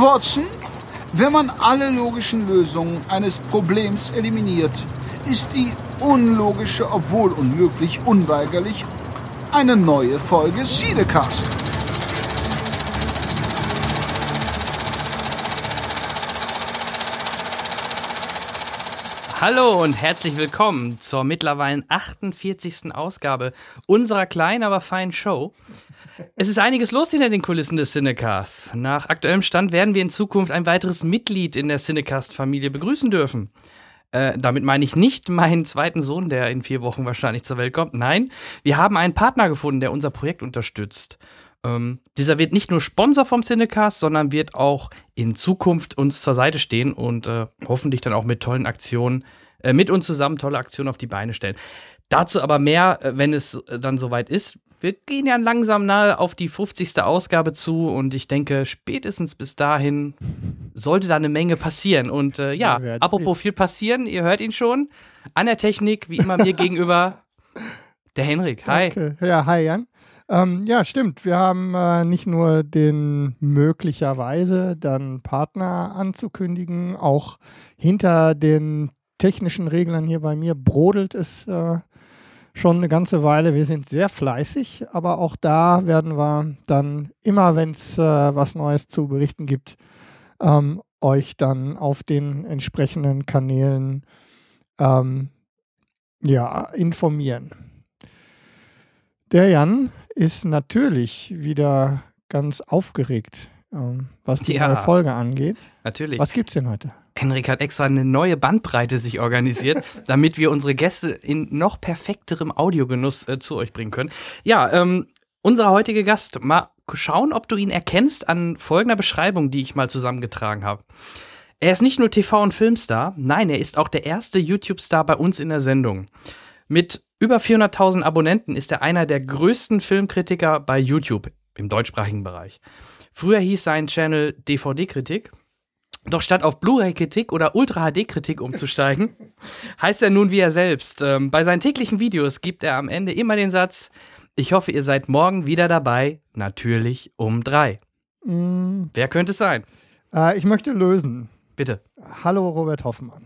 Watson, wenn man alle logischen Lösungen eines Problems eliminiert, ist die unlogische, obwohl unmöglich, unweigerlich eine neue Folge Siedecast. Hallo und herzlich willkommen zur mittlerweile 48. Ausgabe unserer kleinen, aber feinen Show. Es ist einiges los hinter den Kulissen des Cinecasts. Nach aktuellem Stand werden wir in Zukunft ein weiteres Mitglied in der Cinecast-Familie begrüßen dürfen. Äh, damit meine ich nicht meinen zweiten Sohn, der in vier Wochen wahrscheinlich zur Welt kommt. Nein, wir haben einen Partner gefunden, der unser Projekt unterstützt. Ähm, dieser wird nicht nur Sponsor vom Cinecast, sondern wird auch in Zukunft uns zur Seite stehen und äh, hoffentlich dann auch mit tollen Aktionen, äh, mit uns zusammen tolle Aktionen auf die Beine stellen. Dazu aber mehr, äh, wenn es äh, dann soweit ist wir gehen ja langsam nahe auf die 50. Ausgabe zu und ich denke, spätestens bis dahin sollte da eine Menge passieren. Und äh, ja, ja apropos viel passieren, ihr hört ihn schon. An der Technik, wie immer mir gegenüber, der Henrik. Hi. Okay. Ja, hi Jan. Ähm, ja, stimmt. Wir haben äh, nicht nur den möglicherweise dann Partner anzukündigen, auch hinter den technischen Reglern hier bei mir brodelt es äh, schon eine ganze Weile. Wir sind sehr fleißig, aber auch da werden wir dann immer, wenn es äh, was Neues zu berichten gibt, ähm, euch dann auf den entsprechenden Kanälen ähm, ja, informieren. Der Jan ist natürlich wieder ganz aufgeregt, ähm, was die ja, neue Folge angeht. Natürlich. Was gibt's denn heute? Henrik hat extra eine neue Bandbreite sich organisiert, damit wir unsere Gäste in noch perfekterem Audiogenuss äh, zu euch bringen können. Ja, ähm, unser heutiger Gast, mal schauen, ob du ihn erkennst an folgender Beschreibung, die ich mal zusammengetragen habe. Er ist nicht nur TV- und Filmstar, nein, er ist auch der erste YouTube-Star bei uns in der Sendung. Mit über 400.000 Abonnenten ist er einer der größten Filmkritiker bei YouTube im deutschsprachigen Bereich. Früher hieß sein Channel DVD-Kritik doch statt auf Blu-ray-Kritik oder Ultra-HD-Kritik umzusteigen, heißt er nun wie er selbst. Ähm, bei seinen täglichen Videos gibt er am Ende immer den Satz: Ich hoffe, ihr seid morgen wieder dabei, natürlich um drei. Mm. Wer könnte es sein? Äh, ich möchte lösen. Bitte. Hallo, Robert Hoffmann.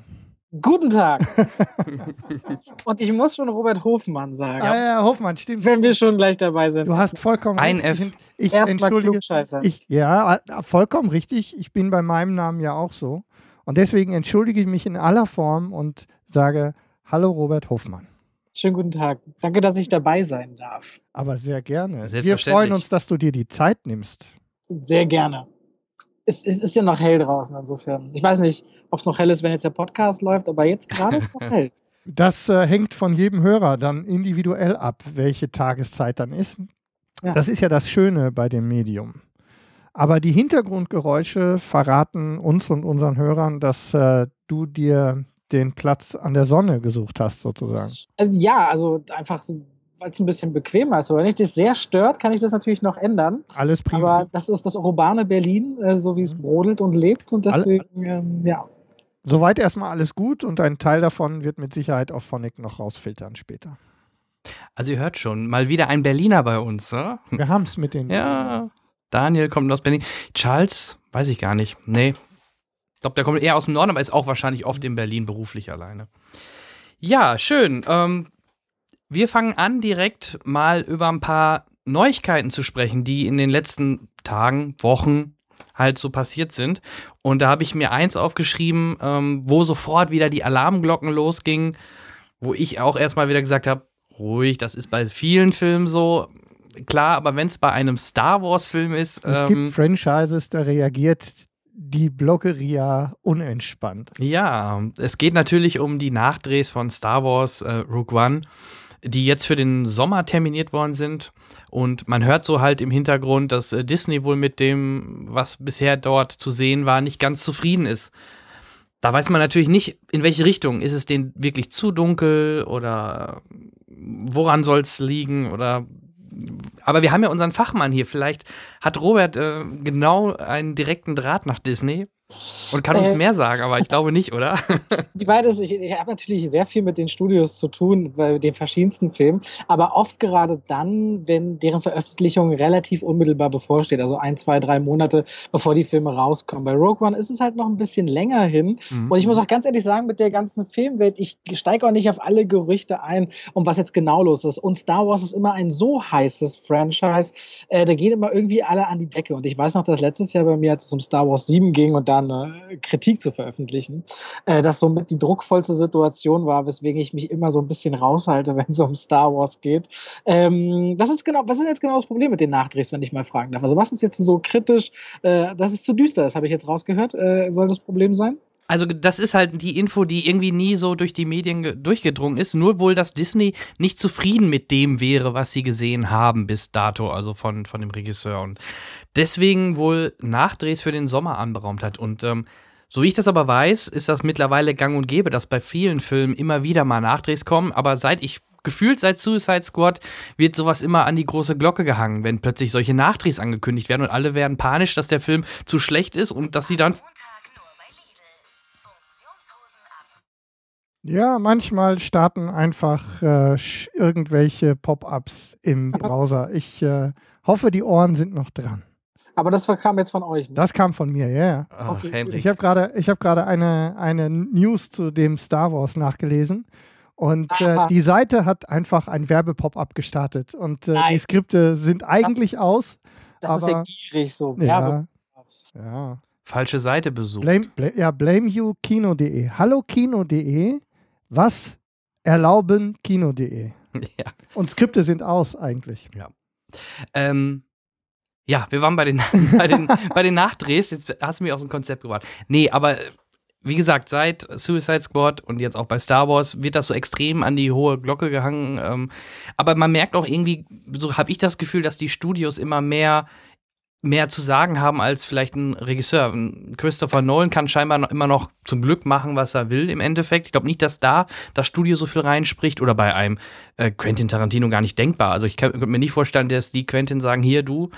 Guten Tag. Und ich muss schon Robert Hofmann sagen. Ah, ja, Hofmann, stimmt. Wenn wir schon gleich dabei sind. Du hast vollkommen Ein F. Ich, ich entschuldige. Ich, ja, vollkommen richtig. Ich bin bei meinem Namen ja auch so. Und deswegen entschuldige ich mich in aller Form und sage Hallo Robert Hofmann. Schönen guten Tag. Danke, dass ich dabei sein darf. Aber sehr gerne. Wir freuen uns, dass du dir die Zeit nimmst. Sehr gerne es, es ist ja noch hell draußen insofern. Ich weiß nicht, ob es noch hell ist, wenn jetzt der Podcast läuft, aber jetzt gerade ist es noch hell. Das äh, hängt von jedem Hörer dann individuell ab, welche Tageszeit dann ist. Ja. Das ist ja das Schöne bei dem Medium. Aber die Hintergrundgeräusche verraten uns und unseren Hörern, dass äh, du dir den Platz an der Sonne gesucht hast, sozusagen. Also, ja, also einfach so weil es ein bisschen bequemer ist. Aber wenn ich das sehr stört, kann ich das natürlich noch ändern. Alles prima. Aber das ist das urbane Berlin, äh, so wie es mhm. brodelt und lebt. Und deswegen, ähm, ja. Soweit erstmal alles gut und ein Teil davon wird mit Sicherheit auch Phonic noch rausfiltern später. Also ihr hört schon, mal wieder ein Berliner bei uns, ne? Wir haben es mit den. Ja, Daniel kommt aus Berlin. Charles, weiß ich gar nicht. Nee. Ich glaube, der kommt eher aus dem Norden, aber ist auch wahrscheinlich oft in Berlin beruflich alleine. Ja, schön. Ähm, wir fangen an, direkt mal über ein paar Neuigkeiten zu sprechen, die in den letzten Tagen, Wochen halt so passiert sind. Und da habe ich mir eins aufgeschrieben, ähm, wo sofort wieder die Alarmglocken losgingen, wo ich auch erstmal wieder gesagt habe, ruhig, das ist bei vielen Filmen so. Klar, aber wenn es bei einem Star Wars-Film ist. Es ähm, gibt Franchises, da reagiert die Bloggeria unentspannt. Ja, es geht natürlich um die Nachdrehs von Star Wars äh, Rogue One die jetzt für den Sommer terminiert worden sind. Und man hört so halt im Hintergrund, dass äh, Disney wohl mit dem, was bisher dort zu sehen war, nicht ganz zufrieden ist. Da weiß man natürlich nicht, in welche Richtung. Ist es denen wirklich zu dunkel oder woran soll es liegen oder aber wir haben ja unseren Fachmann hier. Vielleicht hat Robert äh, genau einen direkten Draht nach Disney. Und kann uns äh, mehr sagen, aber ich glaube nicht, oder? Die ist, ich, ich habe natürlich sehr viel mit den Studios zu tun, bei den verschiedensten Filmen, aber oft gerade dann, wenn deren Veröffentlichung relativ unmittelbar bevorsteht, also ein, zwei, drei Monate, bevor die Filme rauskommen. Bei Rogue One ist es halt noch ein bisschen länger hin. Mhm. Und ich muss auch ganz ehrlich sagen, mit der ganzen Filmwelt, ich steige auch nicht auf alle Gerüchte ein, um was jetzt genau los ist. Und Star Wars ist immer ein so heißes Franchise, äh, da gehen immer irgendwie alle an die Decke. Und ich weiß noch, dass letztes Jahr bei mir, als es um Star Wars 7 ging und dann äh, Kritik zu veröffentlichen, äh, das somit die druckvollste Situation war, weswegen ich mich immer so ein bisschen raushalte, wenn es um Star Wars geht. Ähm, was, ist genau, was ist jetzt genau das Problem mit den Nachdrehs, wenn ich mal fragen darf? Also was ist jetzt so kritisch, äh, dass es zu düster ist, habe ich jetzt rausgehört, äh, soll das Problem sein? Also das ist halt die Info, die irgendwie nie so durch die Medien durchgedrungen ist. Nur wohl, dass Disney nicht zufrieden mit dem wäre, was sie gesehen haben bis dato, also von, von dem Regisseur. Und deswegen wohl Nachdrehs für den Sommer anberaumt hat. Und ähm, so wie ich das aber weiß, ist das mittlerweile gang und gäbe, dass bei vielen Filmen immer wieder mal Nachdrehs kommen. Aber seit ich gefühlt seit Suicide Squad wird sowas immer an die große Glocke gehangen, wenn plötzlich solche Nachdrehs angekündigt werden und alle werden panisch, dass der Film zu schlecht ist und dass sie dann Ja, manchmal starten einfach äh, irgendwelche Pop-ups im Browser. Ich äh, hoffe, die Ohren sind noch dran. Aber das kam jetzt von euch. Ne? Das kam von mir, ja. Yeah. Oh, okay. Ich habe gerade hab eine, eine News zu dem Star Wars nachgelesen. Und äh, die Seite hat einfach ein Werbepop-up gestartet. Und äh, die Skripte sind eigentlich das, aus. Das aber, ist ja gierig so. Ja, ja. Falsche Seite besucht. Blame, blame, ja, blameyoukino.de. Hallo Kino.de was erlauben Kino.de? Ja. Und Skripte sind aus eigentlich. Ja. Ähm, ja, wir waren bei den, bei, den, bei den Nachdrehs. Jetzt hast du mich aus dem Konzept gebracht. Nee, aber wie gesagt, seit Suicide Squad und jetzt auch bei Star Wars wird das so extrem an die hohe Glocke gehangen. Ähm, aber man merkt auch irgendwie, so habe ich das Gefühl, dass die Studios immer mehr mehr zu sagen haben als vielleicht ein Regisseur. Christopher Nolan kann scheinbar immer noch zum Glück machen, was er will im Endeffekt. Ich glaube nicht, dass da das Studio so viel reinspricht oder bei einem äh, Quentin Tarantino gar nicht denkbar. Also ich könnte mir nicht vorstellen, dass die Quentin sagen, hier du,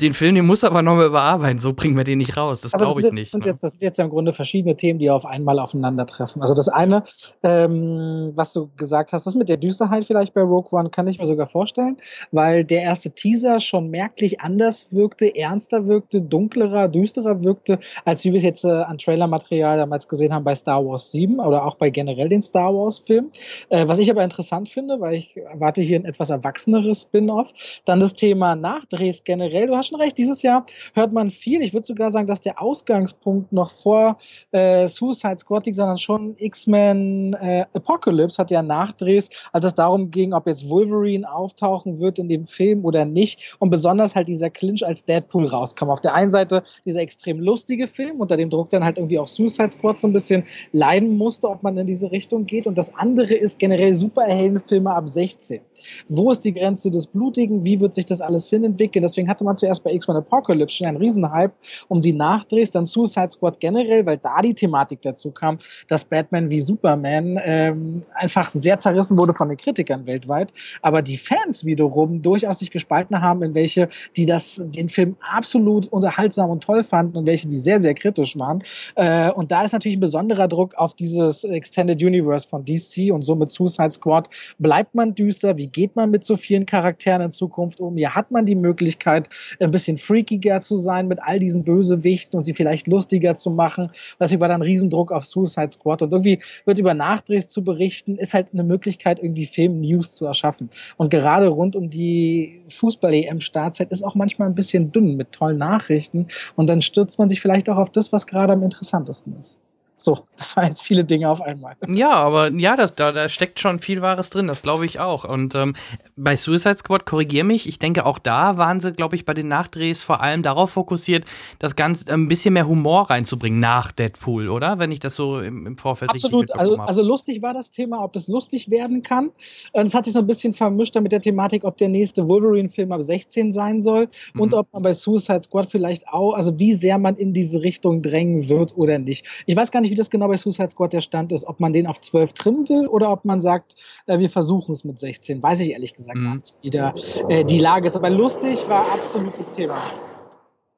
den Film, den muss aber nochmal überarbeiten, so bringen wir den nicht raus. Das glaube ich nicht. Sind ne? jetzt, das sind jetzt ja im Grunde verschiedene Themen, die auf einmal aufeinandertreffen. Also das eine, ähm, was du gesagt hast, das mit der Düsterheit vielleicht bei Rogue One, kann ich mir sogar vorstellen, weil der erste Teaser schon merklich anders wirkte, ernster wirkte, dunklerer, düsterer wirkte, als wir es jetzt äh, an Trailermaterial damals gesehen haben bei Star Wars 7 oder auch bei generell den Star Wars-Filmen. Äh, was ich aber interessant finde, weil ich erwarte hier ein etwas erwachseneres Spin-off, dann das Thema Nachdrehs generell. Du hast schon recht, dieses Jahr hört man viel. Ich würde sogar sagen, dass der Ausgangspunkt noch vor äh, Suicide Squad liegt, sondern schon X-Men äh, Apocalypse hat ja Nachdrehs, als es darum ging, ob jetzt Wolverine auftauchen wird in dem Film oder nicht. Und besonders halt dieser Clinch als Deadpool rauskam. Auf der einen Seite dieser extrem lustige Film, unter dem Druck dann halt irgendwie auch Suicide Squad so ein bisschen leiden musste, ob man in diese Richtung geht. Und das andere ist generell Superheldenfilme ab 16. Wo ist die Grenze des Blutigen? Wie wird sich das alles hinentwickeln? Deswegen hatte man zuerst erst bei X-Men Apocalypse schon ein Riesenhype um die Nachdrehs, dann Suicide Squad generell, weil da die Thematik dazu kam, dass Batman wie Superman ähm, einfach sehr zerrissen wurde von den Kritikern weltweit, aber die Fans wiederum durchaus sich gespalten haben, in welche, die das, den Film absolut unterhaltsam und toll fanden und welche, die sehr, sehr kritisch waren. Äh, und da ist natürlich ein besonderer Druck auf dieses Extended Universe von DC und somit Suicide Squad. Bleibt man düster? Wie geht man mit so vielen Charakteren in Zukunft um? Hier hat man die Möglichkeit, ein bisschen freakiger zu sein mit all diesen Bösewichten und sie vielleicht lustiger zu machen. Das war dann Riesendruck auf Suicide Squad. Und irgendwie wird über Nachdrehs zu berichten, ist halt eine Möglichkeit, irgendwie Film-News zu erschaffen. Und gerade rund um die Fußball-EM-Startzeit ist auch manchmal ein bisschen dünn mit tollen Nachrichten. Und dann stürzt man sich vielleicht auch auf das, was gerade am interessantesten ist. So, das waren jetzt viele Dinge auf einmal. Ja, aber ja, das, da, da steckt schon viel Wahres drin, das glaube ich auch. Und ähm, bei Suicide Squad, korrigier mich, ich denke auch da waren sie, glaube ich, bei den Nachdrehs vor allem darauf fokussiert, das Ganze ein bisschen mehr Humor reinzubringen nach Deadpool, oder? Wenn ich das so im, im Vorfeld Absolut, also, also lustig war das Thema, ob es lustig werden kann. Es hat sich so ein bisschen vermischt mit der Thematik, ob der nächste Wolverine-Film ab 16 sein soll mhm. und ob man bei Suicide Squad vielleicht auch, also wie sehr man in diese Richtung drängen wird oder nicht. Ich weiß gar nicht, nicht, wie das genau bei Suicide Squad der Stand ist, ob man den auf 12 trimmen will oder ob man sagt, äh, wir versuchen es mit 16. Weiß ich ehrlich gesagt mhm. gar nicht, wie der, äh, die Lage ist. Aber lustig war absolutes Thema.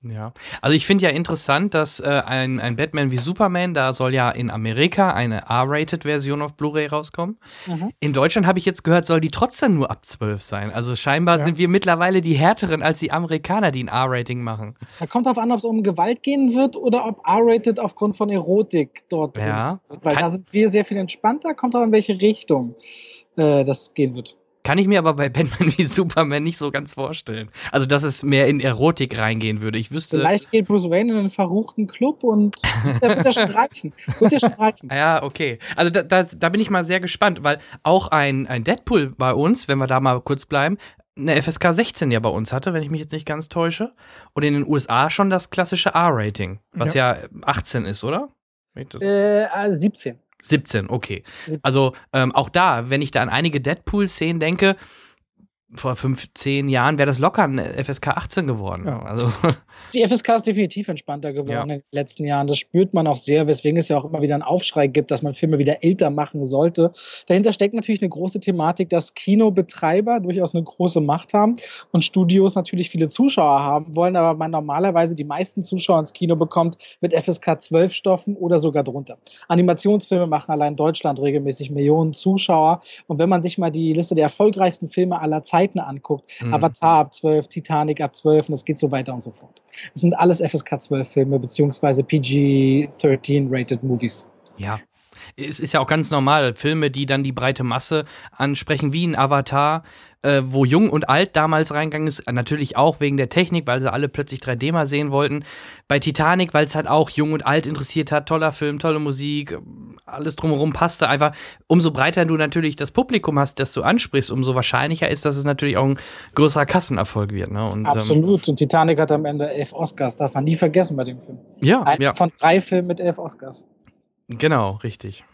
Ja, also ich finde ja interessant, dass äh, ein, ein Batman wie Superman, da soll ja in Amerika eine R-Rated-Version auf Blu-ray rauskommen. Mhm. In Deutschland habe ich jetzt gehört, soll die trotzdem nur ab 12 sein. Also scheinbar ja. sind wir mittlerweile die härteren als die Amerikaner, die ein R-Rating machen. Da kommt darauf an, ob es um Gewalt gehen wird oder ob R-Rated aufgrund von Erotik dort ja. wird. Weil Kann da sind wir sehr viel entspannter, kommt auch in welche Richtung äh, das gehen wird. Kann ich mir aber bei Batman wie Superman nicht so ganz vorstellen. Also, dass es mehr in Erotik reingehen würde. Ich wüsste. Vielleicht geht Bruce Wayne in einen verruchten Club und da wird er schon reichen. Wird er schon reichen. Ja, okay. Also, da, da, da, bin ich mal sehr gespannt, weil auch ein, ein Deadpool bei uns, wenn wir da mal kurz bleiben, eine FSK 16 ja bei uns hatte, wenn ich mich jetzt nicht ganz täusche. Und in den USA schon das klassische R-Rating, was ja. ja 18 ist, oder? Äh, 17. 17, okay. Also ähm, auch da, wenn ich da an einige Deadpool-Szenen denke, vor 15 Jahren wäre das locker ein FSK 18 geworden. Ja. Also. Die FSK ist definitiv entspannter geworden ja. in den letzten Jahren. Das spürt man auch sehr, weswegen es ja auch immer wieder einen Aufschrei gibt, dass man Filme wieder älter machen sollte. Dahinter steckt natürlich eine große Thematik, dass Kinobetreiber durchaus eine große Macht haben und Studios natürlich viele Zuschauer haben wollen, aber man normalerweise die meisten Zuschauer ins Kino bekommt mit FSK 12 Stoffen oder sogar drunter. Animationsfilme machen allein in Deutschland regelmäßig Millionen Zuschauer. Und wenn man sich mal die Liste der erfolgreichsten Filme aller Zeiten Zeiten anguckt, mhm. Avatar ab 12, Titanic ab 12 und es geht so weiter und so fort. Das sind alles FSK 12 Filme beziehungsweise PG-13 rated Movies. Ja. Es ist ja auch ganz normal, Filme, die dann die breite Masse ansprechen, wie ein Avatar, äh, wo Jung und Alt damals reingegangen ist, natürlich auch wegen der Technik, weil sie alle plötzlich 3D mal sehen wollten. Bei Titanic, weil es halt auch Jung und Alt interessiert hat, toller Film, tolle Musik, alles drumherum passte einfach. Umso breiter du natürlich das Publikum hast, das du ansprichst, umso wahrscheinlicher ist, dass es natürlich auch ein größerer Kassenerfolg wird. Ne? Und, ähm, Absolut. Ähm, und Titanic hat am Ende elf Oscars, darf man nie vergessen bei dem Film. Ja, Ein ja. Von drei Filmen mit elf Oscars. Genau, richtig.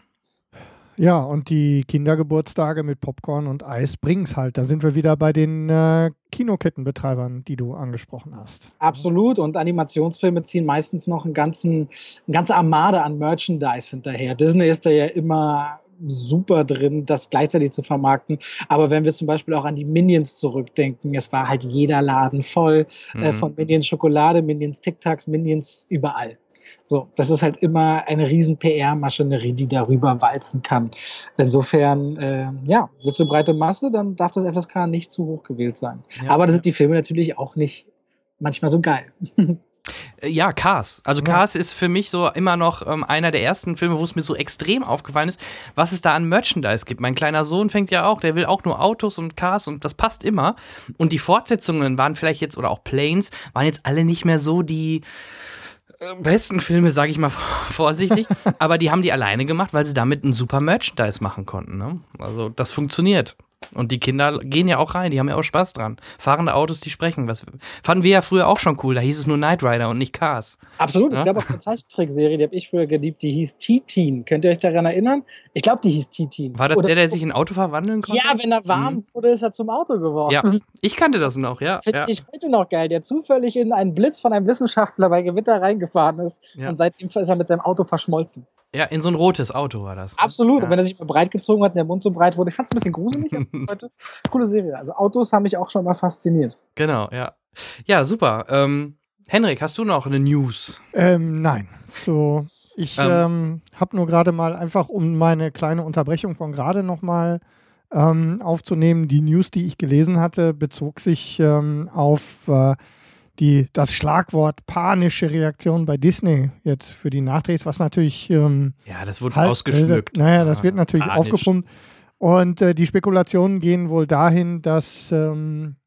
Ja, und die Kindergeburtstage mit Popcorn und Eis bringen es halt. Da sind wir wieder bei den äh, Kinokettenbetreibern, die du angesprochen hast. Absolut. Und Animationsfilme ziehen meistens noch einen ganzen, eine ganze Armade an Merchandise hinterher. Disney ist da ja immer super drin, das gleichzeitig zu vermarkten. Aber wenn wir zum Beispiel auch an die Minions zurückdenken, es war halt jeder Laden voll äh, mhm. äh, von Minions Schokolade, Minions Tic Tacs, Minions überall. So, das ist halt immer eine riesen PR-Maschinerie, die darüber walzen kann. Insofern, äh, ja, wird so breite Masse, dann darf das FSK nicht zu hoch gewählt sein. Ja. Aber da sind die Filme natürlich auch nicht manchmal so geil. Äh, ja, Cars. Also ja. Cars ist für mich so immer noch ähm, einer der ersten Filme, wo es mir so extrem aufgefallen ist, was es da an Merchandise gibt. Mein kleiner Sohn fängt ja auch, der will auch nur Autos und Cars und das passt immer. Und die Fortsetzungen waren vielleicht jetzt, oder auch Planes, waren jetzt alle nicht mehr so die besten Filme, sage ich mal vorsichtig, aber die haben die alleine gemacht, weil sie damit ein super Merchandise machen konnten. Ne? Also das funktioniert. Und die Kinder gehen ja auch rein, die haben ja auch Spaß dran. Fahrende Autos, die sprechen. Was fanden wir ja früher auch schon cool. Da hieß es nur Knight Rider und nicht Cars. Absolut. Ja? Es gab auch eine Zeichentrickserie, die habe ich früher geliebt, die hieß T-Teen. Könnt ihr euch daran erinnern? Ich glaube, die hieß T-Teen. War das Oder der, der sich in ein Auto verwandeln konnte? Ja, wenn er warm mhm. wurde, ist er zum Auto geworden. Ja, ich kannte das noch, ja. Finde ja. ich heute noch geil, der zufällig in einen Blitz von einem Wissenschaftler bei Gewitter reingefahren ist ja. und seitdem ist er mit seinem Auto verschmolzen. Ja, in so ein rotes Auto war das. Absolut. Ja. Und wenn er sich mal breit gezogen hat und der Mund so breit wurde, ich fand es ein bisschen gruselig heute. Coole Serie. Also Autos haben mich auch schon mal fasziniert. Genau, ja. Ja, super. Ähm, Henrik, hast du noch eine News? Ähm, nein. So, ich ähm, ähm, habe nur gerade mal einfach, um meine kleine Unterbrechung von gerade nochmal ähm, aufzunehmen, die News, die ich gelesen hatte, bezog sich ähm, auf äh, die, das Schlagwort panische Reaktion bei Disney jetzt für die Nachdrehs, was natürlich. Ähm, ja, das wird halt, ausgeschmückt. Äh, naja, das wird natürlich Panisch. aufgepumpt. Und äh, die Spekulationen gehen wohl dahin, dass ähm,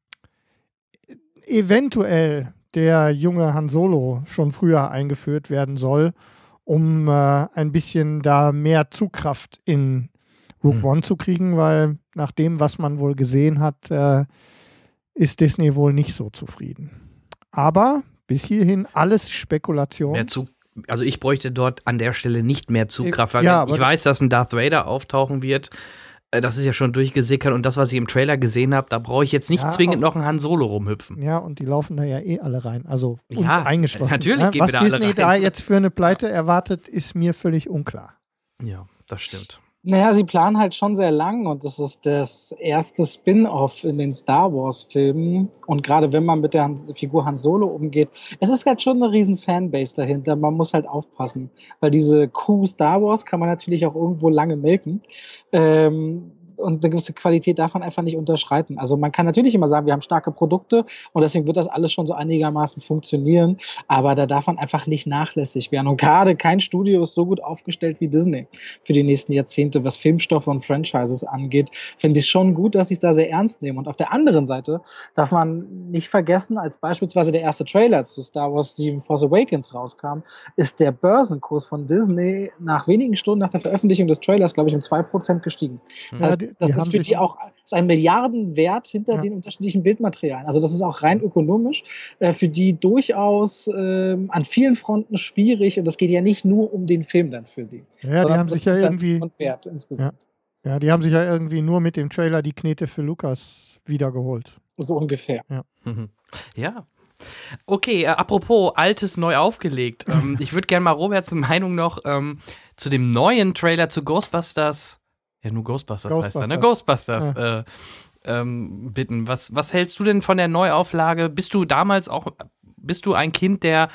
eventuell der junge Han Solo schon früher eingeführt werden soll, um äh, ein bisschen da mehr Zugkraft in Rook hm. One zu kriegen, weil nach dem, was man wohl gesehen hat, äh, ist Disney wohl nicht so zufrieden. Aber bis hierhin alles Spekulation. Mehr Zug also ich bräuchte dort an der Stelle nicht mehr Zugkraft. Ja, ich weiß, dass ein Darth Vader auftauchen wird. Äh, das ist ja schon durchgesickert und das, was ich im Trailer gesehen habe, da brauche ich jetzt nicht ja, zwingend noch einen Han Solo rumhüpfen. Ja, und die laufen da ja eh alle rein. Also ja, eingeschlossen. Natürlich ja, ne? gehen Was wir da Disney alle rein. da jetzt für eine Pleite erwartet, ist mir völlig unklar. Ja, das stimmt. Naja, sie planen halt schon sehr lang und das ist das erste Spin-off in den Star Wars-Filmen. Und gerade wenn man mit der Figur Han Solo umgeht, es ist halt schon eine riesen Fanbase dahinter. Man muss halt aufpassen, weil diese Kuh Star Wars kann man natürlich auch irgendwo lange melken. Ähm, und eine gewisse Qualität darf man einfach nicht unterschreiten. Also man kann natürlich immer sagen, wir haben starke Produkte und deswegen wird das alles schon so einigermaßen funktionieren, aber da darf man einfach nicht nachlässig werden. Und gerade kein Studio ist so gut aufgestellt wie Disney für die nächsten Jahrzehnte, was Filmstoffe und Franchises angeht. Finde ich schon gut, dass sie es da sehr ernst nehmen. Und auf der anderen Seite darf man nicht vergessen, als beispielsweise der erste Trailer zu Star Wars 7 Force Awakens rauskam, ist der Börsenkurs von Disney nach wenigen Stunden nach der Veröffentlichung des Trailers, glaube ich, um 2% gestiegen. Das heißt, das ist für die auch ist ein Milliardenwert hinter ja. den unterschiedlichen Bildmaterialien. Also das ist auch rein ökonomisch äh, für die durchaus äh, an vielen Fronten schwierig und das geht ja nicht nur um den Film dann für die. Ja, die haben sich ja irgendwie Wert insgesamt. Ja. ja, die haben sich ja irgendwie nur mit dem Trailer die Knete für Lukas wiedergeholt. So ungefähr. Ja. Mhm. ja. Okay, äh, apropos Altes neu aufgelegt. ähm, ich würde gerne mal Roberts Meinung noch ähm, zu dem neuen Trailer zu Ghostbusters ja, nur Ghostbusters, Ghostbusters. heißt er, ne? Ghostbusters. Ja. Äh, ähm, bitten. Was, was hältst du denn von der Neuauflage? Bist du damals auch, bist du ein Kind der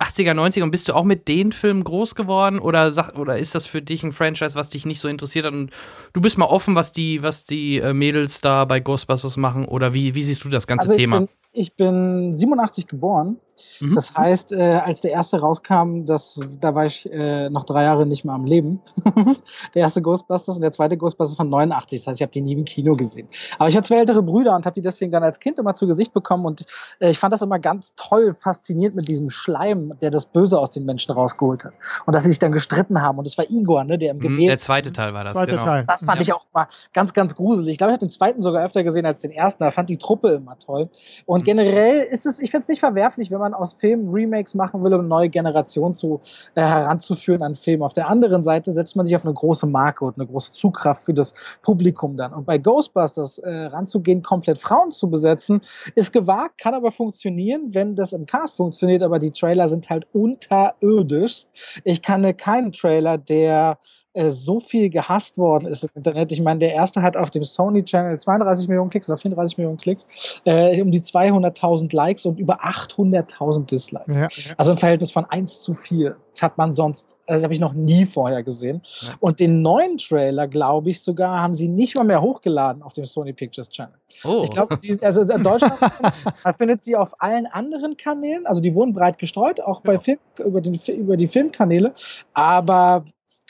80er, 90er und bist du auch mit den Filmen groß geworden oder, sag, oder ist das für dich ein Franchise, was dich nicht so interessiert hat und du bist mal offen, was die, was die äh, Mädels da bei Ghostbusters machen oder wie, wie siehst du das ganze also Thema? Bin, ich bin 87 geboren. Mhm. Das heißt, äh, als der erste rauskam, das, da war ich äh, noch drei Jahre nicht mehr am Leben. der erste Ghostbusters und der zweite Ghostbusters von 89. Das heißt, ich habe die nie im Kino gesehen. Aber ich hatte zwei ältere Brüder und habe die deswegen dann als Kind immer zu Gesicht bekommen. Und äh, ich fand das immer ganz toll, fasziniert mit diesem Schleim, der das Böse aus den Menschen rausgeholt hat. Und dass sie sich dann gestritten haben. Und das war Igor, ne, der im Gebet. Mhm, der zweite Teil war das. Zweite genau. Teil. Das fand ja. ich auch mal ganz, ganz gruselig. Ich glaube, ich habe den zweiten sogar öfter gesehen als den ersten. Da fand die Truppe immer toll. Und generell ist es, ich finde es nicht verwerflich, wenn man aus Filmen Remakes machen will, um eine neue Generation zu, äh, heranzuführen an Filmen. Auf der anderen Seite setzt man sich auf eine große Marke und eine große Zugkraft für das Publikum dann. Und bei Ghostbusters äh, ranzugehen, komplett Frauen zu besetzen, ist gewagt, kann aber funktionieren, wenn das im Cast funktioniert, aber die Trailer sind halt unterirdisch. Ich kann keinen Trailer, der äh, so viel gehasst worden ist im Internet. Ich meine, der erste hat auf dem Sony Channel 32 Millionen Klicks oder 34 Millionen Klicks, äh, um die 200.000 Likes und über 800.000 Dislikes. Ja. Also ein Verhältnis von 1 zu 4. Das hat man sonst, also habe ich noch nie vorher gesehen. Ja. Und den neuen Trailer, glaube ich sogar, haben sie nicht mal mehr hochgeladen auf dem Sony Pictures Channel. Oh. Ich glaube, also in Deutschland man findet sie auf allen anderen Kanälen, also die wurden breit gestreut, auch bei Film, über, den, über die Filmkanäle. Aber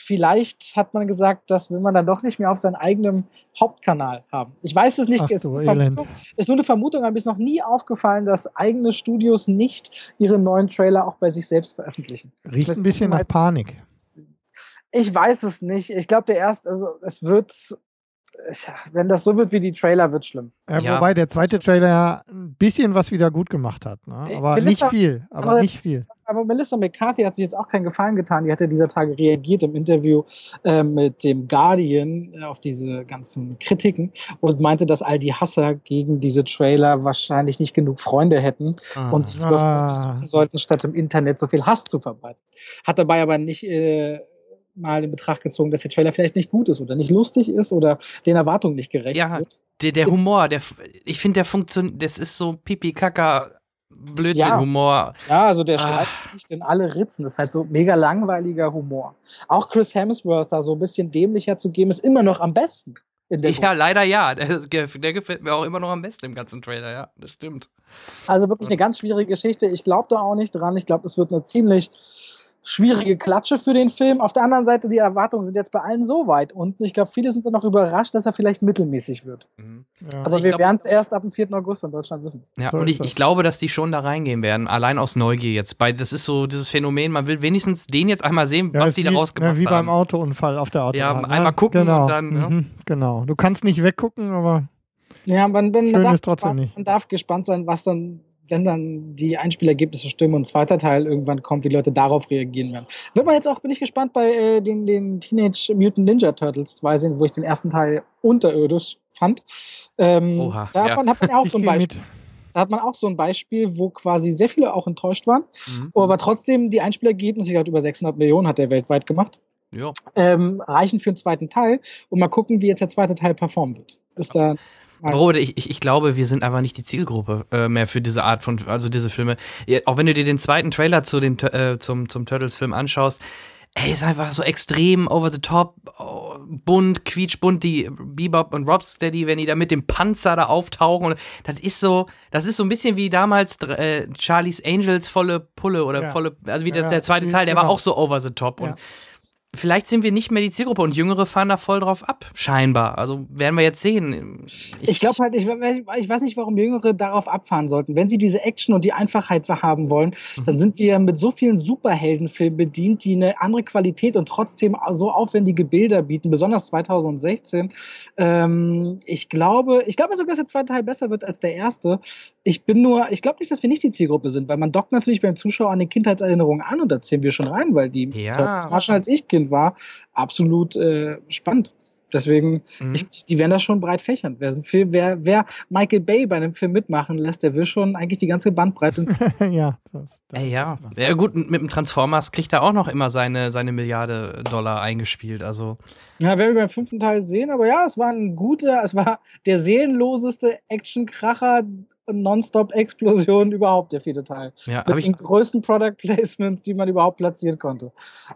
vielleicht hat man gesagt, das will man dann doch nicht mehr auf seinem eigenen Hauptkanal haben. Ich weiß es nicht, Ach ist, ist nur eine Vermutung, aber mir ist noch nie aufgefallen, dass eigene Studios nicht ihre neuen Trailer auch bei sich selbst veröffentlichen. Riecht ein bisschen nach Panik. Ich weiß es nicht. Ich glaube, der erste, also es wird wenn das so wird wie die Trailer, wird schlimm. Ja, ja. Wobei der zweite Trailer ja ein bisschen was wieder gut gemacht hat. Ne? Aber Melissa, nicht viel. Aber, aber, nicht viel. Aber Melissa McCarthy hat sich jetzt auch keinen Gefallen getan. Die hat ja dieser Tage reagiert im Interview äh, mit dem Guardian äh, auf diese ganzen Kritiken und meinte, dass all die Hasser gegen diese Trailer wahrscheinlich nicht genug Freunde hätten ah. und sich ah. sollten, statt im Internet so viel Hass zu verbreiten. Hat dabei aber nicht äh, mal in Betracht gezogen, dass der Trailer vielleicht nicht gut ist oder nicht lustig ist oder den Erwartungen nicht gerecht ja, wird. Der, der Humor, der, ich finde, der funktioniert, das ist so Pipi-Kaka. Blödsinn-Humor. Ja, ja, also der ah. schreibt nicht in alle Ritzen. Das ist halt so mega langweiliger Humor. Auch Chris Hemsworth da so ein bisschen dämlicher zu geben, ist immer noch am besten. ja, leider ja. Der, der, gefällt mir auch immer noch am besten im ganzen Trailer, ja, das stimmt. Also wirklich eine ganz schwierige Geschichte. Ich glaube da auch nicht dran. Ich glaube, es wird eine ziemlich schwierige Klatsche für den Film. Auf der anderen Seite, die Erwartungen sind jetzt bei allen so weit unten. Ich glaube, viele sind dann noch überrascht, dass er vielleicht mittelmäßig wird. Mhm. Ja. Aber wir werden es erst ab dem 4. August in Deutschland wissen. Ja, und ich, ich glaube, dass die schon da reingehen werden, allein aus Neugier jetzt. Bei, das ist so dieses Phänomen, man will wenigstens den jetzt einmal sehen, ja, was die da rausgemacht haben. Ja, wie beim Autounfall auf der Autobahn. Ja, ne? einmal gucken genau. und dann. Mhm, genau. Du kannst nicht weggucken, aber. Ja, man, man, man, darf, trotzdem nicht. man darf gespannt sein, was dann wenn dann die Einspielergebnisse stimmen und ein zweiter Teil irgendwann kommt, wie Leute darauf reagieren werden. Wird man jetzt auch, bin ich gespannt, bei äh, den, den Teenage Mutant Ninja Turtles 2 sehen, wo ich den ersten Teil unterirdisch fand. Ähm, Oha, da ja. hat, man, hat man auch so ein Beispiel. Da hat man auch so ein Beispiel, wo quasi sehr viele auch enttäuscht waren, mhm. aber trotzdem die Einspielergebnisse, ich glaube über 600 Millionen hat er weltweit gemacht. Ja. ähm, reichen für einen zweiten Teil und mal gucken, wie jetzt der zweite Teil performen wird. Ist da Bro, ich, ich, ich glaube, wir sind einfach nicht die Zielgruppe äh, mehr für diese Art von, also diese Filme. Auch wenn du dir den zweiten Trailer zu den, äh, zum, zum Turtles-Film anschaust, ey, ist einfach so extrem over the top, oh, bunt, quietschbunt, die Bebop und Robsteady, wenn die da mit dem Panzer da auftauchen. Und das ist so, das ist so ein bisschen wie damals äh, Charlie's Angels volle Pulle oder Ja. volle, also wie Ja, der, der zweite ja, Teil, der war genau. auch so over the top. Ja. Vielleicht sind wir nicht mehr die Zielgruppe und Jüngere fahren da voll drauf ab, scheinbar. Also werden wir jetzt sehen. Ich glaube halt, ich, weiß- ich weiß nicht, warum Jüngere darauf abfahren sollten. Wenn sie diese Action und die Einfachheit haben wollen, dann sind wir mit so vielen Superheldenfilmen bedient, die eine andere Qualität und trotzdem so aufwendige Bilder bieten, besonders 2016. Ähm, ich glaube, ich glaube sogar, dass der zweite Teil besser wird als der erste. Ich bin nur, ich glaube nicht, dass wir nicht die Zielgruppe sind, weil man dockt natürlich beim Zuschauer an den Kindheitserinnerungen an und da zählen wir schon rein, weil die Ja. Turtles schon als ich Kind war, absolut äh, spannend. Deswegen, Mhm. ich, die werden das schon breit fächern. Wer, ein Film, wer, wer Michael Bay bei einem Film mitmachen lässt, der will schon eigentlich die ganze Bandbreite. ja, das, das Ey, ja. ja, gut, mit dem Transformers kriegt er auch noch immer seine, seine Milliarde Dollar eingespielt. Also, ja, werden wir beim fünften Teil sehen, aber ja, es war ein guter, es war der seelenloseste Actionkracher Nonstop-Explosion überhaupt, der vierte Teil. ja, Mit habe ich, den größten Product Placements, die man überhaupt platzieren konnte.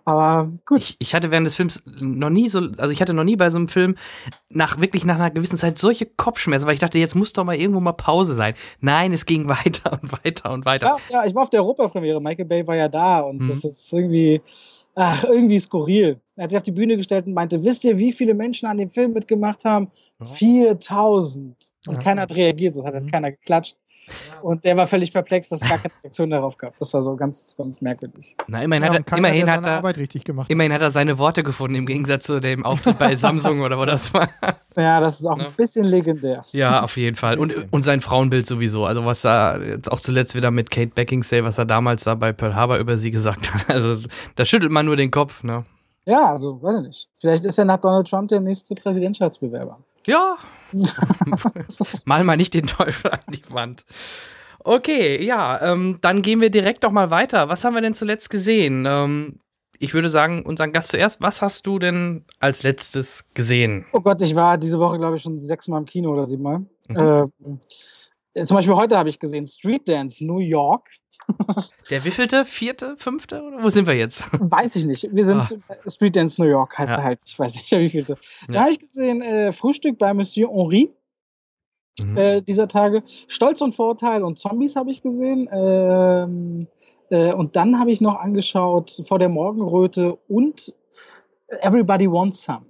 Aber gut. ich, ich hatte während des Films noch nie so, also ich hatte noch nie bei so einem Film nach wirklich nach einer gewissen Zeit solche Kopfschmerzen, weil ich dachte, jetzt muss doch mal irgendwo mal Pause sein. Nein, es ging weiter und weiter und weiter. Ja, ja, ich war auf der Europapremiere. Michael Bay war ja da und Mhm. das ist irgendwie, ach, irgendwie skurril. Er hat sich auf die Bühne gestellt und meinte, wisst ihr, wie viele Menschen an dem Film mitgemacht haben? Ja. 4000. Und Ja. keiner hat reagiert, so hat halt Mhm. keiner geklatscht. Und der war völlig perplex, dass es gar keine Reaktion darauf gab. Das war so ganz, ganz merkwürdig. Na, immerhin, Ja, hat er, immerhin, hat seine er, Arbeit richtig gemacht. immerhin hat er seine Worte gefunden, im Gegensatz zu dem Auftritt bei Samsung oder wo das war. Ja, das ist auch Ne? ein bisschen legendär. Ja, auf jeden Fall. Und, und sein Frauenbild sowieso. Also was er jetzt auch zuletzt wieder mit Kate Beckinsale, was er damals da bei Pearl Harbor über sie gesagt hat. Also da schüttelt man nur den Kopf, ne? Ja, also, weiß ich nicht. Vielleicht ist er nach Donald Trump der nächste Präsidentschaftsbewerber. Ja. mal mal nicht den Teufel an die Wand. Okay, ja, ähm, dann gehen wir direkt doch mal weiter. Was haben wir denn zuletzt gesehen? Ähm, ich würde sagen, unseren Gast zuerst, was hast du denn als letztes gesehen? Oh Gott, ich war diese Woche, glaube ich, schon sechsmal im Kino oder siebenmal. Mhm. Äh, zum Beispiel heute habe ich gesehen Street Dance New York. Der wievielte? Vierte? Fünfte? Oder wo sind wir jetzt? Weiß ich nicht. Wir sind Ah. äh, Street Dance New York, heißt Ja. er halt. Ich weiß nicht, wie vielte. Ja. Da habe ich gesehen äh, Frühstück bei Monsieur Henri Mhm. äh, dieser Tage. Stolz und Vorteil und Zombies habe ich gesehen. Ähm, äh, und dann habe ich noch angeschaut vor der Morgenröte und Everybody Wants Some.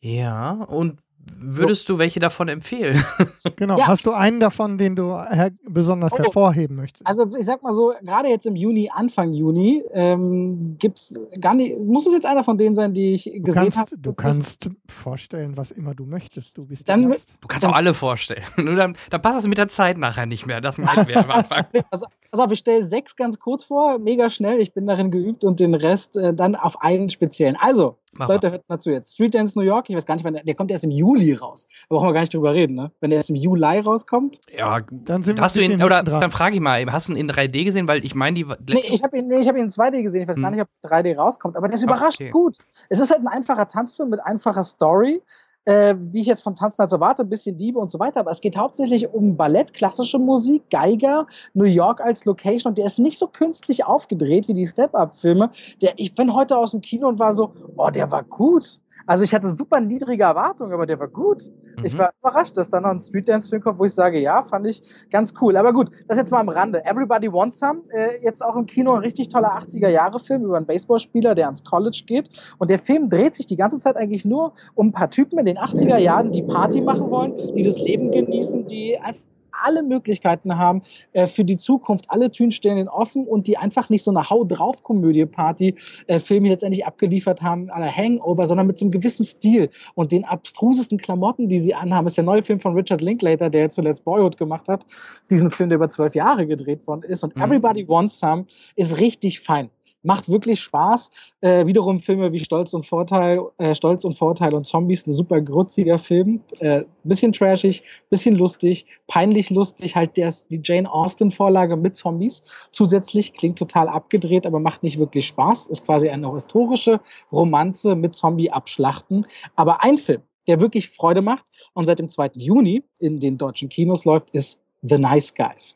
Ja, und würdest du welche davon empfehlen? Genau. Ja. Hast du einen davon, den du her besonders Oh. hervorheben möchtest? Also ich sag mal so, gerade jetzt im Juni, Anfang Juni, ähm, gibt's gar nicht, muss es jetzt einer von denen sein, die ich du gesehen kannst, habe? du kannst vorstellen, was immer du möchtest. Du bist Dann-. Du kannst auch alle vorstellen. Nur dann, dann passt das mit der Zeit nachher nicht mehr. Das meinen wir am Anfang. Also, pass auf, ich stelle sechs ganz kurz vor, mega schnell, ich bin darin geübt und den Rest äh, dann auf einen speziellen. Also, Mach Leute, hört mal zu jetzt. Street Dance New York, ich weiß gar nicht, wann der, der kommt erst im Juli raus. Da brauchen wir gar nicht drüber reden, ne? Wenn der erst im Juli rauskommt. Ja, Dann sind wir hast du ein ihn, oder dran. dann frage ich mal, hast du ihn in 3D gesehen? Weil ich meine, die letzte, Nee, ich habe ihn, nee, ich hab ihn in 2D gesehen, ich weiß gar Hm. nicht, ob 3D rauskommt, aber der ist Ach, überrascht okay. gut. Es ist halt ein einfacher Tanzfilm mit einfacher Story. Äh, die ich jetzt vom Tanzen halt so warte, ein bisschen Diebe und so weiter, aber es geht hauptsächlich um Ballett, klassische Musik, Geiger, New York als Location und der ist nicht so künstlich aufgedreht wie die Step-Up-Filme. Ich bin heute aus dem Kino und war so, oh, der war gut. Also ich hatte super niedrige Erwartungen, aber der war gut. Ich Mhm. war überrascht, dass dann noch ein Street Dance Film kommt, wo ich sage, ja, fand ich ganz cool. Aber gut, das jetzt mal am Rande. Everybody Wants Some, äh, jetzt auch im Kino ein richtig toller 80er Jahre Film über einen Baseballspieler, der ans College geht. Und der Film dreht sich die ganze Zeit eigentlich nur um ein paar Typen in den 80er Jahren, die Party machen wollen, die das Leben genießen, die einfach alle Möglichkeiten haben äh, für die Zukunft. Alle Türen stehen offen und die einfach nicht so eine Hau drauf Komödie Party äh, Filme letztendlich abgeliefert haben, aller Hangover, sondern mit so einem gewissen Stil und den abstrusesten Klamotten, die sie anhaben. Das ist der neue Film von Richard Linklater, der zuletzt Boyhood gemacht hat. Diesen Film, der über zwölf Jahre gedreht worden ist. Und Mhm. Everybody Wants Some ist richtig fein. Macht wirklich Spaß. Äh, wiederum Filme wie Stolz und Vorteil, äh, Stolz und Vorteil und Zombies, ein super grutziger Film. Äh, bisschen trashig, bisschen lustig, peinlich lustig, halt der, die Jane Austen-Vorlage mit Zombies. Zusätzlich klingt total abgedreht, aber macht nicht wirklich Spaß. Ist quasi eine historische Romanze mit Zombie-Abschlachten. Aber ein Film, der wirklich Freude macht und seit dem 2. Juni in den deutschen Kinos läuft, ist The Nice Guys.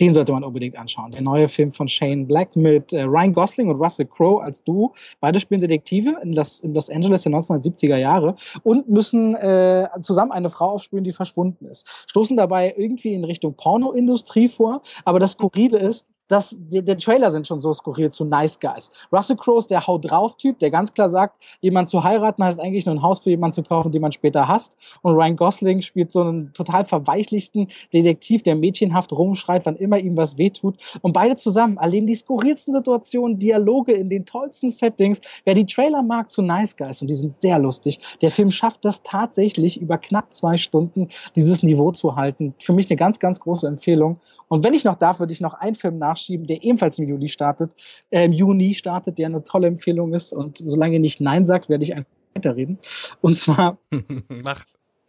Den sollte man unbedingt anschauen. Der neue Film von Shane Black mit äh, Ryan Gosling und Russell Crowe als Duo. Beide spielen Detektive in Los, in Los Angeles der 1970er Jahre und müssen äh, zusammen eine Frau aufspüren, die verschwunden ist. Stoßen dabei irgendwie in Richtung Pornoindustrie vor. Aber das Skurrile ist, das, der, der Trailer sind schon so skurril zu Nice Guys. Russell Crowe ist der Haut drauf Typ, der ganz klar sagt, jemand zu heiraten heißt eigentlich nur ein Haus für jemanden zu kaufen, den man später hasst. Und Ryan Gosling spielt so einen total verweichlichten Detektiv, der mädchenhaft rumschreit, wann immer ihm was wehtut. Und beide zusammen erleben die skurrilsten Situationen, Dialoge in den tollsten Settings. Wer die Trailer mag zu Nice Guys, und die sind sehr lustig, der Film schafft das tatsächlich über knapp zwei Stunden, dieses Niveau zu halten. Für mich eine ganz, ganz große Empfehlung. Und wenn ich noch darf, würde ich noch einen Film nach nachschieben, der ebenfalls im Juli startet, äh, im Juni startet, der eine tolle Empfehlung ist. Und solange ihr nicht Nein sagt, werde ich einfach weiterreden. Und zwar Mach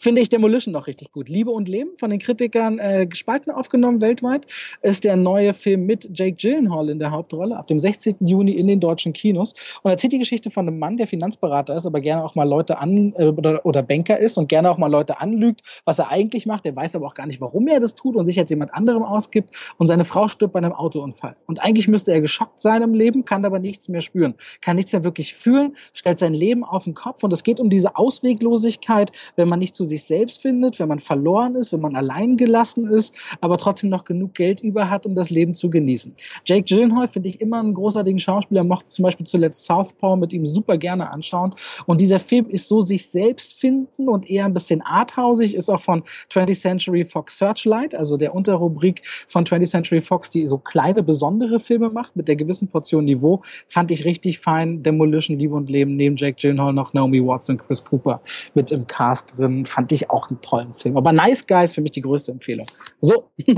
finde ich Demolition noch richtig gut. Liebe und Leben von den Kritikern äh, gespalten aufgenommen weltweit ist der neue Film mit Jake Gyllenhaal in der Hauptrolle ab dem 16. Juni in den deutschen Kinos und erzählt die Geschichte von einem Mann, der Finanzberater ist, aber gerne auch mal Leute an äh, oder, oder Banker ist und gerne auch mal Leute anlügt, was er eigentlich macht. Der weiß aber auch gar nicht, warum er das tut und sich als jemand anderem ausgibt und seine Frau stirbt bei einem Autounfall. Und eigentlich müsste er geschockt sein im Leben, kann aber nichts mehr spüren, kann nichts mehr wirklich fühlen, stellt sein Leben auf den Kopf und es geht um diese Ausweglosigkeit, wenn man nicht zu sich selbst findet, wenn man verloren ist, wenn man allein gelassen ist, aber trotzdem noch genug Geld über hat, um das Leben zu genießen. Jake Gyllenhaal finde ich immer einen großartigen Schauspieler, mochte zum Beispiel zuletzt Southpaw mit ihm super gerne anschauen. Und dieser Film ist so sich selbst finden und eher ein bisschen arthausig, ist auch von 20th Century Fox Searchlight, also der Unterrubrik von 20th Century Fox, die so kleine, besondere Filme macht mit der gewissen Portion Niveau, fand ich richtig fein. Demolition, Liebe und Leben, neben Jake Gyllenhaal noch Naomi Watts und Chris Cooper mit im Cast drin, fand ich auch einen tollen Film. Aber Nice Guys für mich die größte Empfehlung. So,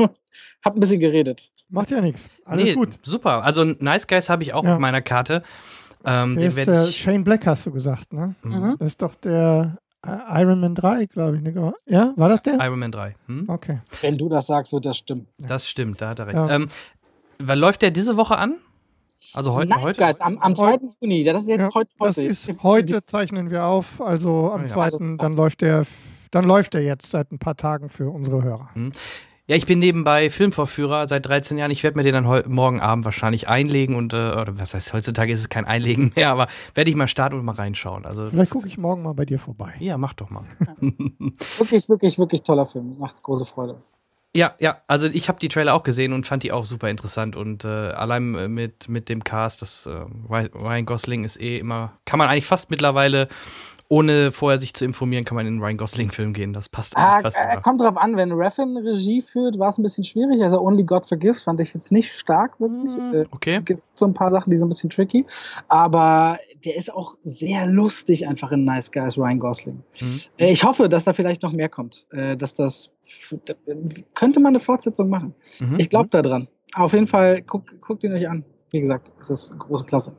hab ein bisschen geredet. Macht ja nichts. Alles nee, gut. Super. Also Nice Guys habe ich auch ja. auf meiner Karte. Ähm, der ist, äh, Shane Black hast du gesagt, ne? Mhm. Das ist doch der äh, Iron Man 3, glaube ich. Ne? Ja, war das der? Iron Man 3. Hm? Okay. Wenn du das sagst, wird das stimmen. Das stimmt, da hat er recht. Ja. Ähm, läuft der diese Woche an? Also heu nice, heute? Guys, am, am 2. Juni. Das ist jetzt ja, heute. Das ist heute zeichnen wir auf. Also am ja. 2. dann läuft der dann läuft er jetzt seit ein paar Tagen für unsere Hörer. Hm. Ja, ich bin nebenbei Filmvorführer seit 13 Jahren. Ich werde mir den dann morgen Abend wahrscheinlich einlegen und, äh, oder was heißt, heutzutage ist es kein Einlegen mehr, aber werde ich mal starten und mal reinschauen. Also, Vielleicht gucke ich morgen mal bei dir vorbei. Ja, mach doch mal. Wirklich, wirklich, wirklich toller Film. Macht große Freude. Ja, ja, also ich habe die Trailer auch gesehen und fand die auch super interessant und äh, allein äh, mit, mit dem Cast, das äh, Ryan Gosling ist eh immer, kann man eigentlich fast mittlerweile ohne vorher sich zu informieren, kann man in einen Ryan Gosling-Film gehen. Das passt ah, fast äh, Kommt drauf an, wenn Raffin Regie führt, war es ein bisschen schwierig. Also Only God Forgives fand ich jetzt nicht stark, wirklich. Mm, okay. Es gibt so ein paar Sachen, die sind ein bisschen tricky. Aber der ist auch sehr lustig einfach in Nice Guys, Ryan Gosling. Mhm. Ich hoffe, dass da vielleicht noch mehr kommt. Äh, dass das könnte man eine Fortsetzung machen. Mhm. Ich glaube daran. Auf jeden Fall, guckt guckt ihn euch an. Wie gesagt, es ist große Klasse.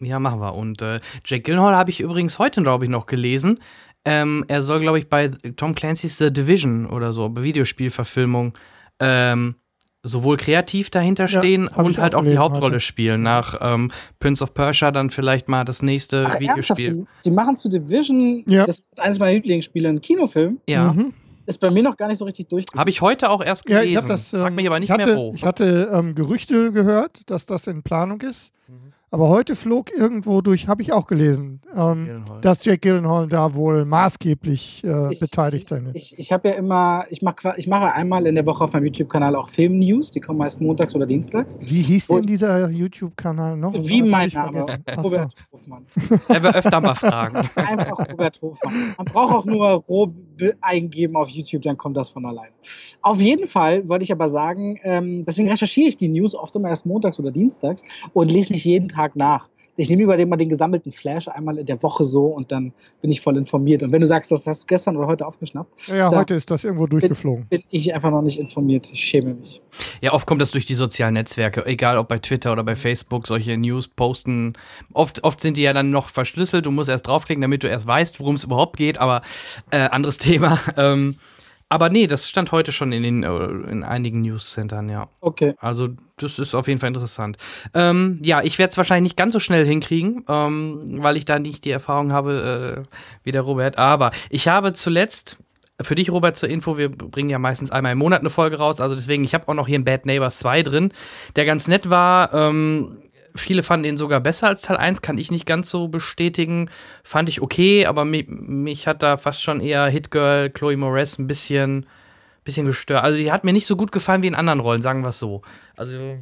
Ja, machen wir. Und äh, Jake Gyllenhaal habe ich übrigens heute, glaube ich, noch gelesen. Ähm, er soll, glaube ich, bei Tom Clancy's The Division oder so, Videospielverfilmung, ähm, sowohl kreativ dahinter stehen ja, und halt auch, die Hauptrolle heute. spielen. Nach ähm, Prince of Persia dann vielleicht mal das nächste Aber Videospiel. Die, die, machen zu Division, ja. das ist eines meiner Lieblingsspiele, ein Kinofilm. Ja. Mhm. Ist bei mir noch gar nicht so richtig durchgesetzt. Habe ich heute auch erst gelesen. Ja, ich das, ähm, Frag mich aber nicht hatte, mehr wo. Ich hatte ähm, Gerüchte gehört, dass das in Planung ist. Mhm. Aber heute flog irgendwo durch, habe ich auch gelesen, ähm, dass Jake Gyllenhaal da wohl maßgeblich äh, ich, beteiligt sein wird. Ich, ich habe ja immer, ich mache ich mache einmal in der Woche auf meinem YouTube-Kanal auch Film-News, die kommen meist montags oder dienstags. Wie hieß denn dieser YouTube-Kanal noch? Wie mein Name, Robert Hofmann. Er will öfter mal fragen. Einfach Robert Hofmann. Man braucht auch nur Rob eingeben auf YouTube, dann kommt das von allein. Auf jeden Fall wollte ich aber sagen, ähm, deswegen recherchiere ich die News oft immer erst montags oder dienstags und lese nicht jeden Tag nach. ich nehme lieber mal den gesammelten Flash einmal in der Woche so und dann bin ich voll informiert. Und wenn du sagst, das hast du gestern oder heute aufgeschnappt. Ja, heute ist das irgendwo durchgeflogen. Bin, bin ich einfach noch nicht informiert. Ich schäme mich. Ja, oft kommt das durch die sozialen Netzwerke, egal ob bei Twitter oder bei Facebook, solche News posten. Oft, oft sind die ja dann noch verschlüsselt. Du musst erst draufklicken, damit du erst weißt, worum es überhaupt geht, aber äh, anderes Thema. Ähm, aber nee, das stand heute schon in, den, äh, in einigen News-Centern, ja. Okay. Also, das ist auf jeden Fall interessant. Ähm, ja, ich werde es wahrscheinlich nicht ganz so schnell hinkriegen, ähm, weil ich da nicht die Erfahrung habe äh, wie der Robert. Aber ich habe zuletzt, für dich, Robert, zur Info, wir bringen ja meistens einmal im Monat eine Folge raus. Also deswegen, ich habe auch noch hier einen Bad Neighbors 2 drin, der ganz nett war. Ähm, Viele fanden ihn sogar besser als Teil 1, kann ich nicht ganz so bestätigen. Fand ich okay, aber mich, mich hat da fast schon eher Hitgirl, Chloe Moretz ein bisschen, bisschen gestört. Also die hat mir nicht so gut gefallen wie in anderen Rollen, sagen wir es so. Also.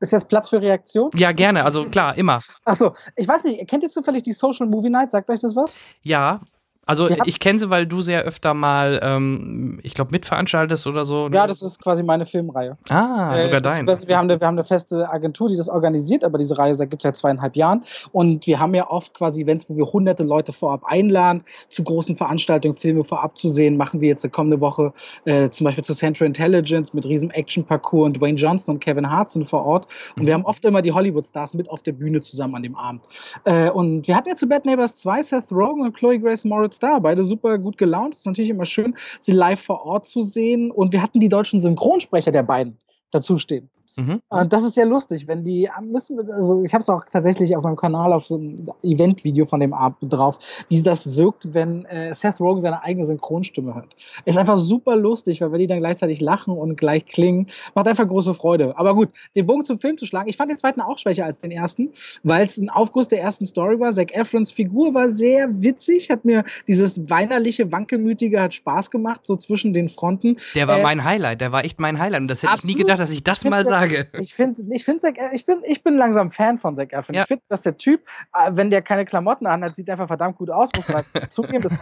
Ist jetzt Platz für Reaktion? Ja, gerne, also klar, immer. Achso, ich weiß nicht, kennt ihr zufällig die Social Movie Night? Sagt euch das was? Ja, also ja. ich kenne sie, weil du sehr öfter mal, ähm, ich glaube, mitveranstaltest oder so. Ja, das ist quasi meine Filmreihe. Ah, äh, sogar dein. Das, wir, haben eine, wir haben eine feste Agentur, die das organisiert, aber diese Reihe gibt es seit zweieinhalb Jahren. Und wir haben ja oft quasi Events, wo wir hunderte Leute vorab einladen, zu großen Veranstaltungen Filme vorab zu sehen. Machen wir jetzt kommende Woche äh, zum Beispiel zu Central Intelligence mit riesem Action-Parcours und Dwayne Johnson und Kevin Hart sind vor Ort. Und mhm. wir haben oft immer die Hollywood-Stars mit auf der Bühne zusammen an dem Abend. Äh, und wir hatten jetzt zu Bad Neighbors 2 Seth Rogen und Chloe Grace Moritz David da, beide super gut gelaunt. Ist natürlich immer schön, sie live vor Ort zu sehen. Und wir hatten die deutschen Synchronsprecher der beiden dazu stehen. Mhm. Und das ist sehr lustig, wenn die müssen, also ich habe es auch tatsächlich auf meinem Kanal auf so einem Event-Video von dem Abend drauf, wie das wirkt, wenn äh, Seth Rogen seine eigene Synchronstimme hört. Ist einfach super lustig, weil wenn die dann gleichzeitig lachen und gleich klingen, macht einfach große Freude. Aber gut, den Bogen zum Film zu schlagen, ich fand den zweiten auch schwächer als den ersten, weil es ein Aufguss der ersten Story war. Zac Efrons Figur war sehr witzig, hat mir dieses weinerliche, wankelmütige hat Spaß gemacht, so zwischen den Fronten. Der war äh, mein Highlight, der war echt mein Highlight und das hätte absolut. ich nie gedacht, dass ich das mal sage sage. Ich finde, ich, find Zac, ich, bin, ich bin langsam Fan von Zac Efron. Ja. Ich finde, dass der Typ, äh, wenn der keine Klamotten anhat, sieht einfach verdammt gut aus. Muss man zugeben.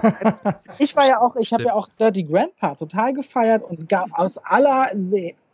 ich war ja auch, ich habe ja auch Dirty Grandpa total gefeiert und gab aus aller,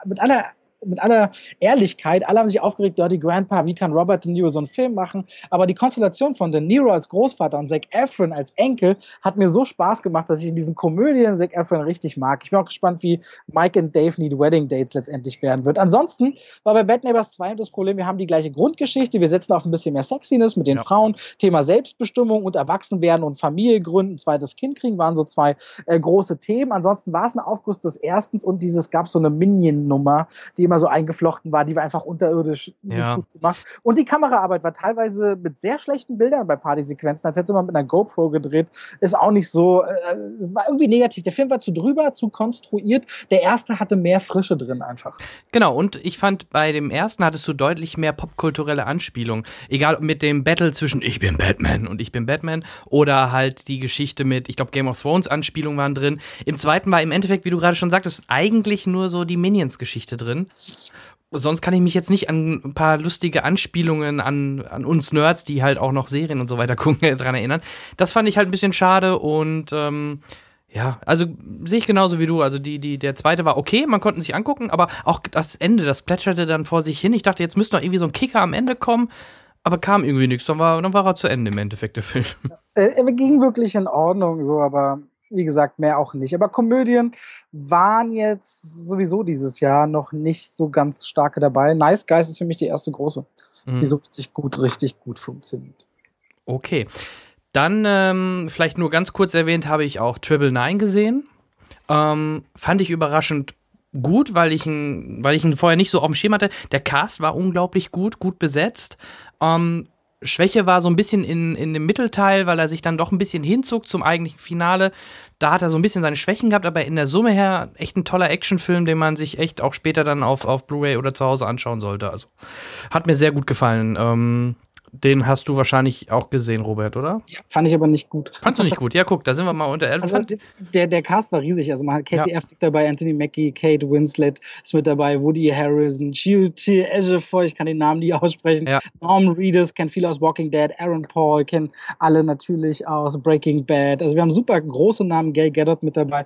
mit aller mit aller Ehrlichkeit, alle haben sich aufgeregt, Dirty Grandpa, wie kann Robert De Niro so einen Film machen? Aber die Konstellation von De Niro als Großvater und Zac Efron als Enkel hat mir so Spaß gemacht, dass ich in diesen Komödien Zac Efron richtig mag. Ich bin auch gespannt, wie Mike und Dave Need Wedding Dates letztendlich werden wird. Ansonsten war bei Bad Neighbors 2 das Problem, wir haben die gleiche Grundgeschichte, wir setzen auf ein bisschen mehr Sexiness mit den ja. Frauen, Thema Selbstbestimmung und Erwachsenwerden und Familie gründen, zweites Kind kriegen, waren so zwei äh, große Themen. Ansonsten war es ein Aufguss des Erstens und dieses gab so eine Minion-Nummer, die immer so eingeflochten war, die war einfach unterirdisch nicht ja. gut gemacht. Und die Kameraarbeit war teilweise mit sehr schlechten Bildern bei Partysequenzen, als hätte man mit einer GoPro gedreht. Ist auch nicht so, äh, es war irgendwie negativ. Der Film war zu drüber, zu konstruiert. Der erste hatte mehr Frische drin einfach. Genau, und ich fand, bei dem ersten hattest du deutlich mehr popkulturelle Anspielung. Egal mit dem Battle zwischen Ich bin Batman und Ich bin Batman oder halt die Geschichte mit, ich glaube, Game of Thrones Anspielungen waren drin. Im zweiten war im Endeffekt, wie du gerade schon sagtest, eigentlich nur so die Minions-Geschichte drin. Sonst kann ich mich jetzt nicht an ein paar lustige Anspielungen an, an uns Nerds, die halt auch noch Serien und so weiter gucken, dran erinnern. Das fand ich halt ein bisschen schade und ähm, ja, also sehe ich genauso wie du. Also die, die, der zweite war okay, man konnte sich angucken, aber auch das Ende, das plätscherte dann vor sich hin. Ich dachte, jetzt müsste noch irgendwie so ein Kicker am Ende kommen, aber kam irgendwie nichts. Dann war, dann war er zu Ende im Endeffekt, der Film. Er ging wirklich in Ordnung, so, aber wie gesagt, mehr auch nicht. Aber Komödien waren jetzt sowieso dieses Jahr noch nicht so ganz starke dabei. Nice Guys ist für mich die erste große, mhm. die so richtig gut, richtig gut funktioniert. Okay. Dann ähm, vielleicht nur ganz kurz erwähnt, habe ich auch Triple Nine gesehen. Ähm, fand ich überraschend gut, weil ich, ihn, weil ich ihn vorher nicht so auf dem Schirm hatte. Der Cast war unglaublich gut, gut besetzt. Ähm, Schwäche war so ein bisschen in, in dem Mittelteil, weil er sich dann doch ein bisschen hinzog zum eigentlichen Finale. Da hat er so ein bisschen seine Schwächen gehabt, aber in der Summe her echt ein toller Actionfilm, den man sich echt auch später dann auf, auf Blu-ray oder zu Hause anschauen sollte. Also hat mir sehr gut gefallen. Ähm, den hast du wahrscheinlich auch gesehen, Robert, oder? Ja, fand ich aber nicht gut. Fandst du nicht gut? Ja, guck, da sind wir mal unter. Also, der, der Cast war riesig. Also man hat Casey ja. Affleck dabei, Anthony Mackie, Kate Winslet ist mit dabei, Woody Harrison, Chiwetel Ejiofor, ich kann den Namen nie aussprechen. Ja. Norm Reedus, kennt viele aus Walking Dead, Aaron Paul, kennen alle natürlich aus Breaking Bad. Also wir haben super große Namen, Gay Gaddard mit dabei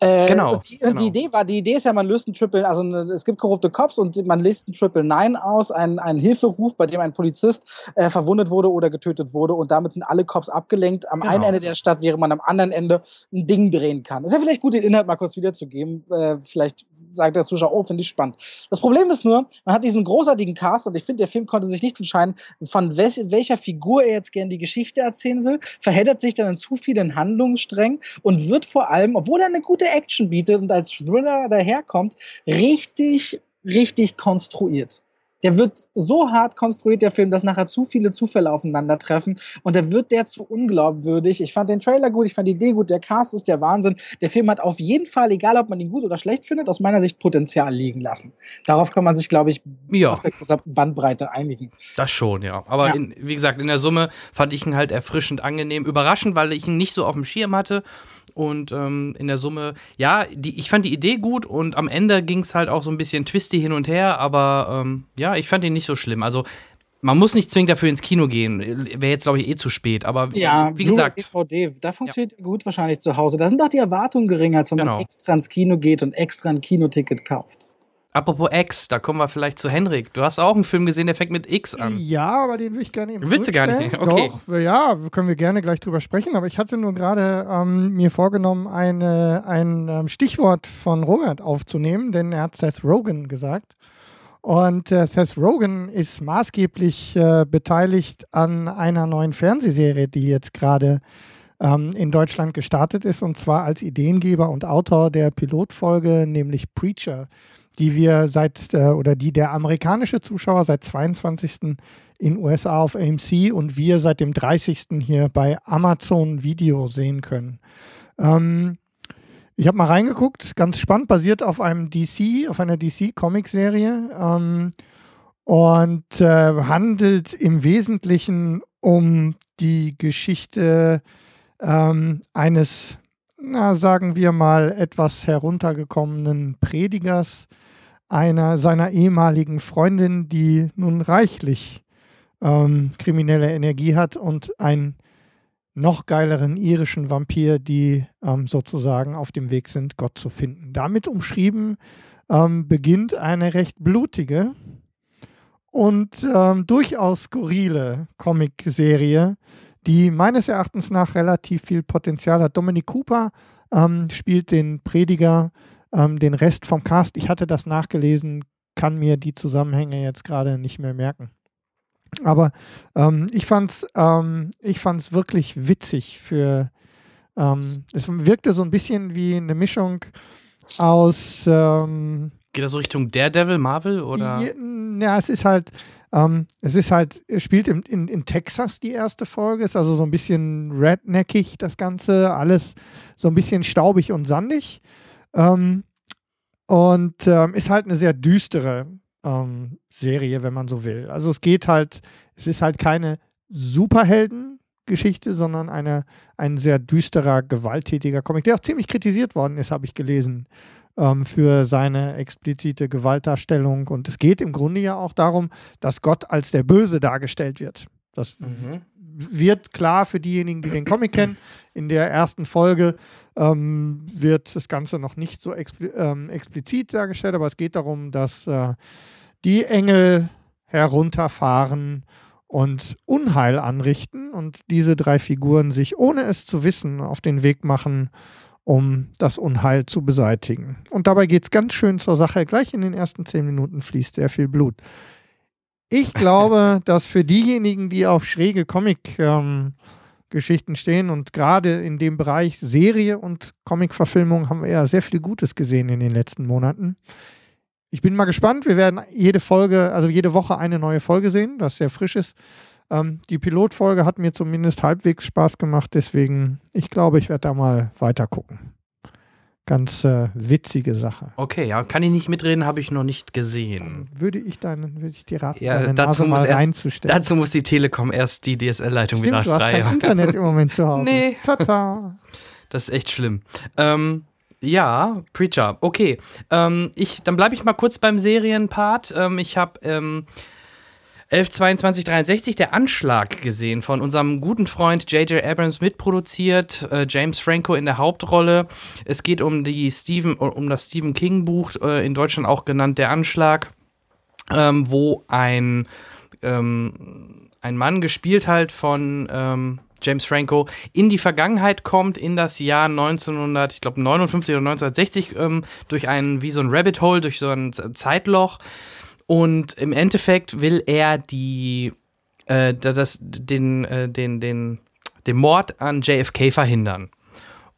Äh, Genau, Und, die, und genau. die Idee war, die Idee ist ja, man löst ein Triple, also eine, es gibt korrupte Cops und man löst ein Triple Nine aus, einen, einen Hilferuf, bei dem ein Polizist äh, verwundet wurde oder getötet wurde und damit sind alle Cops abgelenkt am Genau. einen Ende der Stadt, während man am anderen Ende ein Ding drehen kann. Ist ja vielleicht gut, den Inhalt mal kurz wiederzugeben. Äh, vielleicht sagt der Zuschauer, oh, finde ich spannend. Das Problem ist nur, man hat diesen großartigen Cast und ich finde, der Film konnte sich nicht entscheiden, von wel welcher Figur er jetzt gerne die Geschichte erzählen will, verheddert sich dann in zu vielen Handlungssträngen und wird vor allem, obwohl er eine gute Action bietet und als Thriller daherkommt, richtig, richtig konstruiert. Der wird so hart konstruiert, der Film, dass nachher zu viele Zufälle aufeinandertreffen und der wird der zu unglaubwürdig. Ich fand den Trailer gut, ich fand die Idee gut, der Cast ist der Wahnsinn. Der Film hat auf jeden Fall, egal ob man ihn gut oder schlecht findet, aus meiner Sicht Potenzial liegen lassen. Darauf kann man sich, glaube ich, Ja. auf der gesamten Bandbreite einigen. Das schon, ja. Aber Ja. In, wie gesagt, in der Summe fand ich ihn halt erfrischend angenehm, überraschend, weil ich ihn nicht so auf dem Schirm hatte. Und ähm, in der Summe, ja, die, ich fand die Idee gut und am Ende ging es halt auch so ein bisschen twisty hin und her, aber ähm, ja, ich fand ihn nicht so schlimm. Also man muss nicht zwingend dafür ins Kino gehen. Wäre jetzt, glaube ich, eh zu spät. Aber Ja, wie gesagt, DVD, da funktioniert gut wahrscheinlich zu Hause. Da sind doch die Erwartungen geringer, als wenn Genau. man extra ins Kino geht und extra ein Kinoticket kauft. Apropos X, da kommen wir vielleicht zu Henrik. Du hast auch einen Film gesehen, der fängt mit X an. Ja, aber den will ich gerne eben Willst du gar nicht? Okay. Doch, ja, können wir gerne gleich drüber sprechen. Aber ich hatte nur gerade ähm, mir vorgenommen, eine, ein ähm, Stichwort von Robert aufzunehmen, denn er hat Seth Rogen gesagt. Und äh, Seth Rogen ist maßgeblich äh, beteiligt an einer neuen Fernsehserie, die jetzt gerade ähm, in Deutschland gestartet ist, und zwar als Ideengeber und Autor der Pilotfolge, nämlich Preacher, die wir seit äh, oder die der amerikanische Zuschauer seit 22. in USA auf AMC und wir seit dem 30. hier bei Amazon Video sehen können. Ähm, ich habe mal reingeguckt, ganz spannend, basiert auf einem DC, auf einer DC-Comic-Serie ähm, und äh, handelt im Wesentlichen um die Geschichte ähm, eines, na, sagen wir mal, etwas heruntergekommenen Predigers, einer seiner ehemaligen Freundin, die nun reichlich ähm, kriminelle Energie hat und einen noch geileren irischen Vampir, die ähm, sozusagen auf dem Weg sind, Gott zu finden. Damit umschrieben ähm, beginnt eine recht blutige und ähm, durchaus skurrile Comicserie, die meines Erachtens nach relativ viel Potenzial hat. Dominic Cooper ähm, spielt den Prediger, ähm, den Rest vom Cast. Ich hatte das nachgelesen, kann mir die Zusammenhänge jetzt gerade nicht mehr merken. Aber ähm, ich fand es ähm, wirklich witzig für. Ähm, es wirkte so ein bisschen wie eine Mischung aus. Ähm, Geht das so Richtung Daredevil, Marvel oder? ja, es ist halt, ähm, es ist halt, es spielt in, in, in Texas die erste Folge, ist also so ein bisschen redneckig das Ganze, alles so ein bisschen staubig und sandig. Ähm, und ähm, ist halt eine sehr düstere ähm, Serie, wenn man so will. Also es geht halt, es ist halt keine Superhelden-Geschichte, sondern eine, ein sehr düsterer, gewalttätiger Comic, der auch ziemlich kritisiert worden ist, habe ich gelesen ähm, für seine explizite Gewaltdarstellung. Und es geht im Grunde ja auch darum, dass Gott als der Böse dargestellt wird. Das Mhm. wird klar für diejenigen, die den Comic kennen. In der ersten Folge ähm, wird das Ganze noch nicht so expli ähm, explizit dargestellt, aber es geht darum, dass äh, die Engel herunterfahren und Unheil anrichten und diese drei Figuren sich, ohne es zu wissen, auf den Weg machen, um das Unheil zu beseitigen. Und dabei geht es ganz schön zur Sache. Gleich in den ersten zehn Minuten fließt sehr viel Blut. Ich glaube, dass für diejenigen, die auf schräge Comic-Geschichten stehen und gerade in dem Bereich Serie und Comic-Verfilmung haben wir ja sehr viel Gutes gesehen in den letzten Monaten. Ich bin mal gespannt. Wir werden jede Folge, also jede Woche eine neue Folge sehen, das sehr frisch ist. Ähm, die Pilotfolge hat mir zumindest halbwegs Spaß gemacht, deswegen, ich glaube, ich werde da mal weiter gucken. Ganz äh, witzige Sache. Okay, ja, kann ich nicht mitreden, habe ich noch nicht gesehen. Würde ich deinen, würde ich dir raten, Ja, dazu muss mal erst- reinzustellen. Dazu muss die Telekom erst die DSL-Leitung wieder Stimmt, du hast frei kein haben. Internet im Moment zu Hause. Nee. Tata. Das ist echt schlimm. Ähm, ja, Preacher. Okay. Ähm, ich, dann bleibe ich mal kurz beim Serienpart. Ähm, ich habe ähm, 112263, der Anschlag gesehen von unserem guten Freund J.J. Abrams mitproduziert, äh, James Franco in der Hauptrolle. Es geht um die Stephen, um das Stephen King Buch, äh, in Deutschland auch genannt Der Anschlag, ähm, wo ein, ähm, ein Mann gespielt halt von ähm, James Franco in die Vergangenheit kommt, in das Jahr 1900, ich glaube 59 oder 1960, ähm, durch ein, wie so ein Rabbit Hole, durch so ein Zeitloch und im Endeffekt will er die, äh, das, den, äh, den, den, den Mord an JFK verhindern.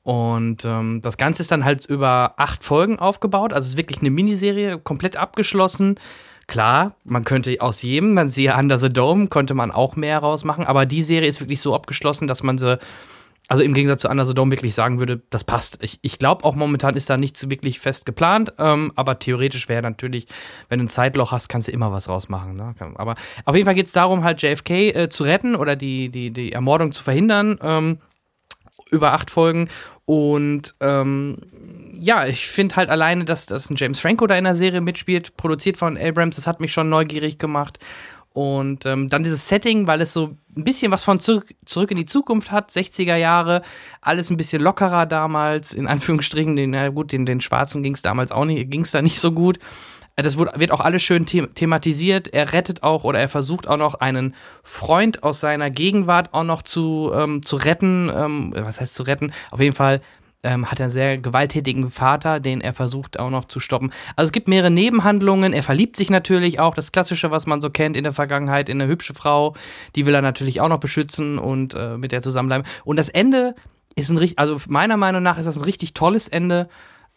Und ähm, das Ganze ist dann halt über acht Folgen aufgebaut. Also es ist wirklich eine Miniserie, komplett abgeschlossen. Klar, man könnte aus jedem, man siehe Under the Dome, konnte man auch mehr rausmachen, aber die Serie ist wirklich so abgeschlossen, dass man sie also im Gegensatz zu Under the wirklich sagen würde, das passt. Ich, ich glaube auch momentan ist da nichts wirklich fest geplant, ähm, aber theoretisch wäre natürlich, wenn du ein Zeitloch hast, kannst du immer was rausmachen. Ne? Aber auf jeden Fall geht es darum, halt JFK äh, zu retten oder die, die, die Ermordung zu verhindern. Ähm, über acht Folgen. Und ähm, ja, ich finde halt alleine, dass, dass ein James Franco da in der Serie mitspielt, produziert von Abrams, das hat mich schon neugierig gemacht. Und ähm, dann dieses Setting, weil es so ein bisschen was von zurück, zurück in die Zukunft hat, 60er Jahre, alles ein bisschen lockerer damals, in Anführungsstrichen, den, na gut, den, den Schwarzen ging es damals auch nicht, ging es da nicht so gut. Äh, das wird, auch alles schön the thematisiert. Er rettet auch oder er versucht auch noch einen Freund aus seiner Gegenwart auch noch zu, ähm, zu retten. Ähm, was heißt zu retten? Auf jeden Fall ähm, hat einen sehr gewalttätigen Vater, den er versucht auch noch zu stoppen. Also es gibt mehrere Nebenhandlungen. Er verliebt sich natürlich auch, das Klassische, was man so kennt in der Vergangenheit, in eine hübsche Frau. Die will er natürlich auch noch beschützen und äh, mit der zusammenbleiben. Und das Ende ist ein richtig, also meiner Meinung nach ist das ein richtig tolles Ende,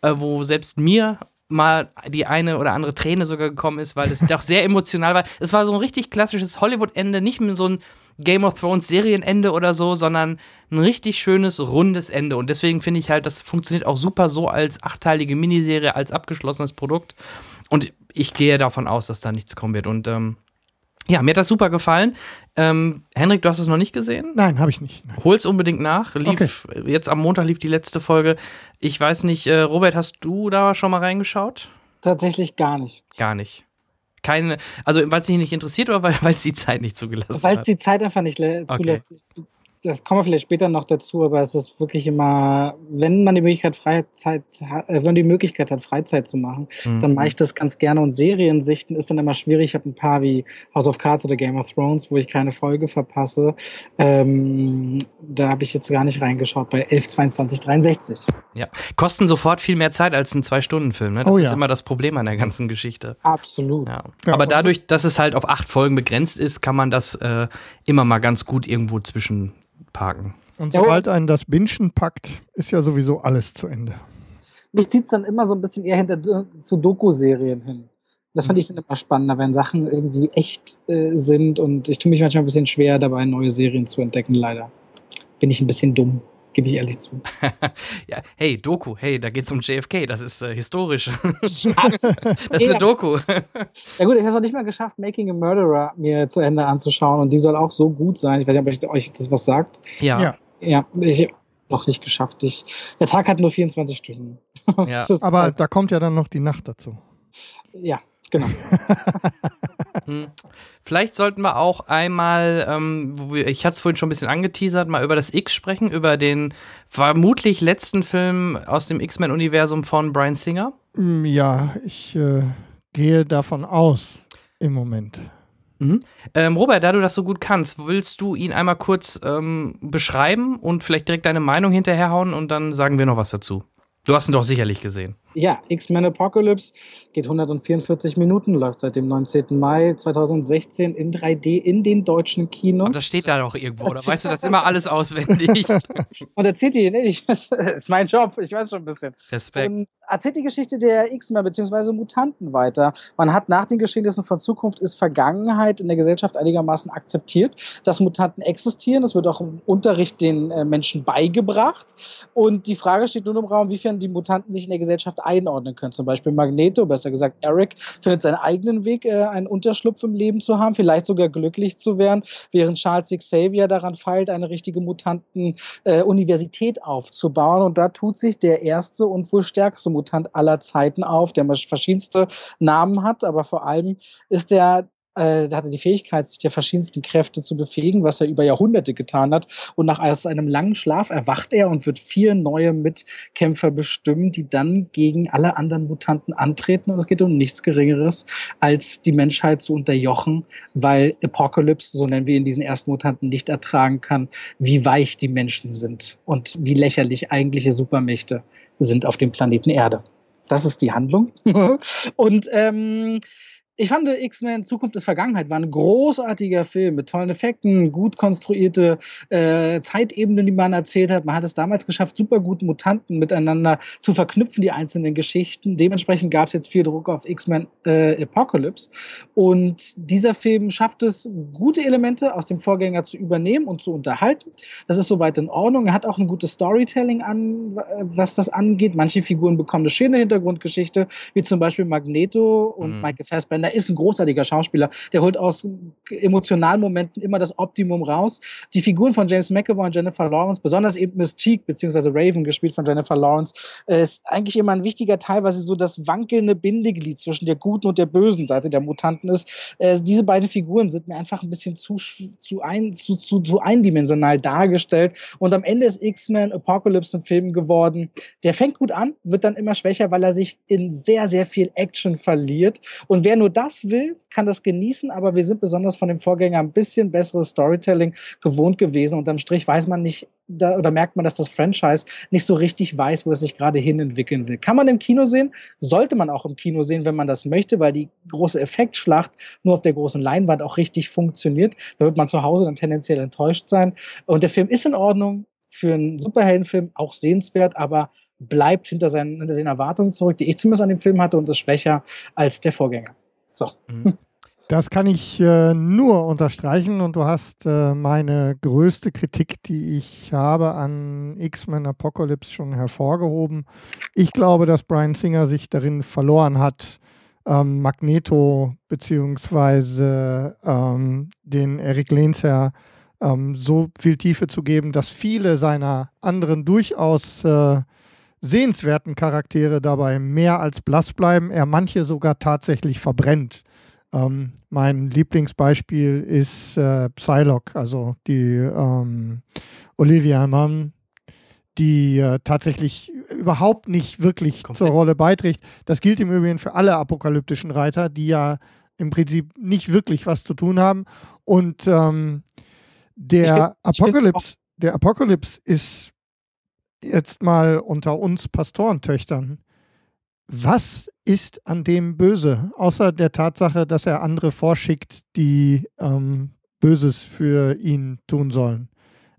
äh, wo selbst mir mal die eine oder andere Träne sogar gekommen ist, weil es doch sehr emotional war. Es war so ein richtig klassisches Hollywood-Ende, nicht mehr so ein Game of Thrones Serienende oder so, sondern ein richtig schönes, rundes Ende. Und deswegen finde ich halt, das funktioniert auch super so als achteilige Miniserie, als abgeschlossenes Produkt. Und ich gehe davon aus, dass da nichts kommen wird. Und ähm, ja, mir hat das super gefallen. Ähm, Henrik, du hast es noch nicht gesehen? Nein, habe ich nicht. Nein. Hol's unbedingt nach. Lief, okay. Jetzt am Montag lief die letzte Folge. Ich weiß nicht, äh, Robert, hast du da schon mal reingeschaut? Tatsächlich gar nicht. Gar nicht keine, also weil es dich nicht interessiert oder weil es die Zeit nicht zugelassen hat? Weil es die Zeit einfach nicht zulässt. Okay das kommen wir vielleicht später noch dazu, aber es ist wirklich immer, wenn man die Möglichkeit Freizeit hat, äh, wenn die Möglichkeit hat, Freizeit zu machen, mhm. dann mache ich das ganz gerne. Und Seriensichten ist dann immer schwierig. Ich habe ein paar wie House of Cards oder Game of Thrones, wo ich keine Folge verpasse. Ähm, da habe ich jetzt gar nicht reingeschaut bei 11, 22, 63. Ja, kosten sofort viel mehr Zeit als ein Zwei-Stunden-Film. Ne? Das oh, ja. ist immer das Problem an der ganzen Geschichte. Absolut. Ja. Ja, aber dadurch, dass es halt auf acht Folgen begrenzt ist, kann man das äh, immer mal ganz gut irgendwo zwischen parken. Und sobald einen das Binschen packt, ist ja sowieso alles zu Ende. Mich zieht es dann immer so ein bisschen eher hinter zu Doku-Serien hin. Das fand ich dann immer spannender, wenn Sachen irgendwie echt äh, sind und ich tue mich manchmal ein bisschen schwer dabei, neue Serien zu entdecken, leider. Bin ich ein bisschen dumm gebe ich ehrlich zu. ja, hey, Doku, hey, da geht es um JFK, das ist äh, historisch. das ist eine Doku. ja gut, ich habe es noch nicht mal geschafft, Making a Murderer mir zu Ende anzuschauen und die soll auch so gut sein. Ich weiß nicht, ob euch das was sagt. Ja. Ja, ja ich noch nicht geschafft. Ich, der Tag hat nur 24 Stunden. Ja. Aber halt da kommt ja dann noch die Nacht dazu. Ja, genau. hm. Vielleicht sollten wir auch einmal, ähm, ich hatte es vorhin schon ein bisschen angeteasert, mal über das X sprechen, über den vermutlich letzten Film aus dem X-Men-Universum von Brian Singer. Mm, ja, ich äh, gehe davon aus im Moment. Mhm. Ähm, Robert, da du das so gut kannst, willst du ihn einmal kurz ähm, beschreiben und vielleicht direkt deine Meinung hinterherhauen und dann sagen wir noch was dazu? Du hast ihn doch sicherlich gesehen. Ja, X-Men Apocalypse geht 144 Minuten, läuft seit dem 19. Mai 2016 in 3D in den deutschen Kinos. Und das steht da doch irgendwo, oder weißt du das immer alles auswendig? Und erzählt die, nee, das ist mein Job, ich weiß schon ein bisschen. Respekt. Und erzählt die Geschichte der X-Men bzw. Mutanten weiter. Man hat nach den Geschehnissen von Zukunft ist Vergangenheit in der Gesellschaft einigermaßen akzeptiert, dass Mutanten existieren. Das wird auch im Unterricht den äh, Menschen beigebracht. Und die Frage steht nun im Raum, wiefern die Mutanten sich in der Gesellschaft einordnen können. Zum Beispiel Magneto, besser gesagt Eric, findet seinen eigenen Weg, äh, einen Unterschlupf im Leben zu haben, vielleicht sogar glücklich zu werden, während Charles Xavier daran feilt, eine richtige Mutanten-Universität äh, aufzubauen. Und da tut sich der erste und wohl stärkste Mutant aller Zeiten auf, der verschiedenste Namen hat, aber vor allem ist er äh, hatte die Fähigkeit, sich der verschiedensten Kräfte zu befähigen, was er über Jahrhunderte getan hat. Und nach einem langen Schlaf erwacht er und wird vier neue Mitkämpfer bestimmen, die dann gegen alle anderen Mutanten antreten. Und es geht um nichts Geringeres, als die Menschheit zu unterjochen, weil Apocalypse, so nennen wir ihn diesen ersten Mutanten, nicht ertragen kann, wie weich die Menschen sind und wie lächerlich eigentliche Supermächte sind auf dem Planeten Erde. Das ist die Handlung. und ähm, ich fand X-Men Zukunft ist Vergangenheit war ein großartiger Film mit tollen Effekten, gut konstruierte äh, Zeitebenen, die man erzählt hat. Man hat es damals geschafft, super gut Mutanten miteinander zu verknüpfen, die einzelnen Geschichten. Dementsprechend gab es jetzt viel Druck auf X-Men äh, Apocalypse. Und dieser Film schafft es, gute Elemente aus dem Vorgänger zu übernehmen und zu unterhalten. Das ist soweit in Ordnung. Er hat auch ein gutes Storytelling an, was das angeht. Manche Figuren bekommen eine schöne Hintergrundgeschichte, wie zum Beispiel Magneto und mhm. Michael Fassbender Ist ein großartiger Schauspieler. Der holt aus emotionalen Momenten immer das Optimum raus. Die Figuren von James McAvoy und Jennifer Lawrence, besonders eben Mystique bzw. Raven, gespielt von Jennifer Lawrence, äh, ist eigentlich immer ein wichtiger Teil, weil sie so das wankelnde Bindeglied zwischen der guten und der bösen Seite der Mutanten ist. Äh, diese beiden Figuren sind mir einfach ein bisschen zu, zu, ein, zu, zu, zu eindimensional dargestellt. Und am Ende ist X-Men Apocalypse ein Film geworden. Der fängt gut an, wird dann immer schwächer, weil er sich in sehr, sehr viel Action verliert. Und wer nur das will, kann das genießen, aber wir sind besonders von dem Vorgänger ein bisschen besseres Storytelling gewohnt gewesen. Unterm Strich weiß man nicht, da, oder merkt man, dass das Franchise nicht so richtig weiß, wo es sich gerade hin entwickeln will. Kann man im Kino sehen, sollte man auch im Kino sehen, wenn man das möchte, weil die große Effektschlacht nur auf der großen Leinwand auch richtig funktioniert. Da wird man zu Hause dann tendenziell enttäuscht sein. Und der Film ist in Ordnung, für einen Superheldenfilm auch sehenswert, aber bleibt hinter, seinen, hinter den Erwartungen zurück, die ich zumindest an dem Film hatte und ist schwächer als der Vorgänger. So. Mhm. Das kann ich äh, nur unterstreichen und du hast äh, meine größte Kritik, die ich habe an X-Men Apocalypse schon hervorgehoben. Ich glaube, dass Brian Singer sich darin verloren hat, ähm, Magneto beziehungsweise ähm, den Eric Lehnsherr ähm, so viel Tiefe zu geben, dass viele seiner anderen durchaus äh, sehenswerten Charaktere dabei mehr als blass bleiben, er manche sogar tatsächlich verbrennt. Ähm, mein Lieblingsbeispiel ist äh, Psylocke, also die ähm, Olivia Mann, die äh, tatsächlich überhaupt nicht wirklich Komplett. zur Rolle beiträgt. Das gilt im Übrigen für alle apokalyptischen Reiter, die ja im Prinzip nicht wirklich was zu tun haben. Und ähm, der Apokalypse, der Apokalypse ist jetzt mal unter uns Pastorentöchtern, was ist an dem böse, außer der Tatsache, dass er andere vorschickt, die ähm, Böses für ihn tun sollen?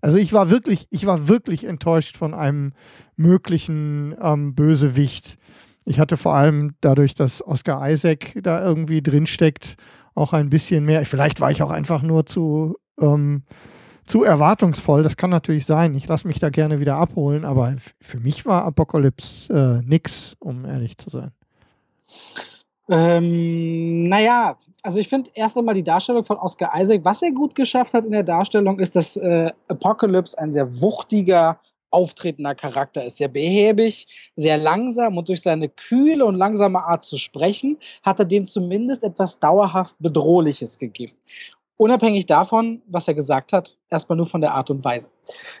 Also ich war wirklich, ich war wirklich enttäuscht von einem möglichen ähm, Bösewicht. Ich hatte vor allem dadurch, dass Oscar Isaac da irgendwie drinsteckt, auch ein bisschen mehr. Vielleicht war ich auch einfach nur zu ähm, zu erwartungsvoll. Das kann natürlich sein. Ich lasse mich da gerne wieder abholen, aber für mich war Apocalypse äh, nix, um ehrlich zu sein. Ähm, naja, also ich finde erst einmal die Darstellung von Oscar Isaac, was er gut geschafft hat in der Darstellung, ist, dass äh, Apocalypse ein sehr wuchtiger, auftretender Charakter ist. Sehr behäbig, sehr langsam und durch seine kühle und langsame Art zu sprechen, hat er dem zumindest etwas dauerhaft Bedrohliches gegeben. Unabhängig davon, was er gesagt hat, erstmal nur von der Art und Weise.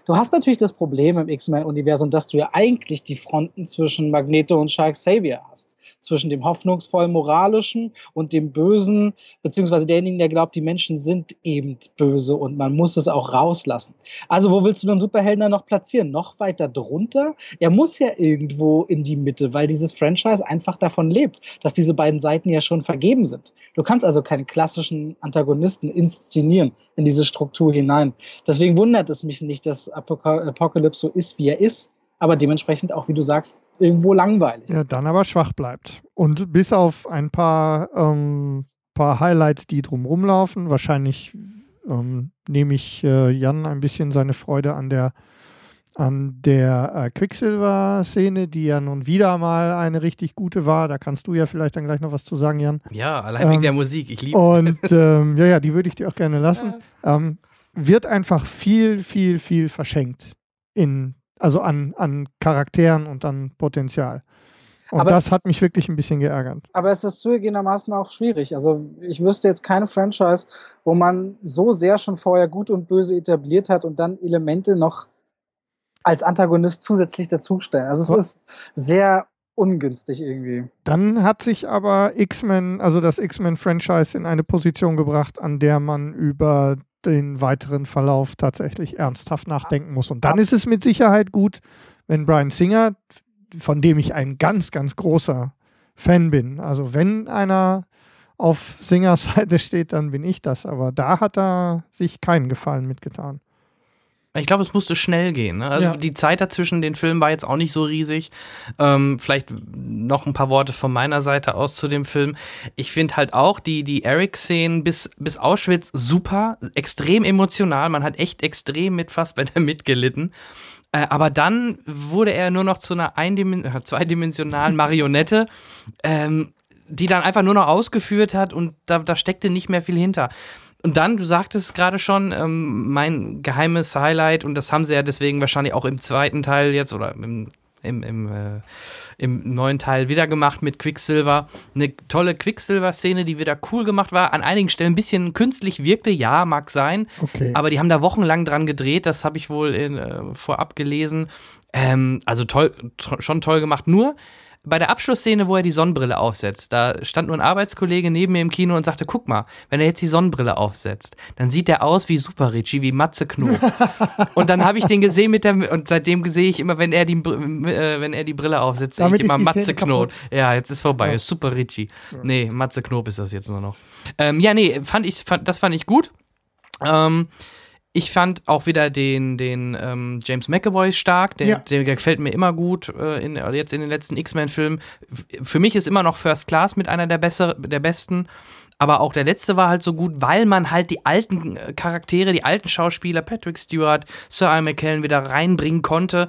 Du hast natürlich das Problem im X-Men-Universum, dass du ja eigentlich die Fronten zwischen Magneto und Shark Xavier hast zwischen dem hoffnungsvoll moralischen und dem bösen, beziehungsweise derjenigen, der glaubt, die Menschen sind eben böse und man muss es auch rauslassen. Also wo willst du den Superhelden dann noch platzieren? Noch weiter drunter? Er muss ja irgendwo in die Mitte, weil dieses Franchise einfach davon lebt, dass diese beiden Seiten ja schon vergeben sind. Du kannst also keinen klassischen Antagonisten inszenieren in diese Struktur hinein. Deswegen wundert es mich nicht, dass Apocalypse so ist, wie er ist aber dementsprechend auch, wie du sagst, irgendwo langweilig. Ja, dann aber schwach bleibt. Und bis auf ein paar, ähm, paar Highlights, die drumherum laufen, wahrscheinlich ähm, nehme ich äh, Jan ein bisschen seine Freude an der an der äh, Quicksilver-Szene, die ja nun wieder mal eine richtig gute war. Da kannst du ja vielleicht dann gleich noch was zu sagen, Jan. Ja, allein wegen ähm, der Musik. Ich liebe Und ähm, ja, ja, die würde ich dir auch gerne lassen. Ja. Ähm, wird einfach viel, viel, viel verschenkt in also an, an Charakteren und an Potenzial. Und Aber das hat mich wirklich ein bisschen geärgert. Aber es ist zugegebenermaßen auch schwierig. Also ich wüsste jetzt keine Franchise, wo man so sehr schon vorher gut und böse etabliert hat und dann Elemente noch als Antagonist zusätzlich dazustellen. Also es Ja. ist sehr ungünstig irgendwie. Dann hat sich aber X-Men, also das X-Men-Franchise, in eine Position gebracht, an der man über den weiteren Verlauf tatsächlich ernsthaft nachdenken muss. Und dann ist es mit Sicherheit gut, wenn Brian Singer, von dem ich ein ganz, ganz großer Fan bin, also wenn einer auf Singers Seite steht, dann bin ich das. Aber da hat er sich keinen Gefallen mitgetan. Ich glaube, es musste schnell gehen. Ne? Also Ja. die Zeit dazwischen den Filmen war jetzt auch nicht so riesig. Ähm, vielleicht noch ein paar Worte von meiner Seite aus zu dem Film. Ich finde halt auch die, die Eric-Szenen bis, bis Auschwitz super, extrem emotional. Man hat echt extrem mit Fassbender mitgelitten. Äh, aber dann wurde er nur noch zu einer eindimen äh, zweidimensionalen Marionette, ähm, die dann einfach nur noch ausgeführt hat und da, da steckte nicht mehr viel hinter. Und dann, du sagtest gerade schon, ähm, mein geheimes Highlight, und das haben sie ja deswegen wahrscheinlich auch im zweiten Teil jetzt oder im, im, im, äh, im neuen Teil wieder gemacht mit Quicksilver. Eine tolle Quicksilver-Szene, die wieder cool gemacht war. An einigen Stellen ein bisschen künstlich wirkte, ja, mag sein. Okay. Aber die haben da wochenlang dran gedreht, das habe ich wohl in, äh, vorab gelesen. Ähm, also toll, schon toll gemacht. Nur bei der Abschlussszene, wo er die Sonnenbrille aufsetzt, da stand nur ein Arbeitskollege neben mir im Kino und sagte, guck mal, wenn er jetzt die Sonnenbrille aufsetzt, dann sieht er aus wie Super Richie, wie Matze Knob. und dann habe ich den gesehen mit der, und seitdem sehe ich immer, wenn er die, äh, wenn er die Brille aufsetzt, sehe ich immer Matze Knob. Ja, jetzt ist vorbei, Ja. ist Super Richie. Nee, Matze Knob ist das jetzt nur noch. Ähm, ja, nee, fand ich, fand, das fand ich gut. Ähm, ich fand auch wieder den, den ähm, James McAvoy stark. Der, Ja. der, der gefällt mir immer gut, äh, in, also jetzt in den letzten X-Men-Filmen. Für mich ist immer noch First Class mit einer der, besser, der besten. Aber auch der letzte war halt so gut, weil man halt die alten äh, Charaktere, die alten Schauspieler, Patrick Stewart, Sir Ian McKellen wieder reinbringen konnte.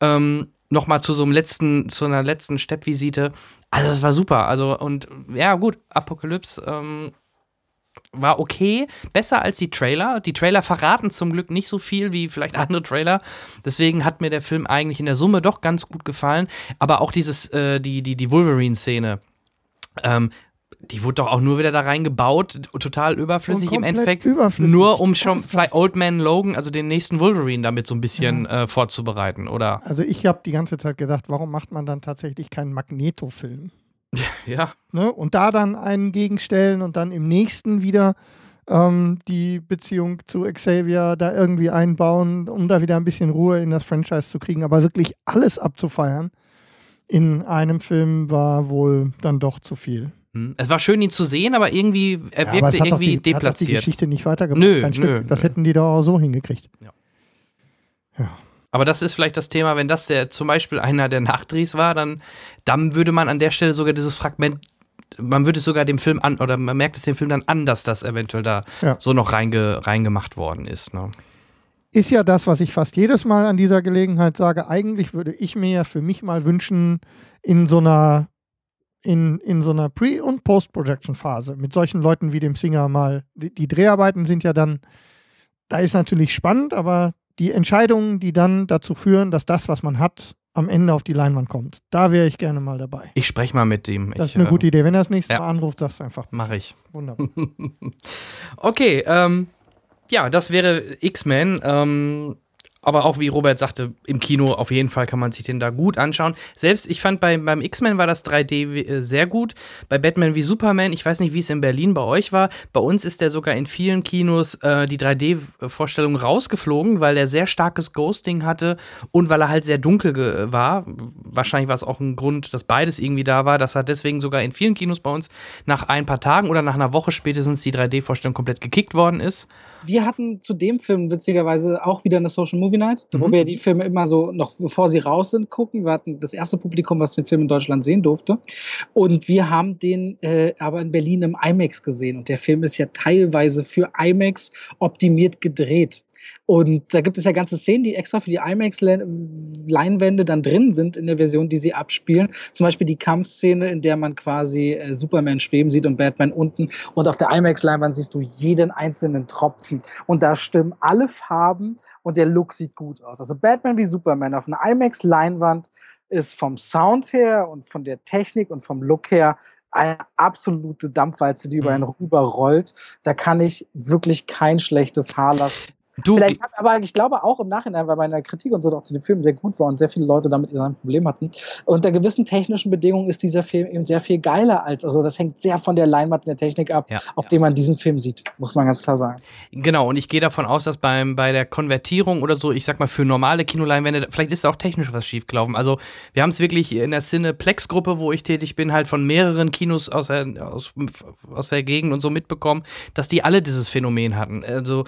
Ähm, Nochmal zu so einem letzten, zu einer letzten Steppvisite. Also, das war super. Also, und ja, gut, Apokalypse ähm, war okay, besser als die Trailer. Die Trailer verraten zum Glück nicht so viel wie vielleicht andere Trailer. Deswegen hat mir der Film eigentlich in der Summe doch ganz gut gefallen. Aber auch dieses, äh, die, die, die Wolverine-Szene, ähm, die wurde doch auch nur wieder da reingebaut, total überflüssig im Endeffekt. überflüssig. Nur um schon vielleicht Old Man Logan, also den nächsten Wolverine, damit so ein bisschen äh, vorzubereiten, oder? Also ich habe die ganze Zeit gedacht, warum macht man dann tatsächlich keinen Magneto-Film? Ja. Ne? Und da dann einen gegenstellen und dann im nächsten wieder ähm, die Beziehung zu Xavier da irgendwie einbauen, um da wieder ein bisschen Ruhe in das Franchise zu kriegen. Aber wirklich alles abzufeiern in einem Film war wohl dann doch zu viel. Hm. Es war schön, ihn zu sehen, aber irgendwie, er Ja, wirkte hat irgendwie die, Hat doch die deplatziert. Geschichte nicht weitergebracht. Nö, nö, Stück. Das nö. hätten die doch auch so hingekriegt. Aber das ist vielleicht das Thema, wenn das der zum Beispiel einer der Nachdrehs war, dann, dann würde man an der Stelle sogar dieses Fragment, man würde es sogar dem Film an, oder man merkt es dem Film dann an, dass das eventuell da Ja. so noch reinge, reingemacht worden ist. Ne? ist ja das, was ich fast jedes Mal an dieser Gelegenheit sage. Eigentlich würde ich mir ja für mich mal wünschen, in so einer in, in so einer Pre- und Post-Production-Phase mit solchen Leuten wie dem Singer mal. Die, die Dreharbeiten sind ja dann, da ist natürlich spannend, aber die Entscheidungen, die dann dazu führen, dass das, was man hat, am Ende auf die Leinwand kommt, da wäre ich gerne mal dabei. Ich spreche mal mit ihm. Das ich, ist eine äh, gute Idee. Wenn er das nächste ja. Mal anruft, sagst du einfach. Mache ich. Wunderbar. Okay, ähm, ja, das wäre X-Men. Ähm, aber auch wie Robert sagte, im Kino auf jeden Fall kann man sich den da gut anschauen. Selbst ich fand bei, beim X-Men war das 3D äh, sehr gut. Bei Batman wie Superman, ich weiß nicht, wie es in Berlin bei euch war. Bei uns ist der sogar in vielen Kinos äh, die 3D-Vorstellung rausgeflogen, weil er sehr starkes Ghosting hatte und weil er halt sehr dunkel ge- war. Wahrscheinlich war es auch ein Grund, dass beides irgendwie da war, dass er deswegen sogar in vielen Kinos bei uns nach ein paar Tagen oder nach einer Woche spätestens die 3D-Vorstellung komplett gekickt worden ist. Wir hatten zu dem Film witzigerweise auch wieder eine Social Movie Night, wo Mhm. wir die Filme immer so, noch bevor sie raus sind, gucken. Wir hatten das erste Publikum, was den Film in Deutschland sehen durfte. Und wir haben den äh, aber in Berlin im IMAX gesehen. Und der Film ist ja teilweise für IMAX optimiert gedreht. Und da gibt es ja ganze Szenen, die extra für die IMAX-Leinwände dann drin sind in der Version, die sie abspielen. Zum Beispiel die Kampfszene, in der man quasi äh, Superman schweben sieht und Batman unten. Und auf der IMAX-Leinwand siehst du jeden einzelnen Tropfen. Und da stimmen alle Farben und der Look sieht gut aus. Also Batman wie Superman auf einer IMAX-Leinwand ist vom Sound her und von der Technik und vom Look her eine absolute Dampfwalze, die über einen rüber rollt. Da kann ich wirklich kein schlechtes Haar lassen. Du, Vielleicht hat, aber ich glaube auch im Nachhinein, weil meine Kritik und so auch zu dem Film sehr gut war und sehr viele Leute damit ein Problem hatten. Unter gewissen technischen Bedingungen ist dieser Film eben sehr viel geiler als, also das hängt sehr von der Leinwand und der Technik ab, ja. auf dem man diesen Film sieht, muss man ganz klar sagen. Genau, und ich gehe davon aus, dass beim, bei der Konvertierung oder so, ich sag mal, für normale Kinoleinwände, vielleicht ist auch technisch was schiefgelaufen. Also, wir haben es wirklich in der Cineplex-Gruppe, wo ich tätig bin, halt von mehreren Kinos aus der, aus, aus der Gegend und so mitbekommen, dass die alle dieses Phänomen hatten. Also,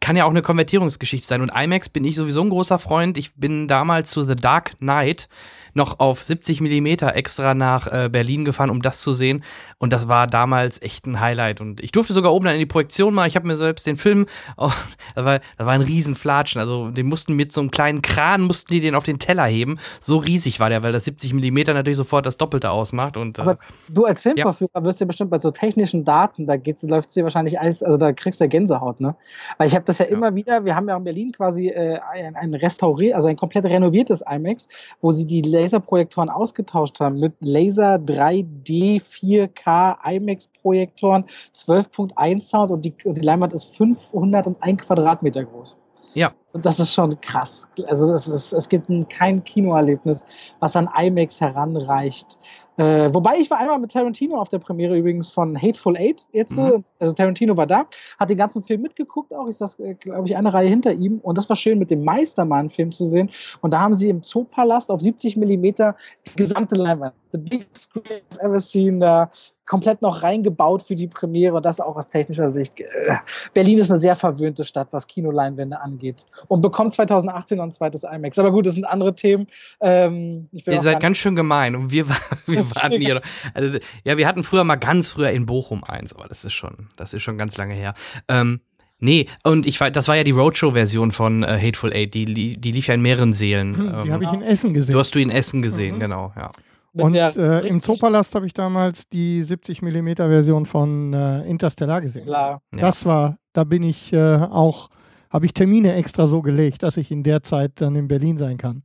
kann ja auch eine Konvertierungsgeschichte sein. Und IMAX bin ich sowieso ein großer Freund. Ich bin damals zu The Dark Knight noch auf 70 Millimeter extra nach äh, Berlin gefahren, um das zu sehen. Und das war damals echt ein Highlight. Und ich durfte sogar oben dann in die Projektion mal. Ich habe mir selbst den Film, oh, das, war, das war ein Riesenflatschen. Also den mussten mit so einem kleinen Kran, mussten die den auf den Teller heben. So riesig war der, weil das 70 Millimeter natürlich sofort das Doppelte ausmacht. Und, äh, Aber du als Filmverführer ja. wirst ja bestimmt bei so technischen Daten, da läuft es dir wahrscheinlich alles, also da kriegst du Gänsehaut, ne? Weil ich habe das ja, ja, immer wieder, wir haben ja in Berlin quasi äh, ein, ein restauriert, also ein komplett renoviertes IMAX, wo sie die Laserprojektoren ausgetauscht haben mit Laser 3D 4K IMAX-Projektoren, 12.1 Sound und die, und die Leinwand ist 501 Quadratmeter groß. Ja. Das ist schon krass. Also das ist, es gibt ein, kein Kinoerlebnis, was an IMAX heranreicht. Äh, wobei ich war einmal mit Tarantino auf der Premiere übrigens von Hateful Eight jetzt. Mhm. Also Tarantino war da, hat den ganzen Film mitgeguckt auch. Ich saß, äh, glaube ich, eine Reihe hinter ihm. Und das war schön, mit dem Meistermann-Film zu sehen. Und da haben sie im Zoopalast auf 70 Millimeter die gesamte Leinwand, the biggest screen I've ever seen, da komplett noch reingebaut für die Premiere. Und das auch aus technischer Sicht. Äh, Berlin ist eine sehr verwöhnte Stadt, was Kinoleinwände angeht. Und bekommt 2018 noch ein zweites IMAX. Aber gut, das sind andere Themen. Ähm, Ihr seid ganz schön gemein. Und wir, wir waren hier. Also, ja, wir hatten früher mal ganz früher in Bochum eins, aber das ist schon, das ist schon ganz lange her. Ähm, Nee, und ich das war ja die Roadshow-Version von äh, Hateful Eight, die, die lief ja in mehreren Seelen. Hm, die ähm, habe ich in Essen gesehen. Du hast du in Essen gesehen, mhm. genau, ja. Und äh, im Zoopalast habe ich damals die 70 mm Version von äh, Interstellar gesehen. Klar. Das ja. war, da bin ich äh, auch, habe ich Termine extra so gelegt, dass ich in der Zeit dann in Berlin sein kann.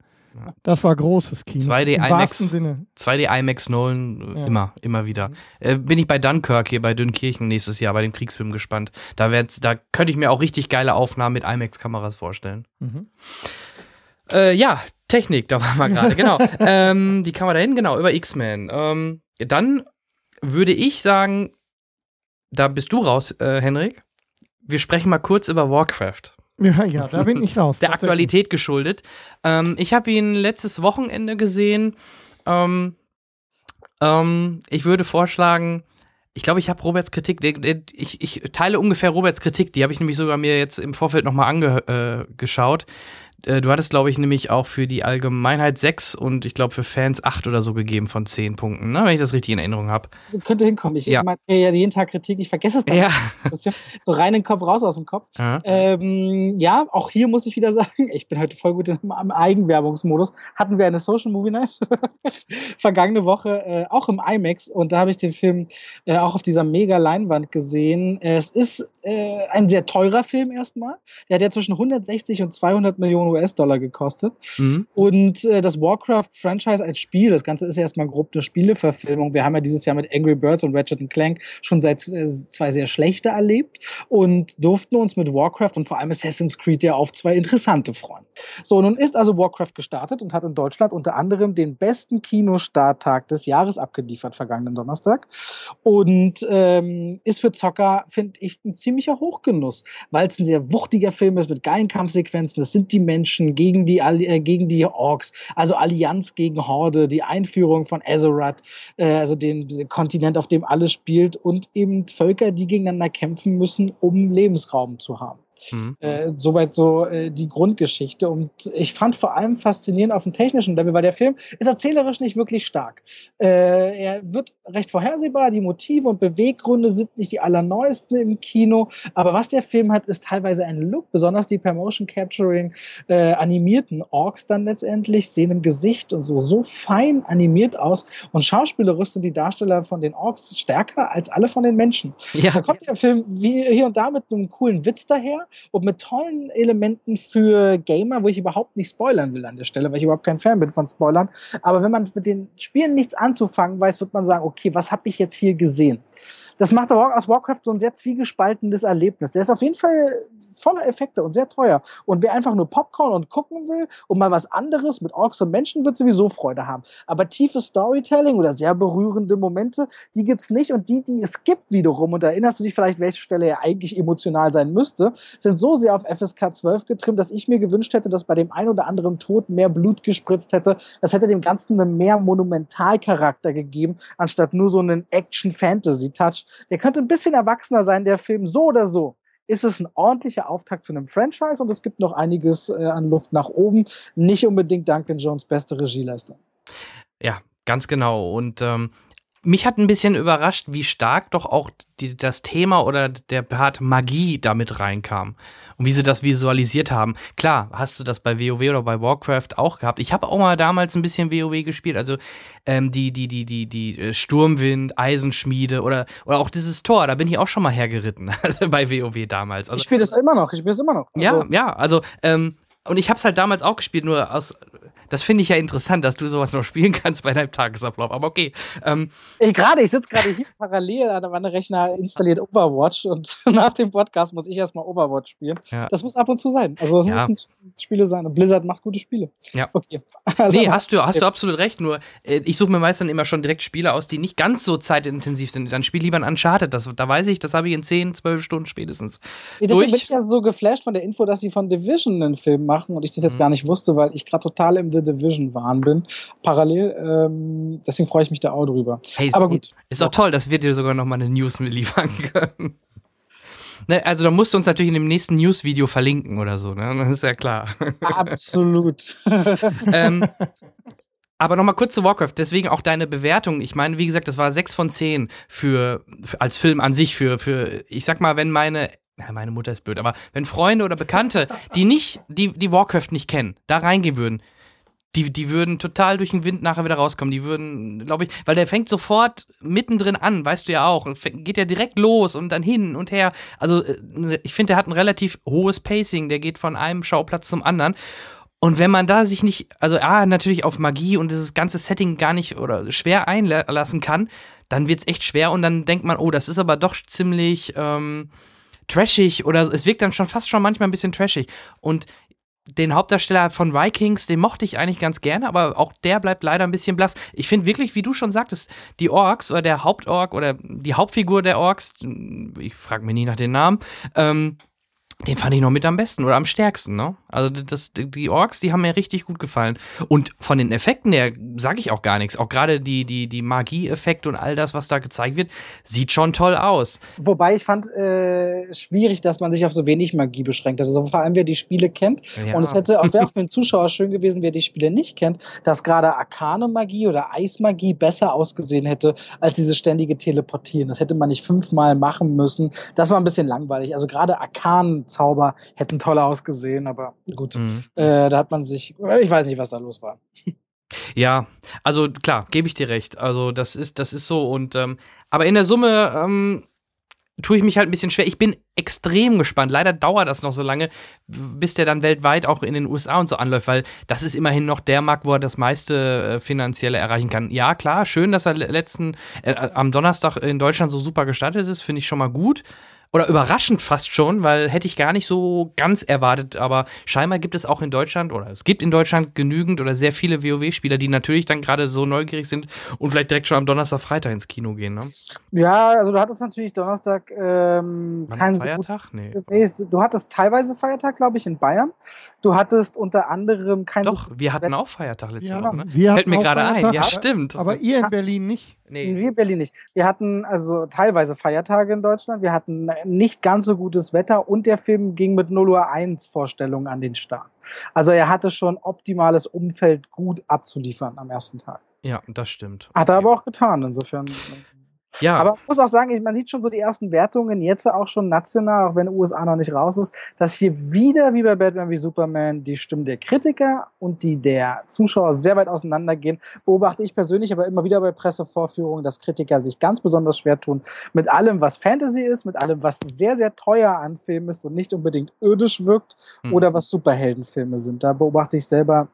Das war großes Kino. 2D IMAX, Sinne. 2D IMAX Nolan, ja. immer, immer wieder. Äh, bin ich bei Dunkirk hier bei Dünnkirchen nächstes Jahr bei dem Kriegsfilm gespannt. Da, da könnte ich mir auch richtig geile Aufnahmen mit IMAX-Kameras vorstellen. Mhm. Äh, ja, Technik, da waren wir gerade, genau. ähm, wie kam man da hin? Genau, über X-Men. Ähm, dann würde ich sagen, da bist du raus, äh, Henrik. Wir sprechen mal kurz über Warcraft. Ja, ja, da bin ich raus. Der Aktualität geschuldet. Ähm, ich habe ihn letztes Wochenende gesehen. Ähm, ähm, ich würde vorschlagen, ich glaube, ich habe Roberts Kritik, ich, ich, teile ungefähr Roberts Kritik, die habe ich nämlich sogar mir jetzt im Vorfeld nochmal angeschaut. Äh, äh, du hattest, glaube ich, nämlich auch für die Allgemeinheit 6 und ich glaube für Fans 8 oder so gegeben von 10 Punkten, ne? wenn ich das richtig in Erinnerung habe. Könnte hinkommen. Ich ja. mache ja jeden Tag Kritik, ich vergesse es dann. Ja. so rein in den Kopf, raus aus dem Kopf. Ähm, ja, auch hier muss ich wieder sagen, ich bin heute voll gut im, Eigenwerbungsmodus. Hatten wir eine Social Movie Night vergangene Woche, äh, auch im IMAX und da habe ich den Film äh, auch auf dieser mega Leinwand gesehen. Es ist äh, ein sehr teurer Film erstmal. Der hat ja zwischen 160 und 200 Millionen US-Dollar gekostet. Mhm. Und äh, das Warcraft-Franchise als Spiel, das Ganze ist ja erstmal grob eine Spieleverfilmung. Wir haben ja dieses Jahr mit Angry Birds und Ratchet Clank schon seit äh, zwei sehr schlechte erlebt und durften uns mit Warcraft und vor allem Assassin's Creed ja auf zwei interessante freuen. So, nun ist also Warcraft gestartet und hat in Deutschland unter anderem den besten Kinostarttag des Jahres abgeliefert, vergangenen Donnerstag. Und ähm, ist für Zocker, finde ich, ein ziemlicher Hochgenuss, weil es ein sehr wuchtiger Film ist mit geilen Kampfsequenzen. Das sind die Menschen Menschen gegen die, äh, gegen die Orks, also Allianz gegen Horde, die Einführung von Azeroth, äh, also den, den Kontinent, auf dem alles spielt und eben Völker, die gegeneinander kämpfen müssen, um Lebensraum zu haben. Mhm. Äh, soweit so äh, die Grundgeschichte. Und ich fand vor allem faszinierend auf dem technischen Level, weil der Film ist erzählerisch nicht wirklich stark. Äh, er wird recht vorhersehbar, die Motive und Beweggründe sind nicht die allerneuesten im Kino, aber was der Film hat, ist teilweise ein Look, besonders die per Motion Capturing äh, animierten Orks dann letztendlich sehen im Gesicht und so so fein animiert aus und schauspielerisch sind die Darsteller von den Orks stärker als alle von den Menschen. Ja. Da kommt der Film wie hier und da mit einem coolen Witz daher, und mit tollen Elementen für Gamer, wo ich überhaupt nicht spoilern will an der Stelle, weil ich überhaupt kein Fan bin von Spoilern. Aber wenn man mit den Spielen nichts anzufangen weiß, wird man sagen, okay, was habe ich jetzt hier gesehen? Das macht aus Warcraft so ein sehr zwiegespaltenes Erlebnis. Der ist auf jeden Fall voller Effekte und sehr teuer. Und wer einfach nur Popcorn und gucken will und mal was anderes mit Orks und Menschen, wird sowieso Freude haben. Aber tiefes Storytelling oder sehr berührende Momente, die gibt's nicht. Und die, die es gibt wiederum, und da erinnerst du dich vielleicht, welche Stelle ja eigentlich emotional sein müsste, sind so sehr auf FSK 12 getrimmt, dass ich mir gewünscht hätte, dass bei dem ein oder anderen Tod mehr Blut gespritzt hätte. Das hätte dem Ganzen einen mehr Monumentalcharakter gegeben, anstatt nur so einen Action-Fantasy-Touch. Der könnte ein bisschen erwachsener sein, der Film, so oder so. Ist es ein ordentlicher Auftakt zu einem Franchise und es gibt noch einiges äh, an Luft nach oben. Nicht unbedingt Duncan Jones beste Regieleistung. Ja, ganz genau. Und ähm, mich hat ein bisschen überrascht, wie stark doch auch die, das Thema oder der Part Magie damit reinkam und wie sie das visualisiert haben. Klar, hast du das bei WoW oder bei Warcraft auch gehabt. Ich habe auch mal damals ein bisschen WoW gespielt, also ähm, die, die, die, die, die äh, Sturmwind, Eisenschmiede oder, oder auch dieses Tor, da bin ich auch schon mal hergeritten also bei WoW damals. Also, ich spiele das immer noch, ich spiele es immer noch. Also, ja, ja, also ähm, und ich habe es halt damals auch gespielt, nur aus das finde ich ja interessant, dass du sowas noch spielen kannst bei deinem Tagesablauf. Aber okay. Ähm, ich gerade, ich sitze gerade hier parallel an meinem Rechner installiert Overwatch und nach dem Podcast muss ich erstmal Overwatch spielen. Ja. Das muss ab und zu sein. Also das ja. müssen Spiele sein. Und Blizzard macht gute Spiele. Ja. Okay. Also, nee, hast du, hast du absolut recht. Nur äh, ich suche mir meist dann immer schon direkt Spiele aus, die nicht ganz so zeitintensiv sind. Dann spiel lieber ein Uncharted. Das, da weiß ich, das habe ich in 10, 12 Stunden spätestens. Nee, deswegen bin ich ja so geflasht von der Info, dass sie von Division einen Film machen und ich das jetzt mhm. gar nicht wusste, weil ich gerade total im The Division Wahn bin. Parallel, ähm, deswegen freue ich mich da auch drüber. Hey, Aber gut. Ist auch toll, dass wir dir sogar noch mal eine News liefern können. Ne, also da musst du uns natürlich in dem nächsten News-Video verlinken oder so, ne? Das ist ja klar. Absolut. ähm, aber nochmal kurz zu Warcraft, deswegen auch deine Bewertung. Ich meine, wie gesagt, das war 6 von 10 für, für, als Film an sich, für, für, ich sag mal, wenn meine ja, meine Mutter ist blöd, aber wenn Freunde oder Bekannte, die nicht, die, die Warcraft nicht kennen, da reingehen würden, die, die würden total durch den Wind nachher wieder rauskommen. Die würden, glaube ich, weil der fängt sofort mittendrin an, weißt du ja auch. Geht ja direkt los und dann hin und her. Also, äh, ich finde, der hat ein relativ hohes Pacing. Der geht von einem Schauplatz zum anderen. Und wenn man da sich nicht, also A, natürlich auf Magie und dieses ganze Setting gar nicht oder schwer einlassen kann, dann wird es echt schwer und dann denkt man, oh, das ist aber doch ziemlich ähm, trashig oder es wirkt dann schon fast schon manchmal ein bisschen trashig. Und den Hauptdarsteller von Vikings, den mochte ich eigentlich ganz gerne, aber auch der bleibt leider ein bisschen blass. Ich finde wirklich, wie du schon sagtest, die Orks oder der Hauptork oder die Hauptfigur der Orks, ich frage mich nie nach den Namen, ähm, den fand ich noch mit am besten oder am stärksten, ne? Also das, die Orks, die haben mir richtig gut gefallen. Und von den Effekten her sage ich auch gar nichts. Auch gerade die, die, die Magie-Effekte und all das, was da gezeigt wird, sieht schon toll aus. Wobei ich fand äh, schwierig, dass man sich auf so wenig Magie beschränkt hat. Also vor allem, wer die Spiele kennt. Ja. Und es hätte auch, wäre auch für den Zuschauer schön gewesen, wer die Spiele nicht kennt, dass gerade Arkane-Magie oder Eismagie besser ausgesehen hätte, als diese ständige Teleportieren. Das hätte man nicht fünfmal machen müssen. Das war ein bisschen langweilig. Also gerade Arkan-Zauber hätten toller ausgesehen, aber gut. Mhm. Äh, da hat man sich, ich weiß nicht, was da los war. Ja, also klar, gebe ich dir recht. Also das ist, das ist so. Und ähm, aber in der Summe ähm, tue ich mich halt ein bisschen schwer. Ich bin extrem gespannt. Leider dauert das noch so lange, bis der dann weltweit auch in den USA und so anläuft, weil das ist immerhin noch der Markt, wo er das meiste äh, finanzielle erreichen kann. Ja, klar, schön, dass er letzten äh, am Donnerstag in Deutschland so super gestartet ist, finde ich schon mal gut oder überraschend fast schon, weil hätte ich gar nicht so ganz erwartet, aber scheinbar gibt es auch in Deutschland oder es gibt in Deutschland genügend oder sehr viele WoW-Spieler, die natürlich dann gerade so neugierig sind und vielleicht direkt schon am Donnerstag, Freitag ins Kino gehen, ne? Ja, also du hattest natürlich Donnerstag ähm, keinen Feiertag? So nee. nee. Du hattest teilweise Feiertag, glaube ich, in Bayern. Du hattest unter anderem keinen. Doch, so wir hatten auch Feiertag letzte ja, Woche, ne? Fällt mir gerade ein. Ja, stimmt. Aber ihr in Berlin nicht. Nee. Wir in Berlin nicht. Wir hatten also teilweise Feiertage in Deutschland. Wir hatten nicht ganz so gutes Wetter und der Film ging mit 0 Uhr 1 Vorstellungen an den Start. Also er hatte schon optimales Umfeld gut abzuliefern am ersten Tag. Ja, das stimmt. Hat er aber auch getan, insofern. Ja. Aber ich muss auch sagen, ich, man sieht schon so die ersten Wertungen, jetzt auch schon national, auch wenn USA noch nicht raus ist, dass hier wieder, wie bei Batman wie Superman, die Stimmen der Kritiker und die der Zuschauer sehr weit auseinandergehen. Beobachte ich persönlich aber immer wieder bei Pressevorführungen, dass Kritiker sich ganz besonders schwer tun mit allem, was Fantasy ist, mit allem, was sehr, sehr teuer an Filmen ist und nicht unbedingt irdisch wirkt Hm. oder was Superheldenfilme sind. Da beobachte ich selber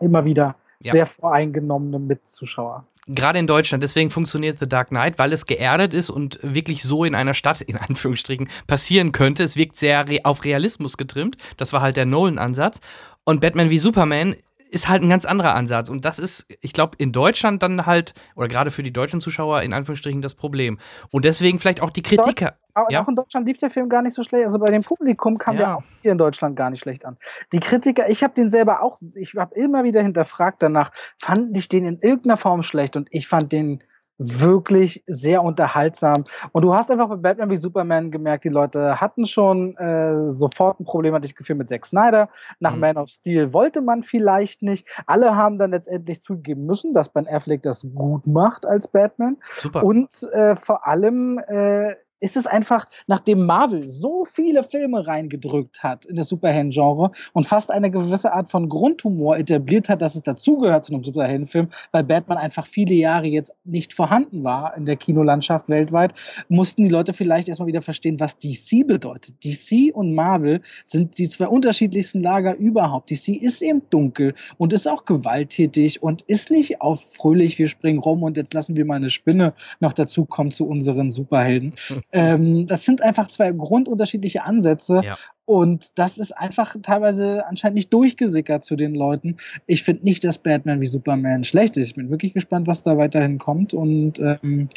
immer wieder Ja. sehr voreingenommene Mitzuschauer. Gerade in Deutschland, deswegen funktioniert The Dark Knight, weil es geerdet ist und wirklich so in einer Stadt, in Anführungsstrichen, passieren könnte. Es wirkt sehr re auf Realismus getrimmt. Das war halt der Nolan-Ansatz. Und Batman wie Superman ist halt ein ganz anderer Ansatz. Und das ist, ich glaube, in Deutschland dann halt, oder gerade für die deutschen Zuschauer, in Anführungsstrichen, das Problem. Und deswegen vielleicht auch die Kritiker. Aber Ja. auch in Deutschland lief der Film gar nicht so schlecht. Also bei dem Publikum kam Ja. der auch hier in Deutschland gar nicht schlecht an. Die Kritiker, ich habe den selber auch, ich habe immer wieder hinterfragt danach, fanden ich den in irgendeiner Form schlecht und ich fand den wirklich sehr unterhaltsam. Und du hast einfach bei Batman wie Superman gemerkt, die Leute hatten schon äh, sofort ein Problem, hatte ich Gefühl, mit Zack Snyder. Nach Mhm. Man of Steel wollte man vielleicht nicht. Alle haben dann letztendlich zugeben müssen, dass Ben Affleck das gut macht als Batman. Super. Und äh, vor allem äh, ist es einfach, nachdem Marvel so viele Filme reingedrückt hat in das Superhelden-Genre und fast eine gewisse Art von Grundhumor etabliert hat, dass es dazugehört zu einem Superheldenfilm, weil Batman einfach viele Jahre jetzt nicht vorhanden war in der Kinolandschaft weltweit, mussten die Leute vielleicht erstmal wieder verstehen, was DC bedeutet. DC und Marvel sind die zwei unterschiedlichsten Lager überhaupt. DC ist eben dunkel und ist auch gewalttätig und ist nicht auf fröhlich, wir springen rum und jetzt lassen wir mal eine Spinne noch dazukommen zu unseren Superhelden. ähm, das sind einfach zwei grundunterschiedliche Ansätze. Ja. Und das ist einfach teilweise anscheinend nicht durchgesickert zu den Leuten. Ich finde nicht, dass Batman wie Superman schlecht ist. Ich bin wirklich gespannt, was da weiterhin kommt und ähm,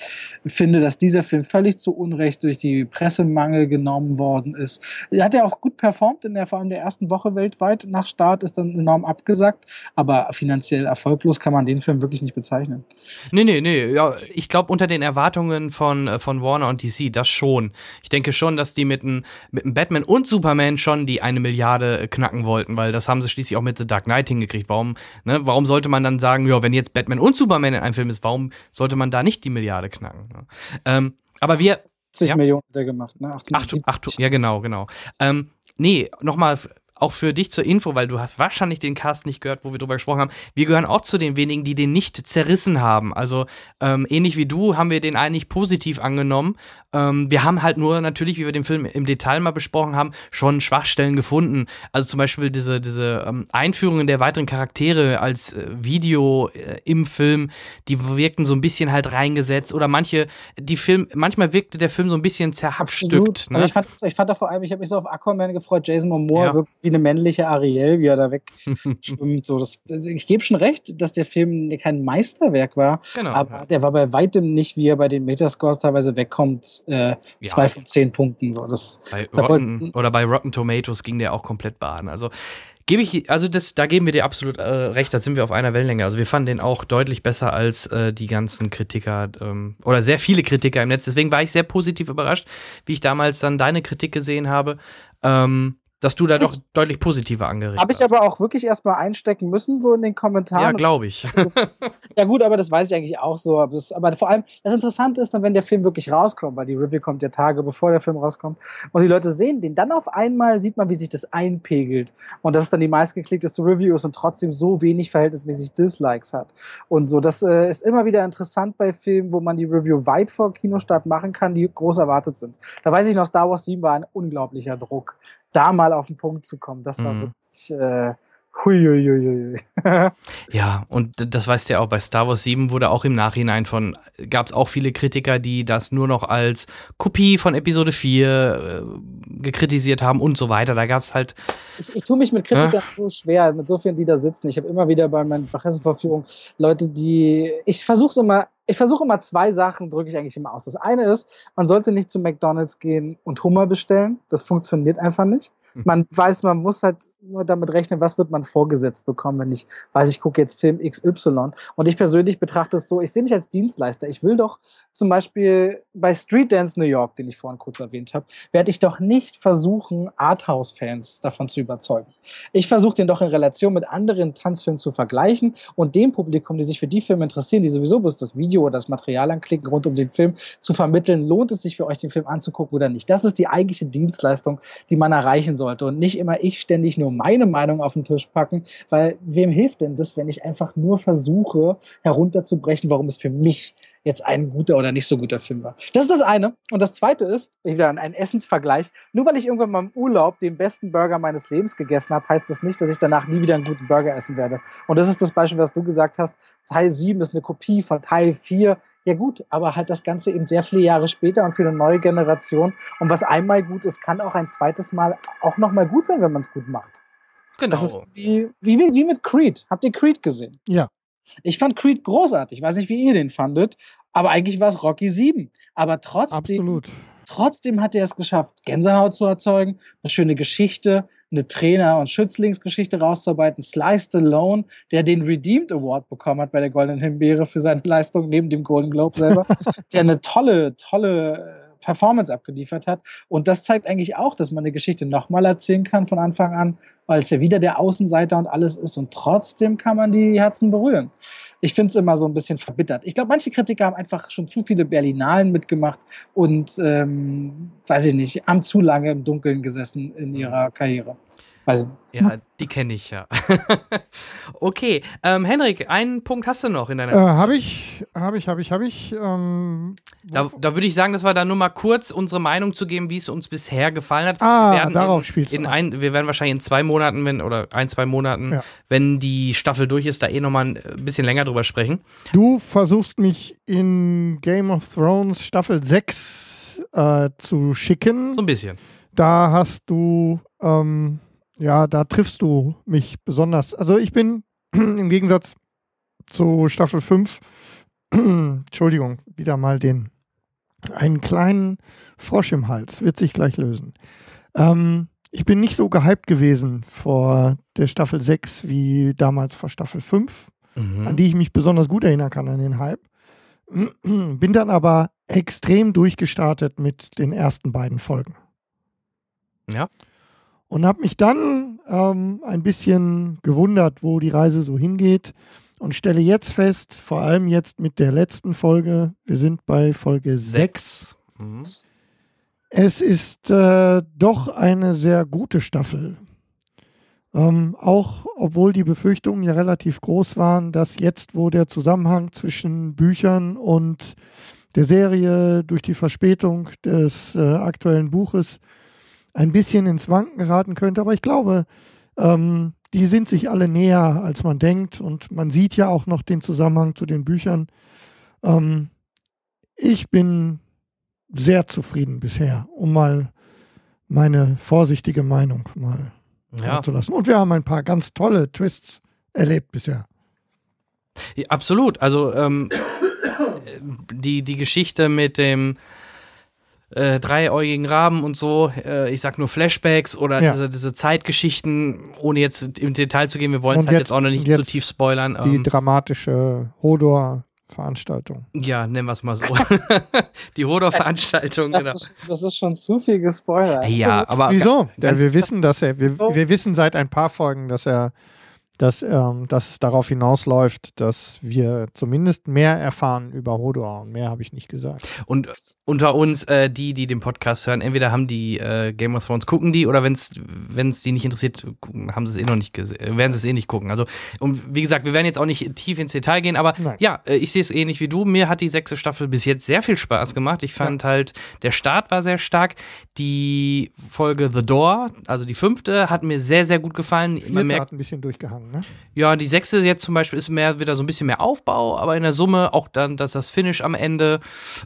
finde, dass dieser Film völlig zu Unrecht durch die Pressemangel genommen worden ist. Er hat ja auch gut performt in der vor allem der ersten Woche weltweit. Nach Start ist dann enorm abgesagt, aber finanziell erfolglos kann man den Film wirklich nicht bezeichnen. Nee, nee, nee. Ja, ich glaube, unter den Erwartungen von, äh, von Warner und DC, das schon. Ich denke schon, dass die mit einem mit Batman und Superman schon die eine Milliarde äh, knacken wollten, weil das haben sie schließlich auch mit The Dark Knight hingekriegt. Warum, ne, warum sollte man dann sagen, ja, wenn jetzt Batman und Superman in einem Film ist, warum sollte man da nicht die Milliarde knacken? Ne? Ähm, aber wir, 80 Ja. Millionen hat er gemacht, ne? Ach, 78. ach, ja, genau, genau. Ähm, nee, nochmal auch für dich zur Info, weil du hast wahrscheinlich den Cast nicht gehört, wo wir drüber gesprochen haben. Wir gehören auch zu den wenigen, die den nicht zerrissen haben. Also ähm, ähnlich wie du haben wir den eigentlich positiv angenommen. Ähm, wir haben halt nur natürlich, wie wir den Film im Detail mal besprochen haben, schon Schwachstellen gefunden. Also zum Beispiel diese, diese ähm, Einführungen der weiteren Charaktere als äh, Video äh, im Film, die wirkten so ein bisschen halt reingesetzt. Oder manche, die Film, manchmal wirkte der Film so ein bisschen zerhackstückt. Ne? Also ich fand, ich fand da vor allem, ich habe mich so auf Aquaman gefreut, Jason Momoa Ja. wirkt wie eine männliche Ariel, wie er da wegschwimmt. so, das, also ich gebe schon recht, dass der Film kein Meisterwerk war, genau. aber der war bei weitem nicht, wie er bei den Metascores teilweise wegkommt, äh, Ja. zwei von zehn Punkten. So, das, Bei Da Rotten, wollten- oder bei Rotten Tomatoes ging der auch komplett baden. Also gebe ich, also das, da geben wir dir absolut äh, recht, da sind wir auf einer Wellenlänge. Also wir fanden den auch deutlich besser als äh, die ganzen Kritiker ähm, oder sehr viele Kritiker im Netz. Deswegen war ich sehr positiv überrascht, wie ich damals dann deine Kritik gesehen habe, ähm, dass du da doch deutlich positiver angeregt habe ich aber auch wirklich erstmal einstecken müssen, so in den Kommentaren. Ja, glaube ich. Ja gut, aber das weiß ich eigentlich auch so. Aber, das, aber vor allem, das Interessante ist dann, wenn der Film wirklich rauskommt, weil die Review kommt ja Tage bevor der Film rauskommt und die Leute sehen den, dann auf einmal sieht man, wie sich das einpegelt und dass es dann die meistgeklickteste Review ist und trotzdem so wenig verhältnismäßig Dislikes hat. Und so, das äh, ist immer wieder interessant bei Filmen, wo man die Review weit vor Kinostart machen kann, die groß erwartet sind. Da weiß ich noch, Star Wars 7 war ein unglaublicher Druck, da mal auf den Punkt zu kommen. Das war Mhm. wirklich... Äh, Huiuiuiui. Ja, und das weißt du ja auch, bei Star Wars 7 wurde auch im Nachhinein von, gab es auch viele Kritiker, die das nur noch als Kopie von Episode 4 äh, gekritisiert haben und so weiter. Da gab es halt, Ich, ich tue mich mit Kritikern so schwer, mit so vielen, die da sitzen. Ich habe immer wieder bei meinen Presseverführungen Leute, die. Ich versuche immer, ich versuche immer zwei Sachen, drücke ich eigentlich immer aus. Das eine ist, man sollte nicht zu McDonalds gehen und Hummer bestellen. Das funktioniert einfach nicht. Man weiß, man muss halt nur damit rechnen, was wird man vorgesetzt bekommen, wenn ich weiß, ich gucke jetzt Film XY. Und ich persönlich betrachte es so, ich sehe mich als Dienstleister. Ich will doch zum Beispiel bei Street Dance New York, den ich vorhin kurz erwähnt habe, werde ich doch nicht versuchen, Arthouse-Fans davon zu überzeugen. Ich versuche den doch in Relation mit anderen Tanzfilmen zu vergleichen und dem Publikum, die sich für die Filme interessieren, die sowieso bloß das Video oder das Material anklicken rund um den Film, zu vermitteln, lohnt es sich für euch, den Film anzugucken oder nicht. Das ist die eigentliche Dienstleistung, die man erreichen sollte und nicht immer ich ständig nur meine Meinung auf den Tisch packen, weil wem hilft denn das, wenn ich einfach nur versuche herunterzubrechen, warum es für mich jetzt ein guter oder nicht so guter Film war. Das ist das eine. Und das zweite ist, wieder ein Essensvergleich. Nur weil ich irgendwann mal im Urlaub den besten Burger meines Lebens gegessen habe, heißt das nicht, dass ich danach nie wieder einen guten Burger essen werde. Und das ist das Beispiel, was du gesagt hast. Teil 7 ist eine Kopie von Teil 4. Ja gut, aber halt das Ganze eben sehr viele Jahre später und für eine neue Generation. Und was einmal gut ist, kann auch ein zweites Mal auch nochmal gut sein, wenn man es gut macht. Genau. Das ist wie, wie, wie mit Creed. Habt ihr Creed gesehen? Ja. Ich fand Creed großartig. Ich weiß nicht, wie ihr den fandet, aber eigentlich war es Rocky 7. Aber trotzdem, Absolut. trotzdem hat er es geschafft, Gänsehaut zu erzeugen, eine schöne Geschichte, eine Trainer- und Schützlingsgeschichte rauszuarbeiten. Sly Stallone, der den Redeemed Award bekommen hat bei der Goldenen Himbeere für seine Leistung neben dem Golden Globe selber, der eine tolle, tolle äh, Performance abgeliefert hat. Und das zeigt eigentlich auch, dass man eine Geschichte nochmal erzählen kann von Anfang an, weil es ja wieder der Außenseiter und alles ist. Und trotzdem kann man die Herzen berühren. Ich finde es immer so ein bisschen verbittert. Ich glaube, manche Kritiker haben einfach schon zu viele Berlinalen mitgemacht und, ähm, weiß ich nicht, haben zu lange im Dunkeln gesessen in ihrer Karriere. Nicht. Ja, die kenne ich ja. okay, ähm, Henrik, einen Punkt hast du noch in Äh, deiner. habe ich, habe ich, habe ich, habe ich. Ähm, Da, da würde ich sagen, dass wir da nur mal kurz unsere Meinung zu geben, wie es uns bisher gefallen hat. Ah, darauf in, spielst du in an. ein, Wir werden wahrscheinlich in zwei Monaten, wenn, oder ein, zwei Monaten, Ja. wenn die Staffel durch ist, da eh nochmal ein äh, bisschen länger drüber sprechen. du versuchst mich in Game of Thrones Staffel 6 äh, zu schicken. So ein bisschen. Da hast du, ähm, ja, da triffst du mich besonders. Also ich bin im Gegensatz zu Staffel 5, Entschuldigung, wieder mal den, einen kleinen Frosch im Hals, wird sich gleich lösen. Ähm, ich bin nicht so gehypt gewesen vor der Staffel 6 wie damals vor Staffel 5 Mhm. an die ich mich besonders gut erinnern kann, an den Hype. Bin dann aber extrem durchgestartet mit den ersten beiden Folgen. Ja. Und habe mich dann ähm, ein bisschen gewundert, wo die Reise so hingeht. Und stelle jetzt fest, vor allem jetzt mit der letzten Folge, wir sind bei Folge 6, Sechs. Mhm. es ist äh, doch eine sehr gute Staffel. Ähm, auch obwohl die Befürchtungen ja relativ groß waren, dass jetzt, wo der Zusammenhang zwischen Büchern und der Serie durch die Verspätung des äh, aktuellen Buches ein bisschen ins Wanken geraten könnte. Aber ich glaube, ähm, die sind sich alle näher, als man denkt. Und man sieht ja auch noch den Zusammenhang zu den Büchern. Ähm, ich bin sehr zufrieden bisher, um mal meine vorsichtige Meinung mal Ja, zu lassen. Und wir haben ein paar ganz tolle Twists erlebt bisher. Ja, absolut. Also ähm, die, die Geschichte mit dem äh, dreiäugigen Raben und so, äh, ich sag nur Flashbacks oder Ja. diese, diese Zeitgeschichten, ohne jetzt im Detail zu gehen, wir wollen es halt jetzt- auch noch nicht zu tief spoilern. Die Ähm, dramatische Hodor-Veranstaltung. ja, nennen wir es mal so. die Hodor-Veranstaltung, Das, genau. ist, das ist schon zu viel gespoilert. Ja, aber Wieso? Ja, wir wissen, dass er, wir, So. wir wissen seit ein paar Folgen, dass er, dass, ähm, dass es darauf hinausläuft, dass wir zumindest mehr erfahren über Hodor. Und mehr habe ich nicht gesagt. Und unter uns, äh, die, die den Podcast hören, entweder haben die äh, Game of Thrones, gucken die, oder wenn es die nicht interessiert, haben sie es eh noch nicht gesehen, werden sie es eh nicht gucken. Also, und wie gesagt, wir werden jetzt auch nicht tief ins Detail gehen, aber Nein. ja, äh, ich sehe es ähnlich wie du. Mir hat die sechste Staffel bis jetzt sehr viel Spaß gemacht. Ich fand halt, der Start war sehr stark. Die Folge The Door, also die fünfte, hat mir sehr, sehr gut gefallen. Man Vierte merkt, hat ein bisschen durchgehangen, ne? ja, die sechste jetzt zum Beispiel ist mehr wieder so ein bisschen mehr Aufbau, aber in der Summe auch dann, dass das Finish am Ende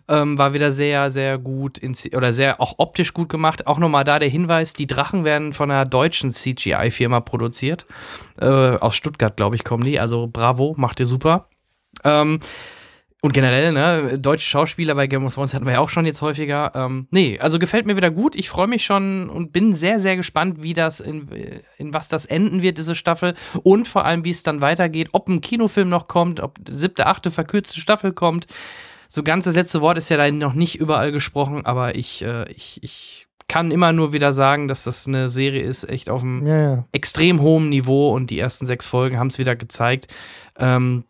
ähm, war wieder sehr, sehr gut insi- oder sehr auch optisch gut gemacht. Auch nochmal da der Hinweis: Die Drachen werden von einer deutschen CGI-Firma produziert. Äh, aus Stuttgart, glaube ich, kommen die. Also bravo, macht ihr super. Ähm, Und generell, ne, deutsche Schauspieler bei Game of Thrones hatten wir ja auch schon jetzt häufiger. Ähm, nee, also gefällt mir wieder gut. Ich freue mich schon und bin sehr, sehr gespannt, wie das, in, in was das enden wird, diese Staffel. Und vor allem, wie es dann weitergeht, ob ein Kinofilm noch kommt, ob siebte, achte verkürzte Staffel kommt. So ganz das letzte Wort ist ja da noch nicht überall gesprochen, aber ich, äh, ich, ich kann immer nur wieder sagen, dass das eine Serie ist, echt auf einem Ja, ja. extrem hohem Niveau und die ersten sechs Folgen haben es wieder gezeigt. Ähm,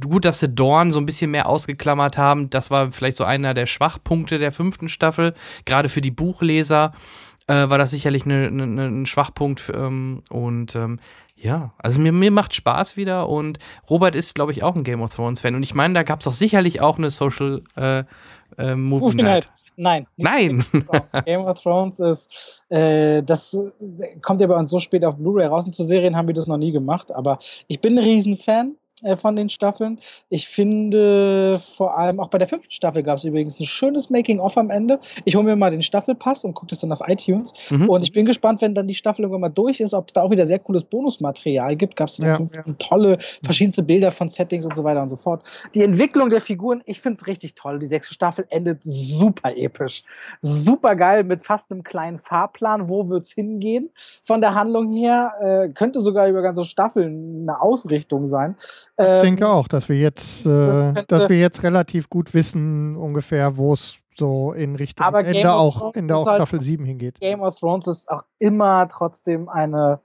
gut, dass sie Dorn so ein bisschen mehr ausgeklammert haben. Das war vielleicht so einer der Schwachpunkte der fünften Staffel. Gerade für die Buchleser äh, war das sicherlich ne, ne, ne, ein Schwachpunkt. Ähm, und ähm, ja, also mir, mir macht Spaß wieder und Robert ist, glaube ich, auch ein Game of Thrones-Fan. Und ich meine, da gab es doch sicherlich auch eine Social äh, äh, Movie Night. Nein. Nein. Game of Thrones ist, äh, das kommt ja bei uns so spät auf Blu-ray raus. Und zu Serien haben wir das noch nie gemacht. Aber ich bin ein Riesenfan äh, von den Staffeln. Ich finde vor allem, auch bei der fünften Staffel gab es übrigens ein schönes Making-of am Ende. Ich hole mir mal den Staffelpass und gucke das dann auf iTunes. Mhm. Und ich bin gespannt, wenn dann die Staffel irgendwann mal durch ist, ob es da auch wieder sehr cooles Bonusmaterial gibt. Gab es in der Ja, fünften tolle, verschiedenste Bilder von Settings und so weiter und so fort. Die Entwicklung der Figuren, ich finde es richtig toll. Die sechste Staffel endet super episch. Super geil mit fast einem kleinen Fahrplan. Wo wird's hingehen? Von der Handlung her äh, könnte sogar über ganze Staffeln eine Ausrichtung sein. Ich Ähm, denke auch, dass wir jetzt, äh, könnte- dass wir jetzt relativ gut wissen, ungefähr, wo es so in Richtung Aber Game Ende of auch, Ende auch halt- Staffel 7 hingeht. Game of Thrones ist auch immer trotzdem eine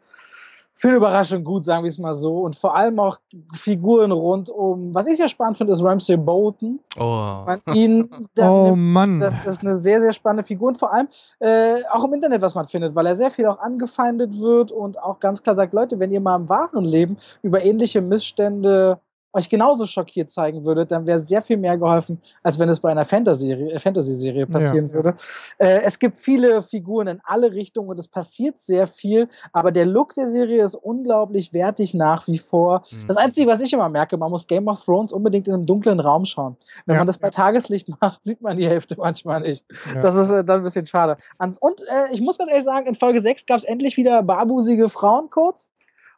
für eine Überraschung gut, sagen wir es mal so. Und vor allem auch Figuren rund um, was ich sehr spannend finde, ist Ramsay Bolton. Oh. Man ihn, Oh nimmt- Mann. das ist eine sehr, sehr spannende Figur und vor allem äh, auch im Internet, was man findet, weil er sehr viel auch angefeindet wird und auch ganz klar sagt, Leute, wenn ihr mal im wahren Leben über ähnliche Missstände euch genauso schockiert zeigen würdet, dann wäre sehr viel mehr geholfen, als wenn es bei einer Fantasy-Serie äh, Fantasy passieren Ja. würde. Äh, es gibt viele Figuren in alle Richtungen und es passiert sehr viel, aber der Look der Serie ist unglaublich wertig nach wie vor. Mhm. Das Einzige, was ich immer merke, man muss Game of Thrones unbedingt in einem dunklen Raum schauen. Wenn Ja. man das bei Tageslicht macht, sieht man die Hälfte manchmal nicht. Das ist äh, dann ein bisschen schade. Ans- Und äh, ich muss ganz ehrlich sagen, in Folge 6 gab es endlich wieder barbusige Frauen kurz.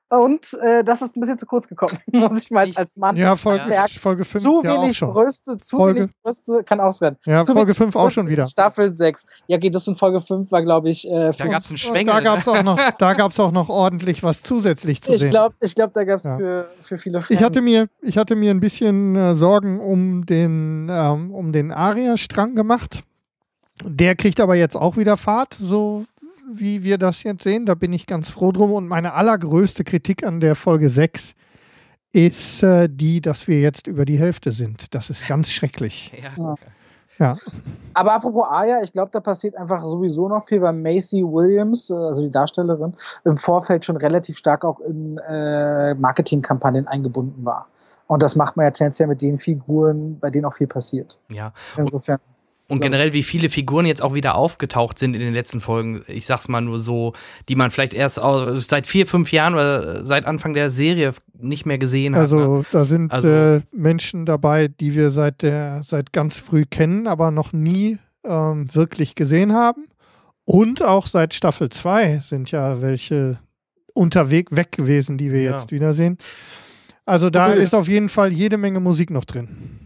Und äh, das ist ein bisschen zu kurz gekommen, muss ich mal als Mann ja, Folge, Ja. Folge 5 zu ja auch wenig schon. Brüste, zu Folge- wenig Brüste, kann auch sein. Ja, zu Folge wenig 5 auch schon wieder. Staffel 6. Ja, geht das in Folge 5 war, glaube ich, äh, Da gab es einen Und Schwengel. da gab es auch, noch- da gab's auch noch ordentlich was zusätzlich zu ich sehen. glaube, ich glaub, da gab es Ja. für, für viele Fans. Ich hatte mir, ich hatte mir ein bisschen äh, Sorgen um den, ähm, um den Aria-Strang gemacht. Der kriegt aber jetzt auch wieder Fahrt, so wie wir das jetzt sehen. Da bin ich ganz froh drum. Und meine allergrößte Kritik an der Folge 6 ist äh, die, dass wir jetzt über die Hälfte sind. Das ist ganz schrecklich. Ja. Ja, Aber apropos Aya, ich glaube, da passiert einfach sowieso noch viel, weil Macy Williams, äh, also die Darstellerin, im Vorfeld schon relativ stark auch in äh, Marketingkampagnen eingebunden war. Und das macht man ja tendenziell mit den Figuren, bei denen auch viel passiert. ja. Insofern. Und generell, wie viele Figuren jetzt auch wieder aufgetaucht sind in den letzten Folgen, ich sag's mal nur so, die man vielleicht erst seit vier, fünf Jahren oder seit Anfang der Serie nicht mehr gesehen hat. ne? also da sind Also- äh, Menschen dabei, die wir seit der, seit ganz früh kennen, aber noch nie ähm, wirklich gesehen haben. Und auch seit Staffel 2 sind ja welche unterwegs weg gewesen, die wir Ja. jetzt wiedersehen. Also da Okay. ist auf jeden Fall jede Menge Musik noch drin.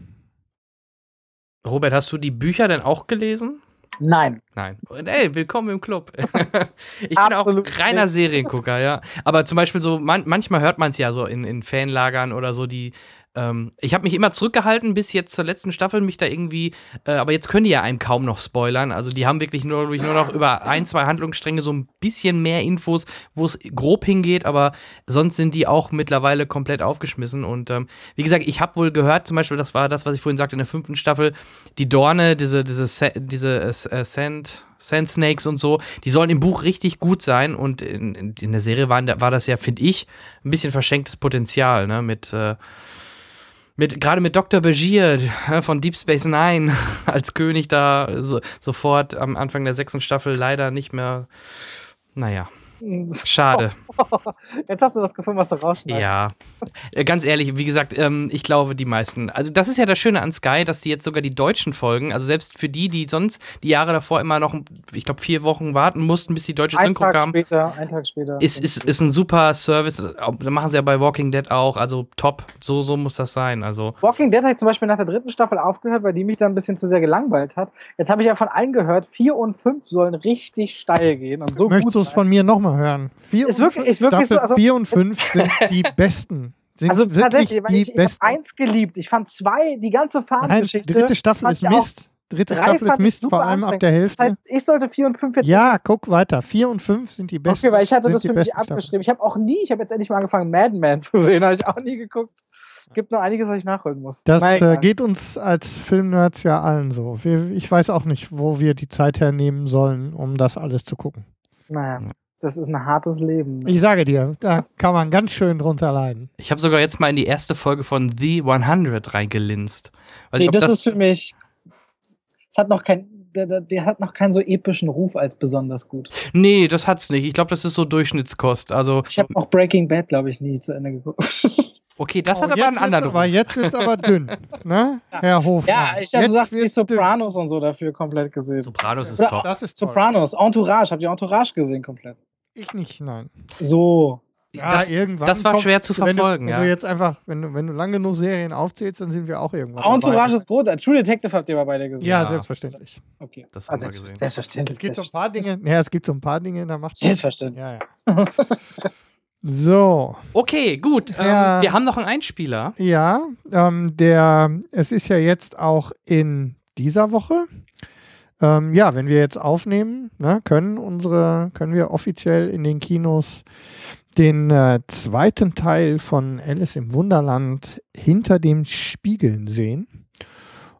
Robert, hast du die Bücher denn auch gelesen? Nein. Nein. Und ey, willkommen im Club. ich bin auch reiner. Seriengucker, ja. Aber zum Beispiel so, man, manchmal hört man es ja so in, in Fanlagern oder so, die. Ähm, ich habe mich immer zurückgehalten bis jetzt zur letzten Staffel, mich da irgendwie. Äh, aber jetzt können die ja einem kaum noch spoilern. Also die haben wirklich nur, nur noch über ein, zwei Handlungsstränge so ein bisschen mehr Infos, wo es grob hingeht. Aber sonst sind die auch mittlerweile komplett aufgeschmissen. Und ähm, wie gesagt, ich habe wohl gehört, zum Beispiel, das war das, was ich vorhin sagte in der fünften Staffel, die Dorne, diese, diese, Sa- diese äh, Sand, Sand Snakes und so, die sollen im Buch richtig gut sein und in, in, in der Serie waren, war das ja, finde ich, ein bisschen verschenktes Potenzial, ne, mit, äh, mit gerade mit Dr. Begier äh, von Deep Space Nine als König da so, sofort am Anfang der sechsten Staffel leider nicht mehr, naja, schade. Jetzt hast du was gefunden, was du rausschneidest. Ja, Äh, ganz ehrlich, wie gesagt, ähm, ich glaube, die meisten. Also, das ist ja das Schöne an Sky, dass die jetzt sogar die deutschen Folgen, also selbst für die, die sonst die Jahre davor immer noch, ich glaube, vier Wochen warten mussten, bis die deutsche Ein Synchro Tag kam, später, ein Tag später. ist, ist, ist ein super Service. Da machen sie ja bei Walking Dead auch. Also, top. So, so muss das sein. Also, Walking Dead habe ich zum Beispiel nach der dritten Staffel aufgehört, weil die mich da ein bisschen zu sehr gelangweilt hat. Jetzt habe ich ja von allen gehört, vier und fünf sollen richtig steil gehen und so Möchtest du es von mir nochmal hören? Vier Ist und wirklich- fünf- ist wirklich so, Staffel also- vier und fünf sind die besten. Sind Also wirklich tatsächlich, weil die ich, ich habe eins geliebt. Ich fand zwei, die ganze Nein, Fahnengeschichte. dritte Staffel ist Mist. Dritte Drei Staffel ist Mist, super vor allem ab der Das Hälfte. heißt, ich sollte vier und fünf jetzt. ja, guck weiter. Vier und fünf sind die besten. Okay, weil ich hatte das für mich abgeschrieben. Ich habe auch nie, ich habe jetzt endlich mal angefangen, Mad Men zu sehen. Habe ich auch nie geguckt. Gibt noch einiges, was ich nachholen muss. Das äh, geht uns als Filmnerds ja allen so. Wir, ich weiß auch nicht, wo wir die Zeit hernehmen sollen, um das alles zu gucken. Naja, das ist ein hartes Leben. Ich sage dir, da kann man ganz schön drunter leiden. ich habe sogar jetzt mal in die erste Folge von The 100 reingelinst. Nee, ich glaub, das, ist für mich. Es hat noch kein. Der, der, der hat noch keinen so epischen Ruf als besonders gut. Nee, das hat's nicht. Ich glaube, das ist so Durchschnittskost. Also, Ich habe auch Breaking Bad, glaube ich, nie zu Ende geguckt. okay, das Oh, hat aber jetzt einen anderen wird's aber, Ruf. Jetzt wird es aber dünn, ne? Herr Hofmann. ja, ich habe gesagt, die wird's dünn. Sopranos und so dafür komplett gesehen. Sopranos ist Oder- top. Das ist toll. Sopranos, Entourage, habt ihr Entourage gesehen komplett? Ich nicht, nein. So. Ja, das, irgendwann. das war kommt- schwer zu wenn verfolgen, du, ja. Wenn du jetzt einfach, wenn du, wenn du lang genug Serien aufzählst, dann sind wir auch irgendwann. Entourage dabei. ist gut. True Detective habt ihr aber beide gesehen. Ja, Ja. selbstverständlich. Okay. Das haben wir also, gesehen. Selbstverständlich. Es gibt so ein paar Dinge, ja, es gibt so ein paar Dinge, da macht Selbstverständlich. Ja, ja. So, Okay, gut. Ähm, Ja. wir haben noch einen Einspieler. ja, ähm, der, es ist ja jetzt auch in dieser Woche. Ähm, ja, wenn wir jetzt aufnehmen, ne, können unsere, können wir offiziell in den Kinos den äh, zweiten Teil von Alice im Wunderland hinter dem Spiegeln sehen.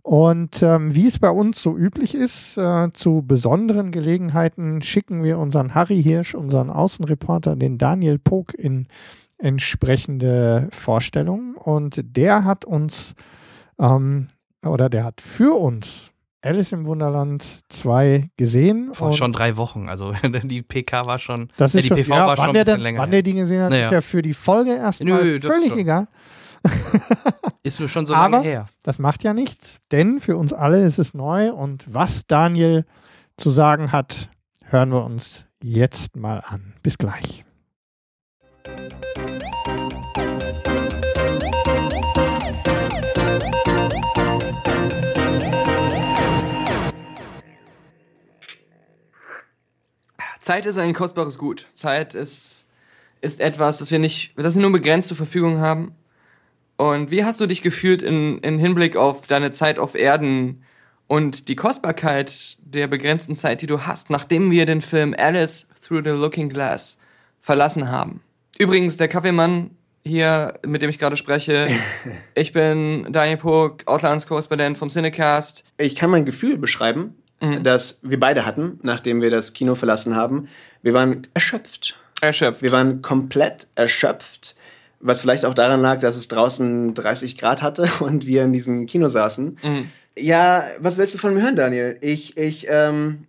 Und ähm, wie es bei uns so üblich ist, äh, zu besonderen Gelegenheiten schicken wir unseren Harry Hirsch, unseren Außenreporter, den Daniel Pog in entsprechende Vorstellungen. Und der hat uns ähm, oder der hat für uns Alice im Wunderland 2 gesehen. Vor schon drei Wochen. Also die PK war schon. das ist die schon, PV ja, war schon ein bisschen denn, länger. wann der Dinge gesehen hat, Naja. ist ja für die Folge erstmal Nö, völlig egal. Ist mir schon so Aber- lange her. Das macht ja nichts, denn für uns alle ist es neu und was Daniel zu sagen hat, hören wir uns jetzt mal an. Bis gleich. Zeit ist ein kostbares Gut. Zeit ist, ist etwas, das wir nicht, das wir nur begrenzt zur Verfügung haben. Und wie hast du dich gefühlt in, in Hinblick auf deine Zeit auf Erden und die Kostbarkeit der begrenzten Zeit, die du hast, nachdem wir den Film Alice Through the Looking Glass verlassen haben? Übrigens, der Kaffeemann hier, mit dem ich gerade spreche, ich bin Daniel Pog, Auslandskorrespondent vom Cinecast. Ich kann mein Gefühl beschreiben, das wir beide hatten, nachdem wir das Kino verlassen haben. Wir waren erschöpft. Erschöpft. Wir waren komplett erschöpft, was vielleicht auch daran lag, dass es draußen 30 Grad hatte und wir in diesem Kino saßen. Ja, was willst du von mir hören, Daniel? Ich, ich, ähm,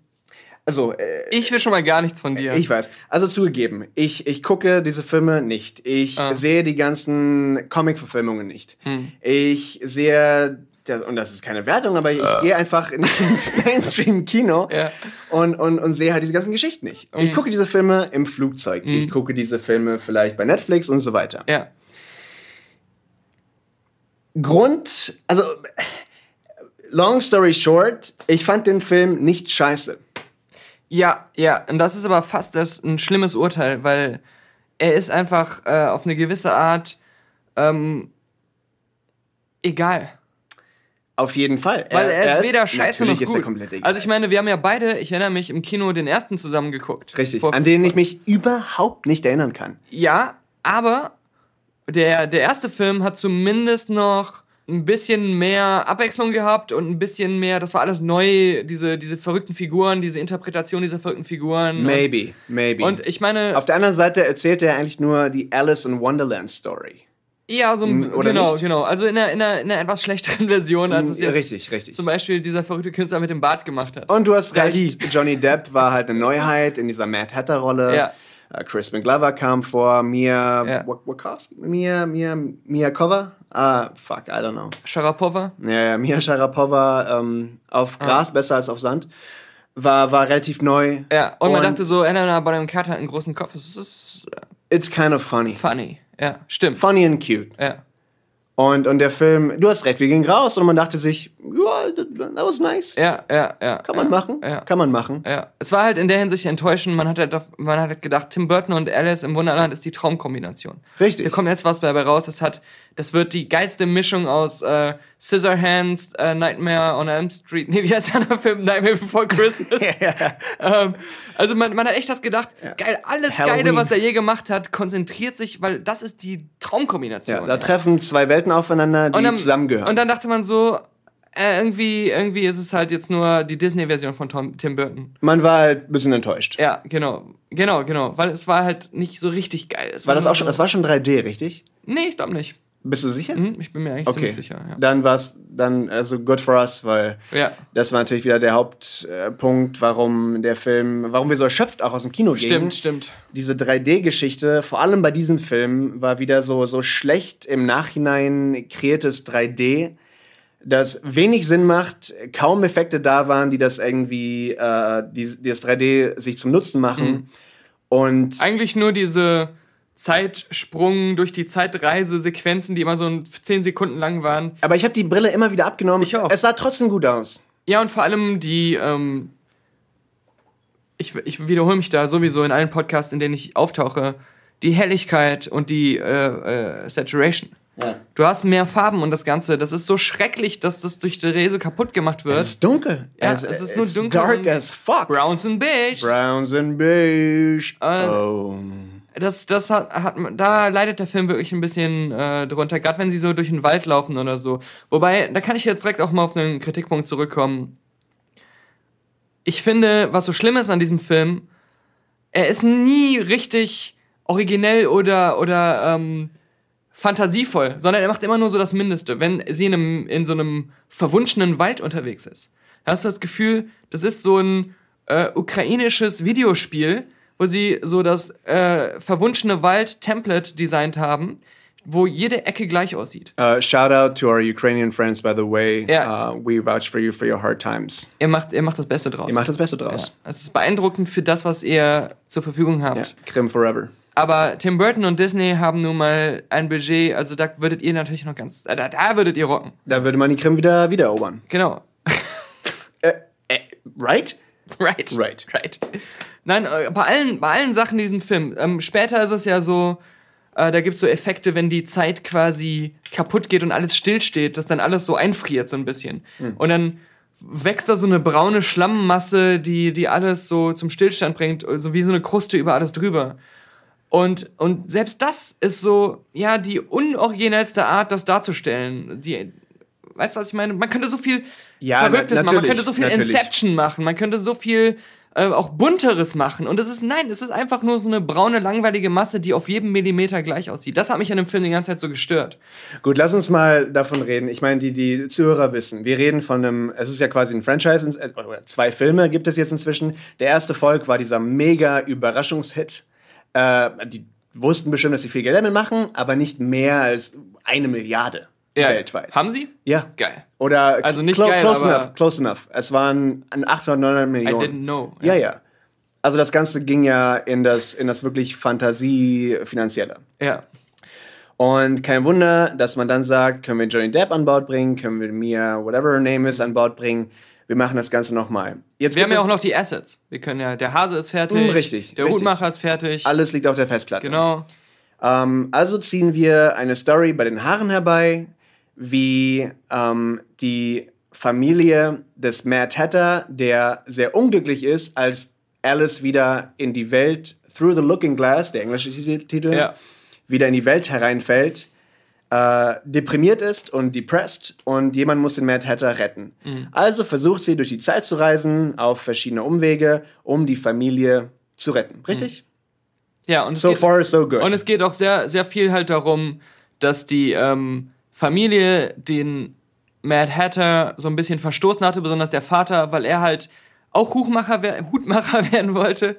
also, äh, Ich will schon mal gar nichts von dir. ich weiß. Also zugegeben, ich, ich gucke diese Filme nicht. Ich Ah. sehe die ganzen Comic-Verfilmungen nicht. Hm. Ich sehe, das, und das ist keine Wertung, aber ich gehe einfach ins Mainstream-Kino Ja. und, und, und sehe halt diese ganzen Geschichten nicht. Ich Mhm. gucke diese Filme im Flugzeug. Ich gucke diese Filme vielleicht bei Netflix und so weiter. Ja. Grund, also, long story short, ich fand den Film nicht scheiße. Ja, ja, und das ist aber fast das, ein schlimmes Urteil, weil er ist einfach äh, auf eine gewisse Art ähm, egal. Auf jeden Fall. Weil er, ist weder scheiße noch gut. ist er komplett egal. Also ich meine, wir haben ja beide, ich erinnere mich, im Kino den ersten zusammen geguckt. Richtig, an den ich mich überhaupt nicht erinnern kann. Ja, aber der, der erste Film hat zumindest noch ein bisschen mehr Abwechslung gehabt und ein bisschen mehr, das war alles neu, diese, diese verrückten Figuren, diese Interpretation dieser verrückten Figuren. Maybe, maybe. Und, und ich meine, Auf der anderen Seite erzählt er eigentlich nur die Alice in Wonderland Story. Ja, so ein, oder genau, nicht? genau. Also in einer, in, einer, in einer etwas schlechteren Version, als es jetzt richtig, richtig. zum Beispiel dieser verrückte Künstler mit dem Bart gemacht hat. Und du hast recht, Johnny Depp war halt eine Neuheit in dieser Mad Hatter-Rolle. Ja. Äh, Crispin Glover kam vor, Mia, Ja. Wa- Wachowski? Mia, Mia, Mia Kova? Ah, fuck, I don't know. Sharapova? Ja, ja, Mia Sharapova ähm, auf Ah. Gras besser als auf Sand. War, war relativ neu. Ja, und, man Und- dachte so, Helena Bonham Carter hat einen großen Kopf. Das ist äh, It's kind of funny. funny. Ja, stimmt. Funny and cute. Ja. Und, und der Film, du hast recht, wir gingen raus und man dachte sich, ja, that was nice. Ja, ja, ja. Kann man ja, machen. Ja. Kann man machen. Ja, es war halt in der Hinsicht enttäuschend. Man hat halt, man hat halt gedacht, Tim Burton und Alice im Wunderland ist die Traumkombination. Richtig. Da kommt jetzt was dabei raus. Das hat, das wird die geilste Mischung aus äh, Scissorhands, äh, Nightmare on Elm Street. Nee, wie heißt der Film? Nightmare Before Christmas. ähm, also man, man hat echt das gedacht. Geil, alles Halloween. Geile, was er je gemacht hat, konzentriert sich, weil das ist die Traumkombination. Ja, da treffen zwei Welten aufeinander, die und dann, zusammengehören. Und dann dachte man so, äh, irgendwie, irgendwie ist es halt jetzt nur die Disney-Version von Tom, Tim Burton. man war halt ein bisschen enttäuscht. Ja, genau. Genau, genau. Weil es war halt nicht so richtig geil. Es War das nur auch schon, so- das war schon 3D, richtig? Nee, ich glaube nicht. Bist du sicher? Hm, ich bin mir eigentlich Okay, ziemlich sicher. Ja. dann war es dann also good for us, weil Ja. das war natürlich wieder der Hauptpunkt, warum der Film, warum wir so erschöpft auch aus dem Kino gehen. Stimmt, stimmt. Diese 3D-Geschichte, vor allem bei diesem Film, war wieder so so schlecht im Nachhinein kreiertes 3D, das wenig Sinn macht, kaum Effekte da waren, die das irgendwie äh, die, die das 3D sich zum Nutzen machen. Mhm. Und Eigentlich nur diese Zeitsprung durch die Zeitreise-Sequenzen, die immer so 10 Sekunden lang waren. aber ich habe die Brille immer wieder abgenommen. Ich auch. Es sah trotzdem gut aus. Ja, und vor allem die, ähm, ich, ich wiederhole mich da sowieso in allen Podcasts, in denen ich auftauche, die Helligkeit und die äh, äh, Saturation. Ja. Du hast mehr Farben und das Ganze. Das ist so schrecklich, dass das durch die Rese kaputt gemacht wird. Es ist dunkel. Ja, es, es ist nur dunkel Dark as fuck. Browns and Beige. Browns and beige. Äh, oh. Das, das hat, hat, da leidet der Film wirklich ein bisschen äh, drunter, gerade wenn sie so durch den Wald laufen oder so. Wobei, da kann ich jetzt direkt auch mal auf einen Kritikpunkt zurückkommen. Ich finde, was so schlimm ist an diesem Film, er ist nie richtig originell oder, oder ähm, fantasievoll, sondern er macht immer nur so das Mindeste. Wenn sie in, einem, in so einem verwunschenen Wald unterwegs ist, da hast du das Gefühl, das ist so ein äh, ukrainisches Videospiel, wo sie so das äh, verwunschene Wald-Template designt haben, wo jede Ecke gleich aussieht. Uh, shout out to our Ukrainian friends, by the way. Ja. Uh, we vouch for you for your hard times. Er macht, er macht das Beste draus. Ihr macht das Beste ja. draus. Es ist beeindruckend für das, was ihr zur Verfügung habt. Ja. Krim forever. Aber Tim Burton und Disney haben nun mal ein Budget, also da würdet ihr natürlich noch ganz, da, da würdet ihr rocken. Da würde man die Krim wieder wiedererobern. Genau. Äh, äh, right? Right. Right. Right. Nein, äh, bei allen, bei allen Sachen in diesem Film. Ähm, später ist es ja so, äh, da gibt es so Effekte, wenn die Zeit quasi kaputt geht und alles stillsteht, dass dann alles so einfriert so ein bisschen. Und dann wächst da so eine braune Schlammmasse, die, die alles so zum Stillstand bringt, so wie so eine Kruste über alles drüber. Und, und selbst das ist so, ja, die unoriginellste Art, das darzustellen. Die, weißt du, was ich meine? Man könnte so viel Ja, Verrücktes machen, man könnte so viel natürlich. Inception machen, man könnte so viel äh, auch bunteres machen. Und es ist, nein, es ist einfach nur so eine braune, langweilige Masse, die auf jedem Millimeter gleich aussieht. Das hat mich an dem Film die ganze Zeit so gestört. Gut, lass uns mal davon reden. Ich meine, die, die Zuhörer wissen, wir reden von einem, es ist ja quasi ein Franchise, äh, zwei Filme gibt es jetzt inzwischen. Der erste Volk war dieser mega Überraschungshit. Äh, die wussten bestimmt, dass sie viel Geld damit machen, aber nicht mehr als eine Milliarde weltweit. Haben sie? Ja. Geil. Oder Also nicht clo geil, close aber- enough, close enough. Es waren an 800, 900 I Millionen. didn't know. Ja, ja. Also das Ganze ging ja in das, in das wirklich Fantasie-Finanzielle. Ja. Und kein Wunder, dass man dann sagt, können wir Johnny Depp an Bord bringen, können wir Mia, whatever her name is, an Bord bringen. Wir machen das Ganze nochmal. Jetzt Wir haben ja auch noch die Assets. Wir können ja, der Hase ist fertig. Mm, richtig, Der richtig. Hutmacher ist fertig. Alles liegt auf der Festplatte. Genau. Ähm, also ziehen wir eine Story bei den Haaren herbei, wie ähm, die Familie des Mad Hatter, der sehr unglücklich ist, als Alice wieder in die Welt, Through the Looking Glass, der englische Titel, Ja. wieder in die Welt hereinfällt, äh, deprimiert ist und depressed und jemand muss den Mad Hatter retten. Mhm. Also versucht sie durch die Zeit zu reisen, auf verschiedene Umwege, um die Familie zu retten. Richtig? Ja, und So geht, far, so good. Und es geht auch sehr, sehr viel halt darum, dass die ähm, Familie den Mad Hatter so ein bisschen verstoßen hatte, besonders der Vater, weil er halt auch Huchmacher, Hutmacher werden wollte.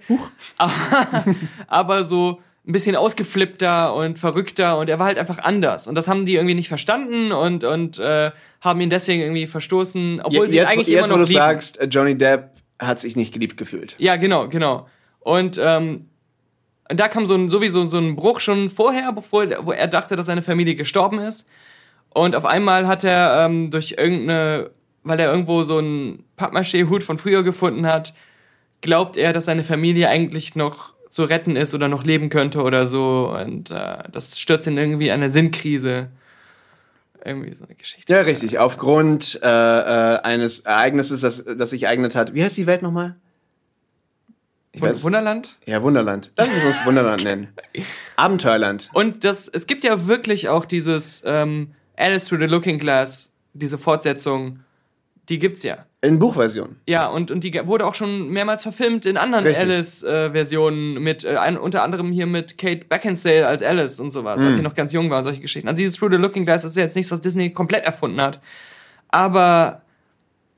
Aber, aber so ein bisschen ausgeflippter und verrückter und er war halt einfach anders. Und das haben die irgendwie nicht verstanden und, und äh, haben ihn deswegen irgendwie verstoßen, obwohl sie jetzt, eigentlich jetzt immer wo noch du lieben. sagst, äh, Johnny Depp hat sich nicht geliebt gefühlt. Ja, genau, genau. Und ähm, da kam so ein, sowieso so ein Bruch schon vorher, bevor wo er dachte, dass seine Familie gestorben ist. Und auf einmal hat er ähm, durch irgendeine, weil er irgendwo so einen Pappmaché-Hut von früher gefunden hat, glaubt er, dass seine Familie eigentlich noch zu retten ist oder noch leben könnte oder so. Und äh, das stürzt ihn irgendwie in eine Sinnkrise. Irgendwie so eine Geschichte. Ja, richtig. Aufgrund äh, äh, eines Ereignisses, das, das sich ereignet hat. Wie heißt die Welt nochmal? Ich Wun- Wunderland? Ja, Wunderland. Lass uns Wunderland nennen. Abenteuerland. Und das, es gibt ja wirklich auch dieses ähm, Alice Through the Looking Glass, diese Fortsetzung, die gibt's ja. In Buchversion. Ja, und, und die wurde auch schon mehrmals verfilmt in anderen. Alice-Versionen, mit äh, ein, unter anderem hier mit Kate Beckinsale als Alice und sowas, Mhm. als sie noch ganz jung war und solche Geschichten. Also dieses Through the Looking Glass ist ja jetzt nichts, was Disney komplett erfunden hat. Aber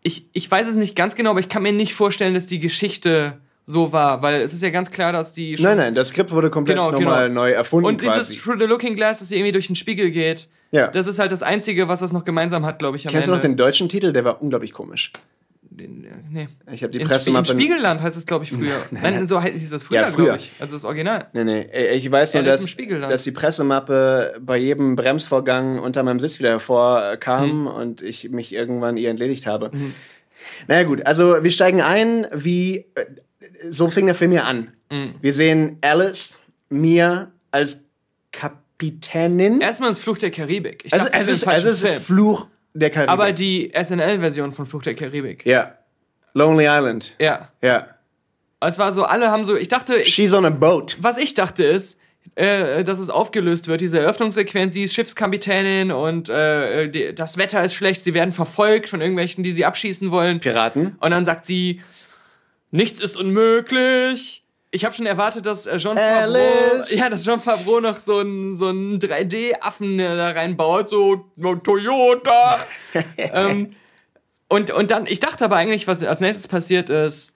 ich, ich weiß es nicht ganz genau, aber ich kann mir nicht vorstellen, dass die Geschichte so war, weil es ist ja ganz klar, dass die Nein, nein, das Skript wurde komplett Genau, nochmal genau. neu erfunden und dieses quasi. Through the Looking Glass, dass sie irgendwie durch den Spiegel geht, Ja. das ist halt das Einzige, was das noch gemeinsam hat, glaube ich, Kennst du noch Ende. den deutschen Titel? Der war unglaublich komisch. Den, äh, nee. Ich habe die In, Spie- in Pressemappe... Spiegelland heißt es, glaube ich, früher. Nein, so hieß es früher, Ja, früher. glaube ich. Also das Original. Nee, nee, ich weiß nur, dass, dass die Pressemappe bei jedem Bremsvorgang unter meinem Sitz wieder hervorkam Mhm. und ich mich irgendwann ihr entledigt habe. Naja gut, also wir steigen ein, wie äh, so fing der Film ja an. Mhm. Wir sehen Alice, Mia als Kapitänin. Erstmal ist Fluch der Karibik. Ich also dachte, es ist, es ist Film. Fluch der Karibik. Aber die SNL-Version von Fluch der Karibik. ja. Lonely Island. Ja. Ja. Es war so, alle haben so, ich dachte, ich, She's on a boat. was ich dachte ist, äh, dass es aufgelöst wird, diese Eröffnungssequenz, sie ist Schiffskapitänin und äh, die, das Wetter ist schlecht, sie werden verfolgt von irgendwelchen, die sie abschießen wollen. Piraten. Und dann sagt sie, nichts ist unmöglich. Ich habe schon erwartet, dass äh, John Favreau, Alice. ja, dass John Favreau noch so einen so einen 3D-Affen äh, da reinbaut, so Toyota. ähm, und, und dann, ich dachte aber eigentlich, was als nächstes passiert ist,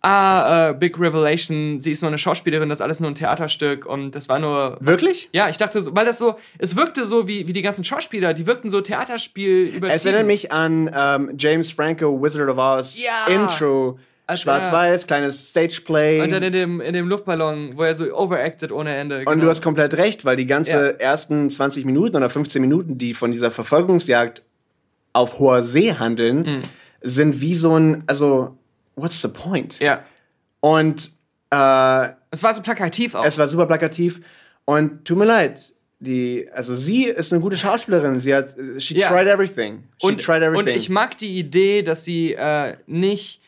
ah, äh, Big Revelation, sie ist nur eine Schauspielerin, das ist alles nur ein Theaterstück und das war nur. Wirklich? Ja, ich dachte so, weil das so, es wirkte so wie, wie die ganzen Schauspieler, die wirkten so Theaterspiel übertrieben. Es erinnert mich an ähm, James Franco, Wizard of Oz, Ja. Intro. Schwarz-Weiß, kleines Stageplay. Und dann in dem, in dem Luftballon, wo er so overacted ohne Ende. Und genau. du hast komplett recht, weil die ganze Ja. ersten 20 Minuten oder 15 Minuten, die von dieser Verfolgungsjagd auf hoher See handeln, Mhm. sind wie so ein, also, what's the point? Ja. Und äh, Es war so plakativ auch. es war super plakativ. Und tut mir leid, die, also sie ist eine gute Schauspielerin. Sie hat, she Ja. tried everything. She und, tried everything. und ich mag die Idee, dass sie äh, nicht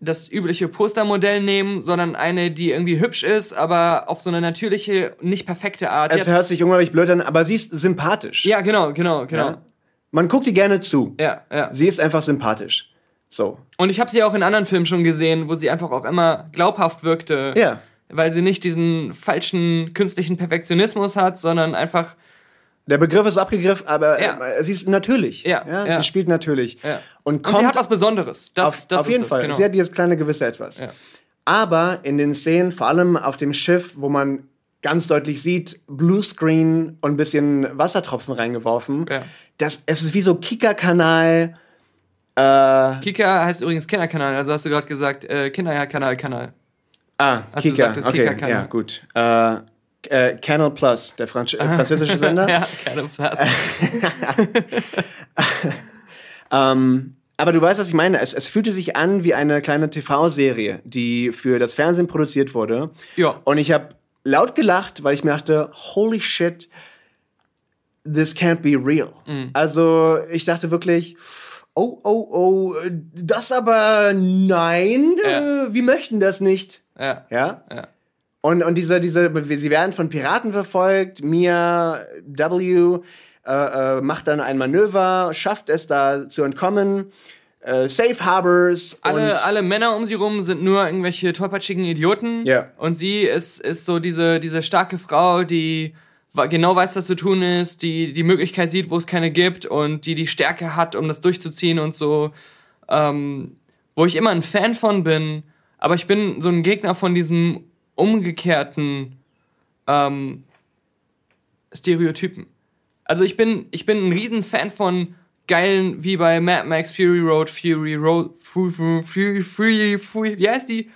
das übliche Postermodell nehmen, sondern eine, die irgendwie hübsch ist, aber auf so eine natürliche, nicht perfekte Art. es hört sich unglaublich blöd an, aber sie ist sympathisch. ja, genau, genau, genau. Ja? Man guckt ihr gerne zu. Ja, ja. Sie ist einfach sympathisch. So. Und ich habe sie auch in anderen Filmen schon gesehen, wo sie einfach auch immer glaubhaft wirkte. Ja. Weil sie nicht diesen falschen künstlichen Perfektionismus hat, sondern einfach Der Begriff ist abgegriffen, aber Ja. äh, sie ist natürlich. Ja, ja. Sie spielt natürlich. Ja. Und Und kommt sie hat was Besonderes. Das, auf, das auf ist jeden das, Fall. Genau. Sie hat dieses kleine gewisse Etwas. Ja. Aber in den Szenen, vor allem auf dem Schiff, wo man ganz deutlich sieht, Bluescreen und ein bisschen Wassertropfen reingeworfen. Ja. Das, es ist wie so Kika-Kanal. Äh, Kika heißt übrigens Kinderkanal, also hast du gerade gesagt, äh, Kinderkanal, Kanal. ah, Hast du Kika. gesagt, das okay, Kika-Kanal. ja, gut. Äh, äh, Canal Plus, der Franz äh, französische Sender. Ja, keine Platz. Ähm, aber du weißt, was ich meine. Es, es fühlte sich an wie eine kleine TV-Serie, die für das Fernsehen produziert wurde. Ja. Und ich habe laut gelacht, weil ich mir dachte, holy shit, this can't be real. Mhm. Also ich dachte wirklich, oh, oh, oh, das aber nein, Ja. äh, wir möchten das nicht. ja. Ja? Ja. Und, und diese, diese, sie werden von Piraten verfolgt. Mia W. Äh, äh, macht dann ein Manöver, schafft es da zu entkommen. Äh, Safe Harbors. Alle, alle Männer um sie rum sind nur irgendwelche tollpatschigen Idioten. Ja. Und sie ist, ist so diese, diese starke Frau, die genau weiß, was zu tun ist, die die Möglichkeit sieht, wo es keine gibt und die die Stärke hat, um das durchzuziehen und so. Ähm, wo ich immer ein Fan von bin, aber ich bin so ein Gegner von diesem umgekehrten ähm, Stereotypen. Also ich bin, ich bin ein Riesenfan von geilen, wie bei Mad Max Fury Road, Fury Road, Fury, Fury, Fury, Fury wie heißt die?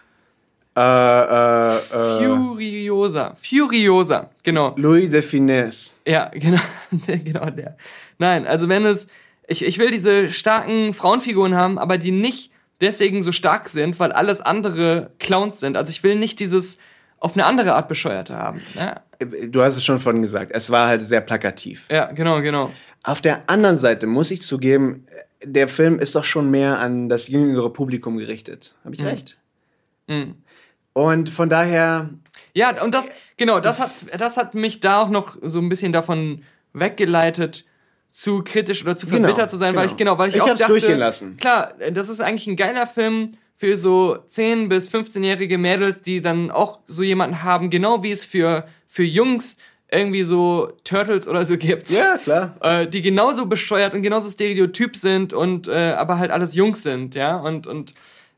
Äh, äh, äh, Furiosa. Furiosa, genau. Louis de Finesse. Ja, genau, genau der. Nein, also wenn es, ich, ich will diese starken Frauenfiguren haben, aber die nicht deswegen so stark sind, weil alles andere Clowns sind. Also ich will nicht dieses auf eine andere Art bescheuerte haben. Ja, Du hast es schon vorhin gesagt, es war halt sehr plakativ. ja genau, genau. Auf der anderen Seite muss ich zugeben, der Film ist doch schon mehr an das jüngere Publikum gerichtet. Habe ich recht? Mhm. Und von daher, Ja, und das, genau, das hat, das hat mich da auch noch so ein bisschen davon weggeleitet, zu kritisch oder zu Genau, verbittert zu sein, weil genau. ich, genau, weil ich, Ich auch hab's dachte, durchgehen lassen. klar, das ist eigentlich ein geiler Film für so 10- bis 15-jährige Mädels, die dann auch so jemanden haben, genau wie es für, für Jungs irgendwie so Turtles oder so gibt. ja, klar. Äh, die genauso bescheuert und genauso stereotyp sind und äh, aber halt alles Jungs sind, ja, und, und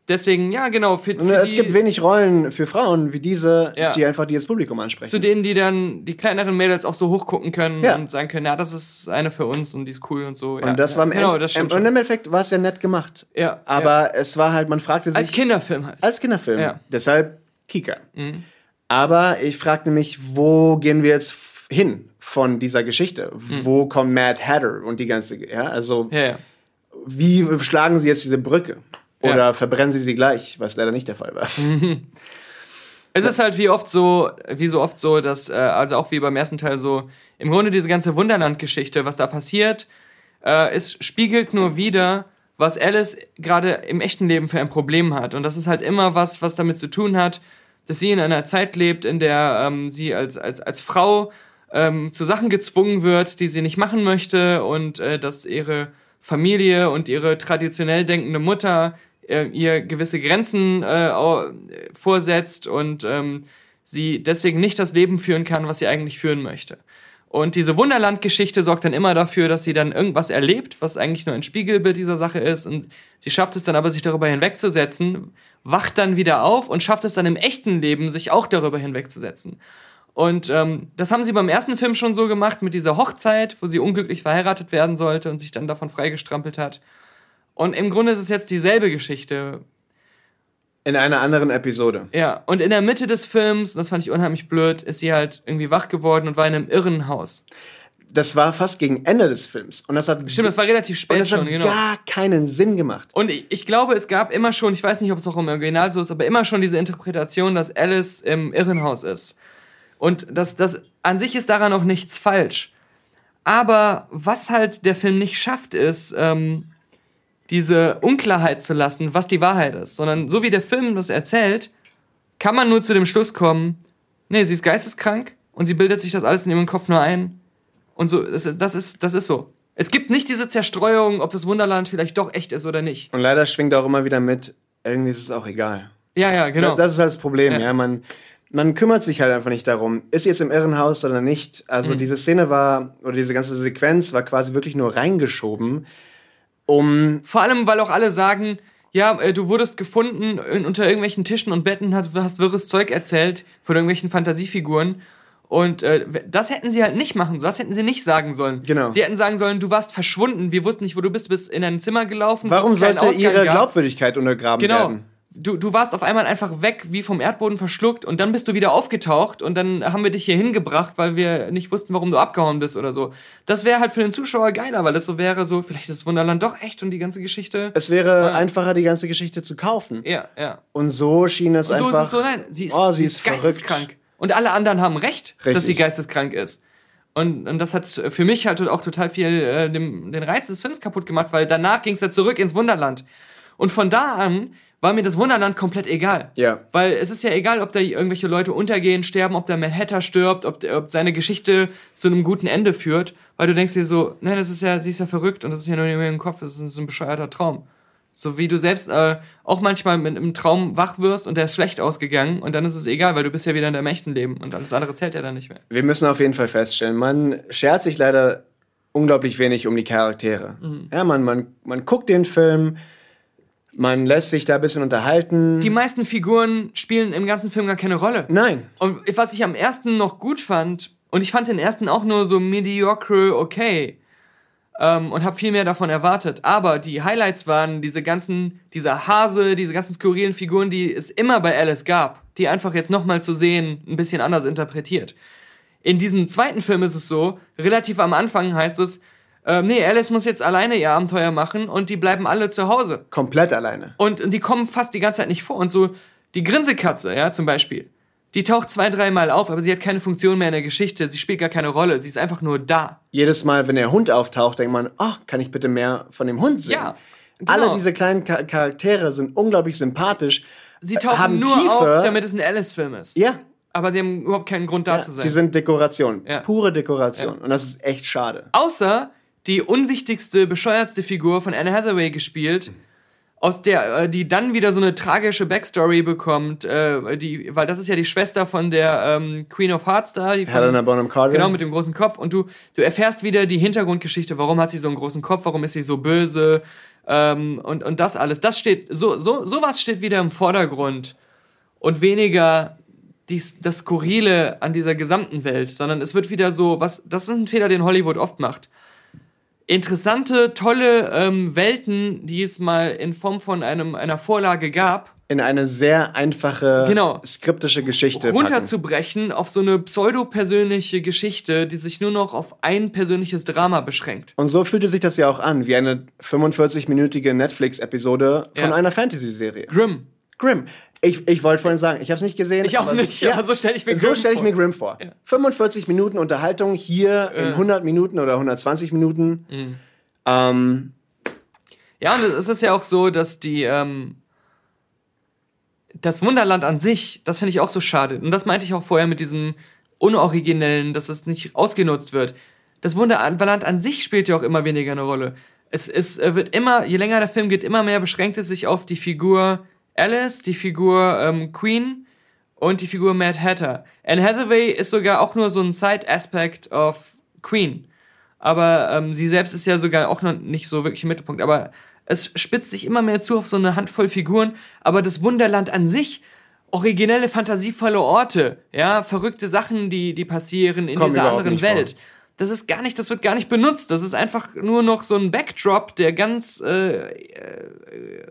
deswegen, ja, genau, für, für es gibt wenig Rollen für Frauen wie diese, Ja. die einfach die das Publikum ansprechen. zu denen, die dann die kleineren Mädels auch so hochgucken können Ja. und sagen können, ja, das ist eine für uns und die ist cool und so. ja, und das ja, war im, genau, das stimmt im, im Endeffekt war es ja nett gemacht. Ja, Aber es war halt, man fragte sich. Als Kinderfilm halt. Als Kinderfilm. Ja. Deshalb Kika. Mhm. Aber ich fragte mich, wo gehen wir jetzt hin von dieser Geschichte? Wo kommt Mad Hatter und die ganze, ja, also Mhm. Ja, ja. wie schlagen sie jetzt diese Brücke? Ja. Oder verbrennen sie sie gleich, was leider nicht der Fall war. Es ist halt wie oft so, wie so oft so, dass, äh, also auch wie beim ersten Teil so, im Grunde diese ganze Wunderland-Geschichte, was da passiert, äh, es spiegelt nur wieder, was Alice gerade im echten Leben für ein Problem hat. Und das ist halt immer was, was damit zu tun hat, dass sie in einer Zeit lebt, in der ähm, sie als, als, als Frau ähm, zu Sachen gezwungen wird, die sie nicht machen möchte und äh, dass ihre Familie und ihre traditionell denkende Mutter äh, ihr gewisse Grenzen äh, vorsetzt und ähm, sie deswegen nicht das Leben führen kann, was sie eigentlich führen möchte. Und diese Wunderland-Geschichte sorgt dann immer dafür, dass sie dann irgendwas erlebt, was eigentlich nur ein Spiegelbild dieser Sache ist. Und sie schafft es dann aber, sich darüber hinwegzusetzen, wacht dann wieder auf und schafft es dann im echten Leben, sich auch darüber hinwegzusetzen. Und ähm, das haben sie beim ersten Film schon so gemacht mit dieser Hochzeit, wo sie unglücklich verheiratet werden sollte und sich dann davon freigestrampelt hat. Und im Grunde ist es jetzt dieselbe Geschichte. In einer anderen Episode. Ja, und in der Mitte des Films, und das fand ich unheimlich blöd, ist sie halt irgendwie wach geworden und war in einem Irrenhaus. Das war fast gegen Ende des Films. Und das hat, Stimmt, das war relativ und spät das hat schon, genau. gar keinen Sinn gemacht. Und ich, ich glaube, es gab immer schon, ich weiß nicht, ob es auch im Original so ist, aber immer schon diese Interpretation, dass Alice im Irrenhaus ist. Und das, das an sich ist daran auch nichts falsch. Aber was halt der Film nicht schafft, ist, ähm, diese Unklarheit zu lassen, was die Wahrheit ist. Sondern so wie der Film das erzählt, kann man nur zu dem Schluss kommen, nee, sie ist geisteskrank und sie bildet sich das alles in ihrem Kopf nur ein. Und so, das ist, das ist, das ist so. Es gibt nicht diese Zerstreuung, ob das Wunderland vielleicht doch echt ist oder nicht. Und leider schwingt auch immer wieder mit, irgendwie ist es auch egal. Ja, ja, genau. Das ist halt das Problem, ja. Ja. Man, man kümmert sich halt einfach nicht darum, ist sie jetzt im Irrenhaus oder nicht. Also Mhm. diese Szene war, oder diese ganze Sequenz war quasi wirklich nur reingeschoben, um Vor allem, weil auch alle sagen, ja, äh, du wurdest gefunden unter irgendwelchen Tischen und Betten, hast, hast wirres Zeug erzählt von irgendwelchen Fantasiefiguren. Und äh, das hätten sie halt nicht machen sollen, das hätten sie nicht sagen sollen. Genau. Sie hätten sagen sollen, du warst verschwunden, wir wussten nicht, wo du bist, du bist in ein Zimmer gelaufen. warum sollte ihre gab. Glaubwürdigkeit untergraben Genau. werden? Du, du warst auf einmal einfach weg, wie vom Erdboden verschluckt und dann bist du wieder aufgetaucht und dann haben wir dich hier hingebracht, weil wir nicht wussten, warum du abgehauen bist oder so. Das wäre halt für den Zuschauer geiler, weil das so wäre, so, vielleicht ist Wunderland doch echt und die ganze Geschichte. Es wäre einfacher, die ganze Geschichte zu kaufen. Ja, ja. Und so schien es Und so einfach. ist es so, nein, sie ist, oh, sie ist geisteskrank. Und alle anderen haben recht, dass sie Richtig. geisteskrank ist. Und, und das hat für mich halt auch total viel äh, dem, den Reiz des Films kaputt gemacht, weil danach ging es ja zurück ins Wunderland. Und von da an war mir das Wunderland komplett egal. Ja. Weil es ist ja egal, ob da irgendwelche Leute untergehen, sterben, ob der Manhattan stirbt, ob, der- ob seine Geschichte zu einem guten Ende führt, weil du denkst dir so, nein, das ist ja, sie ist ja verrückt und das ist ja nur in ihrem Kopf, das ist so ein bescheuerter Traum. So wie du selbst äh, auch manchmal mit einem Traum wach wirst und der ist schlecht ausgegangen und dann ist es egal, weil du bist ja wieder in deinem echten Leben und alles andere zählt ja dann nicht mehr. Wir müssen auf jeden Fall feststellen, man schert sich leider unglaublich wenig um die Charaktere. Mhm. Ja, man, man, man guckt den Film, Man lässt sich da ein bisschen unterhalten. Die meisten Figuren spielen im ganzen Film gar keine Rolle. Nein. Und was ich am ersten noch gut fand, und ich fand den ersten auch nur so mediocre okay, ähm, und habe viel mehr davon erwartet. Aber die Highlights waren diese ganzen, dieser Hase, diese ganzen skurrilen Figuren, die es immer bei Alice gab, die einfach jetzt nochmal zu sehen, ein bisschen anders interpretiert. In diesem zweiten Film ist es so, relativ am Anfang heißt es, äh, nee, Alice muss jetzt alleine ihr Abenteuer machen und die bleiben alle zu Hause. Komplett alleine. Und, und die kommen fast die ganze Zeit nicht vor. Und so, die Grinsekatze, ja, zum Beispiel, die taucht zwei, dreimal auf, aber sie hat keine Funktion mehr in der Geschichte. Sie spielt gar keine Rolle. Sie ist einfach nur da. Jedes Mal, wenn der Hund auftaucht, denkt man, oh, kann ich bitte mehr von dem Hund sehen? Ja, genau. Alle diese kleinen Cha Charaktere sind unglaublich sympathisch. Sie tauchen nur Tiefe. auf, damit es ein Alice-Film ist. Ja, Aber sie haben überhaupt keinen Grund da ja zu sein. sie sind Dekoration. Ja. Pure Dekoration. Und das ist echt schade. Außer die unwichtigste, bescheuertste Figur von Anne Hathaway gespielt, aus der, äh, die dann wieder so eine tragische Backstory bekommt, äh, die, weil das ist ja die Schwester von der ähm, Queen of Hearts da, die von, Helena Bonham Carter. Genau, mit dem großen Kopf. Und du, du erfährst wieder die Hintergrundgeschichte, warum hat sie so einen großen Kopf, warum ist sie so böse ähm, und, und das alles. Das steht, so, so, sowas steht wieder im Vordergrund und weniger dies, das Skurrile an dieser gesamten Welt, sondern es wird wieder so, was, das ist ein Fehler, den Hollywood oft macht. Interessante, tolle ähm, Welten, die es mal in Form von einem, einer Vorlage gab, in eine sehr einfache, Genau. skriptische Geschichte packen. runterzubrechen auf so eine pseudo-persönliche Geschichte, die sich nur noch auf ein persönliches Drama beschränkt. Und so fühlte sich das ja auch an, wie eine 45-minütige Netflix-Episode von Ja. einer Fantasy-Serie. Grimm. Grimm. Ich, ich wollte vorhin sagen, ich habe es nicht gesehen. Ich auch nicht, ja, so stell ich mir So Grimm stelle ich vor. mir Grimm vor. 45 Minuten Unterhaltung hier in 100 Minuten oder 120 Minuten. Mhm. Ähm, Ja, und es ist ja auch so, dass die, ähm, das Wunderland an sich, das finde ich auch so schade. Und das meinte ich auch vorher mit diesem Unoriginellen, dass es nicht ausgenutzt wird. Das Wunderland an sich spielt ja auch immer weniger eine Rolle. Es, es äh, wird immer, je länger der Film geht, immer mehr beschränkt es sich auf die Figur Alice, die Figur ähm, Queen und die Figur Mad Hatter. Anne Hathaway ist sogar auch nur so ein Side-Aspect of Queen. Aber ähm, sie selbst ist ja sogar auch noch nicht so wirklich im Mittelpunkt. Aber es spitzt sich immer mehr zu auf so eine Handvoll Figuren. Aber das Wunderland an sich, originelle, fantasievolle Orte, ja, verrückte Sachen, die, die passieren in Kommen dieser anderen nicht vor. Welt. Das ist gar nicht, das wird gar nicht benutzt. Das ist einfach nur noch so ein Backdrop, der ganz äh, äh,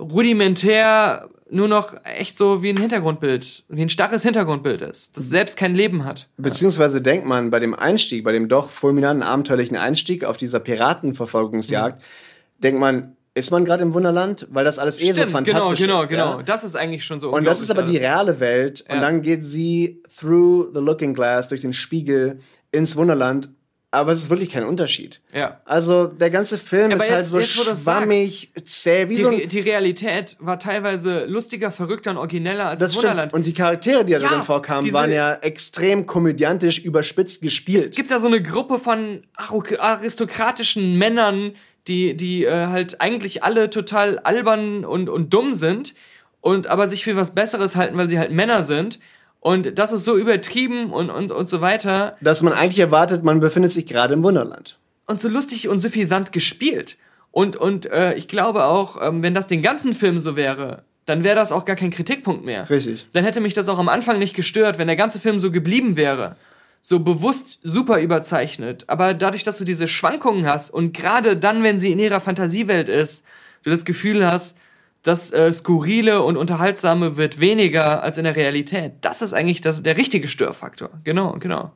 rudimentär nur noch echt so wie ein Hintergrundbild, wie ein starres Hintergrundbild ist, das selbst kein Leben hat. beziehungsweise denkt man bei dem Einstieg, bei dem doch fulminanten, abenteuerlichen Einstieg auf dieser Piratenverfolgungsjagd, Mhm. denkt man, ist man gerade im Wunderland? Weil das alles eh so fantastisch genau, ist. genau, Ja? genau. Das ist eigentlich schon so Und das ist aber die reale Welt. Ja. Und dann geht sie through the looking glass, durch den Spiegel, ins Wunderland. Aber es ist wirklich kein Unterschied. Ja. Also der ganze Film Ja, ist aber halt jetzt- so jetzt, schwammig, zäh, wie Die, so ein... die Realität war teilweise lustiger, verrückter und origineller als das, Das. Wunderland. Und die Charaktere, die da Ja, drin vorkamen, waren ja extrem komödiantisch überspitzt Es gespielt. gibt da so eine Gruppe von aristokratischen Männern, die, die äh, halt eigentlich alle total albern und, und dumm sind und aber sich für was Besseres halten, weil sie halt Männer sind. Und das ist so übertrieben und, und, und so weiter Dass man eigentlich erwartet, man befindet sich gerade im Wunderland. und so lustig und suffisant gespielt. Und, und äh, ich glaube auch, ähm, wenn das den ganzen Film so wäre, dann wäre das auch gar kein Kritikpunkt mehr. Richtig. Dann hätte mich das auch am Anfang nicht gestört, wenn der ganze Film so geblieben wäre. So bewusst super überzeichnet. Aber dadurch, dass du diese Schwankungen hast und gerade dann, wenn sie in ihrer Fantasiewelt ist, du das Gefühl hast, das äh, Skurrile und Unterhaltsame wird weniger als in der Realität. Das ist eigentlich das, der richtige Störfaktor. Genau, genau.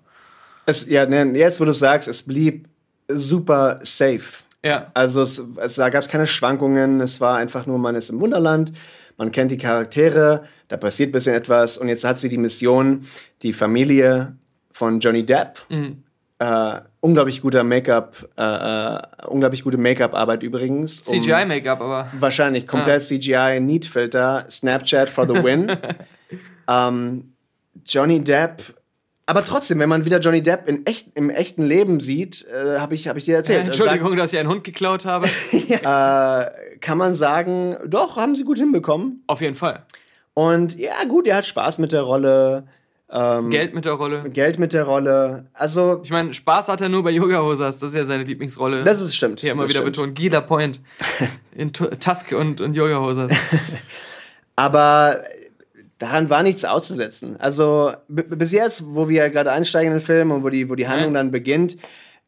Es, ja, ne, jetzt, wo du sagst, es blieb super safe. Ja. Also es, es, da gab es keine Schwankungen, es war einfach nur, man ist im Wunderland, man kennt die Charaktere, da passiert ein bisschen etwas und jetzt hat sie die Mission, die Familie von Johnny Depp, äh, unglaublich guter Make-up, äh, äh, unglaublich gute Make-up-Arbeit übrigens. um- CGI-Make-up, aber. Wahrscheinlich komplett CGI, Neat-Filter, Snapchat for the win. ähm, Johnny Depp, aber trotzdem, wenn man wieder Johnny Depp in echt, im echten Leben sieht, äh, habe ich, hab ich dir Äh, erzählt. Entschuldigung, dass ich einen Hund geklaut habe. Sag, äh, kann man sagen, doch, haben sie gut hinbekommen. Auf jeden Fall. Und ja, gut, er hat Spaß mit der Rolle. Ähm, Geld mit der Rolle. Geld mit der Rolle. Also, Ich meine, Spaß hat er nur bei Yoga Hosers. Das ist ja seine Lieblingsrolle. das ist stimmt. hier immer das wieder stimmt. betont. Gila Point. In Tu- Tusk und, und Yoga Hosers. Aber daran war nichts auszusetzen. Also bis jetzt, wo wir gerade einsteigen in den Film und wo die, wo die Handlung Ja. dann beginnt,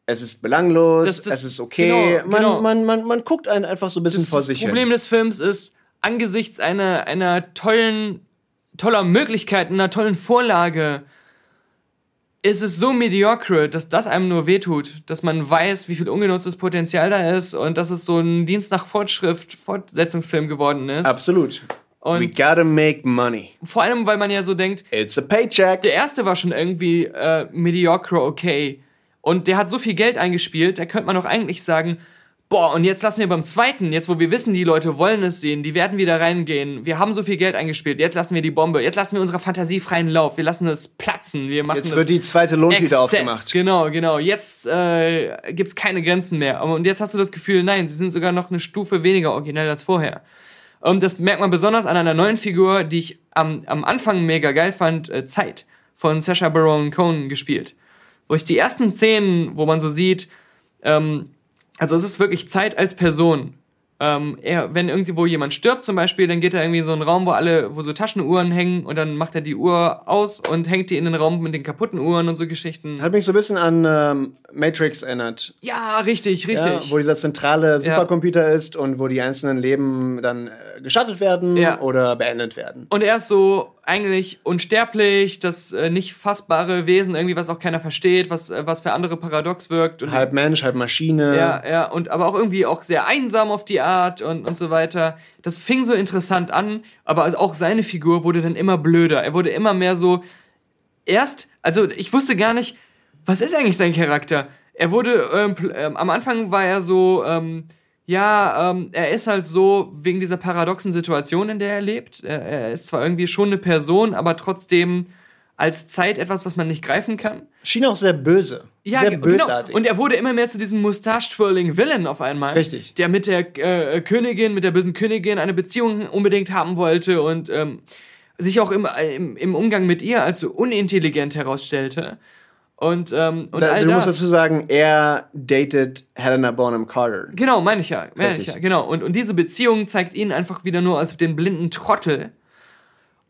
es ist belanglos, Das- das- es ist okay. genau, man, genau. Man, man, man guckt einen einfach so ein bisschen Das, vor das sich Problem hin. des Films ist, angesichts einer, einer tollen, toller Möglichkeit, einer tollen Vorlage, ist es so mediocre, dass das einem nur wehtut, dass man weiß, wie viel ungenutztes Potenzial da ist und dass es so ein Dienst nach Fortschrift Fortsetzungsfilm geworden ist. Absolut. Und- We gotta make money. Vor allem, weil man ja so denkt, It's a paycheck. der erste war schon irgendwie äh, mediocre okay und der hat so viel Geld eingespielt, da könnte man doch eigentlich sagen, boah, und jetzt lassen wir beim zweiten, jetzt wo wir wissen, die Leute wollen es sehen, die werden wieder reingehen, wir haben so viel Geld eingespielt, jetzt lassen wir die Bombe, jetzt lassen wir unserer Fantasie freien Lauf, wir lassen es platzen, wir machen Jetzt wird die zweite Exzess. aufgemacht. Genau, genau. Jetzt äh, gibt's keine Grenzen mehr. Und jetzt hast du das Gefühl, nein, sie sind sogar noch eine Stufe weniger originell als vorher. Und das merkt man besonders an einer neuen Figur, die ich am, am Anfang mega geil fand, äh, Zeit, von Sacha Baron Cohen gespielt. Wo ich die ersten Szenen, wo man so sieht, ähm, also es ist wirklich Zeit als Person. Ähm, er, wenn irgendwo jemand stirbt zum Beispiel, dann geht er irgendwie in so einen Raum, wo alle, wo so Taschenuhren hängen und dann macht er die Uhr aus und hängt die in den Raum mit den kaputten Uhren und so Geschichten. Hat mich so ein bisschen an ähm, Matrix erinnert. Ja, richtig, richtig. Ja, wo dieser zentrale Supercomputer ist und wo die einzelnen Leben dann äh, geschattet werden Ja. oder beendet werden. Und er ist so eigentlich unsterblich, das äh, nicht fassbare Wesen, irgendwie, was auch keiner versteht, was, äh, was für andere paradox wirkt. Und Halb Mensch, halb Maschine. Ja, ja, und aber auch irgendwie auch sehr einsam auf die Art und, und so weiter. Das fing so interessant an, aber also auch seine Figur wurde dann immer blöder. Er wurde immer mehr so. Erst, also ich wusste gar nicht, was ist eigentlich sein Charakter? Er wurde, ähm, ähm, am Anfang war er so, ähm, ja, ähm, er ist halt so wegen dieser paradoxen Situation, in der er lebt. Er, er ist zwar irgendwie schon eine Person, aber trotzdem als Zeit etwas, was man nicht greifen kann. Schien auch sehr böse. Ja, sehr ge- bösartig. Genau. Und er wurde immer mehr zu diesem Mustache-Twirling-Villain auf einmal. Richtig. Der mit der äh, Königin, mit der bösen Königin eine Beziehung unbedingt haben wollte und ähm, sich auch im, im, im Umgang mit ihr als so unintelligent herausstellte. Und, ähm, und da, all du musst das. dazu sagen, er datet Helena Bonham Carter. Genau, meine ich ja. Meine ich ja genau. Und, und diese Beziehung zeigt ihn einfach wieder nur als den blinden Trottel.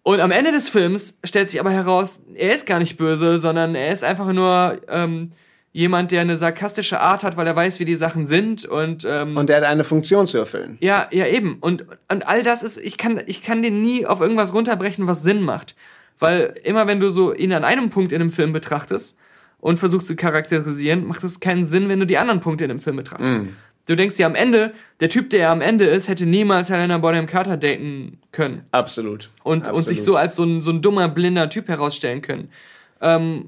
Und am Ende des Films stellt sich aber heraus, er ist gar nicht böse, sondern er ist einfach nur ähm, jemand, der eine sarkastische Art hat, weil er weiß, wie die Sachen sind. Und, ähm, Und er hat eine Funktion zu erfüllen. ja, ja, eben. Und, und all das ist, ich kann, ich kann den nie auf irgendwas runterbrechen, was Sinn macht. Weil immer wenn du so ihn an einem Punkt in einem Film betrachtest und versuchst zu charakterisieren, macht es keinen Sinn, wenn du die anderen Punkte in dem Film betrachtest. Du denkst dir am Ende, der Typ, der am Ende ist, hätte niemals Helena Bonham Carter daten können. Absolut. Und, Absolut. und sich so als so ein, so ein dummer, blinder Typ herausstellen können. Ähm,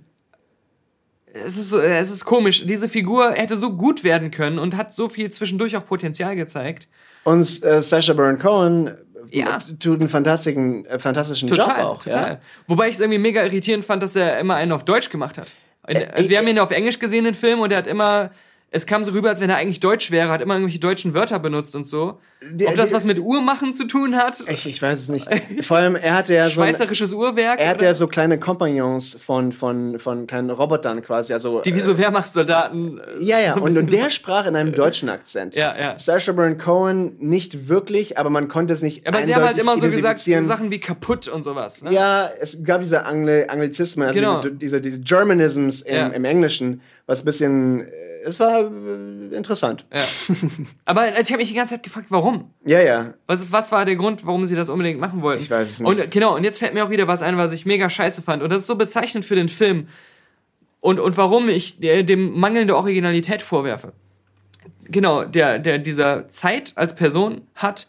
es, ist so, es ist komisch. Diese Figur hätte so gut werden können und hat so viel zwischendurch auch Potenzial gezeigt. Und äh, Sacha Baron Cohen Ja. tut einen fantastischen, äh, fantastischen Total, Job auch. total. Ja? Wobei ich es irgendwie mega irritierend fand, dass er immer einen auf Deutsch gemacht hat. Also wir haben ihn auf Englisch gesehen, den Film, und er hat immer, es kam so rüber, als wenn er eigentlich Deutsch wäre, hat immer irgendwelche deutschen Wörter benutzt und so. Ob das was mit Uhrmachen zu tun hat? Ich, ich weiß es nicht. Vor allem, er hatte ja so. Schweizerisches Uhrwerk? Er hat oder? ja so kleine Kompagnons von, von, von kleinen Robotern quasi. Also, die wie so Wehrmachtssoldaten. äh, Ja, ja, so und, und der sprach in einem deutschen Akzent. Ja, ja. Sacha Baron Cohen nicht wirklich, aber man konnte es nicht Aber sie haben halt immer so gesagt, so. Sachen wie kaputt und sowas. Ne? Ja, es gab diese Angli Anglizismen, also Genau. diese, diese, diese Germanisms im, Ja. im Englischen, was ein bisschen, äh, es war äh, interessant. Ja. Aber also ich habe mich die ganze Zeit gefragt, warum? Ja, ja. Was, was war der Grund, warum sie das unbedingt machen wollten? Ich weiß es nicht. Und genau, und jetzt fällt mir auch wieder was ein, was ich mega scheiße fand. Und das ist so bezeichnend für den Film. Und, und warum ich äh, dem mangelnde Originalität vorwerfe. Genau, der, der dieser Zeit als Person hat,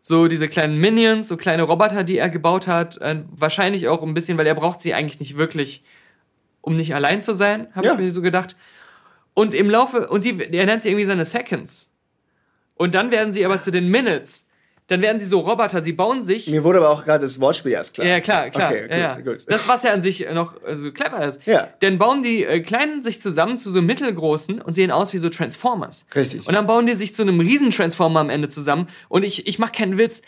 so diese kleinen Minions, so kleine Roboter, die er gebaut hat, äh, wahrscheinlich auch ein bisschen, weil er braucht sie eigentlich nicht wirklich, um nicht allein zu sein, habe Ja. ich mir so gedacht. Und im Laufe, und die, er nennt sie irgendwie seine Seconds. Und dann werden sie aber zu den Minutes. Dann werden sie so Roboter, sie bauen sich. Mir wurde aber auch gerade das Wortspiel erst klar. Ja, klar, klar. Okay, ja, ja. gut, gut. Das, was ja an sich noch äh, so clever ist. Ja. Dann bauen die äh, Kleinen sich zusammen zu so mittelgroßen und sehen aus wie so Transformers. Richtig. Und dann bauen die sich zu einem Riesentransformer am Ende zusammen. Und ich, ich mach keinen Witz.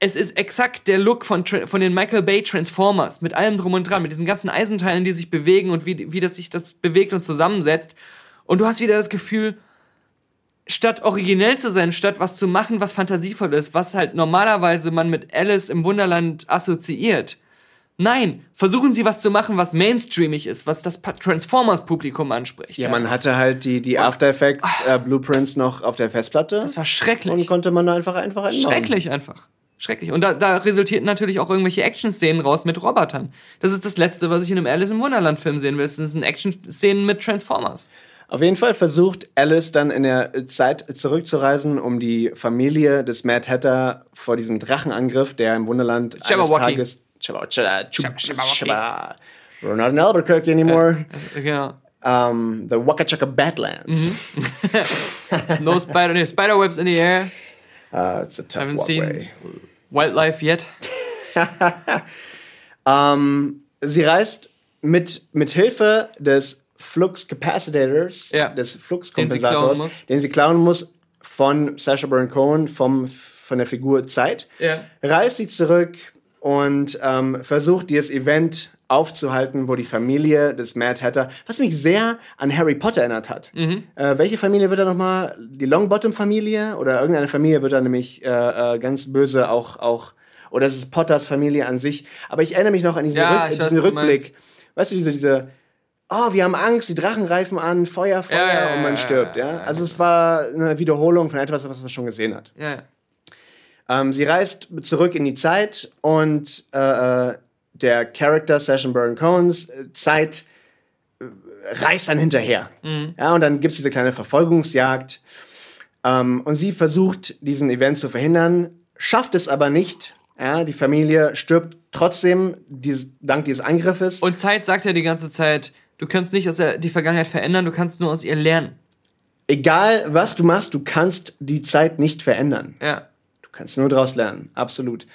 es ist exakt der Look von, von den Michael Bay Transformers, mit allem drum und dran, mit diesen ganzen Eisenteilen, die sich bewegen und wie, wie das sich das bewegt und zusammensetzt. Und du hast wieder das Gefühl, statt originell zu sein, statt was zu machen, was fantasievoll ist, was halt normalerweise man mit Alice im Wunderland assoziiert. Nein, versuchen sie was zu machen, was mainstreamig ist, was das Transformers-Publikum anspricht. Ja, man hatte halt die, die After Effects äh, Blueprints noch auf der Festplatte. Das war schrecklich. und konnte man da einfach einfach einbauen. Schrecklich einfach. Schrecklich. Und da, da resultierten natürlich auch irgendwelche Action-Szenen raus mit Robotern. Das ist das Letzte, was ich in einem Alice im Wunderland-Film sehen will. Das sind Action-Szenen mit Transformers. Auf jeden Fall versucht Alice dann in der Zeit zurückzureisen, um die Familie des Mad Hatter vor diesem Drachenangriff, der im Wunderland eines. Tages... We're not in Albuquerque anymore. Genau. Um, the Waka Chaka Badlands. No Spider, nee, Spiderwebs in the air. Uh, it's a tough Haven't seen wildlife yet. Ähm, sie reist mit, mit Hilfe des Flux Capacitors, Ja. des Den sie Fluxkompensators, klauen muss. den sie klauen muss von Sacha Baron Cohen, vom, von der Figur Zeit, Ja. reist sie zurück und ähm, versucht, dieses Event aufzuhalten, wo die Familie des Mad Hatter, was mich sehr an Harry Potter erinnert hat. Mhm. Äh, welche Familie wird da nochmal? Die Longbottom-Familie? Oder irgendeine Familie wird da nämlich äh, äh, ganz böse auch, auch, oder es ist Potters Familie an sich. Aber ich erinnere mich noch an diesen, Ja, Rück, weiß, diesen du Rückblick. Weißt du, diese, diese, oh, wir haben Angst, die Drachen reifen an, Feuer, Feuer Ja, ja, und man stirbt, ja, Also es war eine Wiederholung von etwas, was man schon gesehen hat. Ähm, sie reist zurück in die Zeit und äh, äh, der Charakter Session Baron Cohens äh, Zeit äh, reist dann hinterher. Ja, und dann gibt es diese kleine Verfolgungsjagd. Ähm, und sie versucht, diesen Event zu verhindern, schafft es aber nicht. Ja, die Familie stirbt trotzdem dies, dank dieses Angriffes. Und Zeit sagt ja die ganze Zeit, du kannst nicht aus der, die Vergangenheit verändern, du kannst nur aus ihr lernen. Egal, was du machst, du kannst die Zeit nicht verändern. Ja. Du kannst nur daraus lernen. Absolut.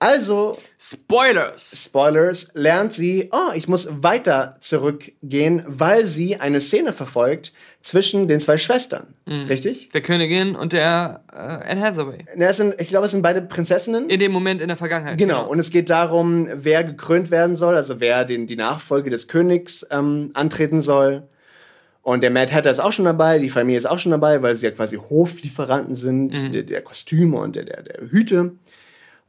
Also Spoilers! Spoilers, lernt sie, oh, ich muss weiter zurückgehen, weil sie eine Szene verfolgt zwischen den zwei Schwestern. Richtig? Der Königin und der äh, Anne Hathaway. Na, sind, ich glaube, es sind beide Prinzessinnen. In dem Moment in der Vergangenheit. Genau, und es geht darum, wer gekrönt werden soll, also wer den, die Nachfolge des Königs ähm, antreten soll. Und der Mad Hatter ist auch schon dabei, die Familie ist auch schon dabei, weil sie ja quasi Hoflieferanten sind, der, der Kostüme und der, der, der Hüte.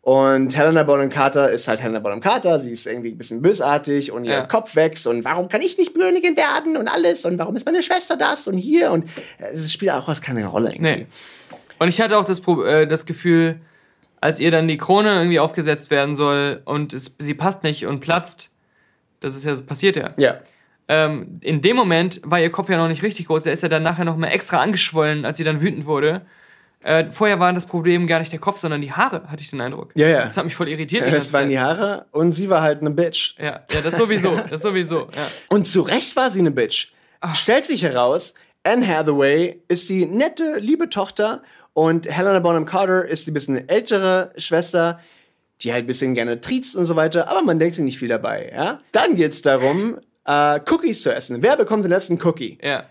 Und Helena Bonham Carter ist halt Helena Bonham Carter. Sie ist irgendwie ein bisschen bösartig und ihr Ja. Kopf wächst. Und warum kann ich nicht Königin werden und alles? Und warum ist meine Schwester das und hier? Und äh, es spielt auch was keine Rolle irgendwie. Nee. Und ich hatte auch das, äh, das Gefühl, als ihr dann die Krone irgendwie aufgesetzt werden soll und es, sie passt nicht und platzt, das ist ja passiert ja. Ja. Ähm, in dem Moment war ihr Kopf ja noch nicht richtig groß. Er ist ja dann nachher noch mal extra angeschwollen, als sie dann wütend wurde. Äh, vorher war das Problem gar nicht der Kopf, sondern die Haare, hatte ich den Eindruck. Ja, ja. Das hat mich voll irritiert. Es ganze waren Zeit. die Haare und sie war halt eine Bitch. Ja, ja, das sowieso, das sowieso. Ja. Und zu Recht war sie eine Bitch. Stellt sich heraus, Anne Hathaway ist die nette, liebe Tochter und Helena Bonham Carter ist die bisschen ältere Schwester, die halt ein bisschen gerne triezt und so weiter, aber man denkt sich nicht viel dabei, ja? Dann geht's darum, äh, Cookies zu essen. Wer bekommt den letzten Cookie? ja.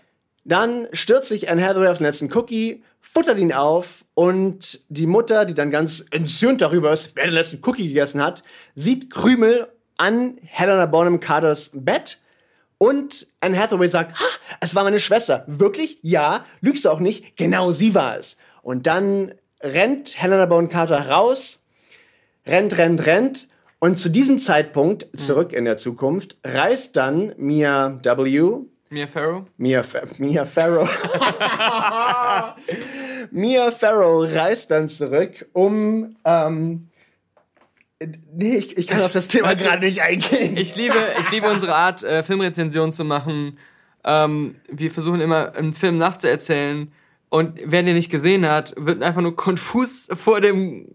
Dann stürzt sich Anne Hathaway auf den letzten Cookie, futtert ihn auf und die Mutter, die dann ganz entzürnt darüber ist, wer den letzten Cookie gegessen hat, sieht Krümel an Helena Bonham Carters Bett und Anne Hathaway sagt, ha, es war meine Schwester. Wirklich? Ja. Lügst du auch nicht? Genau, sie war es. Und dann rennt Helena Bonham Carter raus, rennt, rennt, rennt und zu diesem Zeitpunkt, zurück in der Zukunft, reist dann Mia W., Mia Farrow. Mia, Fa Mia Farrow. Mia Farrow reist dann zurück, um. Ähm, nee, ich, ich kann auf das Thema du, gerade nicht eingehen. Ich liebe, ich liebe unsere Art, äh, Filmrezensionen zu machen. Ähm, wir versuchen immer, einen Film nachzuerzählen. Und wer den nicht gesehen hat, wird einfach nur konfus vor dem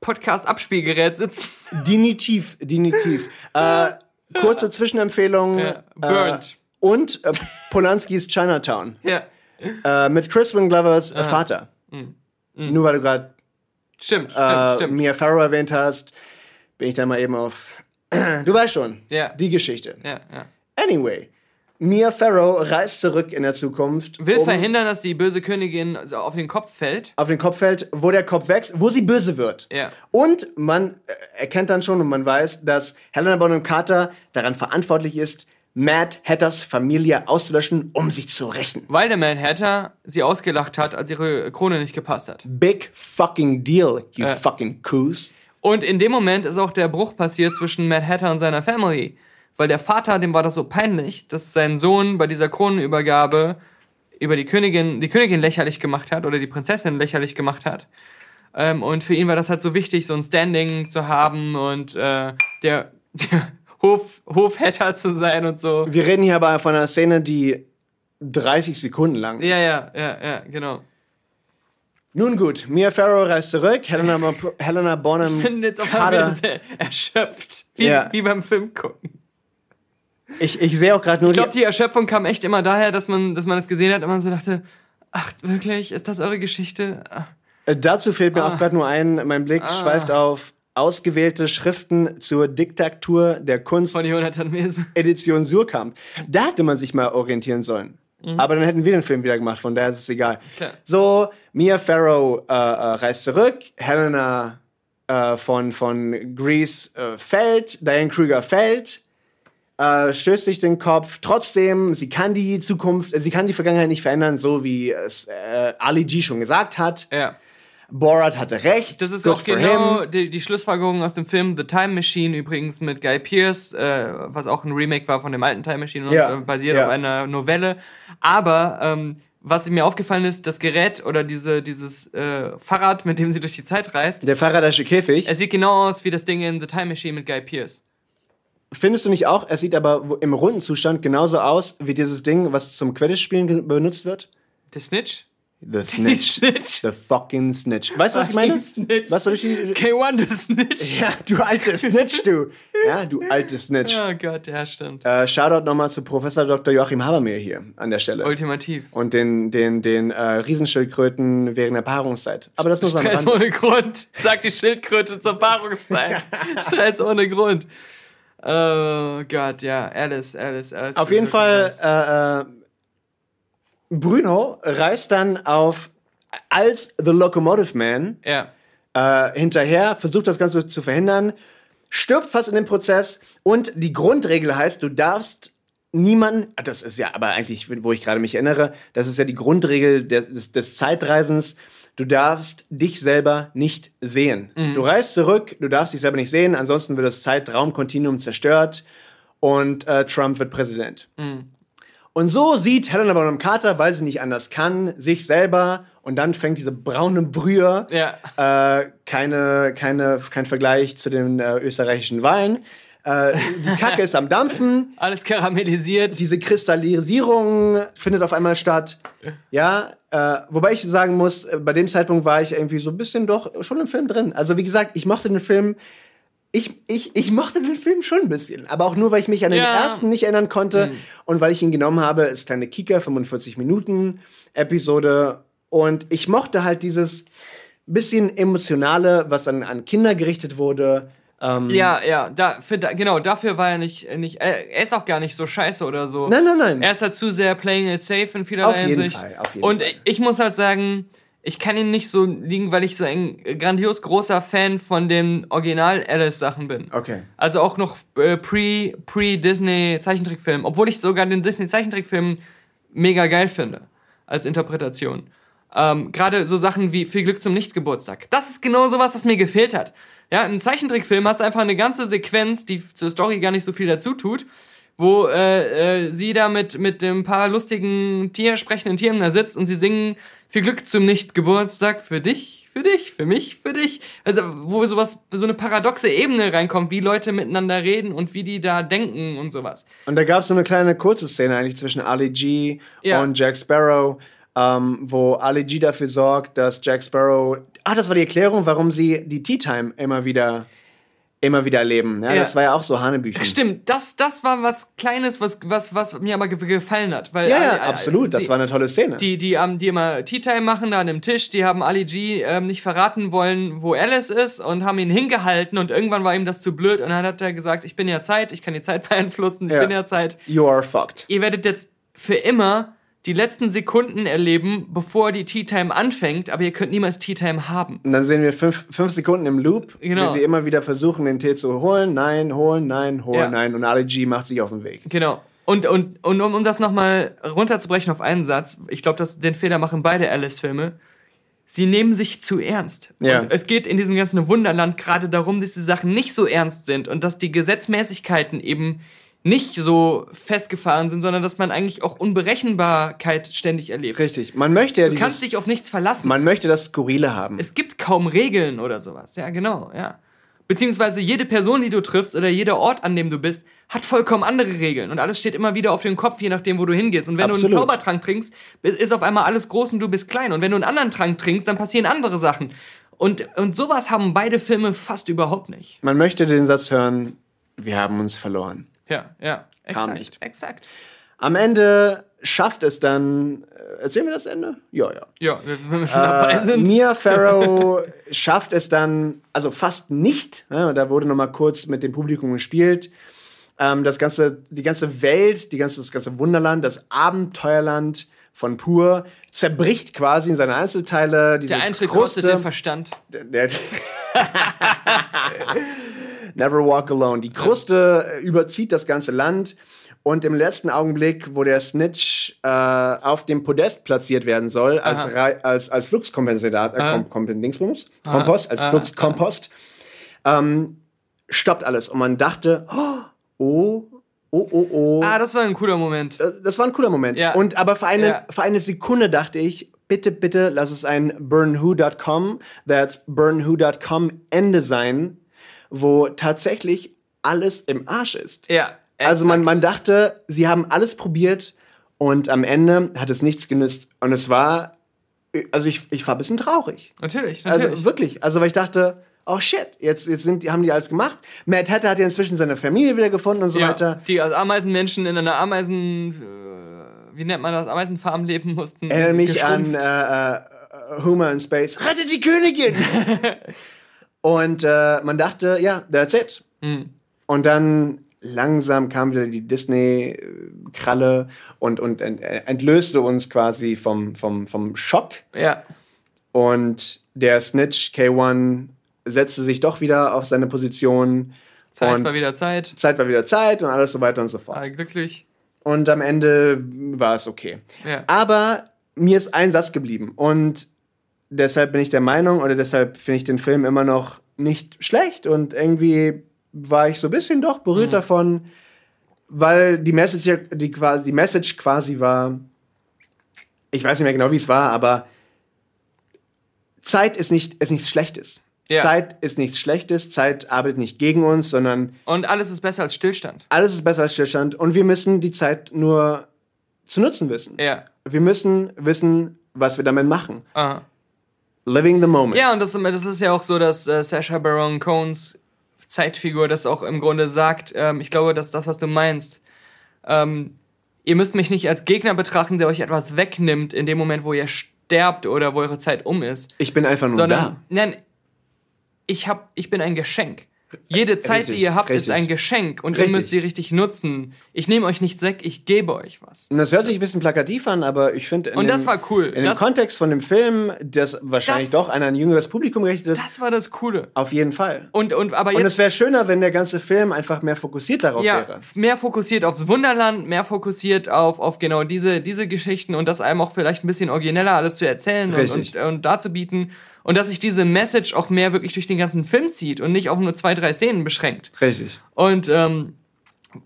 Podcast-Abspielgerät sitzen. Dinitiv, dinitiv. Äh, kurze Zwischenempfehlung. Ja, Burnt. Äh, und äh, Polanskis Chinatown. Ja, Äh, mit Crispin Glovers äh, Vater. Nur weil du gerade stimmt, stimmt, äh, stimmt. Mia Farrow erwähnt hast, bin ich da mal eben auf. du weißt schon. Ja. Die Geschichte. Ja, ja. Anyway, Mia Farrow reist zurück in der Zukunft. Will um verhindern, dass die böse Königin auf den Kopf fällt. auf den Kopf fällt, wo der Kopf wächst, wo sie böse wird. Ja. Und man äh, erkennt dann schon und man weiß, dass Helena Bonham Carter daran verantwortlich ist, Mad Hatters Familie auszulöschen, um sich zu rächen. Weil der Mad Hatter sie ausgelacht hat, als ihre Krone nicht gepasst hat. Big fucking deal, you Äh. fucking coos. Und in dem Moment ist auch der Bruch passiert zwischen Mad Hatter und seiner Family. Weil der Vater, dem war das so peinlich, dass sein Sohn bei dieser Kronenübergabe über die Königin, die Königin lächerlich gemacht hat oder die Prinzessin lächerlich gemacht hat. Ähm, und für ihn war das halt so wichtig, so ein Standing zu haben und äh, der, der Hof, Hofhatter zu sein und so. Wir reden hier aber von einer Szene, die 30 Sekunden lang ist. Ja, ja, ja, ja, genau. Nun gut, Mia Farrow reist zurück, Helena, Helena Bonham Ich bin jetzt auf einmal wieder erschöpft. Wie, Ja. wie beim Film gucken. Ich, ich sehe auch gerade nur Ich glaube, die, Erschöpfung kam echt immer daher, dass man, dass man es gesehen hat und man so dachte, ach, wirklich, ist das eure Geschichte? Ach, Äh, Dazu fehlt mir Ah. auch gerade nur ein, mein Blick schweift auf ausgewählte Schriften zur Diktatur der Kunst Von Jonathan Mese. Edition Surkamp. Da hätte man sich mal orientieren sollen. Aber dann hätten wir den Film wieder gemacht, von daher ist es egal. Mhm. Klar. So, Mia Farrow äh, äh, reist zurück, Helena äh, von, von Grease äh, fällt, Diane Kruger fällt, äh, stößt sich den Kopf. Trotzdem, sie kann die Zukunft, äh, sie kann die Vergangenheit nicht verändern, so wie es Ali G schon gesagt hat. Ja. Borat hatte recht. Das ist good auch genau die, die Schlussfolgerung aus dem Film The Time Machine, übrigens mit Guy Pearce, äh, was auch ein Remake war von dem alten Time Machine und äh, basiert ja. auf einer Novelle. Aber ähm, was mir aufgefallen ist, das Gerät oder diese, dieses äh, Fahrrad, mit dem sie durch die Zeit reist, Der Faraday'sche Käfig. es sieht genau aus wie das Ding in The Time Machine mit Guy Pearce. Findest du nicht auch? Es sieht aber im runden Zustand genauso aus wie dieses Ding, was zum Quidditch-Spielen benutzt wird. Der Snitch? The Snitch. Snitch. The fucking Snitch. Weißt du, was ich meine? Snitch. Was soll ich die... K1 der Snitch. Ja, du alte Snitch, du. Ja, du alte Snitch. Oh Gott, ja, stimmt. Äh, Shoutout nochmal zu Professor Dr. Joachim Habermehl hier an der Stelle. Ultimativ. Und den, den, den äh, Riesenschildkröten während der Paarungszeit. Aber das muss man Stress ohne Grund, sagt die Schildkröte zur Paarungszeit. Stress ohne Grund. Oh Gott, ja, Alice, Alice, Alice. Auf jeden Fall, äh, äh, Bruno reist dann auf als The Locomotive Man Ja. äh, hinterher, versucht das Ganze zu verhindern, stirbt fast in dem Prozess und die Grundregel heißt, du darfst niemanden, ah, das ist ja aber eigentlich, wo ich gerade mich erinnere, das ist ja die Grundregel des, des, Zeitreisens, du darfst dich selber nicht sehen. Du reist zurück, du darfst dich selber nicht sehen, ansonsten wird das Zeitraumkontinuum zerstört und äh, Trump wird Präsident. Und so sieht Helena Bonham Carter, weil sie nicht anders kann, sich selber und dann fängt diese braune Brühe, Ja. äh, keine, keine, kein Vergleich zu den äh, österreichischen Wahlen. Äh, die Kacke ist am Dampfen, Alles karamellisiert. diese Kristallisierung findet auf einmal statt. Ja, äh, wobei ich sagen muss, äh, bei dem Zeitpunkt war ich irgendwie so ein bisschen doch schon im Film drin. Also wie gesagt, ich mochte den Film. Ich, ich, ich mochte den Film schon ein bisschen, aber auch nur, weil ich mich an den Ja. ersten nicht erinnern konnte und weil ich ihn genommen habe als kleine Kika, 45 Minuten Episode. Und ich mochte halt dieses bisschen emotionale, was an, an Kinder gerichtet wurde. Ähm, Ja, ja, da, für, da, genau, dafür war er nicht, nicht er, er ist auch gar nicht so scheiße oder so. Nein, nein, nein. Er ist halt zu sehr playing it safe in vielerlei Auf jeden Hinsicht. Fall, auf jeden Und Fall. ich muss halt sagen, ich kann ihn nicht so liegen, weil ich so ein grandios großer Fan von den Original-Alice-Sachen bin. Okay. Also auch noch äh, pre- pre-Disney-Zeichentrickfilm. Obwohl ich sogar den Disney-Zeichentrickfilm mega geil finde. Als Interpretation. Ähm, Gerade so Sachen wie Viel Glück zum Nichtgeburtstag. Das ist genau sowas, was mir gefehlt hat. Ja, im Zeichentrickfilm hast du einfach eine ganze Sequenz, die zur Story gar nicht so viel dazu tut, wo äh, äh, sie da mit, mit ein paar lustigen Tier, sprechenden Tieren da sitzt und sie singen Viel Glück zum Nichtgeburtstag für dich, für dich, für mich, für dich. Also, wo sowas, so eine paradoxe Ebene reinkommt, wie Leute miteinander reden und wie die da denken und sowas. Und da gab es so eine kleine kurze Szene eigentlich zwischen Ali G Ja. und Jack Sparrow, ähm, wo Ali G dafür sorgt, dass Jack Sparrow. Ah, das war die Erklärung, warum sie die Tea Time immer wieder immer wieder erleben. Ja, Ja. Das war ja auch so Hanebüchen. Stimmt, das, das war was Kleines, was, was, was mir aber ge gefallen hat. Weil Ja, Ali- ja, absolut. Das sie- war eine tolle Szene. Die, die, ähm, die immer Tea Time machen da an dem Tisch, die haben Ali G ähm, nicht verraten wollen, wo Alice ist und haben ihn hingehalten und irgendwann war ihm das zu blöd und dann hat er gesagt, ich bin ja Zeit, ich kann die Zeit beeinflussen, ich Ja. bin ja Zeit. You are fucked. Ihr werdet jetzt für immer die letzten Sekunden erleben, bevor die Tea Time anfängt, aber ihr könnt niemals Tea Time haben. Und dann sehen wir fünf, fünf Sekunden im Loop, Genau. wie sie immer wieder versuchen, den Tee zu holen. Nein, holen, nein, holen, Ja. nein. Und Ali G macht sich auf den Weg. Genau. Und, und, und um, um das nochmal runterzubrechen auf einen Satz, ich glaube, dass den Fehler machen beide Alice-Filme. Sie nehmen sich zu ernst. Ja. Und es geht in diesem ganzen Wunderland gerade darum, dass die Sachen nicht so ernst sind und dass die Gesetzmäßigkeiten eben nicht so festgefahren sind, sondern dass man eigentlich auch Unberechenbarkeit ständig erlebt. Richtig. Man möchte ja Du kannst dich auf nichts verlassen. man möchte das Skurrile haben. Es gibt kaum Regeln oder sowas. Ja, genau, ja. Beziehungsweise jede Person, die du triffst oder jeder Ort, an dem du bist, hat vollkommen andere Regeln. Und alles steht immer wieder auf den Kopf, je nachdem, wo du hingehst. Und wenn du Absolut. einen Zaubertrank trinkst, ist auf einmal alles groß und du bist klein. Und wenn du einen anderen Trank trinkst, dann passieren andere Sachen. Und, und sowas haben beide Filme fast überhaupt nicht. Man möchte den Satz hören, wir haben uns verloren. Ja, ja. Exakt, nicht. Exakt. Am Ende schafft es dann. äh, Erzählen wir das Ende? Ja, ja. Ja, wenn wir schon dabei Äh, sind. Mia Farrow schafft es dann, also fast nicht. Ja, da wurde noch mal kurz mit dem Publikum gespielt. Ähm, das ganze, die ganze Welt, die ganze, das ganze Wunderland, das Abenteuerland von Pur zerbricht quasi in seine Einzelteile. Der Eintritt Kruste, kostet den Verstand. der, der Never Walk Alone. Die Kruste äh, überzieht das ganze Land. Und im letzten Augenblick, wo der Snitch äh, auf dem Podest platziert werden soll, als, als, als Fluxkompensator, äh, Kom Kom Dingsbums, Kompost, als Fluxkompost, ähm, stoppt alles. Und man dachte, oh, oh, oh, oh, oh. Ah, das war ein cooler Moment. Äh, Das war ein cooler Moment. Ja. Und aber für eine, Ja. für eine Sekunde dachte ich, bitte, bitte lass es ein burnwho.com, that's burnwho.com Ende sein, wo tatsächlich alles im Arsch ist. Ja. Also man, exakt. man dachte, sie haben alles probiert und am Ende hat es nichts genützt. Und es war, also ich, ich war ein bisschen traurig. Natürlich, natürlich. Also wirklich. Also weil ich dachte, oh shit, jetzt, jetzt sind, haben die alles gemacht. Matt Hatter hat ja inzwischen seine Familie wieder gefunden und so ja, weiter. Die als Ameisenmenschen in einer Ameisen, äh, wie nennt man das, Ameisenfarm leben mussten. Erinnere mich an geschrumpft. äh, äh, Homer in Space. Rettet die Königin! und äh, man dachte, ja, that's it. Mhm. Und dann langsam kam wieder die Disney-Kralle und, und ent entlöste uns quasi vom, vom, vom Schock. Ja, Und der Snitch K1 setzte sich doch wieder auf seine Position. Zeit und war wieder Zeit. Zeit war wieder Zeit und alles so weiter und so fort. War glücklich. Und am Ende war es okay. Ja. Aber mir ist ein Satz geblieben. Und deshalb bin ich der Meinung, oder deshalb finde ich den Film immer noch nicht schlecht. Und irgendwie war ich so ein bisschen doch berührt davon, weil die Message, die, quasi, die Message quasi war, ich weiß nicht mehr genau, wie es war, aber Zeit ist, nicht, ist nichts Schlechtes. Ja. Zeit ist nichts Schlechtes, Zeit arbeitet nicht gegen uns, sondern Und alles ist besser als Stillstand. alles ist besser als Stillstand und wir müssen die Zeit nur zu nutzen wissen. Ja. Wir müssen wissen, was wir damit machen. Aha. Living the moment. Ja, und das, das ist ja auch so, dass äh, Sacha Baron Cohns Zeitfigur das auch im Grunde sagt. Ähm, ich glaube, dass das, was du meinst, ähm, ihr müsst mich nicht als Gegner betrachten, der euch etwas wegnimmt in dem Moment, wo ihr sterbt oder wo eure Zeit um ist. Ich bin einfach nur sondern da. nein, ich hab, ich bin ein Geschenk. Jede Zeit, Richtig, die ihr habt, ist richtig. ein Geschenk und Richtig. ihr müsst die richtig nutzen. Ich nehme euch nichts weg, ich gebe euch was. Und das hört sich ein bisschen plakativ an, aber ich finde. in Und das dem- war cool. In dem Das- Kontext von dem Film, das wahrscheinlich Das- doch an ein jüngeres Publikum gerichtet ist, Das war das Coole. auf jeden Fall. Und, und aber Und jetzt es wäre schöner, wenn der ganze Film einfach mehr fokussiert darauf ja, wäre. mehr fokussiert aufs Wunderland, mehr fokussiert auf, auf genau diese, diese Geschichten und das einem auch vielleicht ein bisschen origineller alles zu erzählen und, und, und darzubieten. Und dass sich diese Message auch mehr wirklich durch den ganzen Film zieht und nicht auf nur zwei, drei Szenen beschränkt. Richtig. Und, ähm,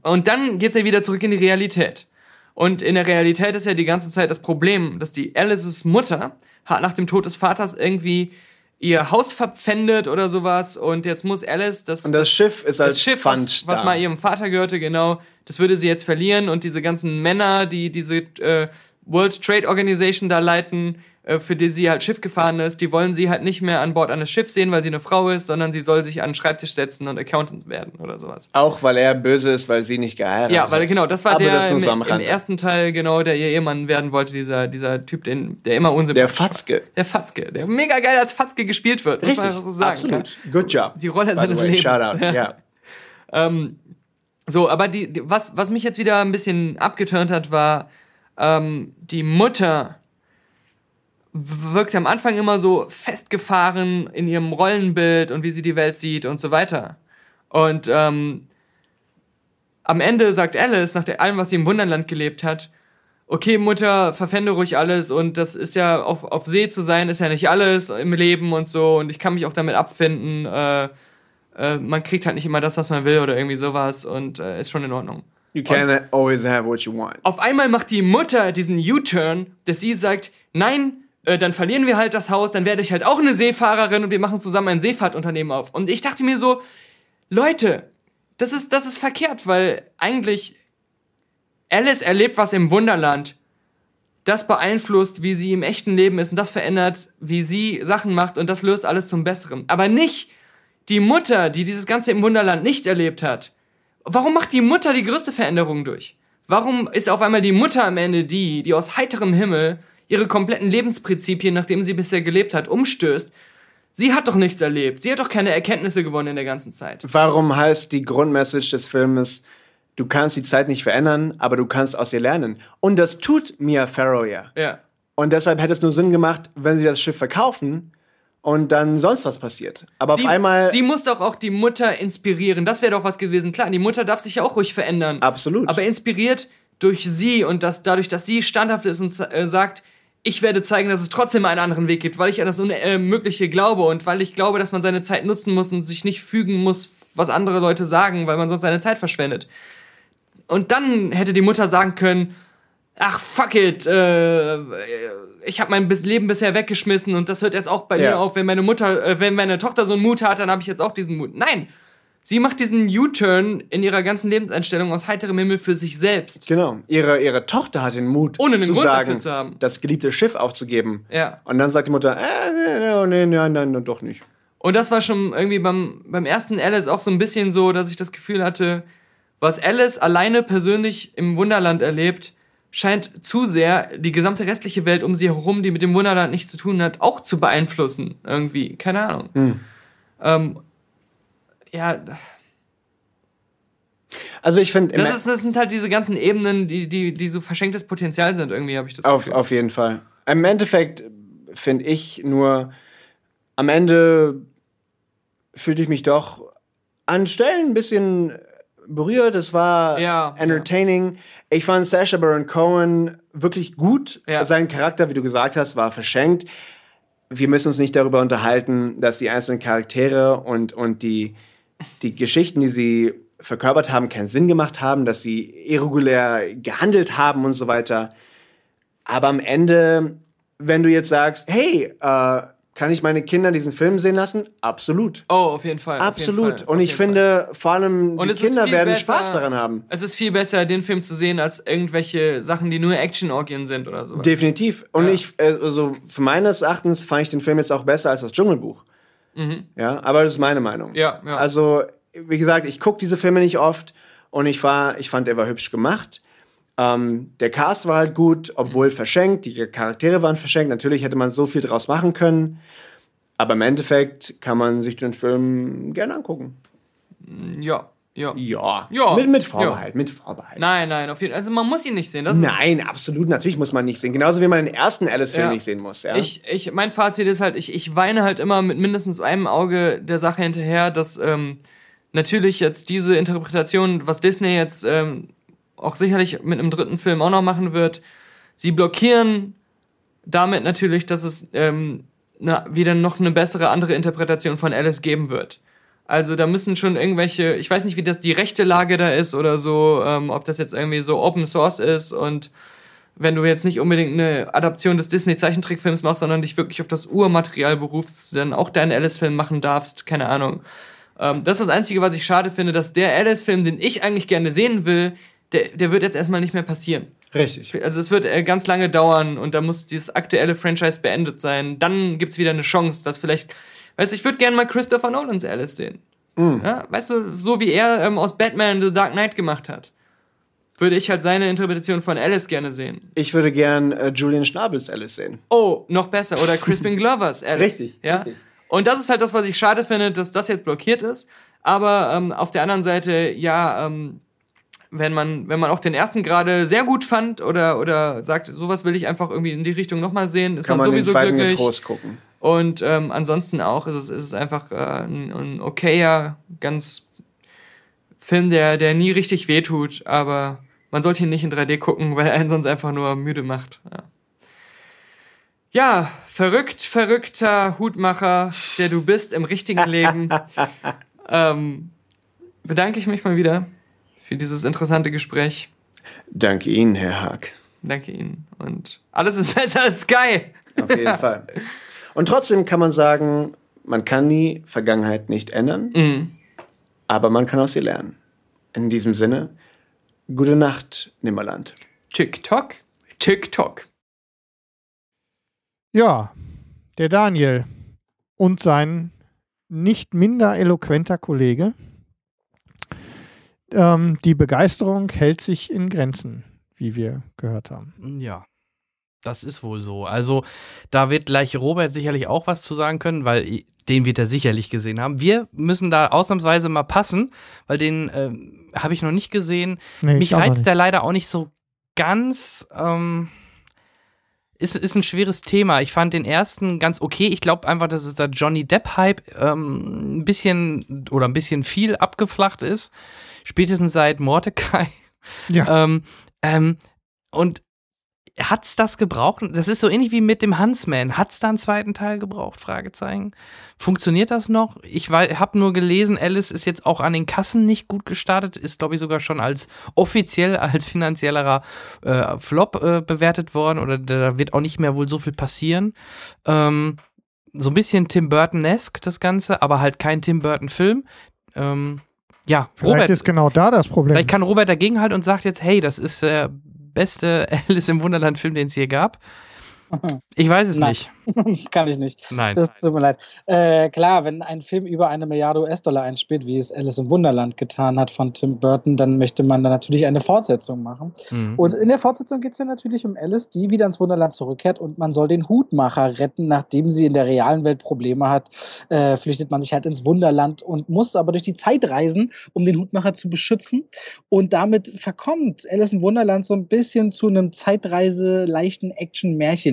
und dann geht's ja wieder zurück in die Realität. Und in der Realität ist ja die ganze Zeit das Problem, dass die Alices Mutter hat nach dem Tod des Vaters irgendwie ihr Haus verpfändet oder sowas und jetzt muss Alice das, Und das Schiff ist als das Schiff, was, was mal ihrem Vater gehörte, genau, das würde sie jetzt verlieren und diese ganzen Männer, die diese äh, World Trade Organization da leiten, äh, für die sie halt Schiff gefahren ist. Die wollen sie halt nicht mehr an Bord eines Schiffs sehen, weil sie eine Frau ist, sondern sie soll sich an den Schreibtisch setzen und Accountant werden oder sowas. Auch weil er böse ist, weil sie nicht geheiratet Ja, weil genau, das war Aber der das im, im ersten Teil, genau, der ihr Ehemann werden wollte, dieser, dieser Typ, den, der immer Der unsympathisch war. Fatzke. Der Fatzke, der mega geil als Fatzke gespielt wird, muss man Richtig, so sagen. absolut. Good job. Die Rolle seines way. Lebens. Shout out, Ja. ja. Ähm, so, aber die, die, was, was mich jetzt wieder ein bisschen abgeturnt hat, war, ähm, die Mutter wirkt am Anfang immer so festgefahren in ihrem Rollenbild und wie sie die Welt sieht und so weiter. Und ähm, am Ende sagt Alice, nach allem, was sie im Wunderland gelebt hat, okay, Mutter, verpfände ruhig alles und das ist ja, auf, auf See zu sein, ist ja nicht alles im Leben und so und ich kann mich auch damit abfinden. Äh, äh, man kriegt halt nicht immer das, was man will oder irgendwie sowas und äh, ist schon in Ordnung. You can't always have what you want. Auf einmal macht die Mutter diesen U-Turn, dass sie sagt, nein, äh, dann verlieren wir halt das Haus, dann werde ich halt auch eine Seefahrerin und wir machen zusammen ein Seefahrtunternehmen auf. Und ich dachte mir so, Leute, das ist, das ist verkehrt, weil eigentlich Alice erlebt was im Wunderland. Das beeinflusst, wie sie im echten Leben ist und das verändert, wie sie Sachen macht und das löst alles zum Besseren. Aber nicht die Mutter, die dieses Ganze im Wunderland nicht erlebt hat. Warum macht die Mutter die größte Veränderung durch? Warum ist auf einmal die Mutter am Ende die, die aus heiterem Himmel ihre kompletten Lebensprinzipien, nachdem sie bisher gelebt hat, umstößt? Sie hat doch nichts erlebt. Sie hat doch keine Erkenntnisse gewonnen in der ganzen Zeit. Warum heißt die Grundmessage des Filmes, du kannst die Zeit nicht verändern, aber du kannst aus ihr lernen? Und das tut Mia Farrow ja. Ja. Und deshalb hätte es nur Sinn gemacht, wenn sie das Schiff verkaufen und dann sonst was passiert. Aber Sie, auf einmal. sie muss doch auch die Mutter inspirieren. Das wäre doch was gewesen. Klar, die Mutter darf sich ja auch ruhig verändern. Absolut. Aber inspiriert durch sie und das, dadurch, dass sie standhaft ist und äh, sagt, ich werde zeigen, dass es trotzdem einen anderen Weg gibt, weil ich an das Unmögliche glaube und weil ich glaube, dass man seine Zeit nutzen muss und sich nicht fügen muss, was andere Leute sagen, weil man sonst seine Zeit verschwendet. Und dann hätte die Mutter sagen können, ach fuck it, äh, ich habe mein Leben bisher weggeschmissen und das hört jetzt auch bei Ja. mir auf, wenn meine Mutter, äh, wenn meine Tochter so einen Mut hat, dann habe ich jetzt auch diesen Mut. Nein, sie macht diesen U-Turn in ihrer ganzen Lebenseinstellung aus heiterem Himmel für sich selbst. Genau. Ihre, ihre Tochter hat den Mut, Ohne einen zu Grund dafür sagen, zu haben. das geliebte Schiff aufzugeben. Ja. Und dann sagt die Mutter, äh, nee, nee, nee, nein, nein, doch nicht. Und das war schon irgendwie beim, beim ersten Alice auch so ein bisschen so, dass ich das Gefühl hatte, was Alice alleine persönlich im Wunderland erlebt, scheint zu sehr die gesamte restliche Welt um sie herum, die mit dem Wunderland nichts zu tun hat, auch zu beeinflussen. Irgendwie. Keine Ahnung. Ähm, ja, Also ich finde, das, ist, das sind halt diese ganzen Ebenen, die, die, die so verschenktes Potenzial sind, irgendwie, habe ich das Auf, Gefühl. auf jeden Fall. Im Endeffekt finde ich nur, am Ende fühlte ich mich doch an Stellen ein bisschen berührt. Es war Ja, entertaining. Ich fand Sacha Baron Cohen wirklich gut. Ja. Sein Charakter, wie du gesagt hast, war verschenkt. Wir müssen uns nicht darüber unterhalten, dass die einzelnen Charaktere und, und die, die Geschichten, die sie verkörpert haben, keinen Sinn gemacht haben, dass sie irregulär gehandelt haben und so weiter. Aber am Ende, wenn du jetzt sagst, hey, äh, kann ich meine Kinder diesen Film sehen lassen? Absolut. Oh, auf jeden Fall. auf jeden Absolut. Fall, Und auf ich jeden Fall. finde, vor allem die Kinder werden besser- Spaß daran haben. Es ist viel besser, den Film zu sehen, als irgendwelche Sachen, die nur Action-Orgien sind oder sowas. Definitiv. Und Ja. ich, äh, also für meines Erachtens fand ich den Film jetzt auch besser als das Dschungelbuch. Ja, aber das ist meine Meinung. Mhm. Ja, ja. Also, wie gesagt, ich gucke diese Filme nicht oft und ich, war, ich fand, der war hübsch gemacht. Ähm, der Cast war halt gut, obwohl verschenkt. Die Charaktere waren verschenkt. Natürlich hätte man so viel draus machen können. Aber im Endeffekt kann man sich den Film gerne angucken. Ja, ja. Ja. Ja. Mit, mit Vorbehalt, mit Vorbehalt. Nein, nein, auf jeden Fall. Also man muss ihn nicht sehen. Das ist Nein, absolut. Natürlich muss man nicht sehen. Genauso wie man den ersten Alice-Film Ja. nicht sehen muss. Ja? Ich, ich, mein Fazit ist halt, ich, ich weine halt immer mit mindestens einem Auge der Sache hinterher, dass ähm, natürlich jetzt diese Interpretation, was Disney jetzt ähm, auch sicherlich mit einem dritten Film auch noch machen wird, sie blockieren damit natürlich, dass es ähm, na, wieder noch eine bessere andere Interpretation von Alice geben wird. Also da müssen schon irgendwelche, ich weiß nicht, wie das die rechte Lage da ist oder so, ähm, ob das jetzt irgendwie so Open Source ist und wenn du jetzt nicht unbedingt eine Adaption des Disney-Zeichentrickfilms machst, sondern dich wirklich auf das Urmaterial berufst, dann auch deinen Alice-Film machen darfst, keine Ahnung. Ähm, das ist das Einzige, was ich schade finde, dass der Alice-Film, den ich eigentlich gerne sehen will, der, der wird jetzt erstmal nicht mehr passieren. Richtig. Also es wird äh, ganz lange dauern und da muss dieses aktuelle Franchise beendet sein. Dann gibt's wieder eine Chance, dass vielleicht, weißt du, ich würde gerne mal Christopher Nolans Alice sehen. Ja, weißt du, so wie er ähm, aus Batman The Dark Knight gemacht hat, würde ich halt seine Interpretation von Alice gerne sehen. Ich würde gern äh, Julian Schnabels Alice sehen. Oh, noch besser. Oder Crispin Glovers Alice. Richtig, ja? richtig. Und das ist halt das, was ich schade finde, dass das jetzt blockiert ist. Aber ähm, auf der anderen Seite, ja, ähm, wenn man, wenn man auch den ersten gerade sehr gut fand oder, oder sagt, sowas will ich einfach irgendwie in die Richtung nochmal sehen, ist Kann man, man den sowieso zweiten glücklich. getrost gucken. Und ähm, ansonsten auch ist es, ist es einfach äh, ein, ein okayer, ganz Film, der, der nie richtig wehtut, aber man sollte ihn nicht in 3D gucken, weil er einen sonst einfach nur müde macht. Ja, ja verrückt, verrückter Hutmacher, der du bist im richtigen Leben. ähm, bedanke ich mich mal wieder für dieses interessante Gespräch. Danke Ihnen, Herr Haag. Danke Ihnen. Und alles ist besser als Sky. Auf jeden Fall. Und trotzdem kann man sagen, man kann die Vergangenheit nicht ändern, Mhm. aber man kann aus ihr lernen. In diesem Sinne, gute Nacht, Nimmerland. TikTok, TikTok. Ja, der Daniel und sein nicht minder eloquenter Kollege. Ähm, die Begeisterung hält sich in Grenzen, wie wir gehört haben. Ja, das ist wohl so. Also, da wird gleich Robert sicherlich auch was zu sagen können, weil den wird er sicherlich gesehen haben. Wir müssen da ausnahmsweise mal passen, weil den ähm, habe ich noch nicht gesehen. Nee, Mich reizt der leider auch nicht so ganz. Ähm, ist, ist ein schweres Thema. Ich fand den ersten ganz okay. Ich glaube einfach, dass es der Johnny Depp-Hype ähm, ein bisschen oder ein bisschen viel abgeflacht ist. Spätestens seit Mordecai. Ja. Ähm, ähm, und hat's das gebraucht? Das ist so ähnlich wie mit dem Huntsman. Hat's da einen zweiten Teil gebraucht? Fragezeichen. Funktioniert das noch? Ich habe nur gelesen, Alice ist jetzt auch an den Kassen nicht gut gestartet, ist glaube ich sogar schon als offiziell als finanziellerer äh, Flop äh, bewertet worden oder da wird auch nicht mehr wohl so viel passieren. Ähm, so ein bisschen Tim Burton-esque das Ganze, aber halt kein Tim Burton-Film. Ähm, ja, Vielleicht Robert, ist genau da das Problem. Vielleicht kann Robert dagegenhalten und sagt jetzt, hey, das ist der beste Alice im Wunderland-Film, den es je gab. Ich weiß es Nein. nicht. Kann ich nicht. Nein. Das tut mir leid. Äh, klar, wenn ein Film über eine Milliarde US-Dollar einspielt, wie es Alice im Wunderland getan hat von Tim Burton, dann möchte man da natürlich eine Fortsetzung machen. Mhm. Und in der Fortsetzung geht es ja natürlich um Alice, die wieder ins Wunderland zurückkehrt und man soll den Hutmacher retten, nachdem sie in der realen Welt Probleme hat. Äh, flüchtet man sich halt ins Wunderland und muss aber durch die Zeit reisen, um den Hutmacher zu beschützen. Und damit verkommt Alice im Wunderland so ein bisschen zu einem Zeitreise, leichten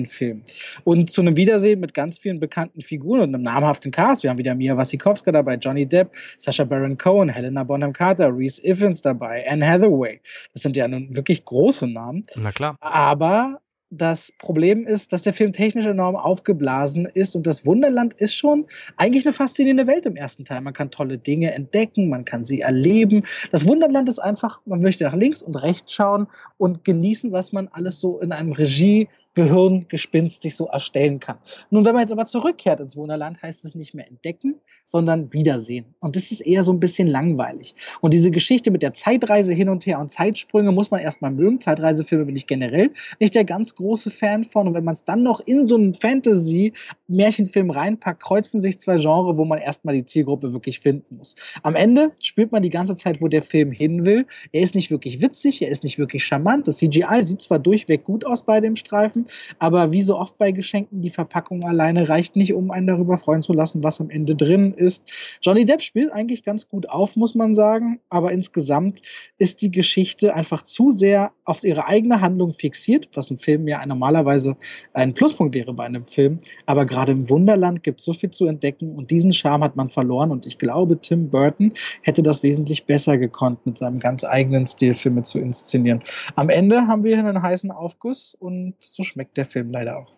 Action-Märchenfilm. Und zu einem Wiedersehen mit ganz vielen bekannten Figuren und einem namhaften Cast. Wir haben wieder Mia Wasikowska dabei, Johnny Depp, Sacha Baron Cohen, Helena Bonham Carter, Reese Evans dabei, Anne Hathaway. Das sind ja nun wirklich große Namen. Na klar. Aber das Problem ist, dass der Film technisch enorm aufgeblasen ist und das Wunderland ist schon eigentlich eine faszinierende Welt im ersten Teil. Man kann tolle Dinge entdecken, man kann sie erleben. Das Wunderland ist einfach, man möchte nach links und rechts schauen und genießen, was man alles so in einem Regie Gehirngespinst sich so erstellen kann. Nun, wenn man jetzt aber zurückkehrt ins Wunderland, heißt es nicht mehr entdecken, sondern wiedersehen. Und das ist eher so ein bisschen langweilig. Und diese Geschichte mit der Zeitreise hin und her und Zeitsprünge muss man erstmal mögen. Zeitreisefilme bin ich generell nicht der ganz große Fan von. Und wenn man es dann noch in so einen Fantasy-Märchenfilm reinpackt, kreuzen sich zwei Genres, wo man erstmal die Zielgruppe wirklich finden muss. Am Ende spürt man die ganze Zeit, wo der Film hin will. Er ist nicht wirklich witzig, er ist nicht wirklich charmant. Das CGI sieht zwar durchweg gut aus bei dem Streifen, aber wie so oft bei Geschenken, die Verpackung alleine reicht nicht, um einen darüber freuen zu lassen, was am Ende drin ist. Johnny Depp spielt eigentlich ganz gut auf, muss man sagen, aber insgesamt ist die Geschichte einfach zu sehr auf ihre eigene Handlung fixiert, was ein Film ja normalerweise ein Pluspunkt wäre bei einem Film. Aber gerade im Wunderland gibt es so viel zu entdecken und diesen Charme hat man verloren und ich glaube, Tim Burton hätte das wesentlich besser gekonnt, mit seinem ganz eigenen Stil Filme zu inszenieren. Am Ende haben wir einen heißen Aufguss und so schmeckt der Film leider auch.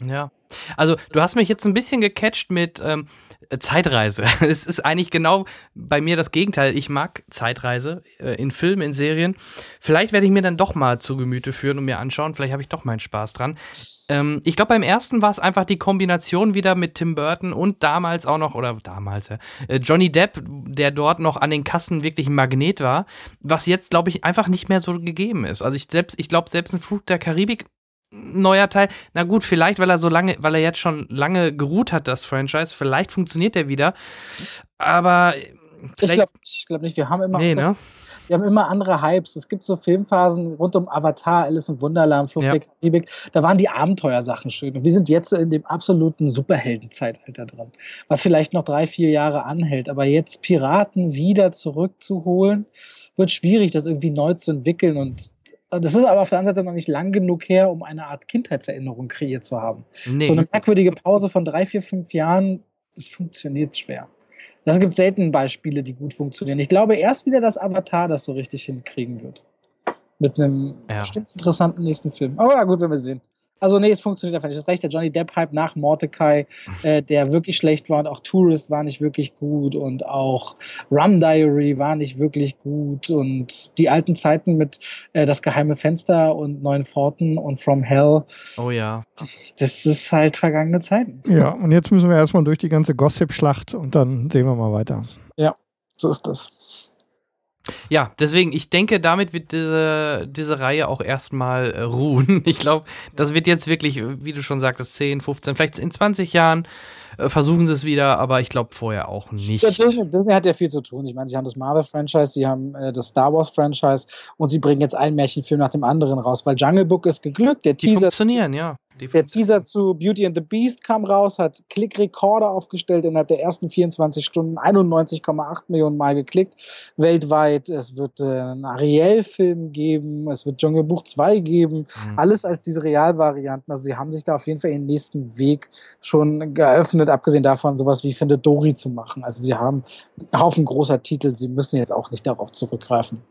Ja. Also, du hast mich jetzt ein bisschen gecatcht mit, ähm, Äh, Zeitreise. Es ist eigentlich genau bei mir das Gegenteil. Ich mag Zeitreise äh, in Filmen, in Serien. Vielleicht werde ich mir dann doch mal zu Gemüte führen und mir anschauen. Vielleicht habe ich doch meinen Spaß dran. Ähm, ich glaube, beim ersten war es einfach die Kombination wieder mit Tim Burton und damals auch noch, oder damals, ja, äh, Johnny Depp, der dort noch an den Kassen wirklich ein Magnet war, was jetzt, glaube ich, einfach nicht mehr so gegeben ist. Also ich selbst, ich glaube, selbst ein Flug der Karibik neuer Teil. Na gut, vielleicht, weil er so lange, weil er jetzt schon lange geruht hat, das Franchise. Vielleicht funktioniert er wieder. Aber ich glaube glaub nicht. Wir haben immer. Nee, ne? Wir haben immer andere Hypes. Es gibt so Filmphasen rund um Avatar, Alice im Wunderland, Flug ja. Karibik. Da waren die Abenteuersachen schön. Und wir sind jetzt in dem absoluten Superheldenzeitalter drin. Was vielleicht noch drei, vier Jahre anhält. Aber jetzt Piraten wieder zurückzuholen, wird schwierig, das irgendwie neu zu entwickeln. Und das ist aber auf der anderen Seite noch nicht lang genug her, um eine Art Kindheitserinnerung kreiert zu haben. Nee. So eine merkwürdige Pause von drei, vier, fünf Jahren, das funktioniert schwer. Es gibt selten Beispiele, die gut funktionieren. Ich glaube erst wieder, dass Avatar das so richtig hinkriegen wird. Mit einem ja. bestimmt interessanten nächsten Film. Aber ja, gut, wenn wir sehen. Also nee, es funktioniert einfach nicht. Das ist recht, der Johnny Depp-Hype nach Mordecai, äh, der wirklich schlecht war und auch Tourist war nicht wirklich gut und auch Rum Diary war nicht wirklich gut und die alten Zeiten mit äh, Das geheime Fenster und Neuen Forten und From Hell. Oh ja. Das ist halt vergangene Zeiten. Ja, und jetzt müssen wir erstmal durch die ganze Gossip-Schlacht und dann sehen wir mal weiter. Ja, so ist das. Ja, deswegen, ich denke, damit wird diese, diese Reihe auch erstmal äh, ruhen. Ich glaube, das wird jetzt wirklich, wie du schon sagtest, 10, 15, vielleicht in 20 Jahren äh, versuchen sie es wieder, aber ich glaube vorher auch nicht. Ja, Disney, Disney, hat ja viel zu tun. Ich meine, sie haben das Marvel-Franchise, sie haben äh, das Star Wars-Franchise und sie bringen jetzt einen Märchenfilm nach dem anderen raus, weil Jungle Book ist geglückt. Der Die Teaser funktionieren, ja. Der Teaser zu Beauty and the Beast kam raus, hat Klickrekorde aufgestellt innerhalb der ersten 24 Stunden, 91,8 Millionen Mal geklickt weltweit. Es wird äh, einen Ariel-Film geben, es wird Dschungelbuch 2 geben, mhm. alles als diese Realvarianten. Also sie haben sich da auf jeden Fall ihren nächsten Weg schon geöffnet, abgesehen davon, sowas wie Finde Dory zu machen. Also sie haben einen Haufen großer Titel, sie müssen jetzt auch nicht darauf zurückgreifen.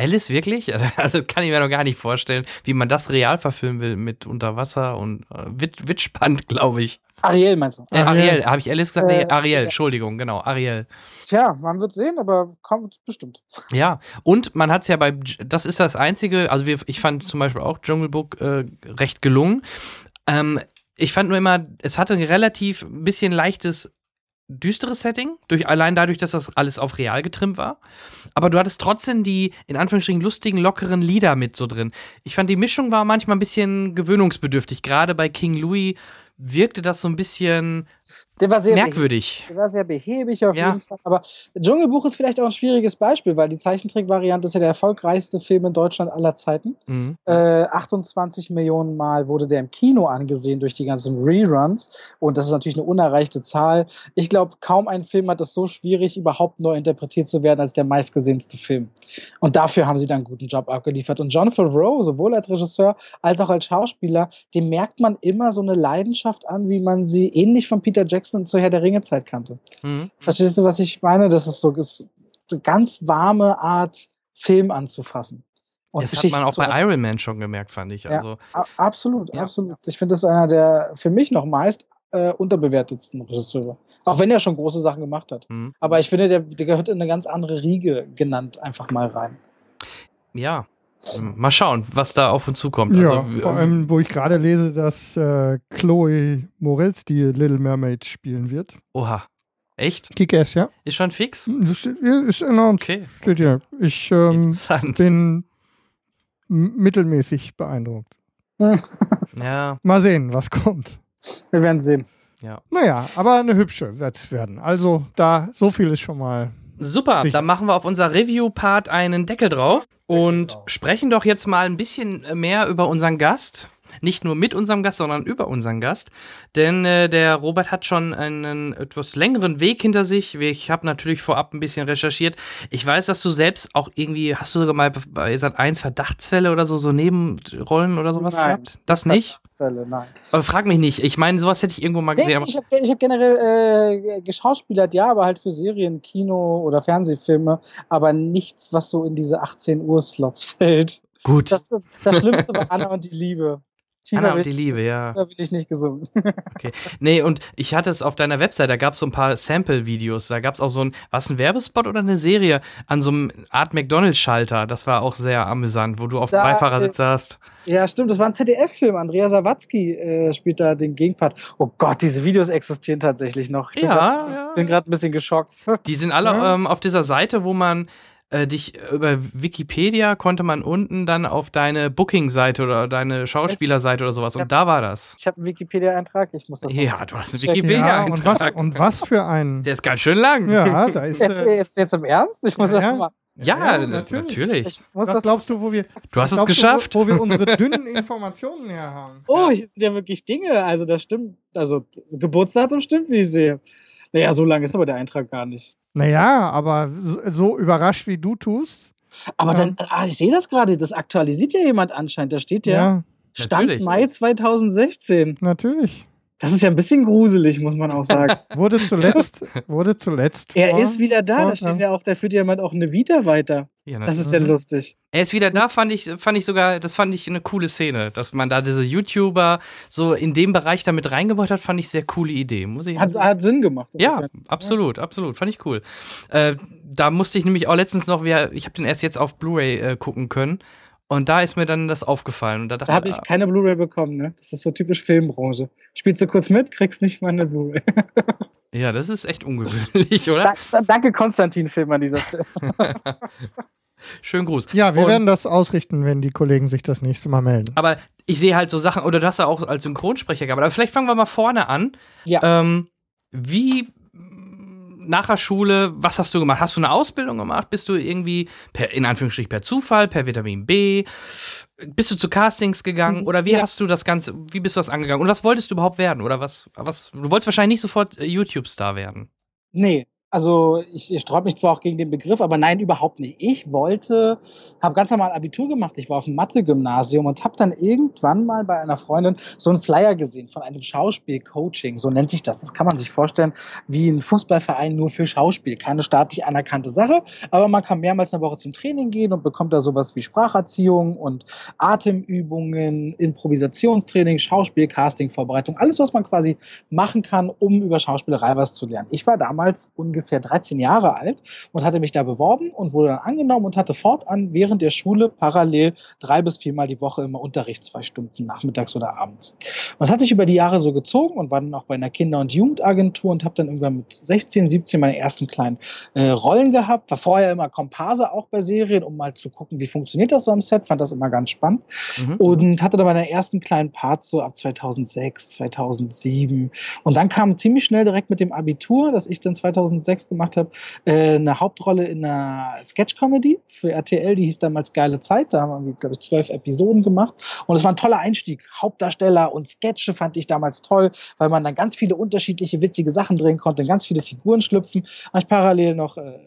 Alice wirklich? Also das kann ich mir noch gar nicht vorstellen, wie man das real verfilmen will mit Unterwasser und äh, wird, wird spannend, glaube ich. Ariel meinst du? Äh, Ariel, habe ich Alice gesagt? Nee, äh, Ariel, Entschuldigung, genau, Ariel. Tja, man wird sehen, aber kommt bestimmt. Ja, und man hat es ja bei, das ist das Einzige, also wir, ich fand zum Beispiel auch Jungle Book äh, recht gelungen. Ähm, ich fand nur immer, es hatte ein relativ ein bisschen leichtes düsteres Setting, durch, allein dadurch, dass das alles auf real getrimmt war. Aber du hattest trotzdem die, in Anführungsstrichen, lustigen, lockeren Lieder mit so drin. Ich fand, die Mischung war manchmal ein bisschen gewöhnungsbedürftig. Gerade bei King Louis wirkte das so ein bisschen der war sehr merkwürdig. Der war sehr behäbig auf ja. jeden Fall. Aber Dschungelbuch ist vielleicht auch ein schwieriges Beispiel, weil die Zeichentrickvariante ist ja der erfolgreichste Film in Deutschland aller Zeiten. Mhm. Äh, 28 Millionen Mal wurde der im Kino angesehen durch die ganzen Reruns. Und das ist natürlich eine unerreichte Zahl. Ich glaube, kaum ein Film hat es so schwierig, überhaupt neu interpretiert zu werden als der meistgesehenste Film. Und dafür haben sie dann einen guten Job abgeliefert. Und John Favreau, sowohl als Regisseur als auch als Schauspieler, dem merkt man immer so eine Leidenschaft an, wie man sie ähnlich von Peter Peter Jackson zur Herr der Ringe-Zeit kannte. Mhm. Verstehst du, was ich meine? Das ist so ist eine ganz warme Art, Film anzufassen. Und das hat man auch bei Iron Man schon gemerkt, fand ich. Also, ja, absolut, ja. absolut. Ich finde, das ist einer der für mich noch meist äh, unterbewertetsten Regisseure. Auch wenn er schon große Sachen gemacht hat. Mhm. Aber ich finde, der, der gehört in eine ganz andere Riege genannt einfach mal rein. Ja, Mal schauen, was da auf uns zukommt. Ja, also, vor allem, wo ich gerade lese, dass äh, Chloe Moretz die Little Mermaid spielen wird. Oha. Echt? Kick-Ass, ja. Ist schon fix? Hm, das steht, ist genau, okay. steht hier. Ich ähm, bin mittelmäßig beeindruckt. ja. Mal sehen, was kommt. Wir werden sehen. Ja. Naja, aber eine hübsche wird es werden. Also da, so viel ist schon mal Super, dann machen wir auf unser Review-Part einen Deckel drauf und sprechen doch jetzt mal ein bisschen mehr über unseren Gast nicht nur mit unserem Gast, sondern über unseren Gast. Denn äh, der Robert hat schon einen etwas längeren Weg hinter sich. Ich habe natürlich vorab ein bisschen recherchiert. Ich weiß, dass du selbst auch irgendwie, hast du sogar mal bei Sat 1 Verdachtsfälle oder so, so Nebenrollen oder sowas nein, gehabt? Das nicht? Verdachtsfälle, nein. Aber frag mich nicht. Ich meine, sowas hätte ich irgendwo mal gesehen. Nee, ich habe hab generell äh, geschauspielert, ja, aber halt für Serien, Kino oder Fernsehfilme, aber nichts, was so in diese 18 Uhr Slots fällt. Gut. Das, das Schlimmste war Anna und die Liebe. Tiefer Anna und die Liebe, ja. Tiefer will ich nicht gesungen. Okay. Nee, und ich hatte es auf deiner Website, da gab es so ein paar Sample-Videos. Da gab es auch so ein, was ein Werbespot oder eine Serie an so einem Art McDonalds-Schalter. Das war auch sehr amüsant, wo du auf dem Beifahrersitz saßt. Ja, stimmt, das war ein ZDF-Film. Andrea Sawatzki äh, spielt da den Gegenpart. Oh Gott, diese Videos existieren tatsächlich noch. Ich bin Ja, ja. bin gerade ein bisschen geschockt. Die sind alle Ja. ähm, auf dieser Seite, wo man äh, dich über Wikipedia konnte man unten dann auf deine Booking-Seite oder deine Schauspielerseite oder sowas. Ja. Und da war das. Ich habe einen Wikipedia-Eintrag, ich muss das mal Ja, du hast einen checken. Ja, und was, Wikipedia-Eintrag. und was für ein. Der ist ganz schön lang. Ja, da ist. Jetzt, Äh, jetzt, jetzt im Ernst? Ich muss Ja, das ja. mal. Ja, Ja, natürlich. natürlich. Ich muss was das glaubst du, wo wir. Du hast es geschafft. Du, wo, wo wir unsere dünnen Informationen her haben? Oh, hier sind ja wirklich Dinge. Also, das stimmt. Also, Geburtsdatum stimmt, wie ich sehe. Naja, so lang ist aber der Eintrag gar nicht. Naja, aber so, überrascht wie du tust. Aber dann, ah, ich sehe das gerade, das aktualisiert ja jemand anscheinend. Da steht ja, Ja, Stand Natürlich. Mai 2016. natürlich. Das ist ja ein bisschen gruselig, muss man auch sagen. Wurde zuletzt, wurde zuletzt. er vor- ist wieder da, vor- da steht ja auch, da führt jemand auch eine Vita weiter. Ja, Das ist ja lustig. Er ist wieder da, fand ich, fand ich sogar, das fand ich eine coole Szene, dass man da diese YouTuber so in dem Bereich damit reingebaut hat, fand ich sehr coole Idee, muss ich Hat, hat Sinn gemacht. Ja, absolut, absolut, fand ich cool. Äh, da musste ich nämlich auch letztens noch, ich habe den erst jetzt auf Blu-ray äh, gucken können und da ist mir dann das aufgefallen und da dachte Da habe ich keine Blu-ray bekommen, ne? Das ist so typisch Filmbranche. Spielst du kurz mit, kriegst nicht mal eine Blu-ray. ja, das ist echt ungewöhnlich, oder? Dank- Danke, Konstantin Film an dieser Stelle. Schönen Gruß. Ja, wir Und- werden das ausrichten, wenn die Kollegen sich das nächste Mal melden. Aber ich sehe halt so Sachen, oder du hast ja auch als Synchronsprecher gehabt, aber vielleicht fangen wir mal vorne an. Ja. Ähm, wie nach der Schule, was hast du gemacht? Hast du eine Ausbildung gemacht? Bist du irgendwie, per, in Anführungsstrichen per Zufall, per Vitamin B? Bist du zu Castings gegangen? Oder wie Ja. hast du das Ganze, wie bist du das angegangen? Und was wolltest du überhaupt werden? Oder was, was, du wolltest wahrscheinlich nicht sofort äh, YouTube-Star werden. Nee, also ich, ich sträube mich zwar auch gegen den Begriff, aber nein, überhaupt nicht. Ich wollte, habe ganz normal Abitur gemacht. Ich war auf dem Mathe-Gymnasium und habe dann irgendwann mal bei einer Freundin so einen Flyer gesehen von einem Schauspiel-Coaching. So nennt sich das. Das kann man sich vorstellen wie ein Fußballverein nur für Schauspiel. Keine staatlich anerkannte Sache, aber man kann mehrmals eine Woche zum Training gehen und bekommt da sowas wie Spracherziehung und Atemübungen, Improvisationstraining, Schauspiel, Casting, Vorbereitung. Alles, was man quasi machen kann, um über Schauspielerei was zu lernen. Ich war damals ungefähr 13 Jahre alt und hatte mich da beworben und wurde dann angenommen und hatte fortan während der Schule parallel drei bis viermal die Woche immer Unterricht, zwei Stunden nachmittags oder abends. Und das hat sich über die Jahre so gezogen und war dann auch bei einer Kinder- und Jugendagentur und habe dann irgendwann mit 16, 17 meine ersten kleinen äh, Rollen gehabt. War vorher immer Komparse auch bei Serien, um mal zu gucken, wie funktioniert das so am Set. Fand das immer ganz spannend Mhm. und hatte dann meine ersten kleinen Parts so ab 2006, 2007. Und dann kam ziemlich schnell direkt mit dem Abitur, das ich dann 2006 gemacht habe, äh, eine Hauptrolle in einer Sketch-Comedy für RTL, die hieß damals Geile Zeit. Da haben wir, glaube ich, zwölf Episoden gemacht. Und es war ein toller Einstieg. Hauptdarsteller und Sketche fand ich damals toll, weil man dann ganz viele unterschiedliche witzige Sachen drehen konnte, ganz viele Figuren schlüpfen. Habe ich parallel noch äh,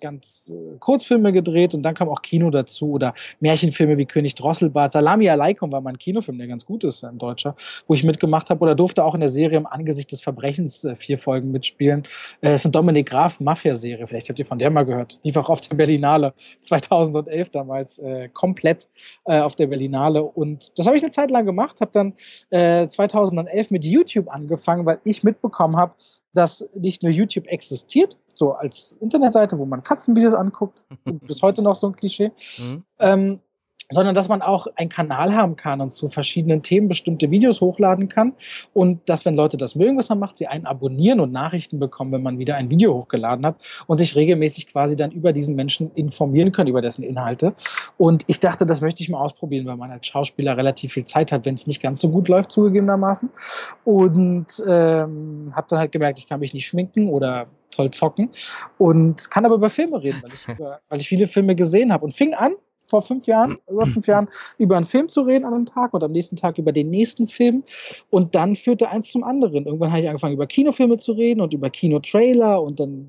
ganz äh, Kurzfilme gedreht und dann kam auch Kino dazu oder Märchenfilme wie König Drosselbart. Salami Aleikum war mein Kinofilm, der ganz gut ist, ein deutscher, wo ich mitgemacht habe oder durfte auch in der Serie im Angesicht des Verbrechens äh, vier Folgen mitspielen. Äh, ist eine Dominik Graf Mafia-Serie, vielleicht habt ihr von der mal gehört. Lief auch auf der Berlinale 2011 damals äh, komplett äh, auf der Berlinale und das habe ich eine Zeit lang gemacht, habe dann äh, 2011 mit YouTube angefangen, weil ich mitbekommen habe, dass nicht nur YouTube existiert, so als Internetseite, wo man Katzenvideos anguckt, bis heute noch so ein Klischee, Mhm. ähm, sondern dass man auch einen Kanal haben kann und zu verschiedenen Themen bestimmte Videos hochladen kann und dass, wenn Leute das mögen, was man macht, sie einen abonnieren und Nachrichten bekommen, wenn man wieder ein Video hochgeladen hat und sich regelmäßig quasi dann über diesen Menschen informieren können, über dessen Inhalte. Und ich dachte, das möchte ich mal ausprobieren, weil man als Schauspieler relativ viel Zeit hat, wenn es nicht ganz so gut läuft, zugegebenermaßen. Und ähm, habe dann halt gemerkt, ich kann mich nicht schminken oder toll zocken und kann aber über Filme reden, weil ich, über, weil ich viele Filme gesehen habe und fing an, vor fünf Jahren, über fünf Jahren, über einen Film zu reden an einem Tag und am nächsten Tag über den nächsten Film. Und dann führte eins zum anderen. Irgendwann habe ich angefangen, über Kinofilme zu reden und über Kinotrailer und dann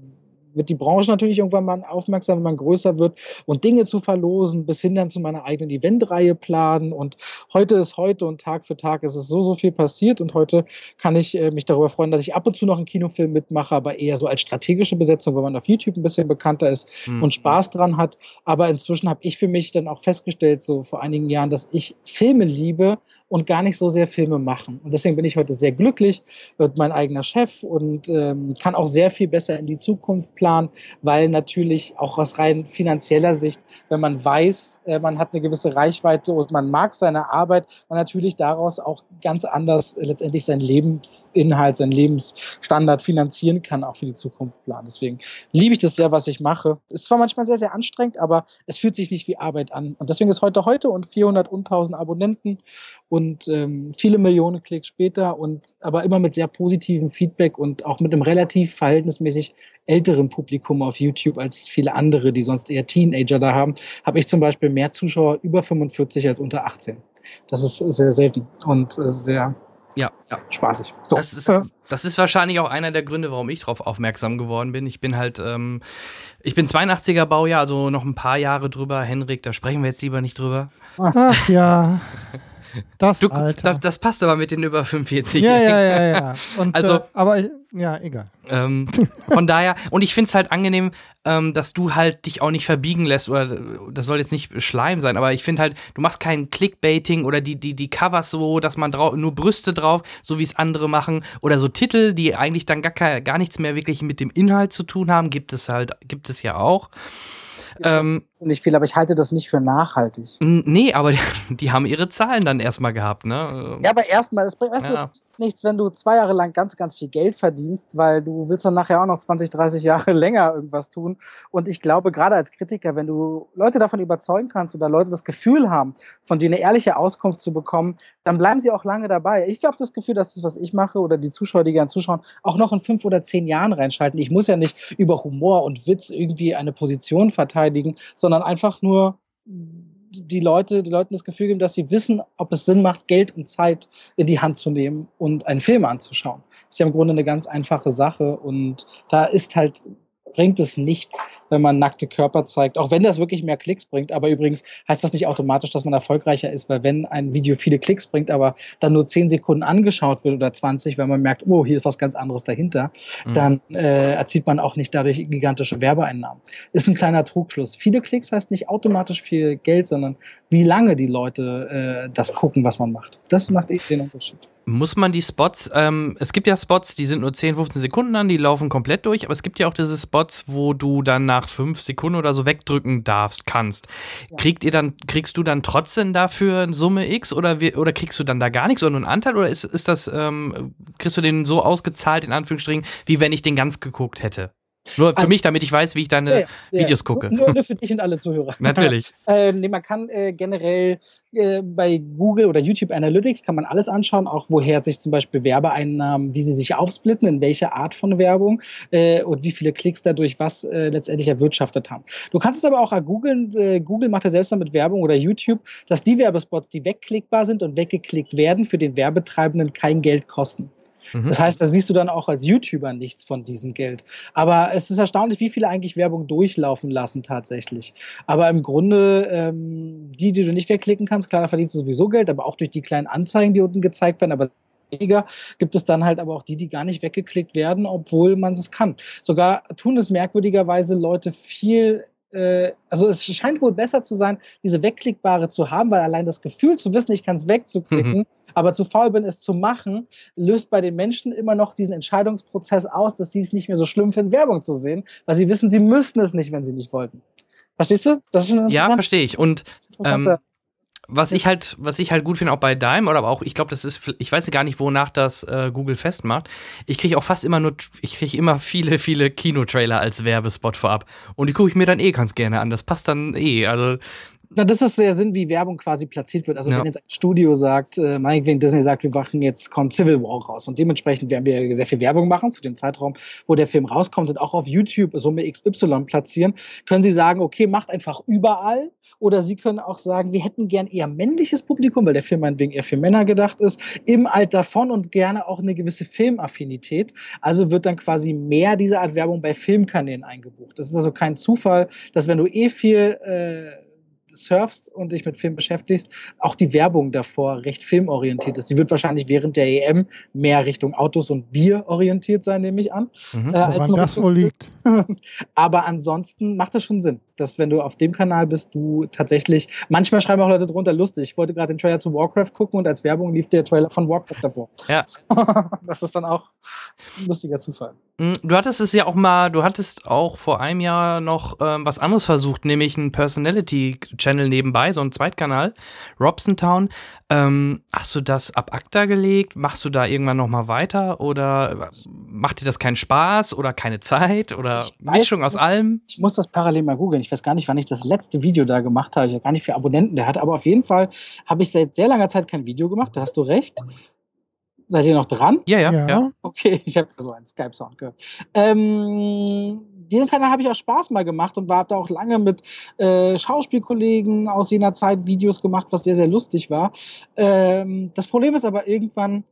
wird die Branche natürlich irgendwann mal aufmerksam, wenn man größer wird und Dinge zu verlosen, bis hin dann zu meiner eigenen Eventreihe planen. Und heute ist heute und Tag für Tag ist es so, so viel passiert. Und heute kann ich äh, mich darüber freuen, dass ich ab und zu noch einen Kinofilm mitmache, aber eher so als strategische Besetzung, weil man auf YouTube ein bisschen bekannter ist mhm. und Spaß dran hat. Aber inzwischen habe ich für mich dann auch festgestellt, so vor einigen Jahren, dass ich Filme liebe und gar nicht so sehr Filme machen. Und deswegen bin ich heute sehr glücklich, wird mein eigener Chef und ähm, kann auch sehr viel besser in die Zukunft planen, weil natürlich auch aus rein finanzieller Sicht, wenn man weiß, äh, man hat eine gewisse Reichweite und man mag seine Arbeit, man natürlich daraus auch ganz anders äh, letztendlich seinen Lebensinhalt, seinen Lebensstandard finanzieren kann, auch für die Zukunft planen. Deswegen liebe ich das sehr, was ich mache. Ist zwar manchmal sehr, sehr anstrengend, aber es fühlt sich nicht wie Arbeit an. Und deswegen ist heute heute und 400 und 1000 Abonnenten und ähm, viele Millionen Klicks später und aber immer mit sehr positivem Feedback und auch mit einem relativ verhältnismäßig älteren Publikum auf YouTube als viele andere, die sonst eher Teenager da haben, habe ich zum Beispiel mehr Zuschauer über 45 als unter 18. Das ist sehr selten und äh, sehr ja. ja. Spaßig. So. Das, ist, das ist wahrscheinlich auch einer der Gründe, warum ich darauf aufmerksam geworden bin. Ich bin halt, ähm, ich bin 82er Baujahr, also noch ein paar Jahre drüber. Henrik, da sprechen wir jetzt lieber nicht drüber. Ach ja. Das, du, das, das, passt aber mit den über 45. Ja, ja, ja, ja. Und, also, äh, aber ja, egal. Ähm, von daher, und ich finde es halt angenehm, ähm, dass du halt dich auch nicht verbiegen lässt, oder das soll jetzt nicht Schleim sein, aber ich finde halt, du machst kein Clickbaiting oder die, die, die Covers so, dass man drauf, nur Brüste drauf, so wie es andere machen, oder so Titel, die eigentlich dann gar, gar nichts mehr wirklich mit dem Inhalt zu tun haben, gibt es halt, gibt es ja auch. Ähm, nicht viel, aber ich halte das nicht für nachhaltig. Nee, aber die, die haben ihre Zahlen dann erstmal gehabt, ne? Ja, aber erstmal, es bringt, weißt ja. Du, nichts, wenn du zwei Jahre lang ganz, ganz viel Geld verdienst, weil du willst dann nachher auch noch 20, 30 Jahre länger irgendwas tun. Und ich glaube, gerade als Kritiker, wenn du Leute davon überzeugen kannst oder Leute das Gefühl haben, von dir eine ehrliche Auskunft zu bekommen, dann bleiben sie auch lange dabei. Ich habe das Gefühl, dass das, was ich mache oder die Zuschauer, die gerne zuschauen, auch noch in fünf oder zehn Jahren reinschalten. Ich muss ja nicht über Humor und Witz irgendwie eine Position verteidigen, sondern einfach nur die Leute, die Leuten das Gefühl geben, dass sie wissen, ob es Sinn macht, Geld und Zeit in die Hand zu nehmen und einen Film anzuschauen. Das ist ja im Grunde eine ganz einfache Sache und da ist halt bringt es nichts, wenn man nackte Körper zeigt, auch wenn das wirklich mehr Klicks bringt. Aber übrigens heißt das nicht automatisch, dass man erfolgreicher ist, weil wenn ein Video viele Klicks bringt, aber dann nur 10 Sekunden angeschaut wird oder 20, weil man merkt, oh, hier ist was ganz anderes dahinter, mhm. dann äh, erzielt man auch nicht dadurch gigantische Werbeeinnahmen. Ist ein kleiner Trugschluss. Viele Klicks heißt nicht automatisch viel Geld, sondern wie lange die Leute äh, das gucken, was man macht. Das macht eh den Unterschied. Muss man die Spots, ähm, es gibt ja Spots, die sind nur 10, 15 Sekunden an, die laufen komplett durch, aber es gibt ja auch diese Spots, wo du dann nach 5 Sekunden oder so wegdrücken darfst, kannst. Ja. Kriegt ihr dann, kriegst du dann trotzdem dafür eine Summe X oder, oder kriegst du dann da gar nichts oder nur einen Anteil oder ist, ist das, ähm, kriegst du den so ausgezahlt, in Anführungsstrichen, wie wenn ich den ganz geguckt hätte? Nur für also, mich, damit ich weiß, wie ich deine ja, ja, Videos gucke. Nur, nur, für dich und alle Zuhörer. Natürlich. äh, nee, man kann äh, generell äh, bei Google oder YouTube Analytics kann man alles anschauen, auch woher sich zum Beispiel Werbeeinnahmen, wie sie sich aufsplitten, in welche Art von Werbung äh, und wie viele Klicks dadurch was äh, letztendlich erwirtschaftet haben. Du kannst es aber auch googeln. Äh, Google macht ja selbst mal mit Werbung oder YouTube, dass die Werbespots, die wegklickbar sind und weggeklickt werden, für den Werbetreibenden kein Geld kosten. Mhm. Das heißt, da siehst du dann auch als YouTuber nichts von diesem Geld. Aber es ist erstaunlich, wie viele eigentlich Werbung durchlaufen lassen tatsächlich. Aber im Grunde, ähm, die, die du nicht wegklicken kannst, klar, da verdienst du sowieso Geld, aber auch durch die kleinen Anzeigen, die unten gezeigt werden, aber weniger, gibt es dann halt aber auch die, die gar nicht weggeklickt werden, obwohl man es kann. Sogar tun es merkwürdigerweise Leute viel äh, also es scheint wohl besser zu sein, diese wegklickbare zu haben, weil allein das Gefühl zu wissen, ich kann es wegzuklicken, mhm. aber zu faul bin, es zu machen, löst bei den Menschen immer noch diesen Entscheidungsprozess aus, dass sie es nicht mehr so schlimm finden, Werbung zu sehen, weil sie wissen, sie müssten es nicht, wenn sie nicht wollten. Verstehst du? ja, verstehe ich. Und ähm, was ich halt, was ich halt gut finde, auch bei Dime oder auch, ich glaube, das ist, ich weiß gar nicht, wonach das äh, Google festmacht. Ich kriege auch fast immer nur, ich kriege immer viele, viele Kinotrailer als Werbespot vorab. Und die gucke ich mir dann eh ganz gerne an. Das passt dann eh. Also Na, das ist der Sinn, wie Werbung quasi platziert wird. Also Ja. wenn jetzt ein Studio sagt, äh, meinetwegen Disney sagt, wir machen jetzt, kommt Civil War raus und dementsprechend werden wir sehr viel Werbung machen zu dem Zeitraum, wo der Film rauskommt und auch auf YouTube Summe XY platzieren, können sie sagen, okay, macht einfach überall oder sie können auch sagen, wir hätten gern eher männliches Publikum, weil der Film meinetwegen eher für Männer gedacht ist, im Alter von und gerne auch eine gewisse Filmaffinität. Also wird dann quasi mehr dieser Art Werbung bei Filmkanälen eingebucht. Das ist also kein Zufall, dass wenn du eh viel äh, surfst und dich mit Film beschäftigst, auch die Werbung davor recht filmorientiert ist. Die wird wahrscheinlich während der EM mehr Richtung Autos und Bier orientiert sein, nehme ich an. Mhm. Äh, als das wohl liegt. aber ansonsten macht das schon Sinn, dass wenn du auf dem Kanal bist, du tatsächlich, manchmal schreiben auch Leute drunter, lustig, ich wollte gerade den Trailer zu Warcraft gucken und als Werbung lief der Trailer von Warcraft davor. Ja. das ist dann auch ein lustiger Zufall. Mm, Du hattest es ja auch mal, du hattest auch vor einem Jahr noch ähm, was anderes versucht, nämlich einen Personality-Channel nebenbei, so einen Zweitkanal, Robson Town. Ähm, hast du das ab ACTA gelegt? Machst du da irgendwann noch mal weiter? Oder macht dir das keinen Spaß oder keine Zeit? Oder Ich weiß Mischung aus allem? Ich muss das parallel mal googeln. Ich weiß gar nicht, wann ich das letzte Video da gemacht habe. Ich weiß gar nicht, wie viele Abonnenten der hat. Aber auf jeden Fall habe ich seit sehr langer Zeit kein Video gemacht. Da hast du recht. Seid ihr noch dran? Ja, ja, Ja. ja. Okay, ich habe so einen Skype-Sound gehört. Ähm, diesen Kanal habe ich aus Spaß mal gemacht und war da auch lange mit äh, Schauspielkollegen aus jener Zeit Videos gemacht, was sehr, sehr lustig war. Ähm, das Problem ist aber irgendwann,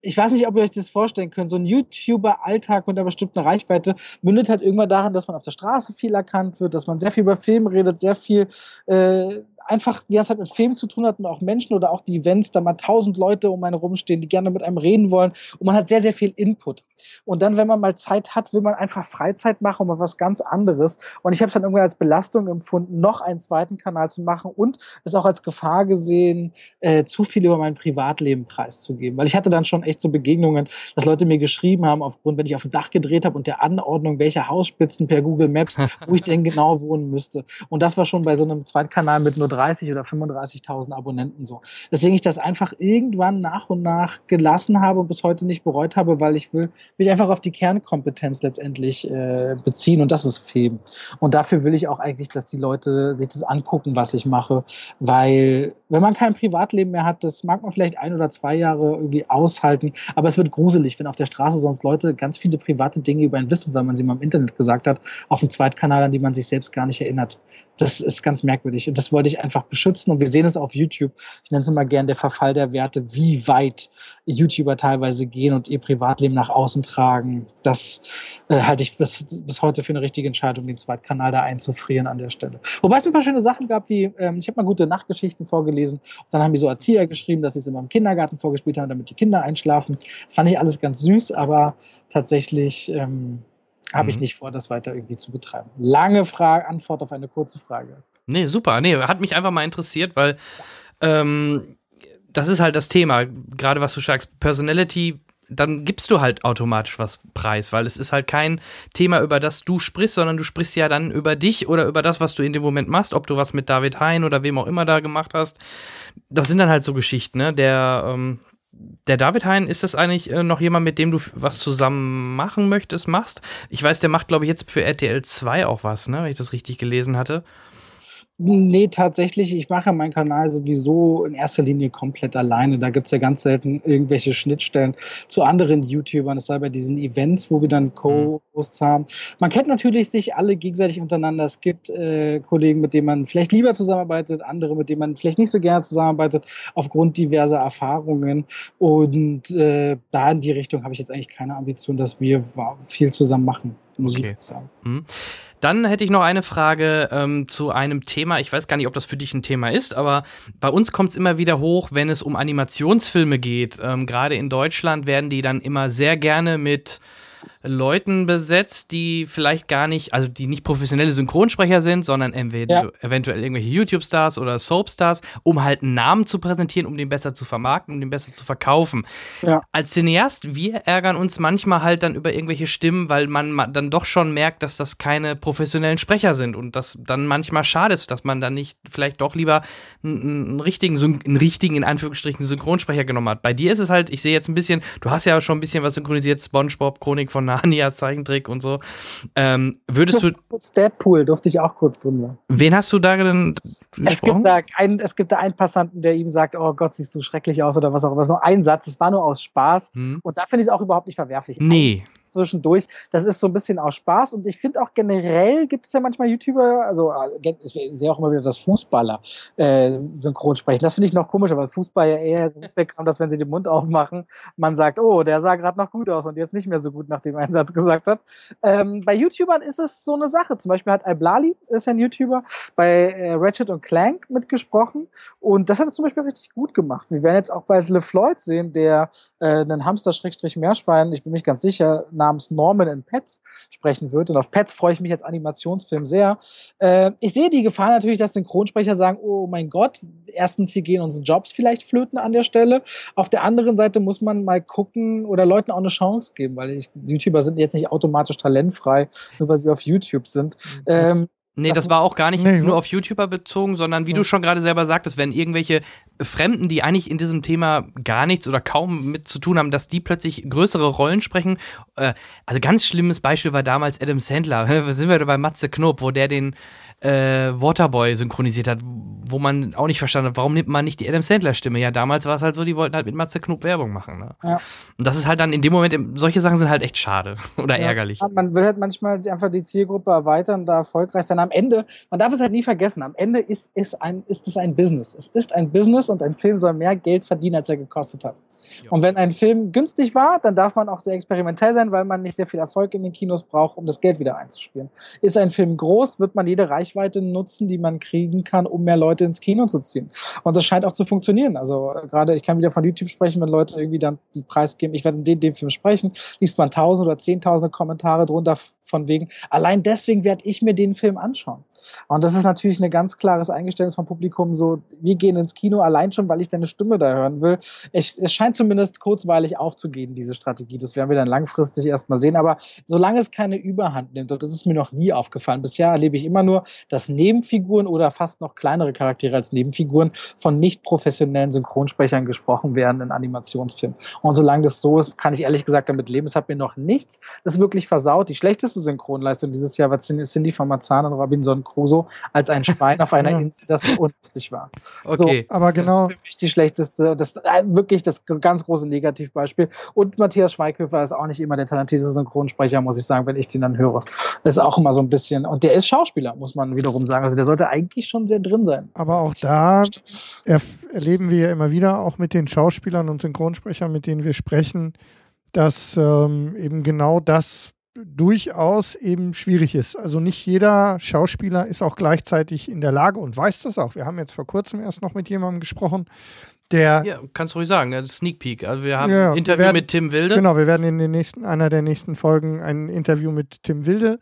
ich weiß nicht, ob ihr euch das vorstellen könnt, so ein YouTuber-Alltag mit einer bestimmten Reichweite mündet halt irgendwann darin, dass man auf der Straße viel erkannt wird, dass man sehr viel über Film redet, sehr viel äh, einfach die ganze Zeit mit Film zu tun hat und auch Menschen oder auch die Events, da mal tausend Leute um einen rumstehen, die gerne mit einem reden wollen und man hat sehr, sehr viel Input. Und dann, wenn man mal Zeit hat, will man einfach Freizeit machen und mal was ganz anderes. Und ich habe es dann irgendwann als Belastung empfunden, noch einen zweiten Kanal zu machen und es auch als Gefahr gesehen, äh, zu viel über mein Privatleben preiszugeben. Weil ich hatte dann schon echt so Begegnungen, dass Leute mir geschrieben haben, aufgrund, wenn ich auf dem Dach gedreht habe und der Anordnung welcher Hausspitzen per Google Maps, wo ich denn genau wohnen müsste. Und das war schon bei so einem Zweitkanal mit nur 30 oder 35.000 Abonnenten so. Deswegen ich das einfach irgendwann nach und nach gelassen habe und bis heute nicht bereut habe, weil ich will mich einfach auf die Kernkompetenz letztendlich äh, beziehen und das ist Film. Und dafür will ich auch eigentlich, dass die Leute sich das angucken, was ich mache, weil wenn man kein Privatleben mehr hat, das mag man vielleicht ein oder zwei Jahre irgendwie aushalten, aber es wird gruselig, wenn auf der Straße sonst Leute ganz viele private Dinge über einen wissen, weil man sie mal im Internet gesagt hat, auf dem Zweitkanal, an die man sich selbst gar nicht erinnert. Das ist ganz merkwürdig und das wollte ich einfach beschützen und wir sehen es auf YouTube. Ich nenne es immer gern der Verfall der Werte, wie weit YouTuber teilweise gehen und ihr Privatleben nach außen tragen. Das äh, halte ich bis, bis heute für eine richtige Entscheidung, den Zweitkanal da einzufrieren an der Stelle. Wobei es ein paar schöne Sachen gab, wie ähm, ich habe mal gute Nachtgeschichten vorgelesen. Dann haben mir so Erzieher geschrieben, dass sie es immer im Kindergarten vorgespielt haben, damit die Kinder einschlafen. Das fand ich alles ganz süß, aber tatsächlich ähm, habe ich Mhm. nicht vor, das weiter irgendwie zu betreiben. Lange Frage, Antwort auf eine kurze Frage. Nee, super. Nee, hat mich einfach mal interessiert, weil ähm, das ist halt das Thema. Gerade was du sagst, Personality, dann gibst du halt automatisch was preis, weil es ist halt kein Thema, über das du sprichst, sondern du sprichst ja dann über dich oder über das, was du in dem Moment machst, ob du was mit David Hein oder wem auch immer da gemacht hast. Das sind dann halt so Geschichten, ne? Der, ähm, der David Hein, ist das eigentlich äh, noch jemand, mit dem du was zusammen machen möchtest, machst? Ich weiß, der macht, glaube ich, jetzt für RTL 2 auch was, ne? Wenn ich das richtig gelesen hatte. Nee, tatsächlich, ich mache meinen Kanal sowieso in erster Linie komplett alleine. Da gibt's ja ganz selten irgendwelche Schnittstellen zu anderen YouTubern. Es sei bei diesen Events, wo wir dann Co-Hosts haben. Man kennt natürlich sich alle gegenseitig untereinander. Es gibt äh, Kollegen, mit denen man vielleicht lieber zusammenarbeitet, andere, mit denen man vielleicht nicht so gerne zusammenarbeitet, aufgrund diverser Erfahrungen. Und äh, da in die Richtung habe ich jetzt eigentlich keine Ambition, dass wir viel zusammen machen, muss Okay. ich sagen. Dann hätte ich noch eine Frage ähm, zu einem Thema. Ich weiß gar nicht, ob das für dich ein Thema ist, aber bei uns kommt es immer wieder hoch, wenn es um Animationsfilme geht. Ähm, Gerade in Deutschland werden die dann immer sehr gerne mit Leuten besetzt, die vielleicht gar nicht, also die nicht professionelle Synchronsprecher sind, sondern entweder Ja. eventuell irgendwelche YouTube-Stars oder Soap-Stars, um halt einen Namen zu präsentieren, um den besser zu vermarkten, um den besser zu verkaufen. Ja. Als Cineast, wir ärgern uns manchmal halt dann über irgendwelche Stimmen, weil man ma- dann doch schon merkt, dass das keine professionellen Sprecher sind und das dann manchmal schade ist, dass man dann nicht vielleicht doch lieber einen, einen richtigen, einen richtigen, in Anführungsstrichen, Synchronsprecher genommen hat. Bei dir ist es halt, ich sehe jetzt ein bisschen, du hast ja schon ein bisschen was synchronisiert, Spongebob, Chronik von Narnia-Zeichentrick und so. Ähm, würdest du. Kurz Deadpool durfte ich auch kurz drin sein. Wen hast du da denn es gibt da, ein, es gibt da einen Passanten, der ihm sagt, oh Gott, siehst du schrecklich aus oder was auch immer. Es ist nur ein Satz, es war nur aus Spaß. Hm. Und da finde ich es auch überhaupt nicht verwerflich. Nee zwischendurch. Das ist so ein bisschen aus Spaß und ich finde auch generell gibt es ja manchmal YouTuber, also äh, ich sehe auch immer wieder das Fußballer äh, synchron sprechen. Das finde ich noch komischer, weil Fußball ja eher wegkommt, dass wenn sie den Mund aufmachen, man sagt, oh, der sah gerade noch gut aus und jetzt nicht mehr so gut, nachdem er einen Satz gesagt hat. Ähm, bei YouTubern ist es so eine Sache. Zum Beispiel hat Iblali, ist ja ein YouTuber, bei äh, Ratchet und Clank mitgesprochen und das hat er zum Beispiel richtig gut gemacht. Wir werden jetzt auch bald LeFloid sehen, der äh, einen Hamster-Meerschwein, ich bin mich ganz sicher, namens Norman in Pets sprechen wird. Und auf Pets freue ich mich als Animationsfilm sehr. Äh, ich sehe die Gefahr natürlich, dass Synchronsprecher sagen, oh mein Gott, erstens, hier gehen unsere Jobs vielleicht flöten an der Stelle. Auf der anderen Seite muss man mal gucken oder Leuten auch eine Chance geben, weil ich, YouTuber sind jetzt nicht automatisch talentfrei, nur weil sie auf YouTube sind. Mhm. Ähm, Nee, das, das war auch gar nicht nee, nur auf YouTuber bezogen, sondern wie ja. du schon gerade selber sagtest, wenn irgendwelche Fremden, die eigentlich in diesem Thema gar nichts oder kaum mit zu tun haben, dass die plötzlich größere Rollen sprechen. Äh, also ganz schlimmes Beispiel war damals Adam Sandler. sind wir bei Matze Knob, wo der den äh, Waterboy synchronisiert hat, wo man auch nicht verstanden hat, warum nimmt man nicht die Adam Sandler-Stimme? Ja, damals war es halt so, die wollten halt mit Matze Knob Werbung machen. Ne? Ja. Und das ist halt dann in dem Moment, solche Sachen sind halt echt schade oder ja. ärgerlich. Man will halt manchmal einfach die Zielgruppe erweitern, da erfolgreich sein. Am Ende, man darf es halt nie vergessen, am Ende ist, ist, ein, ist es ein Business. Es ist ein Business und ein Film soll mehr Geld verdienen, als er gekostet hat. Und wenn ein Film günstig war, dann darf man auch sehr experimentell sein, weil man nicht sehr viel Erfolg in den Kinos braucht, um das Geld wieder einzuspielen. Ist ein Film groß, wird man jede Reichweite nutzen, die man kriegen kann, um mehr Leute ins Kino zu ziehen. Und das scheint auch zu funktionieren. Also äh, gerade, ich kann wieder von YouTube sprechen, wenn Leute irgendwie dann den Preis geben, ich werde in dem, dem Film sprechen, liest man tausend oder zehntausende Kommentare drunter von wegen, allein deswegen werde ich mir den Film anschauen. Und das ist natürlich ein ganz klares Eingeständnis vom Publikum, so, wir gehen ins Kino allein schon, weil ich deine Stimme da hören will. Es, es scheint zumindest kurzweilig aufzugehen, diese Strategie. Das werden wir dann langfristig erstmal sehen. Aber solange es keine Überhand nimmt, und das ist mir noch nie aufgefallen, bisher erlebe ich immer nur, dass Nebenfiguren oder fast noch kleinere Charaktere als Nebenfiguren von nicht professionellen Synchronsprechern gesprochen werden in Animationsfilmen. Und solange das so ist, kann ich ehrlich gesagt damit leben. Es hat mir noch nichts das wirklich versaut. Die schlechteste Synchronleistung dieses Jahr war Cindy von Marzahn und Robinson Crusoe als ein Schwein auf einer Insel, das unlustig war. Okay, so, aber genau. Das ist für mich die schlechteste, das äh, wirklich das ganz große Negativbeispiel. Und Matthias Schweighöfer ist auch nicht immer der talentiertste Synchronsprecher, muss ich sagen, wenn ich den dann höre. Das ist auch immer so ein bisschen, und der ist Schauspieler, muss man wiederum sagen. Also der sollte eigentlich schon sehr drin sein. Aber auch da erleben wir ja immer wieder, auch mit den Schauspielern und Synchronsprechern, mit denen wir sprechen, dass ähm, eben genau das durchaus eben schwierig ist. Also nicht jeder Schauspieler ist auch gleichzeitig in der Lage und weiß das auch. Wir haben jetzt vor kurzem erst noch mit jemandem gesprochen, der. Ja, kannst du ruhig sagen, Sneak Peek. Also wir haben ja, ein Interview werden, mit Tim Wilde. Genau, wir werden in den nächsten, einer der nächsten Folgen ein Interview mit Tim Wilde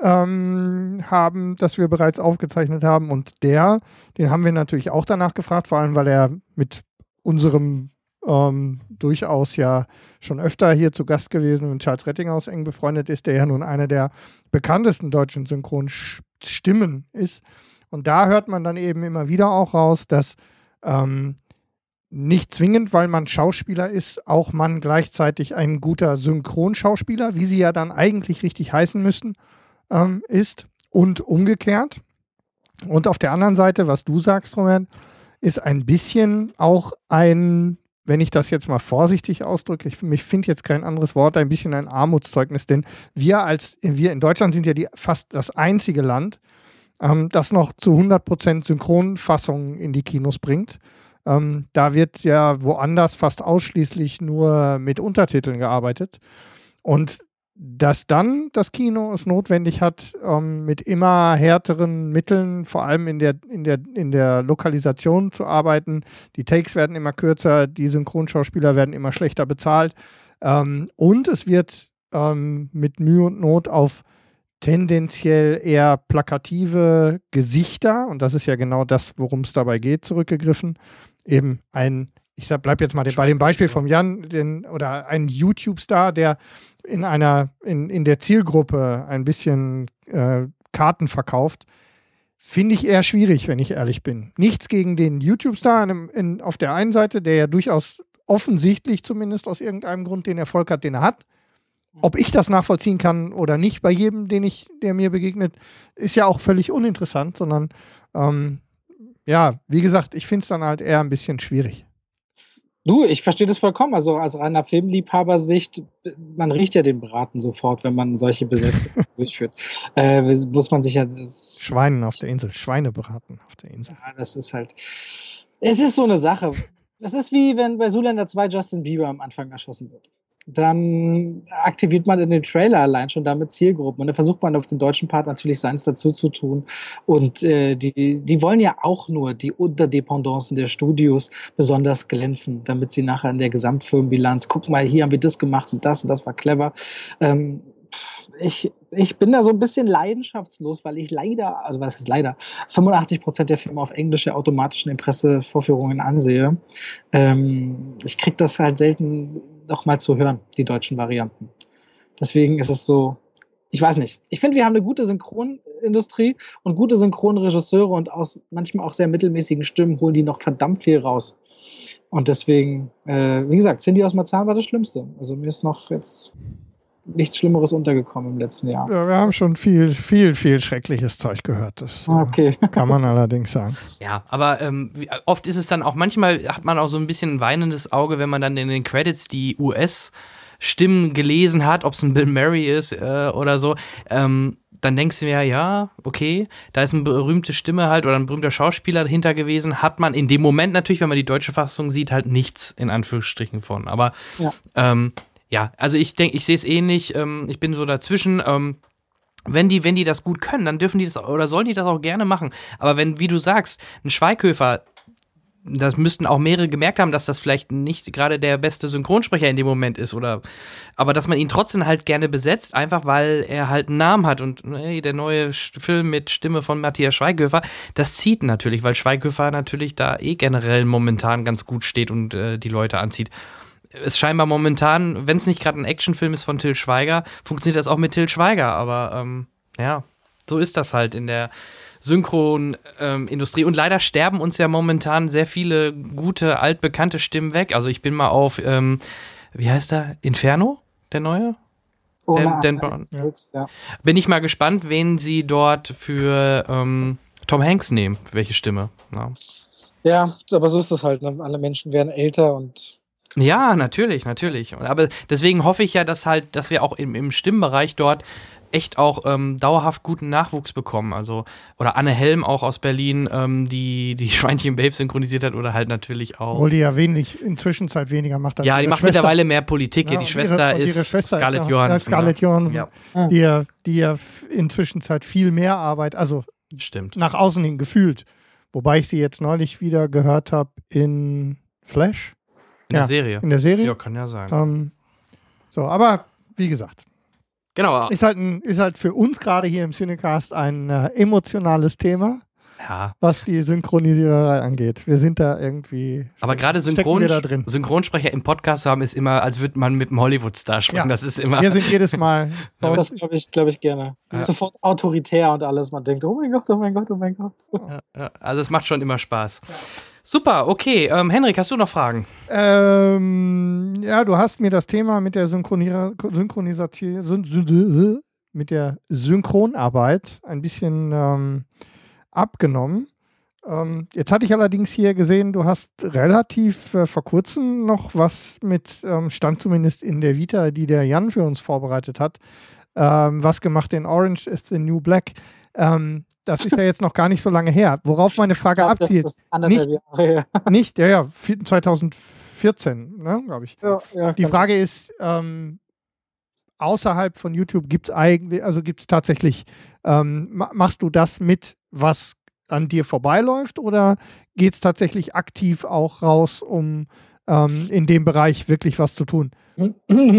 ähm, haben, das wir bereits aufgezeichnet haben. Und der, den haben wir natürlich auch danach gefragt, vor allem weil er mit unserem ähm, durchaus ja schon öfter hier zu Gast gewesen und Charles Rettinghaus eng befreundet ist, der ja nun einer der bekanntesten deutschen Synchronstimmen ist. Und da hört man dann eben immer wieder auch raus, dass ähm, nicht zwingend, weil man Schauspieler ist, auch man gleichzeitig ein guter Synchronschauspieler, wie sie ja dann eigentlich richtig heißen müssten, ähm, ist und umgekehrt. Und auf der anderen Seite, was du sagst, Robert, ist ein bisschen auch ein wenn ich das jetzt mal vorsichtig ausdrücke, ich, ich finde jetzt kein anderes Wort, ein bisschen ein Armutszeugnis, denn wir als, wir in Deutschland sind ja die, fast das einzige Land, ähm, das noch zu 100% Synchronfassungen in die Kinos bringt. Ähm, da wird ja woanders fast ausschließlich nur mit Untertiteln gearbeitet. Und dass dann das Kino es notwendig hat, ähm, mit immer härteren Mitteln, vor allem in der, in, der, in der Lokalisation zu arbeiten. Die Takes werden immer kürzer, die Synchronschauspieler werden immer schlechter bezahlt. Ähm, und es wird ähm, mit Mühe und Not auf tendenziell eher plakative Gesichter, und das ist ja genau das, worum es dabei geht, zurückgegriffen. Eben ein ich sag, bleib jetzt mal bei dem Beispiel vom Jan, den, oder ein YouTube-Star, der in einer, in, in der Zielgruppe ein bisschen äh, Karten verkauft, finde ich eher schwierig, wenn ich ehrlich bin. Nichts gegen den YouTube-Star auf der einen Seite, der ja durchaus offensichtlich zumindest aus irgendeinem Grund den Erfolg hat, den er hat. ob ich das nachvollziehen kann oder nicht bei jedem, den ich, der mir begegnet, ist ja auch völlig uninteressant, sondern ähm, ja, wie gesagt, ich finde es dann halt eher ein bisschen schwierig. Du, ich verstehe das vollkommen. Also aus reiner Filmliebhaber-Sicht, man riecht ja den Braten sofort, wenn man solche Besetzungen durchführt. Äh, muss man sich ja. Das, Schweinen auf der Insel, Schweine braten auf der Insel. ja, das ist halt. Es ist so eine Sache. Das ist wie wenn bei Zoolander 2 Justin Bieber am Anfang erschossen wird. Dann aktiviert man in den Trailer allein schon damit Zielgruppen. Und dann versucht man auf den deutschen Part natürlich seins dazu zu tun. Und äh, die, die wollen ja auch nur die Unterdependancen der Studios besonders glänzen, damit sie nachher in der Gesamtfilmbilanz, guck mal, hier haben wir das gemacht und das und das war clever. Ähm, ich, ich bin da so ein bisschen leidenschaftslos, weil ich leider, also was ist leider, 85 Prozent der Filme auf englische automatischen Impressevorführungen ansehe. Ähm, ich krieg das halt selten noch mal zu hören, die deutschen Varianten. Deswegen ist es so, ich weiß nicht. Ich finde, wir haben eine gute Synchronindustrie und gute Synchronregisseure und aus manchmal auch sehr mittelmäßigen Stimmen holen die noch verdammt viel raus. Und deswegen, äh, wie gesagt, Cindy aus Marzahn war das Schlimmste. Also mir ist noch jetzt nichts Schlimmeres untergekommen im letzten Jahr. Ja, wir haben schon viel, viel, viel schreckliches Zeug gehört. Das äh, Okay. kann man allerdings sagen. Ja, aber ähm, wie- oft ist es dann auch, manchmal hat man auch so ein bisschen ein weinendes Auge, wenn man dann in den Credits die US-Stimmen gelesen hat, ob es ein Bill Murray ist äh, oder so. Ähm, dann denkst du mir, ja, okay, da ist eine berühmte Stimme halt oder ein berühmter Schauspieler dahinter gewesen. Hat man in dem Moment natürlich, wenn man die deutsche Fassung sieht, halt nichts in Anführungsstrichen von. Aber Ja. ähm, ja, also ich denke, ich sehe es ähnlich. Ähm, ich bin so dazwischen. Ähm, wenn die, wenn die das gut können, dann dürfen die das oder sollen die das auch gerne machen. Aber wenn, wie du sagst, ein Schweighöfer, das müssten auch mehrere gemerkt haben, dass das vielleicht nicht gerade der beste Synchronsprecher in dem Moment ist oder, aber dass man ihn trotzdem halt gerne besetzt, einfach weil er halt einen Namen hat und hey, der neue Film mit Stimme von Matthias Schweighöfer, das zieht natürlich, weil Schweighöfer natürlich da eh generell momentan ganz gut steht und äh, die Leute anzieht ist scheinbar momentan, wenn es nicht gerade ein Actionfilm ist von Till Schweiger, funktioniert das auch mit Till Schweiger. Aber ähm, ja, so ist das halt in der Synchronindustrie. und leider sterben uns ja momentan sehr viele gute, altbekannte Stimmen weg. Also ich bin mal auf, ähm, wie heißt der? Inferno, der neue? Ohne Dan- Dan Brown, ja. Bin ich mal gespannt, wen sie dort für ähm, Tom Hanks nehmen. Welche Stimme. Ja. ja, aber so ist es halt. Ne? Alle Menschen werden älter und Ja, natürlich, natürlich. Und- Aber deswegen hoffe ich ja, dass halt, dass wir auch im, im Stimmbereich dort echt auch ähm, dauerhaft guten Nachwuchs bekommen. Also, oder Anne Helm auch aus Berlin, ähm, die die Schweinchen Babe synchronisiert hat, oder halt natürlich auch. Obwohl die ja wenig, inzwischen Zeit weniger macht. als ja, die macht Schwester. mittlerweile mehr Politik. Ja, die Schwester ihre, ist ihre Schwester Scarlett ist ja, Johansson. Ja, Scarlett Johansson, Ja, die ja, die ja inzwischen Zeit viel mehr Arbeit, also stimmt. nach außen hin gefühlt. Wobei ich sie jetzt neulich wieder gehört habe in Flash, In ja, der Serie. in der Serie. Ja, kann ja sein. Ähm, so, aber wie gesagt, Genau. ist halt, ein, ist halt für uns gerade hier im Cinecast ein äh, emotionales Thema, Ja. was die Synchronisiererei angeht. Wir sind da irgendwie. Aber gerade Synchron wir da drin. Synchronsprecher im Podcast zu haben, ist immer, als würde man mit einem Hollywood-Star sprechen. Ja. Das ist immer. Wir sind jedes Mal. das glaube ich, glaube ich gerne. Ja. Sofort autoritär und alles. Man denkt, oh mein Gott, oh mein Gott, oh mein Gott. Ja, ja, also es macht schon immer Spaß. Super, okay. Ähm, Henrik, hast du noch Fragen? Ähm, ja, du hast mir das Thema mit der Synchronisation, Syn Syn mit der Synchronarbeit ein bisschen ähm, abgenommen. Ähm, jetzt hatte ich allerdings hier gesehen, du hast relativ äh, vor kurzem noch was mit, ähm, stand zumindest in der Vita, die der Jan für uns vorbereitet hat, ähm, was gemacht in Orange is the New Black. Ähm, das ist ja jetzt noch gar nicht so lange her. Worauf meine Frage glaub, das abzielt. ist anderthalb Jahre her. Nicht, ja, ja, vier- 2014, ne, glaube ich. Ja, ja, Die kann- Frage ist, ähm, außerhalb von YouTube gibt es eigentlich, also gibt es tatsächlich, ähm, ma- machst du das mit, was an dir vorbeiläuft oder geht es tatsächlich aktiv auch raus, um ähm, in dem Bereich wirklich was zu tun? Du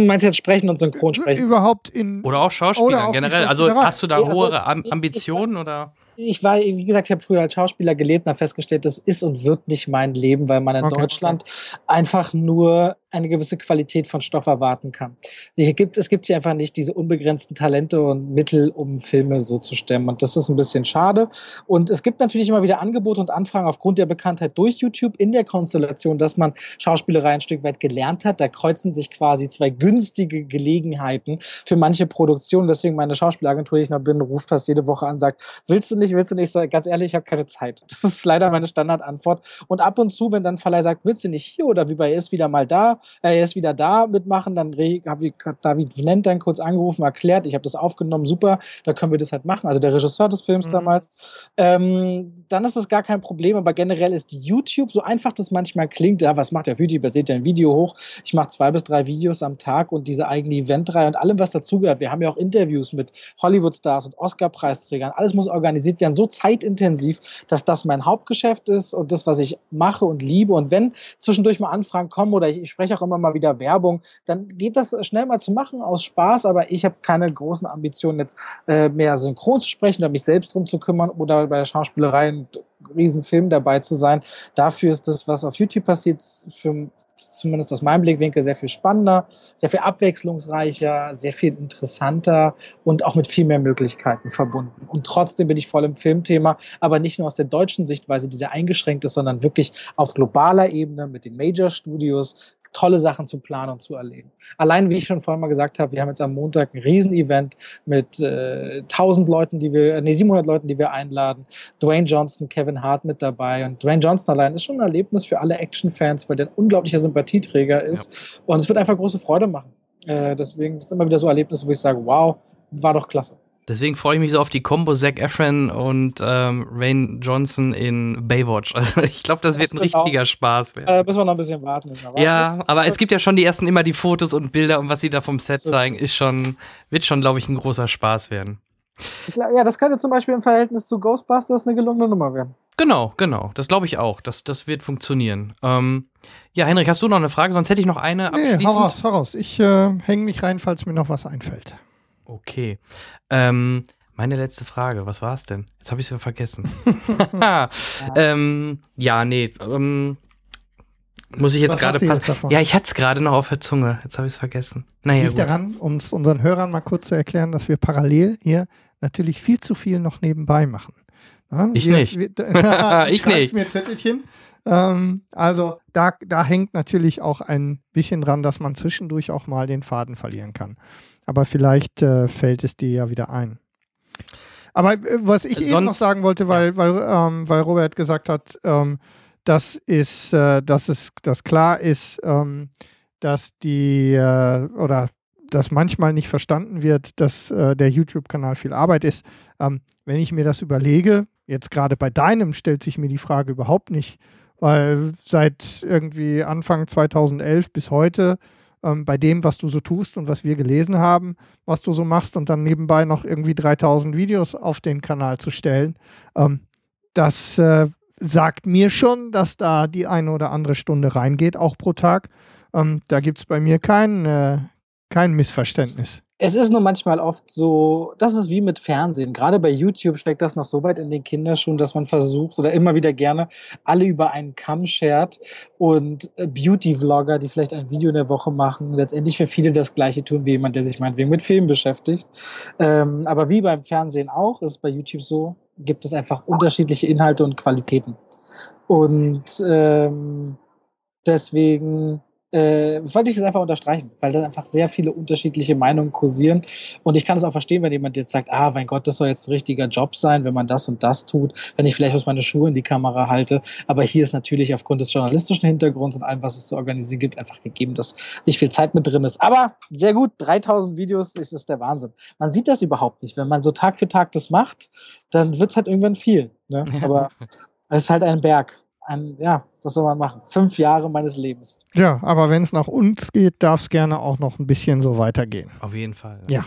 meinst jetzt sprechen und synchron sprechen? Überhaupt in. Oder auch Schauspieler Oder auch die generell? Also hast du da Ja, also, hohe Am ich- ich- Ambitionen oder? Ich war, wie gesagt, ich habe früher als Schauspieler gelebt und habe festgestellt, das ist und wird nicht mein Leben, weil man in Okay. Deutschland einfach nur eine gewisse Qualität von Stoff erwarten kann. Hier gibt, es gibt hier einfach nicht diese unbegrenzten Talente und Mittel, um Filme so zu stemmen. Und das ist ein bisschen schade. Und es gibt natürlich immer wieder Angebote und Anfragen aufgrund der Bekanntheit durch YouTube in der Konstellation, dass man Schauspielerei ein Stück weit gelernt hat. Da kreuzen sich quasi zwei günstige Gelegenheiten für manche Produktionen. Deswegen meine Schauspielagentur, die ich noch bin, ruft fast jede Woche an, sagt, willst du nicht, willst du nicht? So, ganz ehrlich, ich habe keine Zeit. Das ist leider meine Standardantwort. Und ab und zu, wenn dann Verleih sagt, willst du nicht hier oder wie bei ist wieder mal da, er ist wieder da mitmachen, dann habe ich David Vnent dann kurz angerufen, erklärt, ich habe das aufgenommen, super, da können wir das halt machen. Also der Regisseur des Films mhm. damals. Ähm, dann ist das gar kein Problem, aber generell ist YouTube, so einfach das manchmal klingt, ja, was macht der YouTube? Ihr seht ja ein Video hoch. Ich mache zwei bis drei Videos am Tag und diese eigene Eventreihe und allem, was dazugehört. Wir haben ja auch Interviews mit Hollywood-Stars und Oscar-Preisträgern. Alles muss organisiert werden, so zeitintensiv, dass das mein Hauptgeschäft ist und das, was ich mache und liebe. Und wenn zwischendurch mal Anfragen kommen oder ich, ich spreche auch immer mal wieder Werbung, dann geht das schnell mal zu machen aus Spaß, aber ich habe keine großen Ambitionen, jetzt äh, mehr synchron zu sprechen oder mich selbst drum zu kümmern oder bei der Schauspielerei einen riesen Film dabei zu sein. Dafür ist das, was auf YouTube passiert, für, zumindest aus meinem Blickwinkel sehr viel spannender, sehr viel abwechslungsreicher, sehr viel interessanter und auch mit viel mehr Möglichkeiten verbunden. Und trotzdem bin ich voll im Filmthema, aber nicht nur aus der deutschen Sichtweise, die sehr eingeschränkt ist, sondern wirklich auf globaler Ebene mit den Major Studios, tolle Sachen zu planen und zu erleben. Allein, wie ich schon vorhin mal gesagt habe, wir haben jetzt am Montag ein Riesenevent mit äh, 1000 Leuten, die wir, nee, 700 Leuten, die wir einladen. Dwayne Johnson, Kevin Hart mit dabei. Und Dwayne Johnson allein ist schon ein Erlebnis für alle Action-Fans, weil der ein unglaublicher Sympathieträger ist. Ja. Und es wird einfach große Freude machen. Äh, deswegen ist es immer wieder so Erlebnisse, wo ich sage, wow, war doch klasse. Deswegen freue ich mich so auf die Combo Zac Efron und ähm, Rain Johnson in Baywatch. Also ich glaube, das, das, wird ein richtiger auch, Spaß werden. Äh, müssen wir noch ein bisschen warten. warten. Ja, aber es gibt ja schon die ersten immer die Fotos und Bilder und was sie da vom Set so. zeigen, ist schon, wird schon, glaube ich, ein großer Spaß werden. Glaub, ja, das könnte zum Beispiel im Verhältnis zu Ghostbusters eine gelungene Nummer werden. Genau, genau. Das glaube ich auch. Das, das wird funktionieren. Ähm, ja, Henrik, hast du noch eine Frage? Sonst hätte ich noch eine. Nee, hau raus, hau raus. Ich äh, hänge mich rein, falls mir noch was einfällt. Okay. Ähm, meine letzte Frage, was war es denn? Jetzt habe ich es vergessen. ähm, ja, nee. Ähm, muss ich jetzt gerade passen? Ja, ich hatte es gerade noch auf der Zunge. Jetzt habe ich es vergessen. Naja, Liegt daran, um es unseren Hörern mal kurz zu erklären, dass wir parallel hier natürlich viel zu viel noch nebenbei machen. Ja, ich wir, nicht. Wir, ich nicht. mir Zettelchen. Ähm, also da, da hängt natürlich auch ein bisschen dran, dass man zwischendurch auch mal den Faden verlieren kann. Aber vielleicht äh, fällt es dir ja wieder ein. Aber äh, was ich Sonst, eben noch sagen wollte, weil, ja. weil, ähm, weil Robert gesagt hat, ähm, dass, ist, äh, dass es dass klar ist, ähm, dass die äh, oder dass manchmal nicht verstanden wird, dass äh, der YouTube-Kanal viel Arbeit ist. Ähm, wenn ich mir das überlege, jetzt gerade bei deinem stellt sich mir die Frage überhaupt nicht, weil seit irgendwie Anfang 2011 bis heute ähm, bei dem, was du so tust und was wir gelesen haben, was du so machst und dann nebenbei noch irgendwie 3000 Videos auf den Kanal zu stellen, ähm, das äh, sagt mir schon, dass da die eine oder andere Stunde reingeht, auch pro Tag. Ähm, da gibt es bei mir kein, äh, kein Missverständnis es ist nur manchmal oft so, das ist wie mit Fernsehen. Gerade bei YouTube steckt das noch so weit in den Kinderschuhen, dass man versucht oder immer wieder gerne alle über einen Kamm schert und äh, Beauty-Vlogger, die vielleicht ein Video in der Woche machen, letztendlich für viele das Gleiche tun wie jemand, der sich meinetwegen mit Filmen beschäftigt. Ähm, aber wie beim Fernsehen auch, ist bei YouTube so, gibt es einfach unterschiedliche Inhalte und Qualitäten. Und ähm, deswegen äh, wollte ich das einfach unterstreichen, weil da einfach sehr viele unterschiedliche Meinungen kursieren. Und ich kann es auch verstehen, wenn jemand jetzt sagt, ah, mein Gott, das soll jetzt ein richtiger Job sein, wenn man das und das tut, wenn ich vielleicht was meine Schuhe in die Kamera halte. Aber hier ist natürlich aufgrund des journalistischen Hintergrunds und allem, was es zu organisieren gibt, einfach gegeben, dass nicht viel Zeit mit drin ist. Aber sehr gut, 3000 Videos ist es der Wahnsinn. Man sieht das überhaupt nicht. Wenn man so Tag für Tag das macht, dann wird es halt irgendwann viel. Ne? Aber es ist halt ein Berg ein, ja, was soll man machen? Fünf Jahre meines Lebens. Ja, aber wenn es nach uns geht, darf es gerne auch noch ein bisschen so weitergehen. Auf jeden Fall. Ja.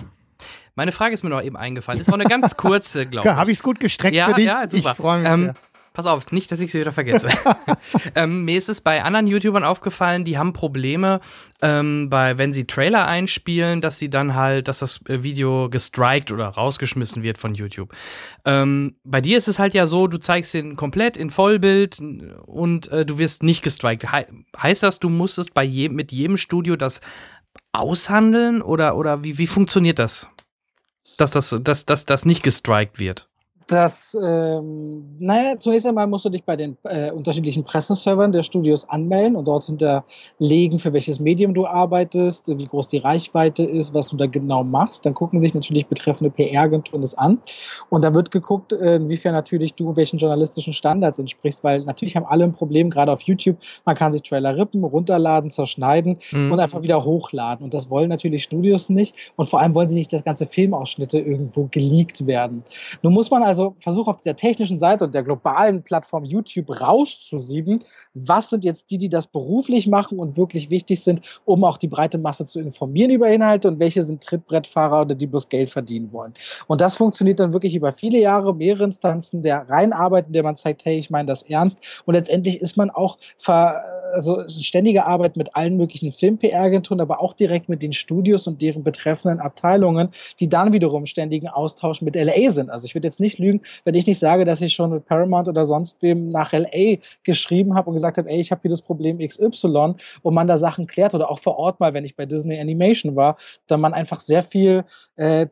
Meine Frage ist mir noch eben eingefallen. Ist auch eine ganz kurze, glaube ich. Habe ich es gut gestreckt ja, für dich? Ja, super. Ich freue mich. Ähm, Pass auf, nicht, dass ich sie wieder vergesse. ähm, mir ist es bei anderen YouTubern aufgefallen, die haben Probleme, ähm, bei, wenn sie Trailer einspielen, dass sie dann halt, dass das äh, Video gestrikt oder rausgeschmissen wird von YouTube. Ähm, bei dir ist es halt ja so, du zeigst den komplett in Vollbild und äh, du wirst nicht gestrikt. He heißt das, du musstest bei je mit jedem Studio das aushandeln oder, oder wie, wie funktioniert das? Dass das, dass, dass das nicht gestrikt wird? Das, ähm, naja, zunächst einmal musst du dich bei den äh, unterschiedlichen Presseservern der Studios anmelden und dort hinterlegen, für welches Medium du arbeitest, wie groß die Reichweite ist, was du da genau machst. Dann gucken sich natürlich betreffende PR-Agenturen das an. Und da wird geguckt, äh, inwiefern natürlich du welchen journalistischen Standards entsprichst, weil natürlich haben alle ein Problem, gerade auf YouTube. Man kann sich Trailer rippen, runterladen, zerschneiden mhm. und einfach wieder hochladen. Und das wollen natürlich Studios nicht. Und vor allem wollen sie nicht, dass ganze Filmausschnitte irgendwo geleakt werden. Nun muss man also also versuche auf dieser technischen Seite und der globalen Plattform YouTube rauszusieben, was sind jetzt die, die das beruflich machen und wirklich wichtig sind, um auch die breite Masse zu informieren über Inhalte und welche sind Trittbrettfahrer oder die bloß Geld verdienen wollen. Und das funktioniert dann wirklich über viele Jahre, mehrere Instanzen der Reinarbeit, in der man zeigt, hey, ich meine das ernst. Und letztendlich ist man auch ver also ständige Arbeit mit allen möglichen Film-PR-Agenturen, aber auch direkt mit den Studios und deren betreffenden Abteilungen, die dann wiederum ständigen Austausch mit LA sind. Also ich würde jetzt nicht lügen, wenn ich nicht sage, dass ich schon mit Paramount oder sonst wem nach LA geschrieben habe und gesagt habe, ey, ich habe hier das Problem XY und man da Sachen klärt oder auch vor Ort mal, wenn ich bei Disney Animation war, da man einfach sehr viel äh,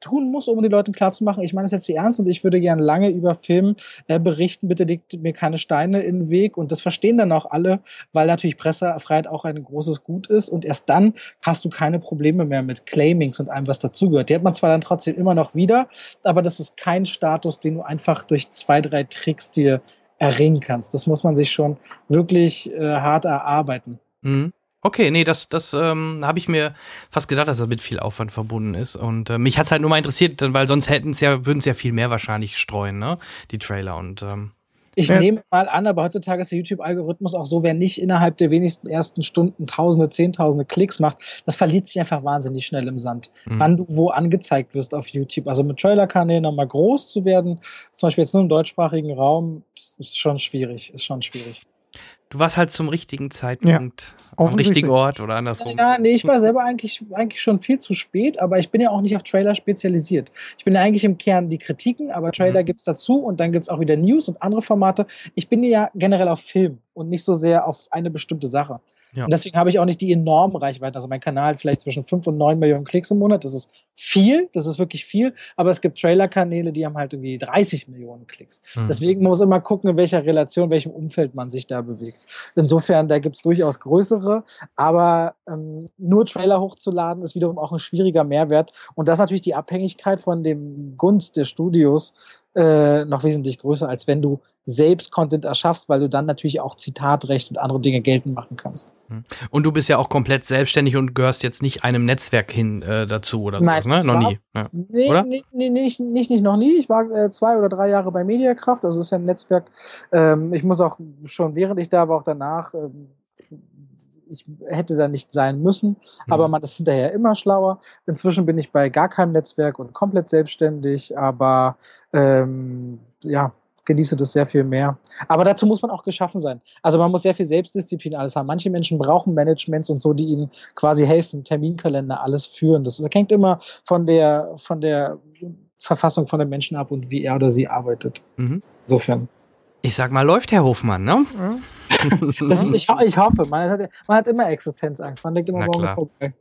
tun muss, um den Leuten klarzumachen, ich meine das jetzt hier ernst und ich würde gerne lange über Film äh, berichten, bitte legt mir keine Steine in den Weg und das verstehen dann auch alle, weil natürlich Pressefreiheit auch ein großes Gut ist und erst dann hast du keine Probleme mehr mit Claimings und allem, was dazugehört. Die hat man zwar dann trotzdem immer noch wieder, aber das ist kein Status, den du einfach durch zwei, drei Tricks dir erringen kannst. Das muss man sich schon wirklich äh, hart erarbeiten. Mhm. Okay, nee, das, das ähm, habe ich mir fast gedacht, dass das mit viel Aufwand verbunden ist. Und äh, mich hat es halt nur mal interessiert, weil sonst hätten es ja, würden es ja viel mehr wahrscheinlich streuen, ne? Die Trailer. Und ähm, ich ja. nehme mal an, aber heutzutage ist der YouTube-Algorithmus auch so, wer nicht innerhalb der wenigsten ersten Stunden Tausende, Zehntausende Klicks macht, das verliert sich einfach wahnsinnig schnell im Sand. Mhm. Wann du wo angezeigt wirst auf YouTube. Also mit Trailer-Kanälen nochmal groß zu werden, zum Beispiel jetzt nur im deutschsprachigen Raum, ist schon schwierig, ist schon schwierig. Du warst halt zum richtigen Zeitpunkt ja, am richtigen Ort oder andersrum. Ja, nee, ich war selber eigentlich, eigentlich schon viel zu spät, aber ich bin ja auch nicht auf Trailer spezialisiert. Ich bin ja eigentlich im Kern die Kritiken, aber Trailer mhm. gibt es dazu und dann gibt es auch wieder News und andere Formate. Ich bin ja generell auf Film und nicht so sehr auf eine bestimmte Sache. Ja. Und deswegen habe ich auch nicht die enormen Reichweiten. Also mein Kanal hat vielleicht zwischen 5 und 9 Millionen Klicks im Monat. Das ist viel, das ist wirklich viel. Aber es gibt Trailer-Kanäle, die haben halt irgendwie 30 Millionen Klicks. Mhm. Deswegen muss man immer gucken, in welcher Relation, in welchem Umfeld man sich da bewegt. Insofern, da gibt es durchaus größere. Aber ähm, nur Trailer hochzuladen, ist wiederum auch ein schwieriger Mehrwert. Und das ist natürlich die Abhängigkeit von dem Gunst des Studios äh, noch wesentlich größer, als wenn du selbst Content erschaffst, weil du dann natürlich auch Zitatrecht und andere Dinge geltend machen kannst. Hm. Und du bist ja auch komplett selbstständig und gehörst jetzt nicht einem Netzwerk hin äh, dazu oder Nein, sowas, ne? Noch nie. Ja. Nee, oder? Nee, nee, nicht, nicht, nicht noch nie. Ich war äh, zwei oder drei Jahre bei Mediakraft, also ist ja ein Netzwerk. Ähm, ich muss auch schon während ich da war, auch danach ähm, ich hätte da nicht sein müssen, mhm. aber man ist hinterher immer schlauer. Inzwischen bin ich bei gar keinem Netzwerk und komplett selbstständig, aber ähm, ja, genieße das sehr viel mehr. Aber dazu muss man auch geschaffen sein. Also man muss sehr viel Selbstdisziplin alles haben. Manche Menschen brauchen Managements und so, die ihnen quasi helfen, Terminkalender, alles führen. Das, das hängt immer von der, von der Verfassung von den Menschen ab und wie er oder sie arbeitet. Mhm. Insofern. Ich sag mal, läuft Herr Hofmann, ne? Das, ich, ich, hoffe, man hat, man hat immer Existenzangst. Man denkt immer, warum ist vorbei.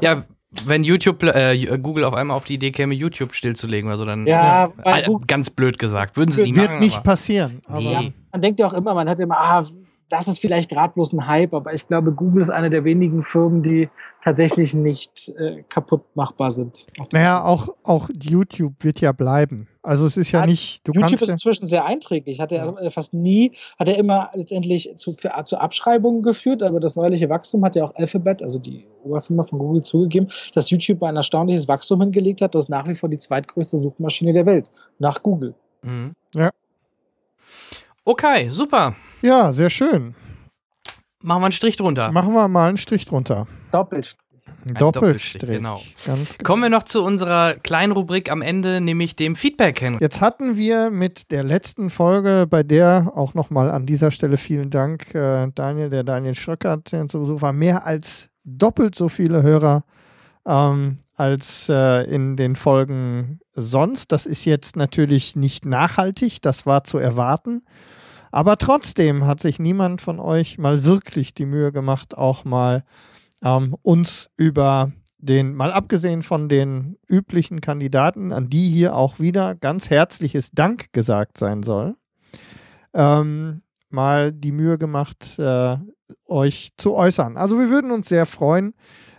Ja, wenn YouTube, äh, Google auf einmal auf die Idee käme, YouTube stillzulegen oder so, dann ja, äh, ganz blöd gesagt. Würden sie nicht Wird machen, nicht passieren. Aber ja, man denkt ja auch immer, man hat immer, ah, das ist vielleicht gerade bloß ein Hype, aber ich glaube, Google ist eine der wenigen Firmen, die tatsächlich nicht äh, kaputt machbar sind. Naja, auch, auch YouTube wird ja bleiben. Also es ist ja, ja nicht. Du YouTube ist inzwischen sehr einträglich. Hat er ja. fast nie, hat er immer letztendlich zu, für, zu Abschreibungen geführt, aber das neuliche Wachstum hat ja auch Alphabet, also die Oberfirma von Google, zugegeben, dass YouTube ein erstaunliches Wachstum hingelegt hat. Das ist nach wie vor die zweitgrößte Suchmaschine der Welt, nach Google. Mhm. Ja. Okay, super. Ja, sehr schön. Machen wir einen Strich drunter. Machen wir mal einen Strich drunter. Doppelstrich. Ein Doppelstrich. Doppelstrich genau. genau. Kommen wir noch zu unserer kleinen Rubrik am Ende, nämlich dem Feedback hin. Jetzt hatten wir mit der letzten Folge, bei der auch nochmal an dieser Stelle vielen Dank, äh, Daniel, der Daniel Schröckert, zu Besuch war, mehr als doppelt so viele Hörer ähm, als äh, in den Folgen sonst. Das ist jetzt natürlich nicht nachhaltig, das war zu erwarten. Aber trotzdem hat sich niemand von euch mal wirklich die Mühe gemacht, auch mal ähm, uns über den, mal abgesehen von den üblichen Kandidaten, an die hier auch wieder ganz herzliches Dank gesagt sein soll, ähm, mal die Mühe gemacht, äh, euch zu äußern. Also wir würden uns sehr freuen,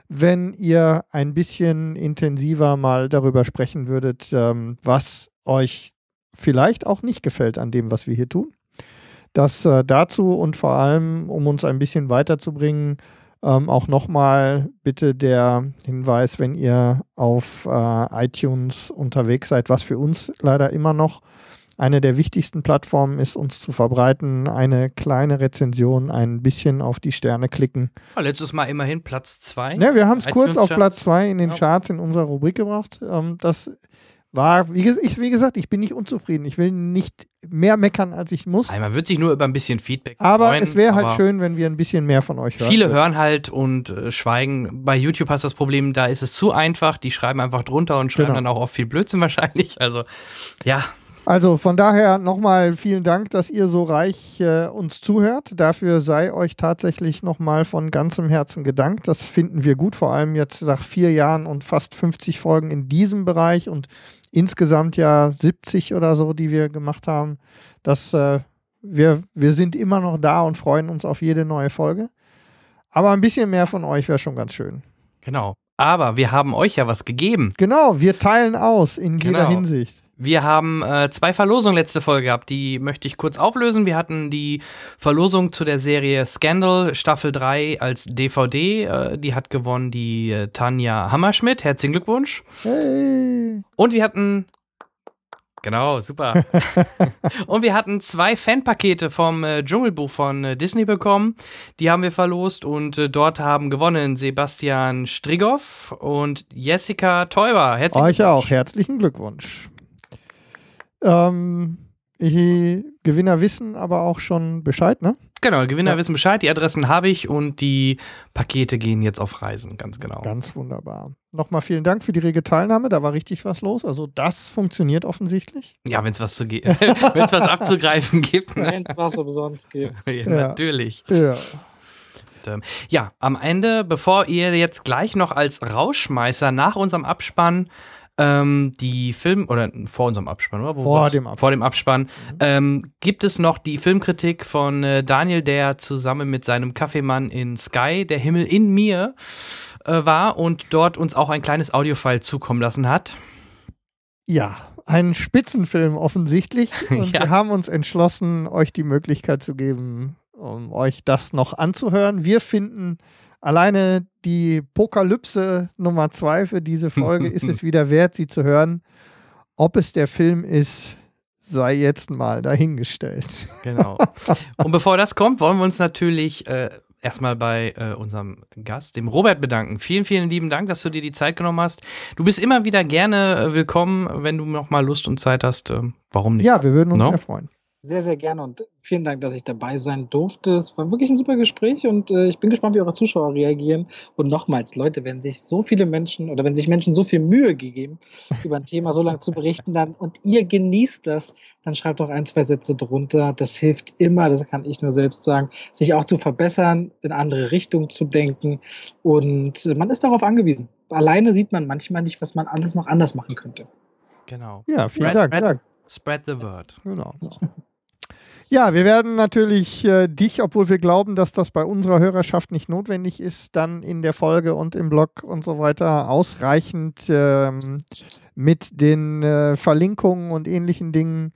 wenn ihr ein bisschen intensiver mal darüber sprechen würdet, ähm, was euch vielleicht auch nicht gefällt an dem, was wir hier tun. Das äh, dazu und vor allem, um uns ein bisschen weiterzubringen, ähm, auch nochmal bitte der Hinweis, wenn ihr auf äh, iTunes unterwegs seid, was für uns leider immer noch eine der wichtigsten Plattformen ist, uns zu verbreiten. Eine kleine Rezension, ein bisschen auf die Sterne klicken. Ja, letztes Mal immerhin Platz 2. Ja, wir haben es kurz auf Platz 2 in den Charts in unserer Rubrik gebracht. Ähm, das war, wie, ich, wie, gesagt, ich bin nicht unzufrieden. Ich will nicht mehr meckern, als ich muss. man wird sich nur über ein bisschen Feedback aber freuen. Es wäre halt schön, wenn wir ein bisschen mehr von euch hören. Viele hören halt und äh, schweigen. Bei YouTube hast du das Problem, da ist es zu einfach. Die schreiben einfach drunter und schreiben genau. dann auch oft viel Blödsinn wahrscheinlich. Also, ja. Also von daher nochmal vielen Dank, dass ihr so reich äh, uns zuhört. Dafür sei euch tatsächlich nochmal von ganzem Herzen gedankt. Das finden wir gut, vor allem jetzt nach vier Jahren und fast 50 Folgen in diesem Bereich und insgesamt ja 70 oder so, die wir gemacht haben. Das, äh, wir, wir sind immer noch da und freuen uns auf jede neue Folge. Aber ein bisschen mehr von euch wäre schon ganz schön. Genau. Aber wir haben euch ja was gegeben. Genau, wir teilen aus in genau. jeder Hinsicht. Wir haben äh, zwei Verlosungen letzte Folge gehabt, die möchte ich kurz auflösen. Wir hatten die Verlosung zu der Serie Scandal Staffel 3 als DVD. Äh, die hat gewonnen die äh, Tanja Hammerschmidt. Herzlichen Glückwunsch. Hey. Und wir hatten Genau, super. und wir hatten zwei Fanpakete vom äh, Dschungelbuch von äh, Disney bekommen. Die haben wir verlost und äh, dort haben gewonnen Sebastian Strigoff und Jessica Teuber. Herzlichen Euch auch herzlichen Glückwunsch. Ähm, die Gewinner wissen aber auch schon Bescheid, ne? Genau, Gewinner ja. wissen Bescheid, die Adressen habe ich und die Pakete gehen jetzt auf Reisen, ganz genau. Ganz wunderbar. Nochmal vielen Dank für die rege Teilnahme, da war richtig was los. Also das funktioniert offensichtlich. Ja, wenn es was, was abzugreifen gibt. Ne? Wenn es was umsonst gibt. ja, ja. Natürlich. Ja. Ähm, ja, am Ende, bevor ihr jetzt gleich noch als Rauschmeißer nach unserem Abspann ähm, die Film, oder vor unserem Abspann, oder? Wo vor, dem Abspann. vor dem Abspann. Mhm. Ähm, gibt es noch die Filmkritik von äh, Daniel, der zusammen mit seinem Kaffeemann in Sky, der Himmel in mir, äh, war und dort uns auch ein kleines Audiofile zukommen lassen hat. Ja, ein Spitzenfilm offensichtlich. Und ja. wir haben uns entschlossen, euch die Möglichkeit zu geben, um euch das noch anzuhören. Wir finden Alleine die Pokalypse Nummer zwei für diese Folge ist es wieder wert, sie zu hören. Ob es der Film ist, sei jetzt mal dahingestellt. Genau. Und bevor das kommt, wollen wir uns natürlich äh, erstmal bei äh, unserem Gast, dem Robert, bedanken. Vielen, vielen lieben Dank, dass du dir die Zeit genommen hast. Du bist immer wieder gerne äh, willkommen, wenn du noch mal Lust und Zeit hast. Ähm, warum nicht? Ja, wir würden uns no? sehr freuen. Sehr, sehr gerne und vielen Dank, dass ich dabei sein durfte. Es war wirklich ein super Gespräch und äh, ich bin gespannt, wie eure Zuschauer reagieren. Und nochmals, Leute, wenn sich so viele Menschen oder wenn sich Menschen so viel Mühe gegeben, über ein Thema so lange zu berichten, dann und ihr genießt das, dann schreibt doch ein, zwei Sätze drunter. Das hilft immer, das kann ich nur selbst sagen, sich auch zu verbessern, in andere Richtungen zu denken. Und äh, man ist darauf angewiesen. Alleine sieht man manchmal nicht, was man alles noch anders machen könnte. Genau. Ja, vielen Dank. Spread, spread the word. Genau. Ja, wir werden natürlich äh, dich, obwohl wir glauben, dass das bei unserer Hörerschaft nicht notwendig ist, dann in der Folge und im Blog und so weiter ausreichend ähm, mit den äh, Verlinkungen und ähnlichen Dingen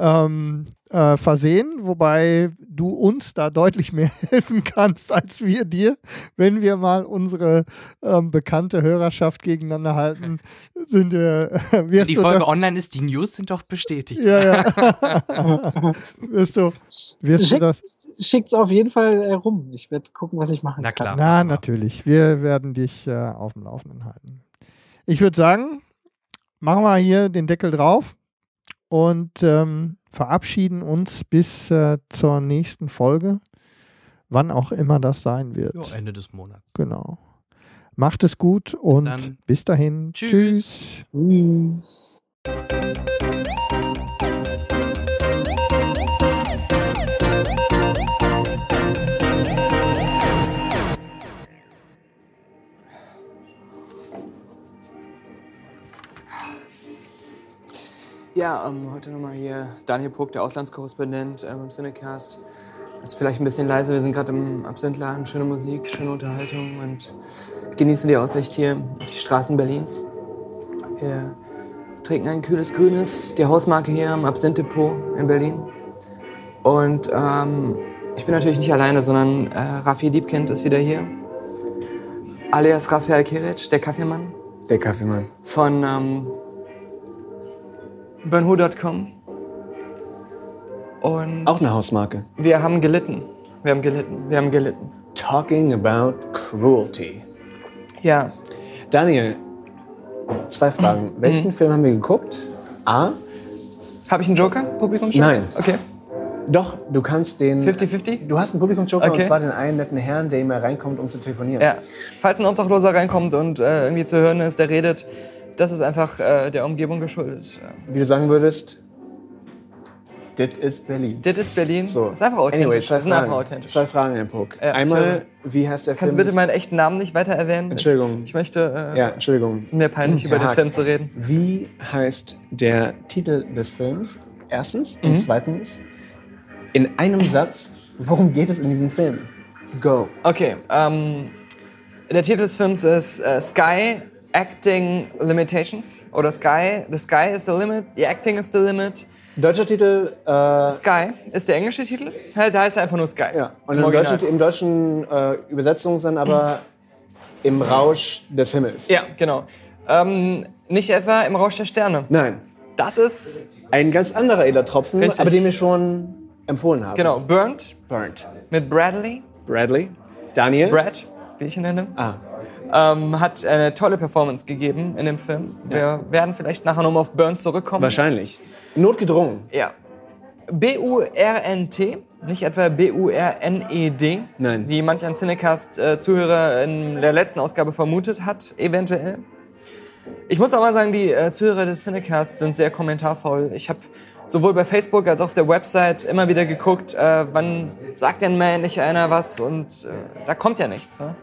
ähm, äh, versehen, wobei du uns da deutlich mehr helfen kannst als wir dir, wenn wir mal unsere ähm, bekannte Hörerschaft gegeneinander halten. Sind wir, äh, wirst Die du Folge da- online ist, die News sind doch bestätigt. Ja, ja. wirst du, wirst du Schickt, das? schickt's auf jeden Fall äh, rum. Ich werde gucken, was ich machen Na kann. klar. Na, natürlich. Wir werden dich äh, auf dem Laufenden halten. Ich würde sagen, machen wir hier den Deckel drauf und ähm, verabschieden uns bis äh, zur nächsten Folge, wann auch immer das sein wird. Jo, Ende des Monats. Genau. Macht es gut und dann. bis dahin. Tschüss. Tschüss. Tschüss. Ja, ähm, heute nochmal hier Daniel Puck, der Auslandskorrespondent ähm, im Cinecast. Ist vielleicht ein bisschen leise, wir sind gerade im Absinthladen. Schöne Musik, schöne Unterhaltung und genießen die Aussicht hier auf die Straßen Berlins. Wir trinken ein kühles Grünes, die Hausmarke hier am Absinth-Depot in Berlin. Und ähm, ich bin natürlich nicht alleine, sondern äh, Rafi Diebkind ist wieder hier. Alias Rafael Kiric, der Kaffeemann Der Kaffeemann. von ähm, burnwho.com. Und Auch eine Hausmarke. wir haben gelitten. Wir haben gelitten. Wir haben gelitten. Talking about cruelty. Ja, Daniel, zwei Fragen. Welchen Film haben wir geguckt? A. habe ich einen Joker? Publikum Nein. Okay. Doch, du kannst den. 50-50? Du hast einen Publikumsjoker Okay. und zwar den einen netten Herrn, der immer reinkommt, um zu telefonieren. Ja. Falls ein Obdachloser reinkommt und äh, irgendwie zu hören ist, der redet, das ist einfach äh, der Umgebung geschuldet. Ja. Wie du sagen würdest, das ist Berlin. Das ist Berlin. So. Ist einfach authentisch. Anyway, zwei das ist einfach Fragen. authentisch. Zwei Fragen, Herr Puck. Ja, Einmal, wie heißt der Kannst du Film? bitte meinen echten Namen nicht weiter erwähnen? Entschuldigung. Ich möchte. Äh, Ja, Entschuldigung. Es ist mir peinlich, über Herr den Haag. Film zu reden. Wie heißt der Titel des Films? Erstens. Mhm. Und zweitens, in einem Satz, worum geht es in diesem Film? Go. Okay, ähm, der Titel des Films ist äh, Sky Acting Limitations oder Sky, the Sky is the limit, the acting is the limit. Deutscher Titel, äh, Sky ist der englische Titel, da heißt er einfach nur Sky. ja. Und Im im deutschen, im deutschen äh, Übersetzung dann aber im Rausch des Himmels. Ja, genau. Ähm, nicht etwa im Rausch der Sterne. Nein. Das ist, Ein ganz anderer edler Tropfen, Richtig. aber den wir schon empfohlen haben. genau, Burnt Burnt. mit Bradley, Bradley. Daniel. Brad, wie ich ihn nenne, ah. Ähm, hat eine tolle Performance gegeben in dem Film. Wir werden vielleicht nachher nochmal auf Burnt zurückkommen. Wahrscheinlich. Notgedrungen. Ja. B-U-R-N-T, nicht etwa B-U-R-N-E-D, Nein. Die manch ein Cinecast-Zuhörer in der letzten Ausgabe vermutet hat, eventuell. Ich muss aber sagen, die äh, Zuhörer des Cinecasts sind sehr kommentarvoll. Ich habe sowohl bei Facebook als auch auf der Website immer wieder geguckt, äh, wann sagt denn mal endlich einer was und äh, da kommt ja nichts. Ne?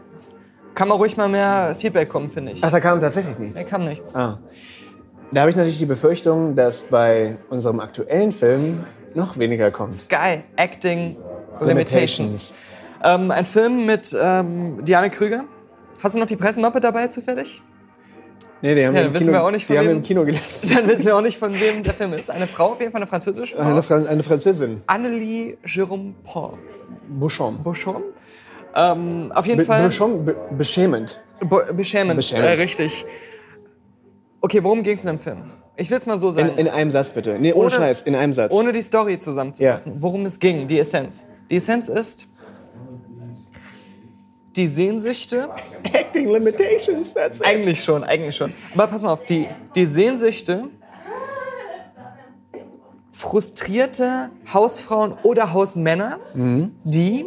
Kann man ruhig mal mehr Feedback kommen, finde ich. Ach, da kam tatsächlich nichts. Da kam nichts. Ah. Da habe ich natürlich die Befürchtung, dass bei unserem aktuellen Film noch weniger kommt. Sky Acting Limitations. Ähm, ein Film mit ähm, Diane Krüger. Hast du noch die Pressemappe dabei zufällig? Nee, die haben, Ja, im Kino, wir auch nicht, von die haben im Kino gelassen. Dann wissen wir auch nicht, von wem der Film ist. Eine Frau, auf jeden Fall eine französische Frau. Eine, Fran eine Französin. Annelie Jérôme Paul. Bouchon. Beauchamp. Ähm, auf jeden Be Fall. Bouchon, be beschämend. Bo beschämend. Beschämend. Äh, richtig. Okay, worum ging es in dem Film? Ich will es mal so In, sagen. in einem Satz bitte. Nee, ohne, Ohne- Scheiß, in einem Satz. ohne die Story zusammenzufassen, worum es ging, die Essenz. Die Essenz ist die Sehnsüchte Acting Limitations, that's it. Eigentlich schon, eigentlich schon. Aber pass mal auf, die, die Sehnsüchte frustrierte Hausfrauen oder Hausmänner, die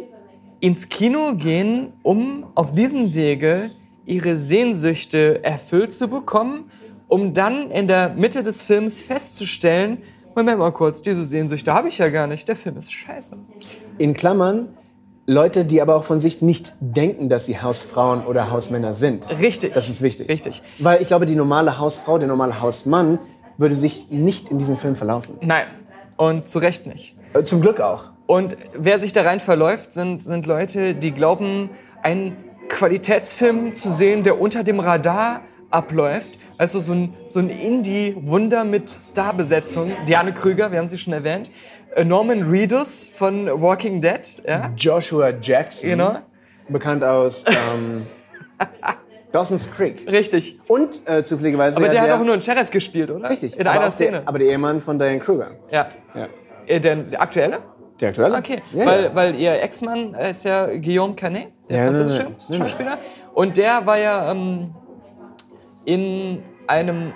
ins Kino gehen, um auf diesem Wege ihre Sehnsüchte erfüllt zu bekommen, um dann in der Mitte des Films festzustellen, Moment mal kurz, diese Sehnsüchte habe ich ja gar nicht, der Film ist scheiße. In Klammern, Leute, die aber auch von sich nicht denken, dass sie Hausfrauen oder Hausmänner sind. Richtig. Das ist wichtig. Richtig. Weil ich glaube, die normale Hausfrau, der normale Hausmann würde sich nicht in diesem Film verlaufen. Nein. Und zu Recht nicht. Äh, Zum Glück auch. Und wer sich da rein verläuft, sind, sind Leute, die glauben, einen Qualitätsfilm zu sehen, der unter dem Radar abläuft. Also so ein, so ein Indie-Wunder mit Starbesetzung. Diane Krüger, wir haben sie schon erwähnt. Äh, Norman Reedus von Walking Dead. Ja? Joshua Jackson. Genau. Bekannt aus ähm, Dawson's Creek. Richtig. Und äh, zufälligerweise. Aber der hat auch nur einen Sheriff gespielt, oder? Richtig. In aber einer auch der- Szene. aber der Ehemann von Diane Kruger. ja. Ja. Äh, Der, der aktuelle? Der aktuelle? Okay, Ja, weil, ja. weil ihr Ex-Mann ist ja Guillaume Canet, der Ja, französische nein, nein. Schauspieler. Und der war ja ähm, in einem.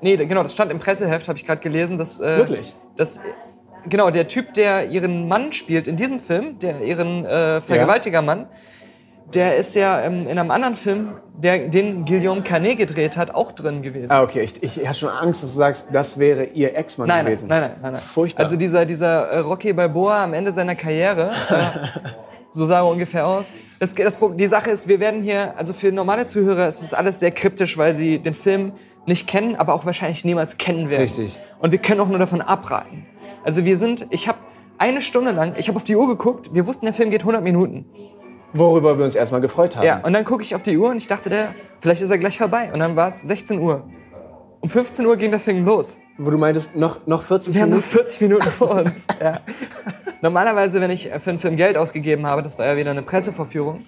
Nee, genau, das stand im Presseheft, habe ich gerade gelesen. Dass, äh, Wirklich? Dass, genau, der Typ, der ihren Mann spielt in diesem Film, der ihren äh, Vergewaltigermann, der ist ja ähm, in einem anderen Film, der, den Guillaume Canet gedreht hat, auch drin gewesen. Ah, okay. Ich, ich, ich hatte schon Angst, dass du sagst, das wäre ihr Ex-Mann gewesen. nein, nein, nein, nein. Furchtbar. Also dieser, dieser äh, Rocky Balboa am Ende seiner Karriere, äh, so sah er ungefähr aus. Das, das, die Sache ist, wir werden hier, also für normale Zuhörer ist das alles sehr kryptisch, weil sie den Film nicht kennen, aber auch wahrscheinlich niemals kennen werden. Richtig. Und wir können auch nur davon abraten. Also wir sind, ich habe eine Stunde lang, ich habe auf die Uhr geguckt, wir wussten, der Film geht 100 Minuten. Worüber wir uns erstmal gefreut haben. Ja, und dann gucke ich auf die Uhr und ich dachte, der, vielleicht ist er gleich vorbei. Und dann war es 16 Uhr. Um 15 Uhr ging der Film los. Wo du meintest, noch, noch 40 Wir haben noch Minuten. 40 Minuten vor uns. ja. Normalerweise, wenn ich für einen Film Geld ausgegeben habe, das war ja wieder eine Pressevorführung,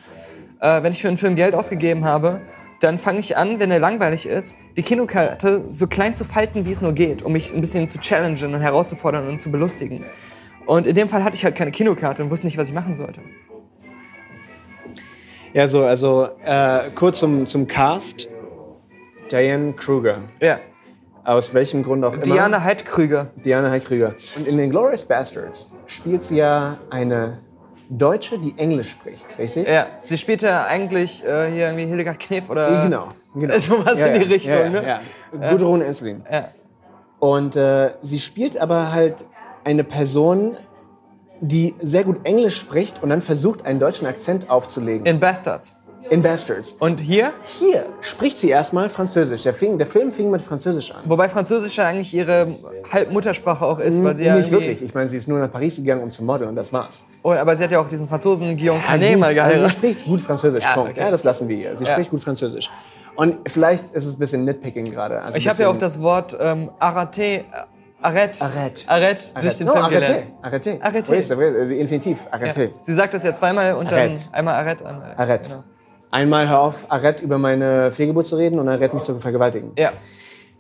äh, wenn ich für einen Film Geld ausgegeben habe, dann fange ich an, wenn er langweilig ist, die Kinokarte so klein zu falten, wie es nur geht, um mich ein bisschen zu challengen und herauszufordern und zu belustigen. Und in dem Fall hatte ich halt keine Kinokarte und wusste nicht, was ich machen sollte. Ja, so, also äh, kurz zum, zum Cast. Diane Kruger. Ja. Aus welchem Grund auch immer. Diana Heidkrüger. Diana Heidkrüger. Und in den Glorious Bastards spielt sie ja eine Deutsche, die Englisch spricht, richtig? Ja. Sie spielte eigentlich äh, hier irgendwie Hildegard Knef oder. Ja, Genau. genau. Sowas in die Richtung, ja, ne? Ja, ja. Gudrun Enslin. Ja. Und äh, sie spielt aber halt eine Person, die sehr gut Englisch spricht und dann versucht, einen deutschen Akzent aufzulegen. In Bastards. In Bastards. Und hier Hier spricht sie erstmal Französisch. Der, fing, der Film fing mit Französisch an. Wobei Französisch ja eigentlich ihre Halbmuttersprache auch ist, weil sie ja Nicht wirklich. Ich meine, sie ist nur nach Paris gegangen, um zu modeln und das war's. Oh, aber sie hat ja auch diesen Franzosen Guillaume Ja, Canet gut, mal also sie spricht gut Französisch, Ja, Punkt. okay. Ja, das lassen wir ihr. Sie Ja. spricht gut Französisch. Und vielleicht ist es ein bisschen Nitpicking gerade. Also ich habe ja auch das Wort ähm, arrêté, äh, arrête, Arrête. arrête durch den no, Film arrêtez. Arrêtez. Arrêtez. Oui, c'est vrai, Infinitiv. Ja. Arrêtez. Sie sagt das ja zweimal und dann Arrête. einmal arrête. Einmal, Arrête. Genau. Einmal hör auf, Arrête über meine Fehlgeburt zu reden und Arrête mich zu vergewaltigen. Ja,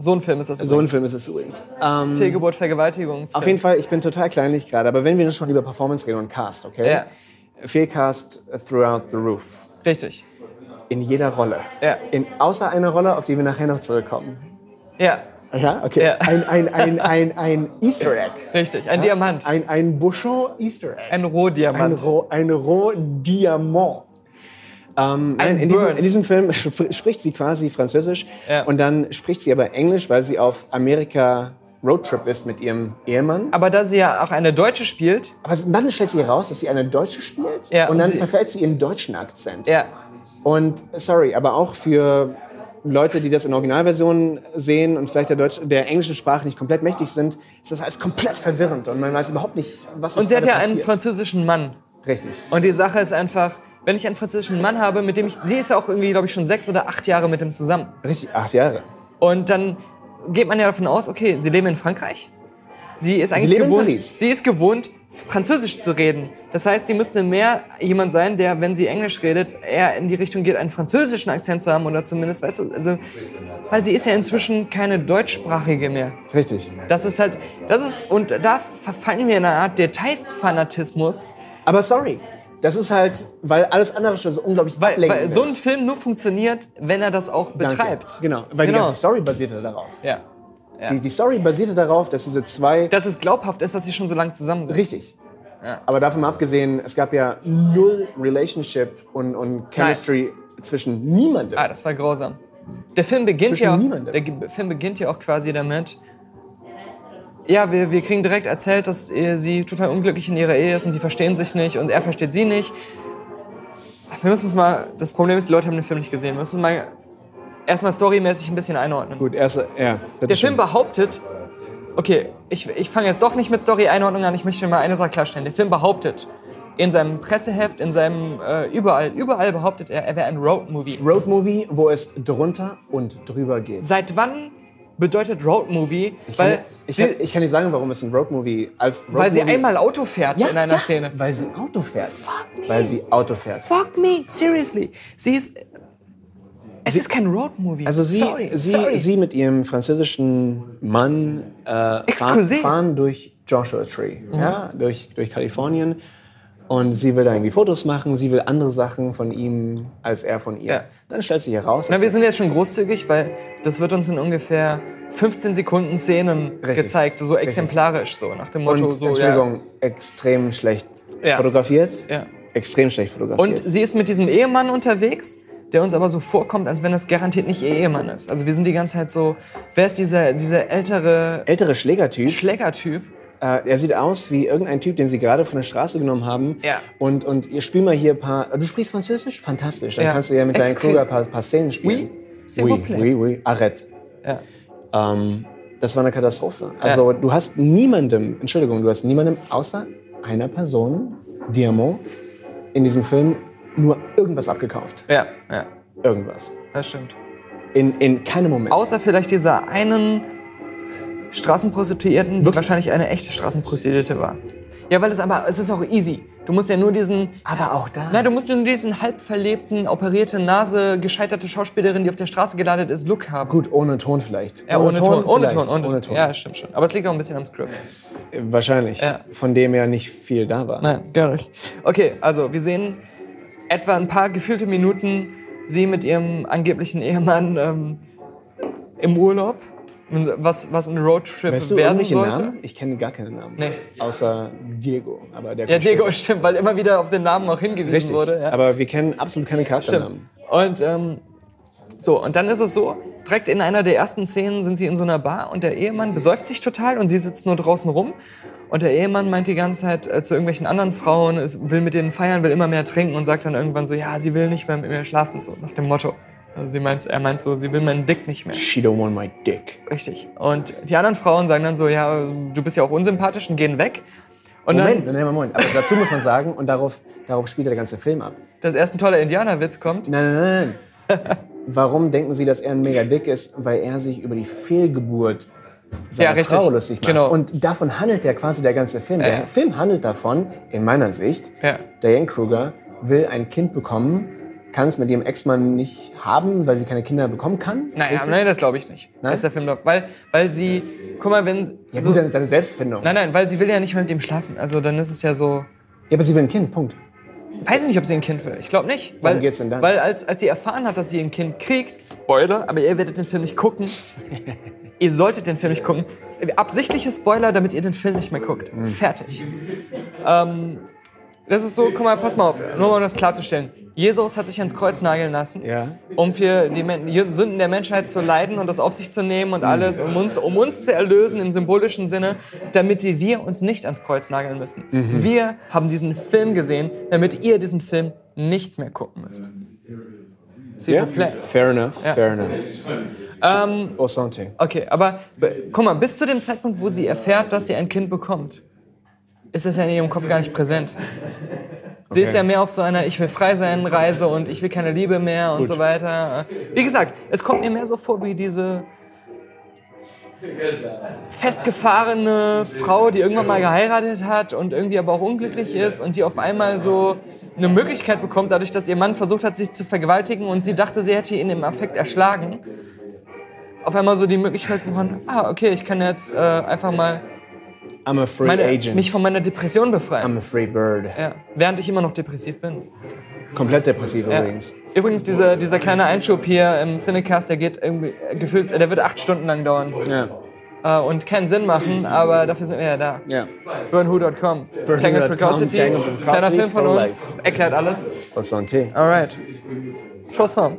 so ein Film ist das. So ein übrigens. Film ist es übrigens. Ähm, Fehlgeburt, Vergewaltigung. auf jeden Fall, ich bin total kleinlich gerade, aber wenn wir schon über Performance reden und Cast, okay? Ja. Fehlcast throughout the roof. Richtig. In jeder Rolle. Ja. In, außer einer Rolle, auf die wir nachher noch zurückkommen. Ja, Ja, okay. Ja. Ein, ein, ein, ein, ein Easter Egg. richtig. Ein Diamant. Ein, ein Bouchon Easter Egg. Ein Ein, Rohdiamant. Roh, ein Rohdiamant. Ähm, nein, in, diesem, in diesem Film sp spricht sie quasi Französisch Ja. und dann spricht sie aber Englisch, weil sie auf Amerika Roadtrip ist mit ihrem Ehemann. Aber da sie ja auch eine Deutsche spielt, Aber dann stellt sie heraus, dass sie eine Deutsche spielt Ja, und und dann verfällt sie in deutschen Akzent. ja, Und sorry, aber auch für Leute, die das in Originalversionen sehen und vielleicht der, Deutsch, der englischen Sprache nicht komplett mächtig sind, ist das alles komplett verwirrend und man weiß überhaupt nicht, was und ist sie hat ja gerade einen passiert. französischen Mann. Richtig. Und die Sache ist einfach, wenn ich einen französischen Mann habe, mit dem ich, sie ist ja auch irgendwie, glaube ich, schon sechs oder acht Jahre mit ihm zusammen. Richtig, acht Jahre. Und dann geht man ja davon aus, okay, sie leben in Frankreich. Sie ist eigentlich in gewohnt, sie ist gewohnt, Französisch zu reden. Das heißt, sie müsste mehr jemand sein, der, wenn sie Englisch redet, eher in die Richtung geht, einen französischen Akzent zu haben oder zumindest, weißt du, also, weil sie ist ja inzwischen keine deutschsprachige mehr. Richtig. Das ist halt, das ist, und da verfallen wir in eine Art Detailfanatismus, Aber sorry, das ist halt, weil alles andere schon so unglaublich weil, ablenkend weil so ein. Film nur funktioniert, wenn er das auch Danke. betreibt. Genau, weil die Genau. ganze Story basierte darauf. Ja. Ja. Die, die Story basierte darauf, dass diese zwei Dass es glaubhaft ist, dass sie schon so lange zusammen sind. Richtig. Aber davon mal abgesehen, es gab ja null Relationship und, und Chemistry zwischen niemandem. Ah, das war grausam. Der Film beginnt Zwischen ja, niemandem. der Film beginnt ja auch quasi damit. Ja, wir, wir kriegen direkt erzählt, dass sie total unglücklich in ihrer Ehe ist und sie verstehen sich nicht und er versteht sie nicht. Wir müssen uns mal, das Problem ist, die Leute haben den Film nicht gesehen. Wir müssen uns mal erstmal storymäßig ein bisschen einordnen. Gut, erst, ja. Der. Film behauptet, okay, ich, ich fange jetzt doch nicht mit Story-Einordnung an, ich möchte mal eine Sache klarstellen. Der Film behauptet, in seinem Presseheft, in seinem äh, überall, überall behauptet er, er wäre ein Roadmovie. Roadmovie, wo es drunter und drüber geht. Seit wann bedeutet Roadmovie? Ich Weil, kann, ich, sie, kann, ich kann nicht sagen, warum es ein Roadmovie als Roadmovie weil sie einmal Auto fährt ja, in einer ja, Szene. Weil sie Auto fährt. Fuck me. Weil sie Auto fährt. Fuck me, seriously. Sie ist. Es ist kein Roadmovie. Also sie, sorry, sie, sorry. sie mit ihrem französischen Mann äh, fahren, fahren durch Joshua Tree, ja, durch, durch Kalifornien. Und sie will da irgendwie Fotos machen, sie will andere Sachen von ihm als er von ihr. Ja. Dann stellt sich heraus, Na, wir sind jetzt schon großzügig, weil das wird uns in ungefähr 15 Sekunden Szenen Richtig. gezeigt, so exemplarisch, so nach dem Motto, und, so. Entschuldigung, extrem schlecht Ja. fotografiert. Ja. Extrem schlecht Ja. fotografiert. Und sie ist mit diesem Ehemann unterwegs, der uns aber so vorkommt, als wenn das garantiert nicht ihr Ehemann ist. Also wir sind die ganze Zeit so, wer ist dieser, dieser ältere Ältere Schlägertyp. Schlägertyp? Äh, er sieht aus wie irgendein Typ, den sie gerade von der Straße genommen haben. Ja. Und, und ihr spielt mal hier ein paar. Du sprichst Französisch? Fantastisch. Dann Ja. kannst du ja mit deinen Kruger ein paar, paar Szenen spielen. Oui, oui, oui, oui. Arrête. Ja. Ähm, das war eine Katastrophe. Also du hast niemandem, Entschuldigung, du hast niemandem außer einer Person, Diamant, in diesem Film nur irgendwas abgekauft. Ja, ja, Irgendwas. das stimmt. In, in keinem Moment. Außer vielleicht dieser einen Straßenprostituierten, die wahrscheinlich eine echte Straßenprostituierte war. Ja, weil es aber, es ist auch easy. Du musst ja nur diesen, Aber auch da. nein, du musst nur diesen halb verlebten, operierte Nase, gescheiterte Schauspielerin, die auf der Straße gelandet ist, Look haben. Gut, ohne Ton vielleicht. Ja, ohne, Ton, ohne vielleicht. Ton, ohne, ohne Ton. Ja, stimmt schon. Aber es liegt auch ein bisschen am Skript. Wahrscheinlich. Ja. Von dem ja nicht viel da war. Nein, gar nicht. Okay, also wir sehen etwa ein paar gefühlte Minuten sie mit ihrem angeblichen Ehemann ähm, im Urlaub, was, was ein Roadtrip Weißt du werden sollte. Namen? Ich kenne gar keinen Namen. Nee. Außer Diego. Aber der Ja, Diego später. stimmt, weil immer wieder auf den Namen auch hingewiesen Richtig. wurde. Ja. Aber wir kennen absolut keine Stimmt. Charakternamen. Und ähm, so, und dann ist es so, direkt in einer der ersten Szenen sind sie in so einer Bar und der Ehemann besäuft sich total und sie sitzt nur draußen rum. Und der Ehemann meint die ganze Zeit äh, zu irgendwelchen anderen Frauen, es, will mit denen feiern, will immer mehr trinken und sagt dann irgendwann so, ja, sie will nicht mehr mit mir schlafen, so nach dem Motto. Also sie meint, er meint so, sie will meinen Dick nicht mehr. She don't want my dick. Richtig. Und die anderen Frauen sagen dann so, ja, du bist ja auch unsympathisch und gehen weg. Und Moment, dann, nein, nein, Moment. Aber dazu muss man sagen, und darauf, darauf spielt der ganze Film ab. dass erst ein toller Indianerwitz kommt. Nein, nein, nein, nein. Warum denken Sie, dass er ein mega dick ist? Weil er sich über die Fehlgeburt seiner Ja, richtig. Frau lustig macht. Genau. Und davon handelt ja quasi der ganze Film. Der Film handelt davon, in meiner Sicht. Diane Kruger will ein Kind bekommen, kann es mit ihrem Ex-Mann nicht haben, weil sie keine Kinder bekommen kann. Naja, Richtig? nein, das glaube ich nicht. Nein? Dass der Film läuft. Weil, weil sie, guck mal, wenn. Ja so, gut, dann ist seine Selbstfindung. nein, nein, weil sie will ja nicht mehr mit ihm schlafen. Also dann ist es ja so. Ja, aber sie will ein Kind, Punkt. Weiß ich nicht, ob sie ein Kind will. Ich glaube nicht. Worum Weil, geht's denn dann? Weil als, als sie erfahren hat, dass sie ein Kind kriegt, Spoiler, aber ihr werdet den Film nicht gucken. ihr solltet den Film nicht gucken. Absichtliche Spoiler, damit ihr den Film nicht mehr guckt. Hm. Fertig. Ähm, das ist so, guck mal, pass mal auf, nur mal um das klarzustellen. Jesus hat sich ans Kreuz nageln lassen, Ja. um für die Sünden der Menschheit zu leiden und das auf sich zu nehmen und alles, um uns, um uns zu erlösen im symbolischen Sinne, damit wir uns nicht ans Kreuz nageln müssen. Wir haben diesen Film gesehen, damit ihr diesen Film nicht mehr gucken müsst. Plaît. fair enough, Ja. fair enough. Ähm, Au santé. Okay, aber be- guck mal, bis zu dem Zeitpunkt, wo sie erfährt, dass sie ein Kind bekommt, ist das ja in ihrem Kopf gar nicht präsent. Sie ist Okay. ja mehr auf so einer Ich will frei sein Reise und ich will keine Liebe mehr und Gut. so weiter. Wie gesagt, es kommt mir mehr so vor wie diese festgefahrene Frau, die irgendwann mal geheiratet hat und irgendwie aber auch unglücklich ist und die auf einmal so eine Möglichkeit bekommt, dadurch, dass ihr Mann versucht hat, sich zu vergewaltigen und sie dachte, sie hätte ihn im Affekt erschlagen. Auf einmal so die Möglichkeit bekommen, ah, okay, ich kann jetzt äh, einfach mal I'm a free meine, agent. mich von meiner Depression befreien. I'm a free bird. Ja, während ich immer noch depressiv bin. Komplett depressiv Ja. übrigens. Übrigens, dieser, dieser kleine Einschub hier im Cinecast, der geht irgendwie gefühlt, der wird acht Stunden lang dauern Ja. äh, und keinen Sinn machen, aber dafür sind wir ja da. Ja. Burnwho.com. Tangled Precocity. Kleiner Film von uns. Erklärt alles. Au santé. Alright. Chanson.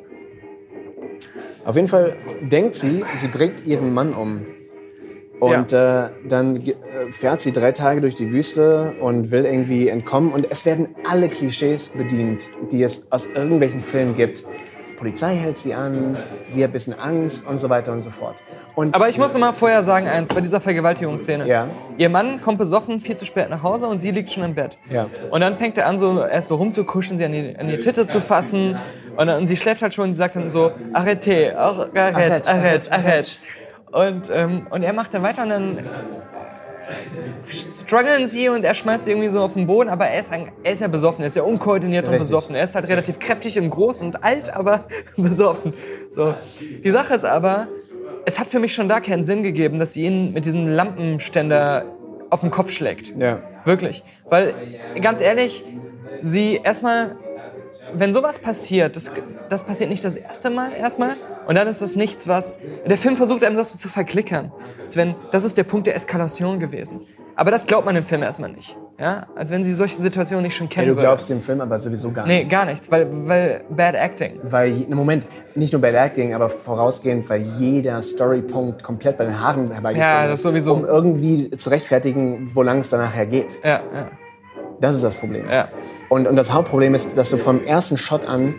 Auf jeden Fall denkt sie, sie bringt ihren Mann um. Und äh, dann äh, fährt sie drei Tage durch die Wüste und will irgendwie entkommen. Und es werden alle Klischees bedient, die es aus irgendwelchen Filmen gibt. Polizei hält sie an, sie hat ein bisschen Angst und so weiter und so fort. Und Aber ich muss noch mal vorher sagen eins, bei dieser Vergewaltigungsszene. Ja. Ihr Mann kommt besoffen viel zu spät nach Hause und sie liegt schon im Bett. Ja. Und dann fängt er an, so erst so rumzukuschen, sie an die, an die Titte zu fassen. Und, dann, und sie schläft halt schon und sie sagt dann so, arrête, arrête, arrête, arrête, arrête. Und, ähm, und er macht dann weiter und dann strugglen sie und er schmeißt sie irgendwie so auf den Boden, aber er ist, ein, er ist ja besoffen, er ist ja unkoordiniert und Richtig. besoffen. Er ist halt relativ kräftig und groß und alt, aber besoffen. So. Die Sache ist aber, es hat für mich schon da keinen Sinn gegeben, dass sie ihn mit diesem Lampenständer auf den Kopf schlägt. Ja. Wirklich. Weil, ganz ehrlich, sie erstmal, wenn sowas passiert, das, das passiert nicht das erste Mal erstmal und dann ist das nichts, was. Der Film versucht einem das so zu verklickern. Als wenn, das ist der Punkt der Eskalation gewesen. Aber das glaubt man im Film erstmal nicht. Ja? Als wenn sie solche Situationen nicht schon Ja, kennen du würde. glaubst dem Film aber sowieso gar Nee, nicht. gar nichts, weil, weil bad acting. Weil, im Moment, nicht nur der Acting, aber vorausgehend, weil jeder Storypunkt komplett bei den Haaren herbeigezogen Ja, das ist, sowieso. um irgendwie zu rechtfertigen, wo lang es dann nachher geht. Ja, ja, Das ist das Problem. ja. Und, und das Hauptproblem ist, dass du vom ersten Shot an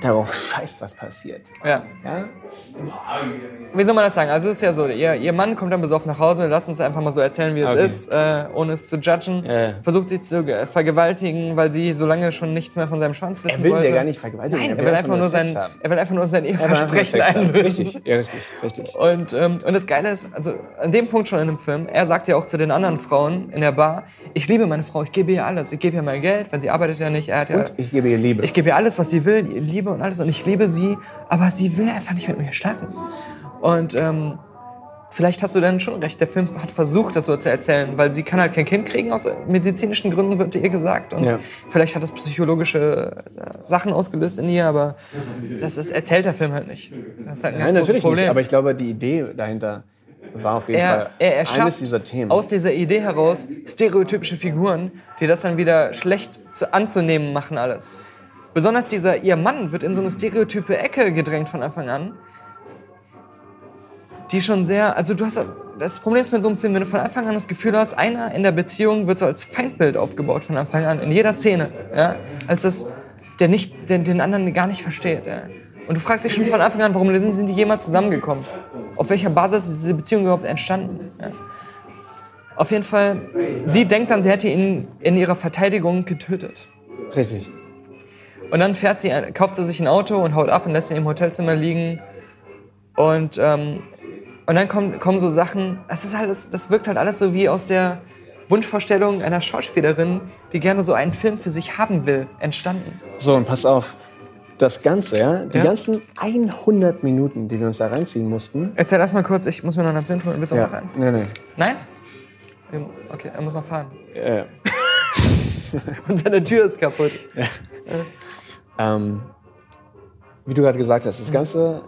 darauf scheißt, was passiert. ja. Ja? Wie soll man das sagen? Also es ist ja so, ihr, ihr Mann kommt dann besoffen nach Hause, lasst uns einfach mal so erzählen, wie es Okay. ist, äh, ohne es zu judgen. Ja. Versucht sich zu ge- vergewaltigen, weil sie so lange schon nichts mehr von seinem Schwanz wissen Er will wollte. sie ja gar nicht vergewaltigen. Nein, er will einfach nur Sex sein, haben. er will einfach nur sein Er will einfach nur Eheversprechen Sex haben. einlösen. Richtig, ja, richtig, richtig. Und, ähm, und das Geile ist, also an dem Punkt schon in dem Film, er sagt ja auch zu den anderen Frauen in der Bar, ich liebe meine Frau, ich gebe ihr alles, ich gebe ihr mein Geld, weil sie arbeitet ja nicht, er hat ja, Und ich gebe ihr Liebe. ich gebe ihr alles, was sie will, ihr Liebe und alles und ich liebe sie, aber sie will einfach nicht mit mir schlafen. Und ähm, vielleicht hast du dann schon recht, der Film hat versucht, das so zu erzählen, weil sie kann halt kein Kind kriegen, aus medizinischen Gründen wird ihr gesagt. Und Ja. vielleicht hat das psychologische äh, Sachen ausgelöst in ihr, aber das ist, erzählt der Film halt nicht. Das ist halt ein ganz Nein, natürlich Problem. nicht. Aber ich glaube, die Idee dahinter war auf jeden er, Fall er eines erschafft dieser Themen. aus dieser Idee heraus stereotypische Figuren, die das dann wieder schlecht zu, anzunehmen machen alles. Besonders dieser, ihr Mann wird in so eine stereotype Ecke gedrängt von Anfang an, die schon sehr, also du hast, das Problem ist mit so einem Film, wenn du von Anfang an das Gefühl hast, einer in der Beziehung wird so als Feindbild aufgebaut von Anfang an, in jeder Szene, ja, als das, der nicht, den, den anderen gar nicht versteht, ja. Und du fragst dich schon von Anfang an, warum sind, sind die jemals zusammengekommen? Auf welcher Basis ist diese Beziehung überhaupt entstanden? Ja. Auf jeden Fall, sie denkt dann, sie hätte ihn in ihrer Verteidigung getötet. Richtig. Und dann fährt sie, kauft sie sich ein Auto und haut ab und lässt ihn im Hotelzimmer liegen. Und, ähm, und dann kommen, kommen so Sachen, es ist alles, das wirkt halt alles so wie aus der Wunschvorstellung einer Schauspielerin, die gerne so einen Film für sich haben will, entstanden. So, und pass auf. Das Ganze, ja, die Ja. ganzen 100 Minuten, die wir uns da reinziehen mussten. Erzähl erst mal kurz, ich muss mir noch einen Absinth holen. Willst du auch noch Ja, rein? nee, nee. Nein? Okay, er muss noch fahren. Äh, Und seine Tür ist kaputt. Ähm, wie du gerade gesagt hast, das Ganze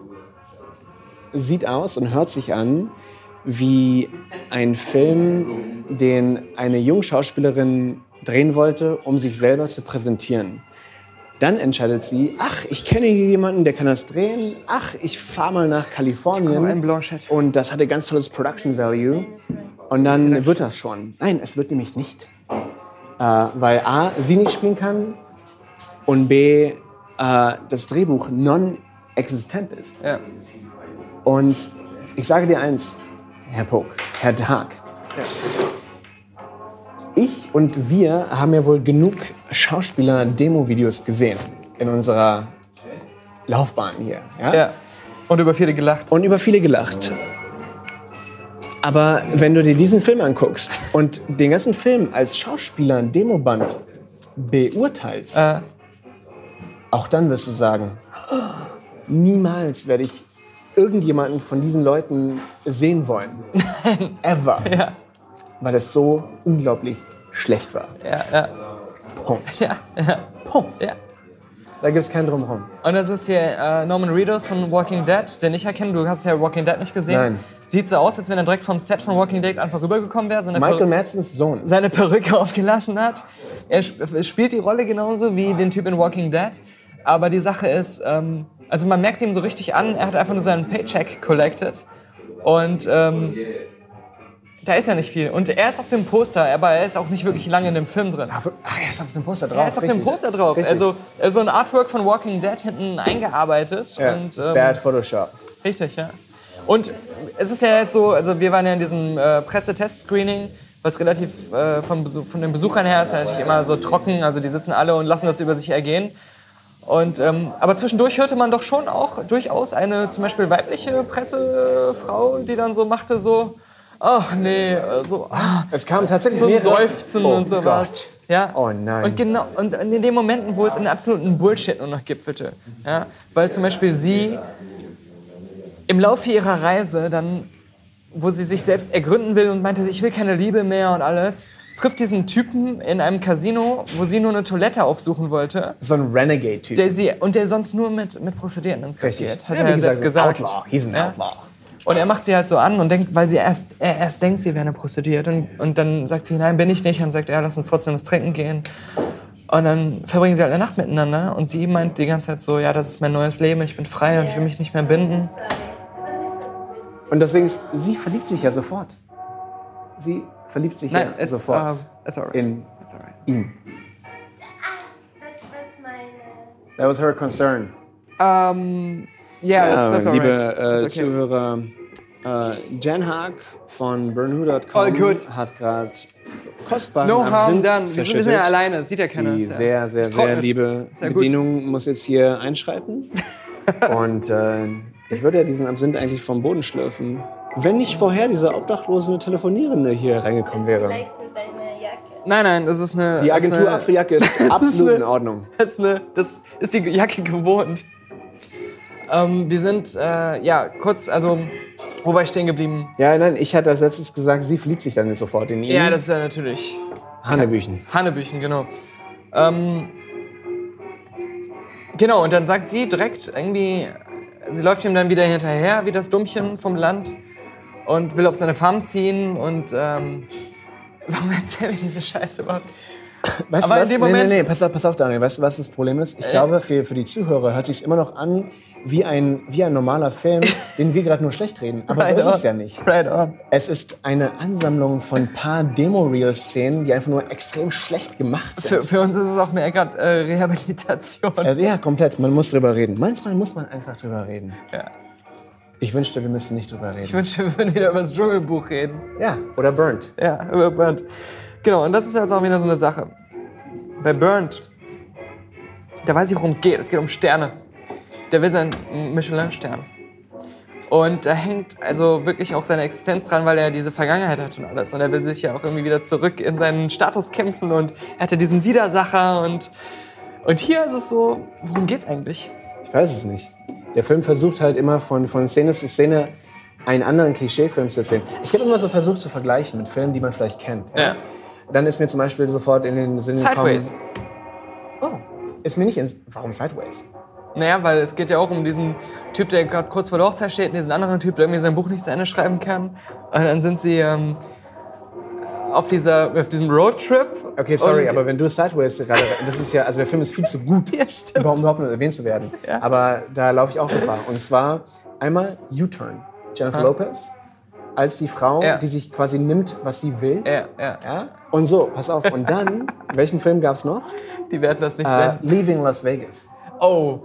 sieht aus und hört sich an wie ein Film, den eine junge Schauspielerin drehen wollte, um sich selber zu präsentieren. Dann entscheidet sie, ach, ich kenne hier jemanden, der kann das drehen. Ach, ich fahre mal nach Kalifornien. Und das hatte ganz tolles Production Value. Und dann wird das schon. Nein, es wird nämlich nicht. Äh, weil A, sie nicht spielen kann und B, äh, das Drehbuch non-existent ist. Ja. Und ich sage dir eins, Herr Pog, Herr Dark. Ich und wir haben ja wohl genug Schauspieler-Demo-Videos gesehen in unserer Laufbahn hier. Ja? ja. Und über viele gelacht. Und über viele gelacht. Aber wenn du dir diesen Film anguckst und den ganzen Film als Schauspieler-Demoband beurteilst, Äh, auch dann wirst du sagen, niemals werde ich irgendjemanden von diesen Leuten sehen wollen. Ever. Ja. Weil es so unglaublich schlecht war. ja, ja, Punkt. ja, ja, Punkt. ja. Da gibt es keinen Drumherum. Und das ist hier äh, Norman Reedus von Walking Dead, den ich erkenne. Du hast ja Walking Dead nicht gesehen. Nein. Sieht so aus, als wenn er direkt vom Set von Walking Dead einfach rübergekommen wäre, Michael Per Madsens Sohn. seine Perücke aufgelassen hat. Er sp spielt die Rolle genauso wie den Typ in Walking Dead. Aber die Sache ist, ähm, also man merkt ihm so richtig an, er hat einfach nur seinen Paycheck collected. Und ähm, da ist ja nicht viel. Und er ist auf dem Poster, aber er ist auch nicht wirklich lange in dem Film drin. Ach, er ist auf dem Poster drauf. Er ist auf dem richtig. Poster drauf. Richtig. Also so ein Artwork von Walking Dead hinten eingearbeitet. ja. Und, ähm, Bad Photoshop. Richtig, ja. Und es ist ja jetzt so, also wir waren ja in diesem äh, Pressetest-Screening, was relativ äh, von, von den Besuchern her ist natürlich immer so trocken, also die sitzen alle und lassen das über sich ergehen. Und, ähm, aber zwischendurch hörte man doch schon auch durchaus eine zum Beispiel weibliche Pressefrau, die dann so machte so, ach nee, so, ah, Es kam tatsächlich so ein Seufzen oh und sowas. Gott. Ja. Oh nein. Und genau, und in den Momenten, wo es in absoluten Bullshit nur noch gipfelte. Ja, weil zum Beispiel sie im Laufe ihrer Reise dann, wo sie sich selbst ergründen will und meinte, ich will keine Liebe mehr und alles, trifft diesen Typen in einem Casino, wo sie nur eine Toilette aufsuchen wollte. So ein Renegade-Typ. Der sie, und der sonst nur mit, mit Prostituierten inspiziert, hat Ja, er ja selbst gesagt, gesagt. Outlaw. He's an Ja. Outlaw. Und er macht sie halt so an und denkt, weil sie erst, er erst denkt, sie wäre eine Prostituierte. Und, und dann sagt sie, nein, bin ich nicht. Und sagt er, lass uns trotzdem was trinken gehen. Und dann verbringen sie halt eine Nacht miteinander. Und sie meint die ganze Zeit so, ja, das ist mein neues Leben, ich bin frei und ich will mich nicht mehr binden. Und deswegen, ist- sie verliebt sich ja sofort. Sie verliebt sich Nein, ja sofort uh, it's alright. in It's ihn. Das ist meine. That was her concern. Um, yeah, Ja, it's, it's alright. liebe äh, It's okay. Zuhörer, äh, Jan Haag von burnwho.com All hat gerade kostbaren No harm Absinth done. Wir sind, wir sind ja alleine, das sieht ja keiner. Die sehr, sehr, trocknet. sehr liebe Sehr. Bedienung muss jetzt hier einschreiten. Und äh, ich würde ja diesen Absinth eigentlich vom Boden schlürfen, wenn nicht vorher diese obdachlose Telefonierende hier reingekommen wäre. Nein, nein, das ist eine. Die Agentur eine- Apfeljacke ist absolut in Ordnung. Das ist, eine, das ist die Jacke gewohnt. Ähm, wir sind, äh, ja, kurz, also, wo war ich stehen geblieben? Ja, nein, ich hatte als letztes gesagt, sie verliebt sich dann nicht sofort in ihn. Ja, das ist ja natürlich Hannebüchen. Hannebüchen, genau. Ähm, genau, und dann sagt sie direkt irgendwie, sie läuft ihm dann wieder hinterher, wie das Dummchen vom Land, und will auf seine Farm ziehen und, ähm, warum erzählen wir diese Scheiße überhaupt? Weißt du was? nee, nee, nee, pass auf, pass auf, Daniel. Weißt du, was das Problem ist? Ich glaube, für, für die Zuhörer hört sich immer noch an wie ein, wie ein normaler Film, den wir gerade nur schlecht reden. Aber so ist es ja nicht. Right on. Es ist eine Ansammlung von ein paar Demo-Reel-Szenen, die einfach nur extrem schlecht gemacht Für, sind. für uns ist es auch mehr gerade äh, Rehabilitation. Also ja, komplett. Man muss drüber reden. Manchmal muss man einfach drüber reden. Ja. Ich wünschte, wir müssten nicht drüber Ich reden. wünschte, wir würden wieder über das Dschungelbuch reden. Ja, oder Burnt. Ja, über Burnt. Genau, und das ist jetzt auch wieder so eine Sache. Bei Burnt, da weiß ich, worum es geht. Es geht um Sterne. Der will seinen Michelin-Stern. Und da hängt also wirklich auch seine Existenz dran, weil er diese Vergangenheit hat und alles. Und er will sich ja auch irgendwie wieder zurück in seinen Status kämpfen und er hatte diesen Widersacher und, und hier ist es so, worum geht's eigentlich? Ich weiß es nicht. Der Film versucht halt immer von, von Szene zu Szene einen anderen Klischeefilm zu erzählen. Ich habe immer so versucht zu vergleichen mit Filmen, die man vielleicht kennt. Ja. Dann ist mir zum Beispiel sofort in den Sinn Sideways. gekommen... Oh, ist mir nicht ins... Warum Sideways? Naja, weil es geht ja auch um diesen Typ, der gerade kurz vor der Hochzeit steht, und diesen anderen Typ, der irgendwie sein Buch nicht zu Ende schreiben kann. Und dann sind sie ähm, auf, dieser, auf diesem Roadtrip. Okay, sorry, aber wenn du Sideways gerade... Das ist ja... Also der Film ist viel zu gut, Ja, stimmt. überhaupt, überhaupt nur erwähnt zu werden. Ja. Aber da laufe ich auch Gefahr. Und zwar einmal U-Turn. Jennifer Lopez als die Frau, Ja. die sich quasi nimmt, was sie will. Ja, ja, Ja? Und so, pass auf. Und dann, welchen Film gab es noch? die werden das nicht Äh, sehen. Leaving Las Vegas. Oh.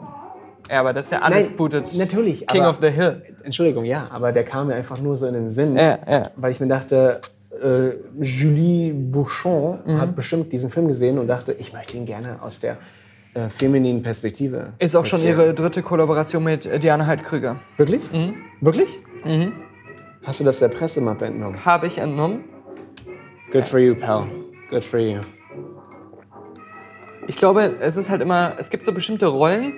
Ja, aber das ist ja undisputed. natürlich. King aber, of the Hill. Entschuldigung, ja, aber der kam mir einfach nur so in den Sinn, Ja, ja. weil ich mir dachte, äh, Julie Bouchon Mhm. hat bestimmt diesen Film gesehen und dachte, ich möchte ihn gerne aus der äh, femininen Perspektive. Ist auch schon erzählen. ihre dritte Kollaboration mit äh, Diana Heidkrüger. Wirklich? Wirklich? Hast du das der Pressemappe entnommen? Habe ich entnommen. Good for you, pal. Good for you. Ich glaube, es ist halt immer, es gibt so bestimmte Rollen,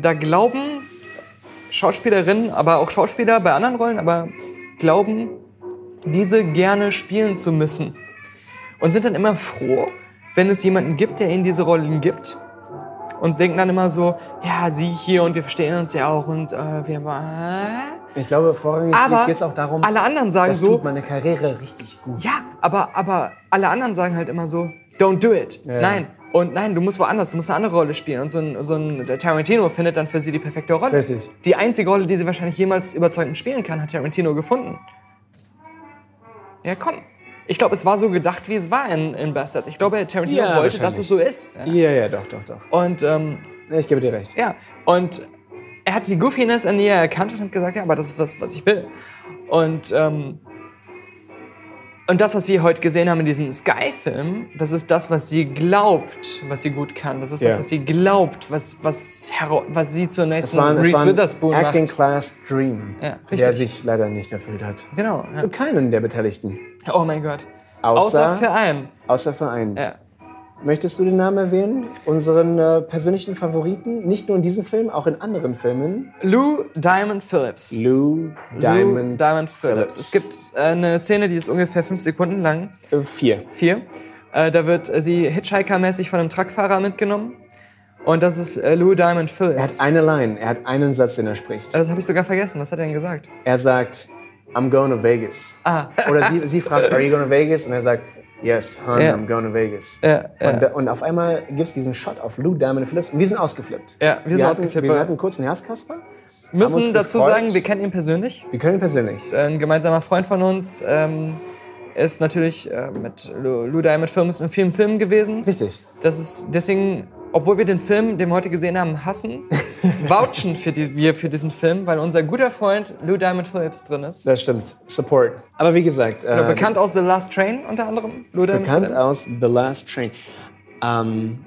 da glauben Schauspielerinnen, aber auch Schauspieler bei anderen Rollen, aber glauben, diese gerne spielen zu müssen. Und sind dann immer froh, wenn es jemanden gibt, der ihnen diese Rollen gibt. Und denken dann immer so, ja, sie hier und wir verstehen uns ja auch und äh, wir äh. Ich glaube, vorrangig Aber geht es auch darum, alle anderen sagen das so, tut meine Karriere richtig gut. ja, aber, aber alle anderen sagen halt immer so, don't do it. Ja. Nein. Und nein, du musst woanders, du musst eine andere Rolle spielen. Und so ein, so ein der Tarantino findet dann für sie die perfekte Rolle. Richtig. Die einzige Rolle, die sie wahrscheinlich jemals überzeugend spielen kann, hat Tarantino gefunden. Ja, komm. Ich glaube, es war so gedacht, wie es war in, in Bastards. Ich glaube, Tarantino Ja, wollte, dass es so ist. Ja. Ja, ja, doch, doch, doch. Und ähm, Ich gebe dir recht. ja, und er hat die Goofiness in ihr erkannt und hat gesagt, ja, aber das ist was, was ich will. Und, ähm, und das, was wir heute gesehen haben in diesem Sky-Film, das ist das, was sie glaubt, was sie gut kann. Das ist Ja. das, was sie glaubt, was, was, was sie zur nächsten war, ein- es Reese war ein Witherspoon Acting. Class Dream, Ja, der sich leider nicht erfüllt hat. Genau. Ja. Für keinen der Beteiligten. Oh mein Gott. Außer, Außer für einen. außer für einen. Ja. Möchtest du den Namen erwähnen? Unseren äh, persönlichen Favoriten? Nicht nur in diesem Film, auch in anderen Filmen. Lou Diamond Phillips. Lou Diamond, Lou Diamond Phillips. Es gibt äh, eine Szene, die ist ungefähr fünf Sekunden lang. Äh, vier. Vier. Äh, da wird sie Hitchhiker-mäßig von einem Truckfahrer mitgenommen. Und das ist äh, Lou Diamond Phillips. Er hat eine Line, er hat einen Satz, den er spricht. Äh, das habe ich sogar vergessen. Was hat er denn gesagt? Er sagt, I'm going to Vegas. Ah. Oder sie, sie fragt, are you going to Vegas? Und er sagt, yes, hon, Ja. I'm going to Vegas. Ja, ja. Und, und auf einmal gibt es diesen Shot auf Lou Diamond Phillips und wir sind ausgeflippt. Ja, wir sind hatten, ausgeflippt, Wir hatten kurz einen Herzkasper. Wir müssen dazu gefreut. sagen, wir kennen ihn persönlich. Wir können ihn persönlich. Ein gemeinsamer Freund von uns ähm, ist natürlich äh, mit Lou, Lou Diamond Films in vielen Filmen gewesen. Richtig. Das ist deswegen, obwohl wir den Film, den wir heute gesehen haben, hassen, vouchen für die, wir für diesen Film, weil unser guter Freund Lou Diamond Phillips drin ist. Das stimmt. Support. Aber wie gesagt, äh, bekannt aus The Last Train unter anderem. Lou Diamond bekannt Phillips. aus The Last Train. Ähm,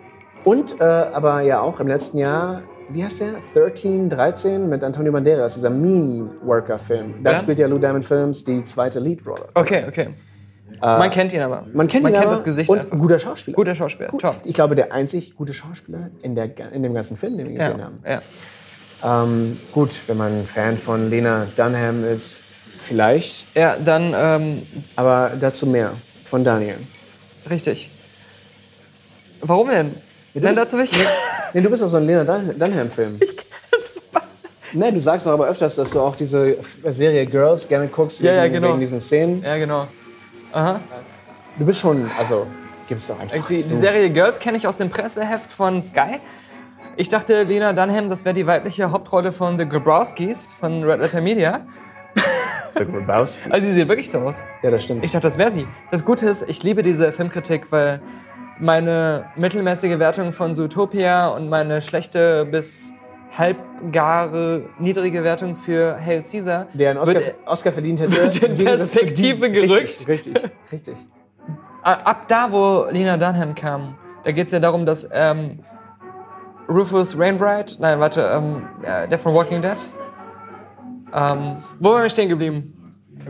und äh, aber ja auch im letzten Jahr, wie heißt der? 13, 13 mit Antonio Banderas, dieser Mean Worker-Film. Da Ja? spielt ja Lou Diamond Films die zweite Leadrolle. Okay, okay. Man kennt ihn aber. Äh, Man kennt ihn aber das Gesicht und einfach. guter Schauspieler. Guter Schauspieler. Gut. Top. Ich glaube, der einzig gute Schauspieler in, der, in dem ganzen Film, den wir gesehen Ja, haben. ja. Ähm, gut, wenn man Fan von Lena Dunham ist, vielleicht. ja, dann ähm, Aber dazu mehr von Daniel. richtig. Warum denn? Nein, bist- dazu will ich. Nee, du bist doch so ein Lena Dun Dunham-Film. Ich Nee, du sagst doch aber öfters, dass du auch diese Serie Girls gerne guckst, Ja, ja, wegen, genau. wegen diesen Szenen. Ja, genau. Aha. Du bist schon, also, gib's doch einfach Die, zu. die Serie Girls kenne ich aus dem Presseheft von Sky. Ich dachte, Lena Dunham, das wäre die weibliche Hauptrolle von The Grabowskis von Red Letter Media. The Grabowski. Also sie sieht wirklich so aus. Ja, das stimmt. Ich dachte, das wäre sie. Das Gute ist, ich liebe diese Filmkritik, weil meine mittelmäßige Wertung von Zootopia und meine schlechte bis halbgare niedrige Wertung für Hail Caesar der einen Oscar, wird, Oscar verdient hätte. wird in Perspektive gerückt. Richtig, richtig, richtig. ab da, wo Lena Dunham kam, da geht es ja darum, dass ähm, Rufus Rainbright, nein, warte, ähm, äh, der von Walking Dead, ähm, wo waren wir stehen geblieben?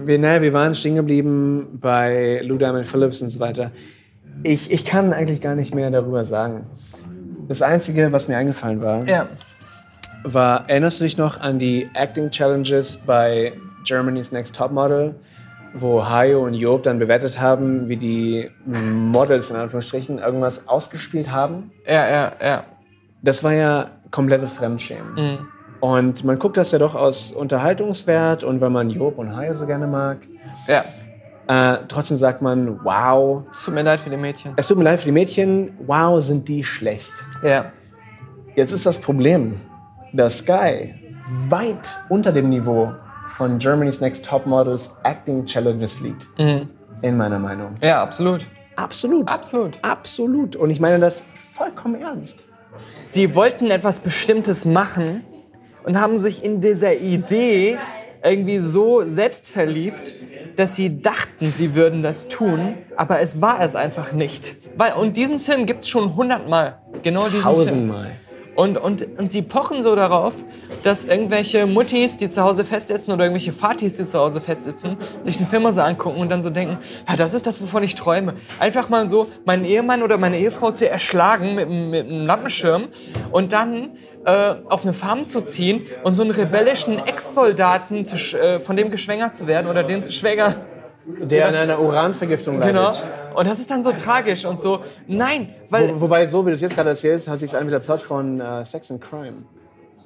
Wir, naja, wir waren stehen geblieben bei Lou Diamond Phillips und so weiter. Ich, ich kann eigentlich gar nicht mehr darüber sagen. Das Einzige, was mir eingefallen war, Ja. War, erinnerst du dich noch an die Acting Challenges bei Germany's Next Topmodel, wo Hayo und Job dann bewertet haben, wie die Models in Anführungsstrichen irgendwas ausgespielt haben? Ja, ja, ja. Das war ja komplettes Fremdschämen. Mhm. Und man guckt das ja doch aus Unterhaltungswert und weil man Job und Hayo so gerne mag. Ja. Äh, trotzdem sagt man, wow, Es tut mir leid für die Mädchen. es tut mir leid für die Mädchen, wow, sind die schlecht. Ja. Jetzt ist das Problem, dass Sky weit unter dem Niveau von Germany's Next Top Models Acting Challenges liegt. In meiner Meinung. Ja, absolut. Absolut. Absolut. Absolut. Und ich meine das vollkommen ernst. Sie wollten etwas Bestimmtes machen und haben sich in dieser Idee irgendwie so selbst verliebt, dass sie dachten, sie würden das tun, aber es war es einfach nicht. Weil, und diesen Film gibt es schon hundertmal. Genau diesen Film. Und, und, und sie pochen so darauf, dass irgendwelche Muttis, die zu Hause festsitzen oder irgendwelche Fatis, die zu Hause festsitzen, sich den Film mal so angucken und dann so denken, ja, das ist das, wovon ich träume. Einfach mal so meinen Ehemann oder meine Ehefrau zu erschlagen mit, einem- mit einem Lampenschirm und dann äh, auf eine Farm zu ziehen und so einen rebellischen Ex-Soldaten äh, von dem geschwängert zu werden oder den zu schwängern. Der an einer Uranvergiftung leidet. Genau. Und das ist dann so tragisch und so, nein, weil Wo, wobei, so wie du es jetzt gerade erzählst, hört sich an wie der Plot von äh, Sex and Crime.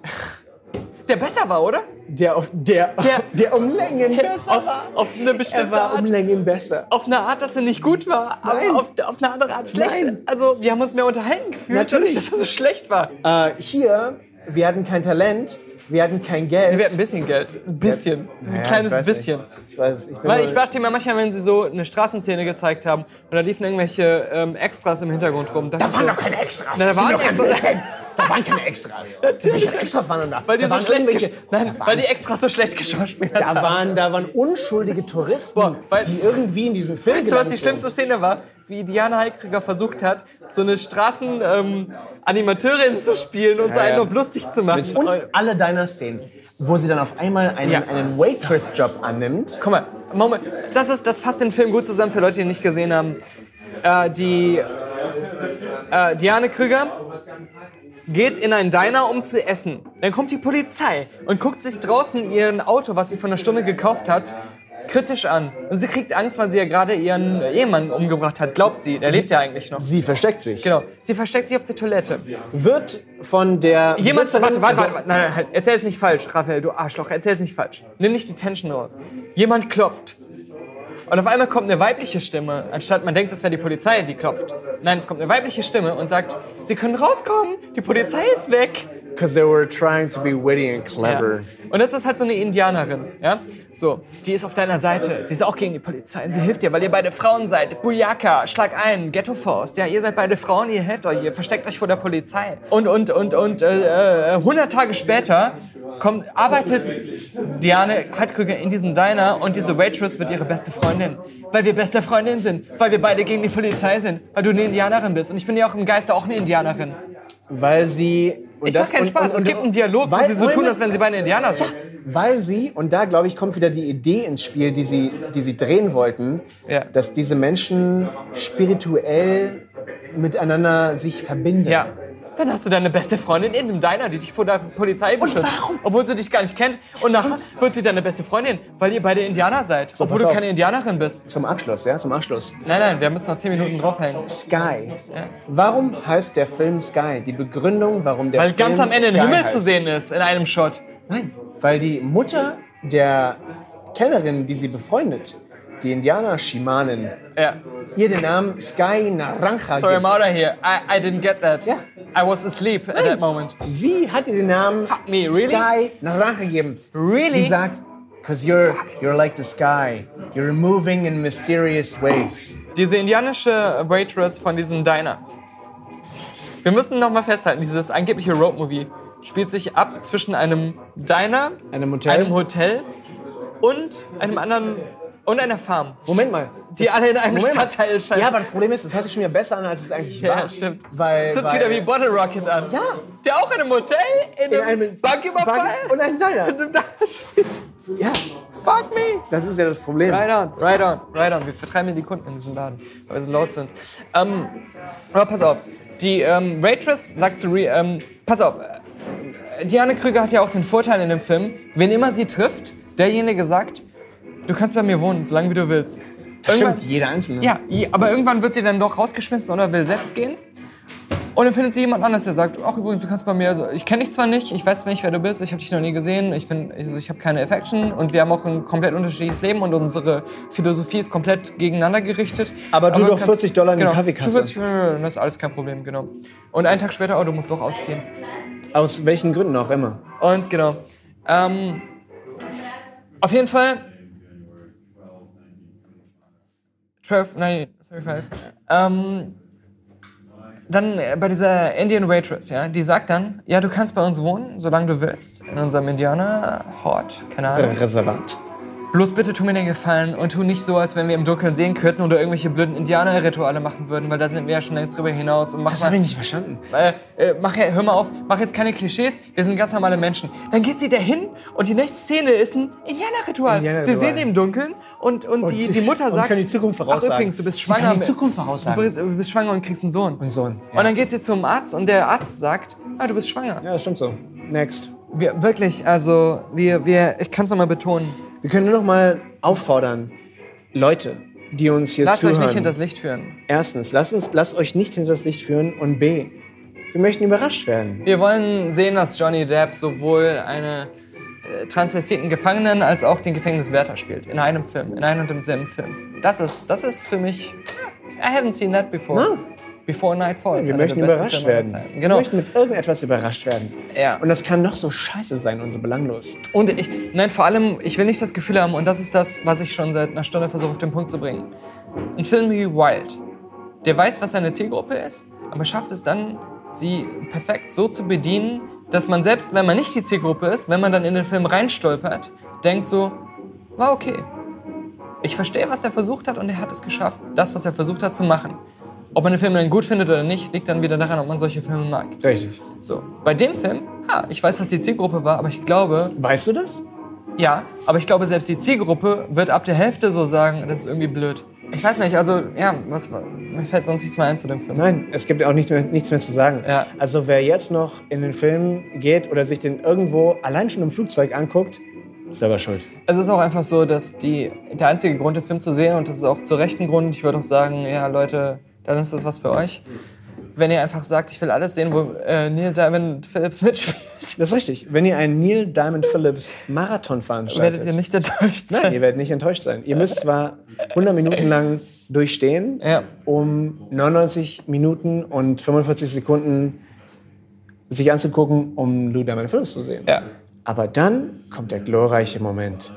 der besser war, oder? Der, auf, der, Der- der um Längen besser Auf, war. auf eine Er bestimmte war um Art. Längen besser. auf eine Art, dass er nicht gut war, aber auf, auf eine andere Art schlecht. Nein. Also wir haben uns mehr unterhalten gefühlt, Natürlich. dadurch, dass er so schlecht war. Äh, hier, wir hatten kein Talent, Wir hatten kein Geld. Wir hatten ein bisschen Geld. Ein bisschen. Ein kleines ich weiß bisschen. Nicht. Ich weiß, ich bin Weil ich dachte mir manchmal, wenn sie so eine Straßenszene gezeigt haben und da liefen irgendwelche ähm, Extras im Hintergrund rum. Da waren doch keine Extras. Na, da waren Extras. da waren keine Extras. Welche Extras waren denn da? Weil die, da so schlecht Nein, da weil die Extras so schlecht geschauspielert da haben. waren, da waren unschuldige Touristen, Boah, weil- die irgendwie in diesen Film Weißt du, was die schlimmste. Szene war? Wie Diana Heikriger versucht hat, so eine Straßen-Animateurin zu spielen und so Ja, einen ja. auf lustig zu machen. Und alle deiner Szenen, wo sie dann auf einmal einen, Ja. einen Waitress-Job annimmt. Guck mal, Moment. Das, ist, das fasst den Film gut zusammen für Leute, die ihn nicht gesehen haben. Äh, die äh, Diane Krüger geht in einen Diner, um zu essen. Dann kommt die Polizei und guckt sich draußen ihren Auto, was sie vor einer Stunde gekauft hat, kritisch an. Und sie kriegt Angst, weil sie ja gerade ihren Ehemann umgebracht hat. Glaubt sie, der lebt ja eigentlich noch. Sie versteckt sich. Genau. Sie versteckt sich auf der Toilette. Wird von der Jemand, warte, warte, warte, warte, nein, nein, halt, erzähl es nicht falsch, Raphael, du Arschloch, erzähl es nicht falsch. Nimm nicht die Tension raus. Jemand klopft. Und auf einmal kommt eine weibliche Stimme, anstatt man denkt, das wäre die Polizei, die klopft. Nein, es kommt eine weibliche Stimme und sagt, Sie können rauskommen, die Polizei ist weg. Because they were trying to be witty and clever. Ja. Und das ist halt so eine Indianerin, ja? So, die ist auf deiner Seite. Sie ist auch gegen die Polizei. Sie hilft dir, weil ihr beide Frauen seid. Bujaka, Schlag ein, Ghetto Faust. Ja, ihr seid beide Frauen, ihr helft euch, ihr versteckt euch vor der Polizei. Und, und, und, und, äh, äh, 100 Tage später kommt, arbeitet Diane Heidkrüger in diesem Diner und diese Waitress wird ihre beste Freundin. Weil wir beste Freundinnen sind. Weil wir beide gegen die Polizei sind. Weil du eine Indianerin bist. Und ich bin ja auch im Geiste auch eine Indianerin. Weil sie. Und Ich mach keinen und- Spaß. und- es gibt einen Dialog, wo weil- sie so tun, als wenn sie beide Indianer sind. Weil sie, und da glaube ich, kommt wieder die Idee ins Spiel, die sie, die sie drehen wollten, Ja. dass diese Menschen spirituell miteinander sich verbinden. Ja. Dann hast du deine beste Freundin in dem Diner, die dich vor der Polizei beschützt. warum? Obwohl sie dich gar nicht kennt. Und nachher wird sie deine beste Freundin, weil ihr beide Indianer seid. obwohl pass du auf. keine Indianerin bist. Zum Abschluss, ja, zum Abschluss. Nein, nein, wir müssen noch 10 Minuten draufhängen. Sky. Warum heißt der Film Sky? Die Begründung, warum der Weil Film ganz am Ende ein Himmel heißt. zu sehen ist, in einem Shot. Nein, weil die Mutter der Kellnerin, die sie befreundet, die Indianer-Schamanin, Ja. ihr den Namen Sky Naranja Sorry, I'm gibt. out of here. I, I didn't get that. Ja. I was asleep at that moment. Sie hat ihr den Namen Fuck me, really? Sky Naranja gegeben. Really? Die sagt, cause you're, you're like the sky. You're moving in mysterious ways. Diese indianische Waitress von diesem Diner. Wir müssen noch mal festhalten, dieses angebliche Road-Movie spielt sich ab zwischen einem Diner, Einem Hotel? einem Hotel und einem anderen und einer Farm, Moment mal. die alle in einem Moment. Stadtteil scheinen. Ja, aber das Problem ist, es hört sich schon wieder besser an, als es eigentlich Ja, war. stimmt. Weil, Das hört sich wieder wie Bottle Rocket an. Ja. Der auch in einem Hotel, in, in einem, einem Banküberfall Bank- und einem Diner. in einem Diner steht. Ja, Fuck me. das ist ja das Problem. Right on, right on, right on. Wir vertreiben hier die Kunden in diesem Laden, weil wir so laut sind. Ähm, aber pass auf, die ähm, Waitress sagt zu Re ähm, pass auf, äh, Diane Krüger hat ja auch den Vorteil in dem Film, wen immer sie trifft, derjenige sagt, du kannst bei mir wohnen, solange wie du willst. Das Irgendwann- stimmt, jeder Einzelne. Ja, aber irgendwann wird sie dann doch rausgeschmissen oder will selbst gehen. Und dann findet sie jemand anders, der sagt, ach übrigens, du kannst bei mir, also, ich kenne dich zwar nicht, ich weiß nicht, wer du bist, ich habe dich noch nie gesehen, ich also, ich habe keine Affection und wir haben auch ein komplett unterschiedliches Leben und unsere Philosophie ist komplett gegeneinander gerichtet. Aber du doch kannst- 40 Dollar in die genau, Kaffeekasse. Du 40, Dollar, das ist alles kein Problem, genau. Und einen Tag später, oh, du musst doch ausziehen. Aus welchen Gründen auch immer. Und genau. Ähm, auf jeden Fall. 12, nein, 35. Ähm, dann äh, bei dieser Indian Waitress, ja, die sagt dann, ja, du kannst bei uns wohnen, solange du willst, in unserem Indianer-Hort, keine Ahnung. Reservat. Bloß bitte tu mir den Gefallen und tu nicht so, als wenn wir im Dunkeln sehen könnten oder irgendwelche blöden Indianer-Rituale machen würden, weil da sind wir ja schon längst drüber hinaus. Und mach Das habe ich nicht verstanden. äh, äh, mach, hör mal auf, mach jetzt keine Klischees, wir sind ganz normale Menschen. Dann geht sie dahin und die nächste Szene ist ein Indianerritual. Indianerritual. Sie sehen im Dunkeln und, und, die, die Mutter und sagt, können die Zukunft ach voraussagen. übrigens, du bist Sie kann schwanger. die Zukunft Du voraussagen. bist, du bist schwanger und kriegst einen Sohn. Ein Sohn. Ja. Und dann geht sie zum Arzt und der Arzt sagt, ah, du bist schwanger. ja, das stimmt so. Next. Wir, wirklich, also, wir, wir, ich kann es nochmal betonen. Wir können nur noch mal auffordern, Leute, die uns hier Lasst zuhören. euch nicht hinters Licht führen. Erstens, lasst, uns, lasst euch nicht hinters Licht führen. Und B, wir möchten überrascht werden. Wir wollen sehen, dass Johnny Depp sowohl eine äh, transvestiten Gefangenen als auch den Gefängniswärter spielt. In einem Film, in einem und demselben Film. Das ist, das ist für mich. I haven't seen that before. No. Before Night Falls. Wir möchten überrascht werden. Zeiten. Wir Genau. möchten mit irgendetwas überrascht werden. Ja. Und das kann noch so scheiße sein und so belanglos. Und ich, nein, vor allem, ich will nicht das Gefühl haben, und das ist das, was ich schon seit einer Stunde versuche auf den Punkt zu bringen. Ein Film wie Wild, der weiß, was seine Zielgruppe ist, aber schafft es dann, sie perfekt so zu bedienen, dass man selbst, wenn man nicht die Zielgruppe ist, wenn man dann in den Film reinstolpert, denkt so, war okay. Ich verstehe, was er versucht hat und er hat es geschafft, das, was er versucht hat, zu machen. Ob man den Film dann gut findet oder nicht, liegt dann wieder daran, ob man solche Filme mag. Richtig. So, bei dem Film, ja, ich weiß, was die Zielgruppe war, aber ich glaube, Weißt du das? ja, aber ich glaube, selbst die Zielgruppe wird ab der Hälfte so sagen, das ist irgendwie blöd. Ich weiß nicht, also, ja, was, mir fällt sonst nichts mehr ein zu dem Film. Nein, es gibt auch nicht mehr, nichts mehr zu sagen. Ja. Also wer jetzt noch in den Film geht oder sich den irgendwo allein schon im Flugzeug anguckt, ist selber schuld. Es ist auch einfach so, dass die, der einzige Grund, den Film zu sehen, und das ist auch zu rechten Grund, ich würde auch sagen, ja, Leute, dann ist das was für euch. Wenn ihr einfach sagt, ich will alles sehen, wo äh, Neil Diamond Phillips mitspielt, Das ist richtig. Wenn ihr einen Neil Diamond Phillips Marathon veranstaltet, werdet ihr nicht enttäuscht sein. Nein, ihr werdet nicht enttäuscht sein. Ihr müsst zwar 100 Minuten lang durchstehen, Ja. um 99 Minuten und 45 Sekunden sich anzugucken, um Lou Diamond Phillips zu sehen. Ja. Aber dann kommt der glorreiche Moment,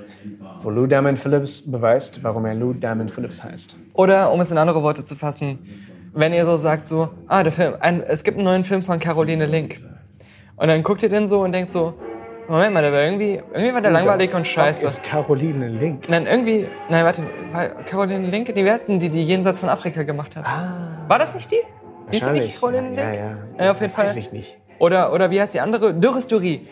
wo Lou Diamond Phillips beweist, warum er Lou Diamond Phillips heißt. Oder, um es in andere Worte zu fassen, wenn ihr so sagt, so, ah, der Film, ein, es gibt einen neuen Film von Caroline Link. Und dann guckt ihr den so und denkt so, Moment mal, der war irgendwie, irgendwie war der langweilig und scheiße. ist Caroline Link. Nein, irgendwie, nein, warte, war Caroline Link, die ersten, die die Jenseits von Afrika gemacht hat. War das nicht die? Hieß sie nicht Caroline Link? Ja, ja. Ja, auf jeden Fall. Weiß ich nicht. Oder, oder wie heißt die andere? Dürres Durie.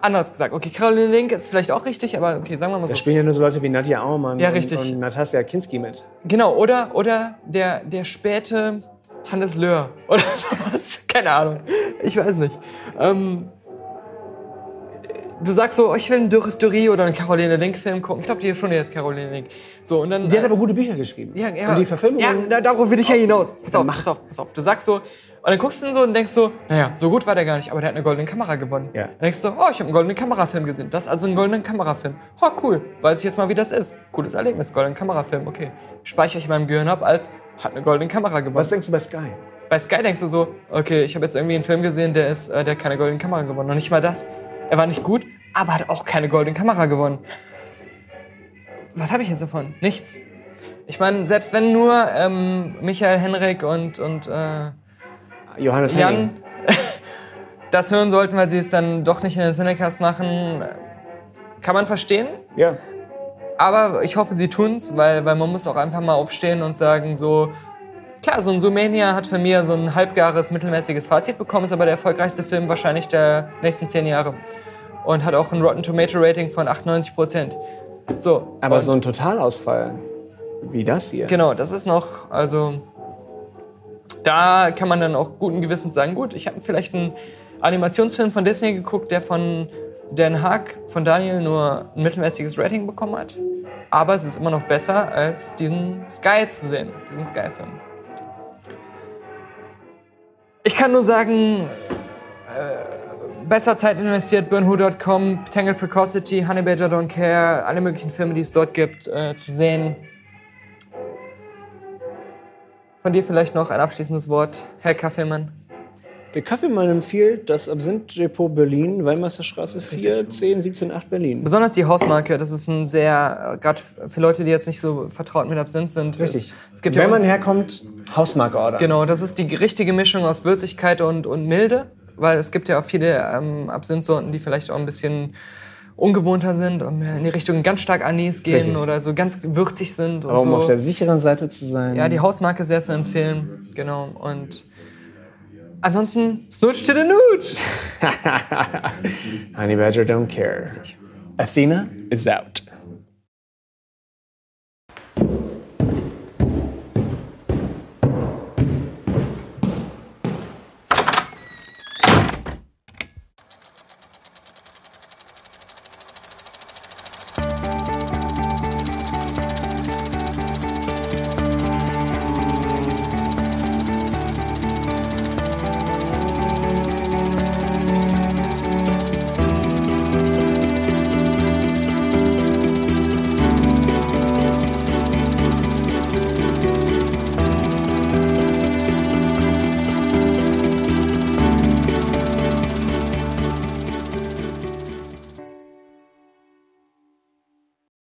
Anders gesagt. Okay, Caroline Link ist vielleicht auch richtig, aber okay, sagen wir mal Da so. spielen ja nur so Leute wie Nadja Auermann Ja, und, und Natasja Kinski mit. Genau, oder, oder der, der späte Hannes Löhr oder sowas. Keine Ahnung. Ich weiß nicht. Ähm, du sagst so, oh, ich will einen Dürres Durie oder einen Caroline Link-Film gucken. Ich glaube, die ist schon jetzt Caroline Link. So, und dann. Die hat aber gute Bücher geschrieben. ja, ja, Und die Verfilmung. Ja, da, darauf will ich ja hinaus. Pass auf, pass auf, pass auf. Du sagst so, und dann guckst du ihn so und denkst so, naja, so gut war der gar nicht, aber der hat eine goldene Kamera gewonnen. Ja. Dann denkst du, oh, ich habe einen goldenen Kamerafilm gesehen. Das ist also ein goldener Kamerafilm. Oh, cool. Weiß ich jetzt mal, wie das ist. Cooles Erlebnis, goldener Kamerafilm, okay. Speichere ich in meinem Gehirn ab als, hat eine goldene Kamera gewonnen. Was denkst du bei Sky? Bei Sky denkst du so, okay, ich habe jetzt irgendwie einen Film gesehen, der ist, äh, der hat keine goldene Kamera gewonnen. Noch nicht mal das. Er war nicht gut, aber hat auch keine goldene Kamera gewonnen. Was habe ich jetzt davon? Nichts. Ich meine, selbst wenn nur ähm, Michael Henrik und, und äh, Johannes. Jan das hören sollten, weil sie es dann doch nicht in den Cinecast machen, kann man verstehen. Ja. Aber ich hoffe, sie tun's, weil, weil man muss auch einfach mal aufstehen und sagen so, klar, so ein Zoomania hat für mich so ein halbgares, mittelmäßiges Fazit bekommen, ist aber der erfolgreichste Film wahrscheinlich der nächsten zehn Jahre. Und hat auch ein Rotten Tomato Rating von 98 Prozent. So. Aber so ein Totalausfall wie das hier. Genau, das ist noch, also da kann man dann auch guten Gewissens sagen, gut, ich habe vielleicht einen Animationsfilm von Disney geguckt, der von Den Haag, von Daniel, nur ein mittelmäßiges Rating bekommen hat. Aber es ist immer noch besser, als diesen Sky zu sehen, diesen Sky-Film. Ich kann nur sagen, äh, besser Zeit investiert, burnwho.com, Tangled Precocity, Honey Badger Don't Care, alle möglichen Filme, die es dort gibt, äh, zu sehen. Von dir vielleicht noch ein abschließendes Wort, Herr Kaffeemann. Der Kaffeemann empfiehlt das Absinth-Depot Berlin, Weimarsterstraße 4, 10, 17, 8 Berlin. Besonders die Hausmarke, das ist ein sehr, gerade für Leute, die jetzt nicht so vertraut mit Absinth sind. Richtig. Es, es gibt Wenn ja man herkommt, Hausmarke ordern. Genau, das ist die richtige Mischung aus Würzigkeit und, und Milde, weil es gibt ja auch viele ähm, Absinthsorten, die vielleicht auch ein bisschen ungewohnter sind und mehr in die Richtung ganz stark Anis gehen Richtig. oder so ganz würzig sind und Aber um so. auf der sicheren Seite zu sein. ja, die Hausmarke sehr zu empfehlen, genau. Und ansonsten, Snooch to the Nooch! Honey Badger don't care. Athena is out.